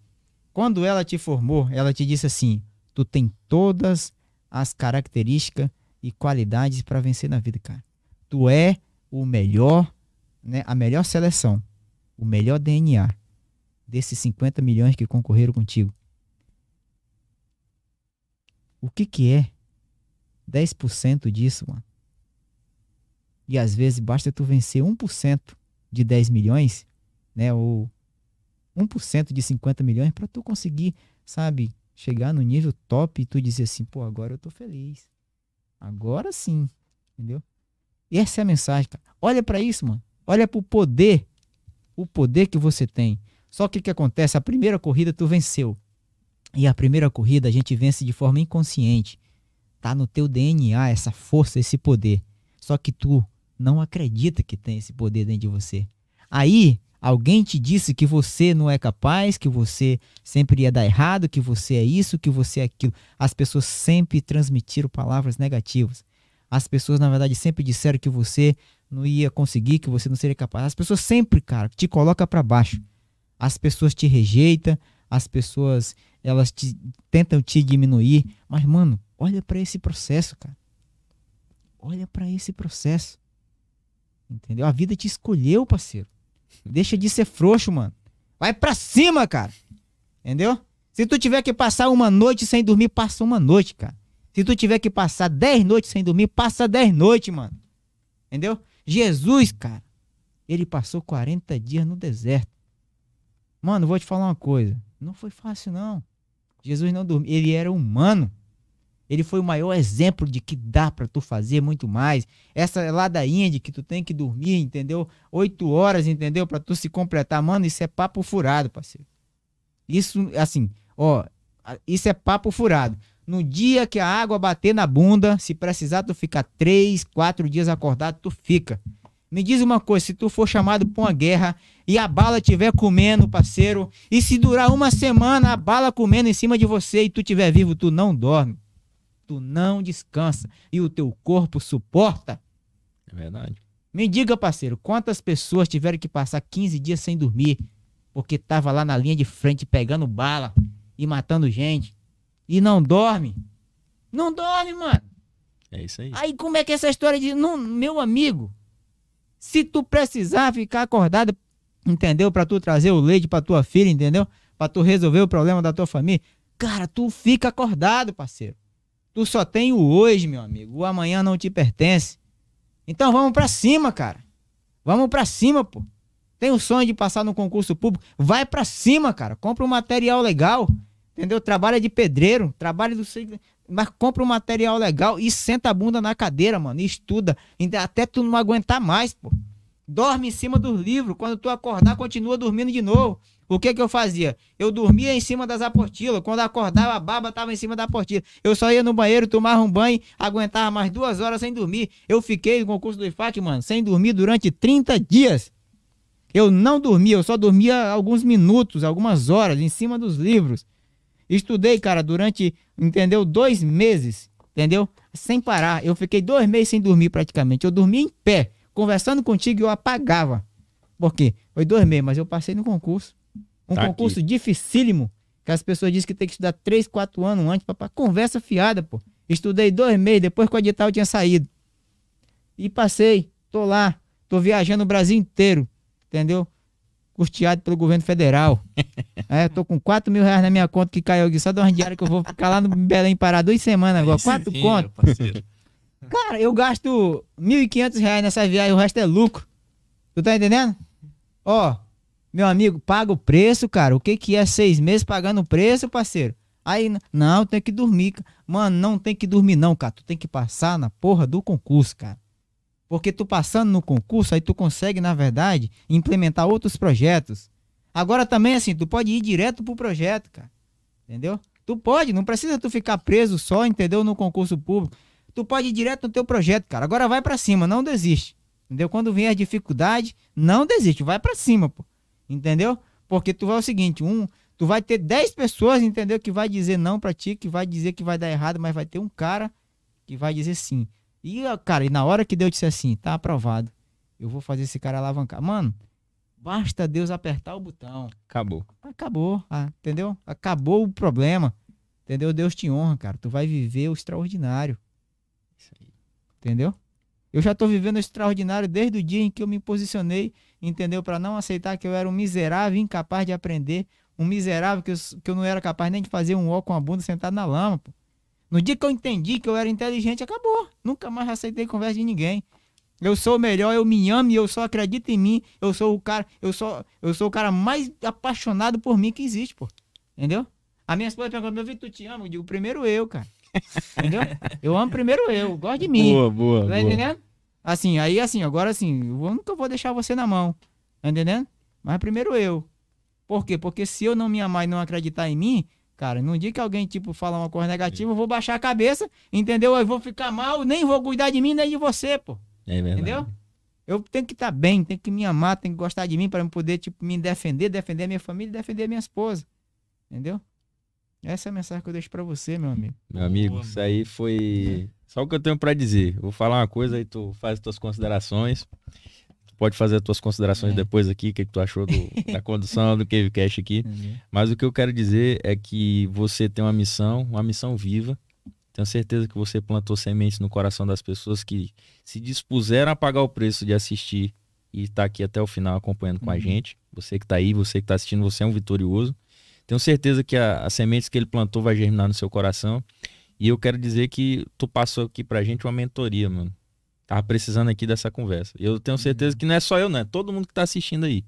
quando ela te formou, ela te disse assim: tu tem todas as características e qualidades para vencer na vida, cara. Tu é o melhor, né, a melhor seleção, o melhor DNA desses 50 milhões que concorreram contigo. O que que é 10% disso, mano? E às vezes basta tu vencer 1% de 10 milhões, né, ou 1% de 50 milhões para tu conseguir, sabe, chegar no nível top e tu dizer assim, pô, agora eu tô feliz. Agora sim, entendeu? E essa é a mensagem, cara. Olha para isso, mano. Olha pro poder, o poder que você tem. Só que o que acontece? A primeira corrida tu venceu. E a primeira corrida a gente vence de forma inconsciente. Tá no teu DNA essa força, esse poder. Só que tu não acredita que tem esse poder dentro de você. Aí, alguém te disse que você não é capaz, que você sempre ia dar errado, que você é isso, que você é aquilo. As pessoas sempre transmitiram palavras negativas. As pessoas, na verdade, sempre disseram que você não ia conseguir, que você não seria capaz. As pessoas sempre, cara, te colocam para baixo. As pessoas te rejeitam, as pessoas, elas te, tentam te diminuir. Mas, mano, olha para esse processo, cara. Olha para esse processo. Entendeu? A vida te escolheu, parceiro. Deixa de ser frouxo, mano. Vai pra cima, cara. Entendeu? Se tu tiver que passar uma noite sem dormir, passa uma noite, cara. Se tu tiver que passar dez noites sem dormir, passa dez noites, mano. Entendeu? Jesus, cara, ele passou 40 dias no deserto. Mano, vou te falar uma coisa. Não foi fácil, não. Jesus não dormiu. Ele era humano. Ele foi o maior exemplo de que dá para tu fazer muito mais. Essa ladainha de que tu tem que dormir, entendeu? Oito horas, entendeu? Para tu se completar. Mano, isso é papo furado, parceiro. Isso, assim, ó, isso é papo furado. No dia que a água bater na bunda, se precisar tu ficar três, quatro dias acordado, tu fica. Me diz uma coisa, se tu for chamado para uma guerra e a bala estiver comendo, parceiro, e se durar uma semana a bala comendo em cima de você e tu estiver vivo, tu não dorme tu não descansa e o teu corpo suporta. É verdade. Me diga, parceiro, quantas pessoas tiveram que passar 15 dias sem dormir porque tava lá na linha de frente pegando bala e matando gente e não dorme? Não dorme, mano. É isso aí. Aí como é que é essa história de não, meu amigo? Se tu precisar ficar acordado, entendeu? Para tu trazer o leite para tua filha, entendeu? Para tu resolver o problema da tua família, cara, tu fica acordado, parceiro. Tu só tem o hoje, meu amigo. O amanhã não te pertence. Então vamos para cima, cara. Vamos para cima, pô. Tem o sonho de passar no concurso público? Vai para cima, cara. Compra um material legal. Entendeu? Trabalha de pedreiro, trabalha do mas compra um material legal e senta a bunda na cadeira, mano, e estuda, até tu não aguentar mais, pô. Dorme em cima dos livros, quando tu acordar, continua dormindo de novo. O que que eu fazia? Eu dormia em cima das apostilas. Quando acordava, a baba estava em cima da apostila. Eu só ia no banheiro, tomava um banho, aguentava mais duas horas sem dormir. Eu fiquei no concurso do IFAC, mano, sem dormir durante 30 dias. Eu não dormia, eu só dormia alguns minutos, algumas horas, em cima dos livros. Estudei, cara, durante, entendeu? Dois meses, entendeu? Sem parar. Eu fiquei dois meses sem dormir praticamente. Eu dormia em pé. Conversando contigo, eu apagava. Por quê? Foi dois meses, mas eu passei no concurso. Um tá concurso aqui. dificílimo, que as pessoas dizem que tem que estudar 3, 4 anos antes, conversa fiada, pô. Estudei dois meses, depois que o edital tinha saído. E passei, tô lá, tô viajando o Brasil inteiro, entendeu? Custeado pelo governo federal. (laughs) é, tô com 4 mil reais na minha conta que caiu aqui, só de uma diária que eu vou ficar lá no Belém parar duas semanas agora. Quatro contas. (laughs) Cara, eu gasto 1.500 reais nessa viagem, o resto é lucro. Tu tá entendendo? Ó, meu amigo, paga o preço, cara. O que que é seis meses pagando o preço, parceiro? Aí, não, tem que dormir. Mano, não tem que dormir não, cara. Tu tem que passar na porra do concurso, cara. Porque tu passando no concurso, aí tu consegue, na verdade, implementar outros projetos. Agora também, assim, tu pode ir direto pro projeto, cara. Entendeu? Tu pode, não precisa tu ficar preso só, entendeu, no concurso público. Tu pode ir direto no teu projeto, cara. Agora vai para cima, não desiste. Entendeu? Quando vem a dificuldade, não desiste, vai para cima, pô. Entendeu? Porque tu vai o seguinte, um, tu vai ter 10 pessoas, entendeu? Que vai dizer não pra ti, que vai dizer que vai dar errado, mas vai ter um cara que vai dizer sim. E, cara, e na hora que Deus disse assim, tá aprovado, eu vou fazer esse cara alavancar. Mano, basta Deus apertar o botão. Acabou. Acabou, ah, entendeu? Acabou o problema. Entendeu? Deus te honra, cara. Tu vai viver o extraordinário. Isso aí. Entendeu? Eu já tô vivendo o extraordinário desde o dia em que eu me posicionei entendeu? Para não aceitar que eu era um miserável, incapaz de aprender, um miserável que eu, que eu não era capaz nem de fazer um ó com a bunda sentado na lama, pô. No dia que eu entendi que eu era inteligente, acabou. Nunca mais aceitei conversa de ninguém. Eu sou o melhor, eu me amo e eu só acredito em mim. Eu sou o cara, eu sou, eu sou o cara mais apaixonado por mim que existe, pô. Entendeu? A minha esposa perguntou, meu filho, tu te ama? Eu digo, primeiro eu, cara. (laughs) Entendeu? Eu amo primeiro eu, gosto de mim. Boa, boa. Tá boa. entendendo? Assim, aí assim, agora assim, eu nunca vou deixar você na mão. Tá entendendo? Mas primeiro eu. Por quê? Porque se eu não me amar e não acreditar em mim, cara. Num dia que alguém, tipo, fala uma coisa negativa, eu vou baixar a cabeça, entendeu? Eu vou ficar mal, nem vou cuidar de mim, nem de você, pô. É verdade. Entendeu? Eu tenho que estar bem, tenho que me amar, tenho que gostar de mim para poder, tipo, me defender, defender a minha família e defender a minha esposa. Entendeu? Essa é a mensagem que eu deixo pra você, meu amigo. Meu amigo, Boa, isso aí foi só o que eu tenho pra dizer. Vou falar uma coisa aí, tu faz as tuas considerações. Tu pode fazer as tuas considerações É. depois aqui, o que, que tu achou do- (laughs) da condução do Cavecast aqui. Entendeu? Mas o que eu quero dizer é que você tem uma missão, uma missão viva. Tenho certeza que você plantou sementes no coração das pessoas que se dispuseram a pagar o preço de assistir e estar aqui até o final acompanhando com a Uhum. gente. Você que tá aí, você que tá assistindo, você é um vitorioso. Tenho certeza que a- as sementes que ele plantou vai germinar no seu coração. E eu quero dizer que tu passou aqui pra gente uma mentoria, mano. Tava precisando aqui dessa conversa. Eu tenho certeza que não é só eu, né? Todo mundo que tá assistindo aí.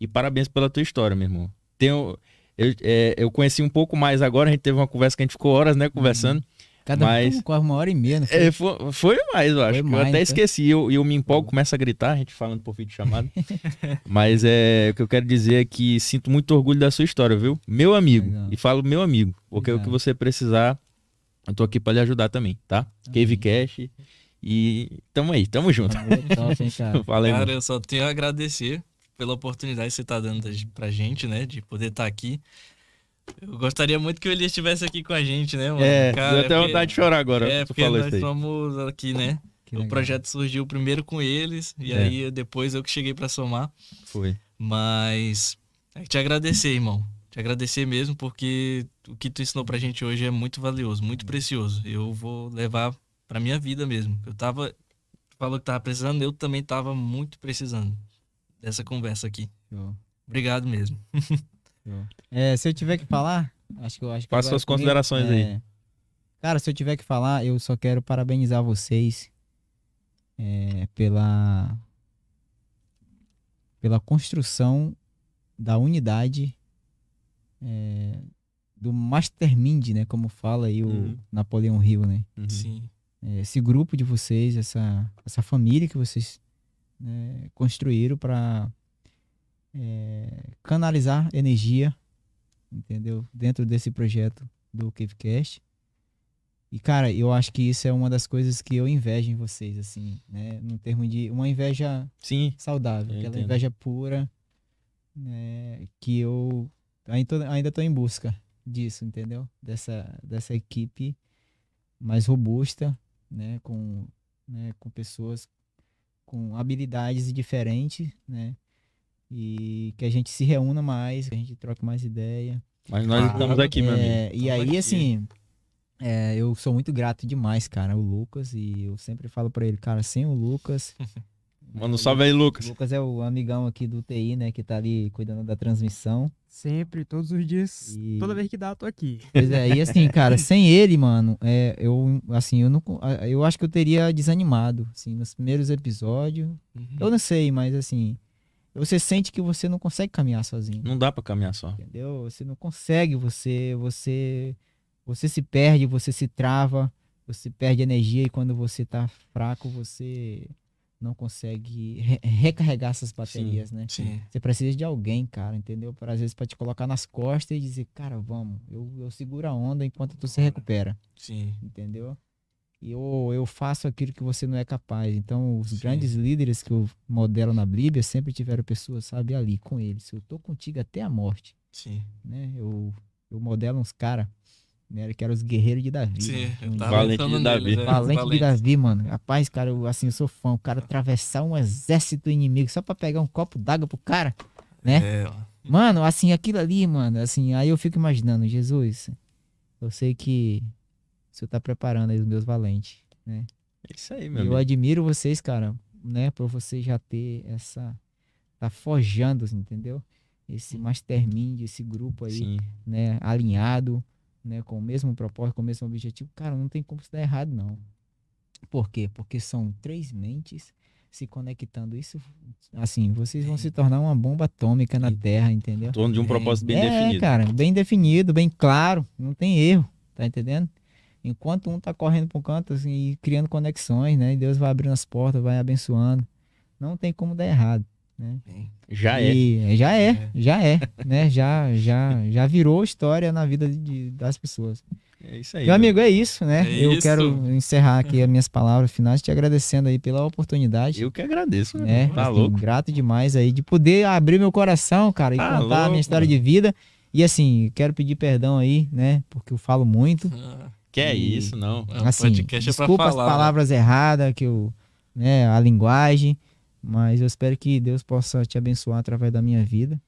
E parabéns pela tua história, meu irmão. Tenho, eu, é, eu conheci um pouco mais agora, a gente teve uma conversa que a gente ficou horas, né, conversando. Cada Mas- um quase uma hora e meia, não foi? É, foi, foi mais, eu acho. Que eu mais, até foi? esqueci. E eu, eu me empolgo, começo a gritar, a gente falando por vídeo chamado. (laughs) Mas é, o que eu quero dizer é que sinto muito orgulho da sua história, viu? Meu amigo. Legal. E falo meu amigo. Porque o que você precisar, eu tô aqui pra lhe ajudar também, tá? Cave Cash. E tamo aí, tamo junto. Valeu, top, hein, cara. Aí, Cara, eu só tenho a agradecer pela oportunidade que você tá dando da- pra gente, né? De poder estar aqui. Eu gostaria muito que o Elias estivesse aqui com a gente, né, mano? É, Cara, deu até porque- vontade de chorar agora. É, porque falou nós isso aí. somos aqui, né? O projeto surgiu primeiro com eles, e É. aí depois eu que cheguei pra somar. Foi. Mas é te agradecer, irmão. Te agradecer mesmo, porque o que tu ensinou pra gente hoje é muito valioso, muito precioso. Eu vou levar pra minha vida mesmo. Eu tava. tu Falou que tava precisando, eu também tava muito precisando dessa conversa aqui. Show. Obrigado mesmo. (laughs) É, se eu tiver que falar, acho que eu acho que Faça suas comigo, considerações aí. é, Cara, se eu tiver que falar, eu só quero parabenizar vocês é, pela pela construção da unidade é, do Mastermind, né? Como fala aí o Uhum. Napoleão Hill, né? Uhum. Sim. É, esse grupo de vocês, essa, essa família que vocês né, construíram para canalizar energia, entendeu? Dentro desse projeto do Cavecast. E, cara, eu acho que isso é uma das coisas que eu invejo em vocês, assim, né? No termo de uma inveja Sim. saudável, aquela entendo. inveja pura, né? Que eu ainda tô, ainda tô em busca disso, entendeu? Dessa, dessa equipe mais robusta, né? Com, né? com pessoas com habilidades diferentes, né? E que a gente se reúna mais, que a gente troque mais ideia. Mas nós Ah, estamos aqui, meu amigo. É, e aí, aqui. assim, é, eu sou muito grato demais, cara, o Lucas, e eu sempre falo pra ele, cara, sem o Lucas. (laughs) Manda um salve aí, O Lucas. Lucas é o amigão aqui do TI, né, que tá ali cuidando da transmissão. Sempre, todos os dias, E- toda vez que dá, eu tô aqui. Pois é, e assim, cara, sem ele, mano, é, eu, assim, eu não, eu acho que eu teria desanimado, assim, nos primeiros episódios. Uhum. Eu não sei, mas assim, você sente que você não consegue caminhar sozinho. Não dá pra caminhar só. entendeu? Você não consegue, você, você, você se perde, você se trava, você perde energia e quando você tá fraco, você não consegue re- recarregar essas baterias, né? Sim. Você precisa de alguém, cara, entendeu? Para às vezes para te colocar nas costas e dizer, cara, vamos, eu, eu seguro a onda enquanto tu se recupera, Sim. entendeu? E eu, eu faço aquilo que você não é capaz. Então, os Sim. grandes líderes que eu modelo na Bíblia sempre tiveram pessoas, sabe, ali com eles. Eu tô contigo até a morte Sim. né? Eu, eu modelo uns caras, né? Que eram os guerreiros de Davi. Sim. né? Valente de Davi. neles, é, Valente de valente. Davi, mano. Rapaz, cara, eu, assim, eu sou fã. O cara atravessar um exército inimigo só pra pegar um copo d'água pro cara, né? É, ó. Mano, assim, aquilo ali, mano, assim, aí eu fico imaginando, Jesus, eu sei que o senhor tá preparando aí os meus valentes. É isso aí, meu eu amigo. admiro vocês, cara, né? Por você já ter essa. Tá forjando, entendeu? Esse mastermind, esse grupo aí Sim. né, alinhado, né, com o mesmo propósito, com o mesmo objetivo, cara, não tem como se dar errado, não. Por quê? Porque são três mentes se conectando. Isso, assim, vocês vão se tornar uma bomba atômica na Terra, entendeu? Torno de um propósito bem é, definido. cara, bem definido, bem claro, não tem erro, tá entendendo? Enquanto um tá correndo para um canto assim, e criando conexões, né, e Deus vai abrindo as portas, vai abençoando, não tem como dar errado, né? Já é. E já é, É. já é, né? Já, já, já virou história na vida de- das pessoas. É isso aí. Meu amigo, é isso, né? É eu isso. quero encerrar aqui as minhas palavras finais, te agradecendo aí pela oportunidade. Eu que agradeço, né? Tá Assim, louco. Grato demais aí de poder abrir meu coração, cara, e Tá contar a louco, minha história mano. de vida. E assim, quero pedir perdão aí, né? Porque eu falo muito. Ah, Que é E- isso, não. o assim, podcast é pra desculpa as falar. né? palavras erradas, que eu, né, a linguagem, mas eu espero que Deus possa te abençoar através da minha vida.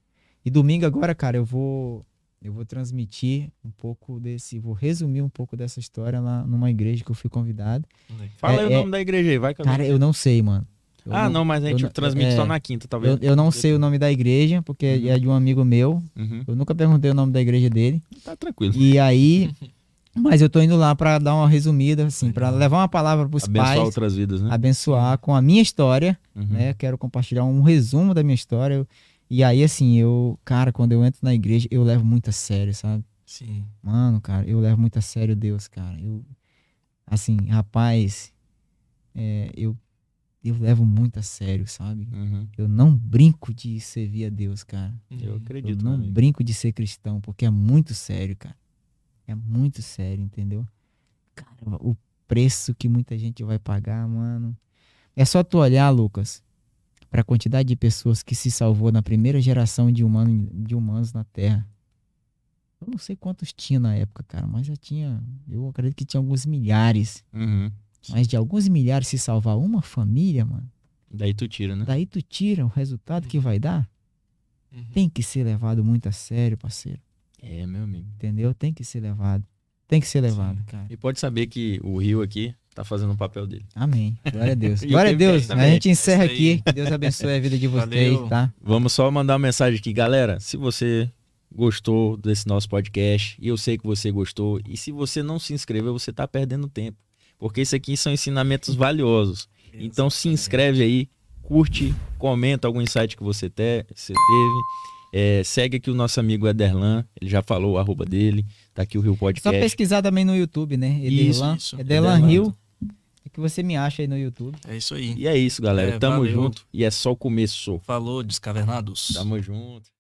E domingo agora, cara, eu vou eu vou transmitir um pouco desse, vou resumir um pouco dessa história lá numa igreja que eu fui convidado. Fala É- aí o é- nome da igreja aí, vai, Cadu. Cara, eu não sei, mano. Eu Ah, não, mas a gente eu não- transmite é, só na quinta, talvez. Eu, eu não sei o nome da igreja, porque Uhum. é de um amigo meu. Uhum. Eu nunca perguntei o nome da igreja dele. Tá tranquilo. E aí, (laughs) mas eu tô indo lá pra dar uma resumida, assim, pra levar uma palavra pros Abençoar pais, outras vidas, né? abençoar com a minha história, Uhum. né? Quero compartilhar um resumo da minha história. Eu- E aí, assim, eu, cara, quando eu entro na igreja, eu levo muito a sério, sabe? Sim. Mano, cara, eu levo muito a sério Deus, cara. Eu, assim, rapaz, é, eu, eu levo muito a sério, sabe? Uhum. Eu não brinco de servir a Deus, cara. Eu acredito, eu não amigo. brinco de ser cristão, porque é muito sério, cara. É muito sério, entendeu? Cara, o preço que muita gente vai pagar, mano. É só tu olhar, Lucas, pra quantidade de pessoas que se salvou na primeira geração de, humano, de humanos na Terra. Eu não sei quantos tinha na época, cara, mas já tinha. Eu acredito que tinha alguns milhares. Uhum. Mas de alguns milhares se salvar uma família, mano, Daí tu tira, né? daí tu tira o resultado que vai dar. Uhum. Tem que ser levado muito a sério, parceiro. É, meu amigo. Entendeu? Tem que ser levado. Tem que ser levado, cara. E pode saber que o Rio aqui tá fazendo o papel dele. Amém. Glória a Deus. (laughs) Glória a Deus. A gente encerra aqui. Que Deus abençoe a vida de (laughs) vocês, Valeu. tá? Vamos só mandar uma mensagem aqui, galera. Se você gostou desse nosso podcast, e eu sei que você gostou, e se você não se inscreveu, você tá perdendo tempo. Porque isso aqui são ensinamentos valiosos. Então se inscreve aí, curte, comenta algum insight que você, te, você teve. É, segue aqui o nosso amigo Ederlan, ele já falou o arroba dele, tá aqui o Rio Só Podcast. pesquisar também no YouTube, né? Isso, Ederlan. isso. Ederlan Ederlan. Rio. É que você me acha aí no YouTube. É isso aí. E é isso, galera. É, Tamo valeu. junto. E é só o começo. Falou, descavernados. Tamo junto.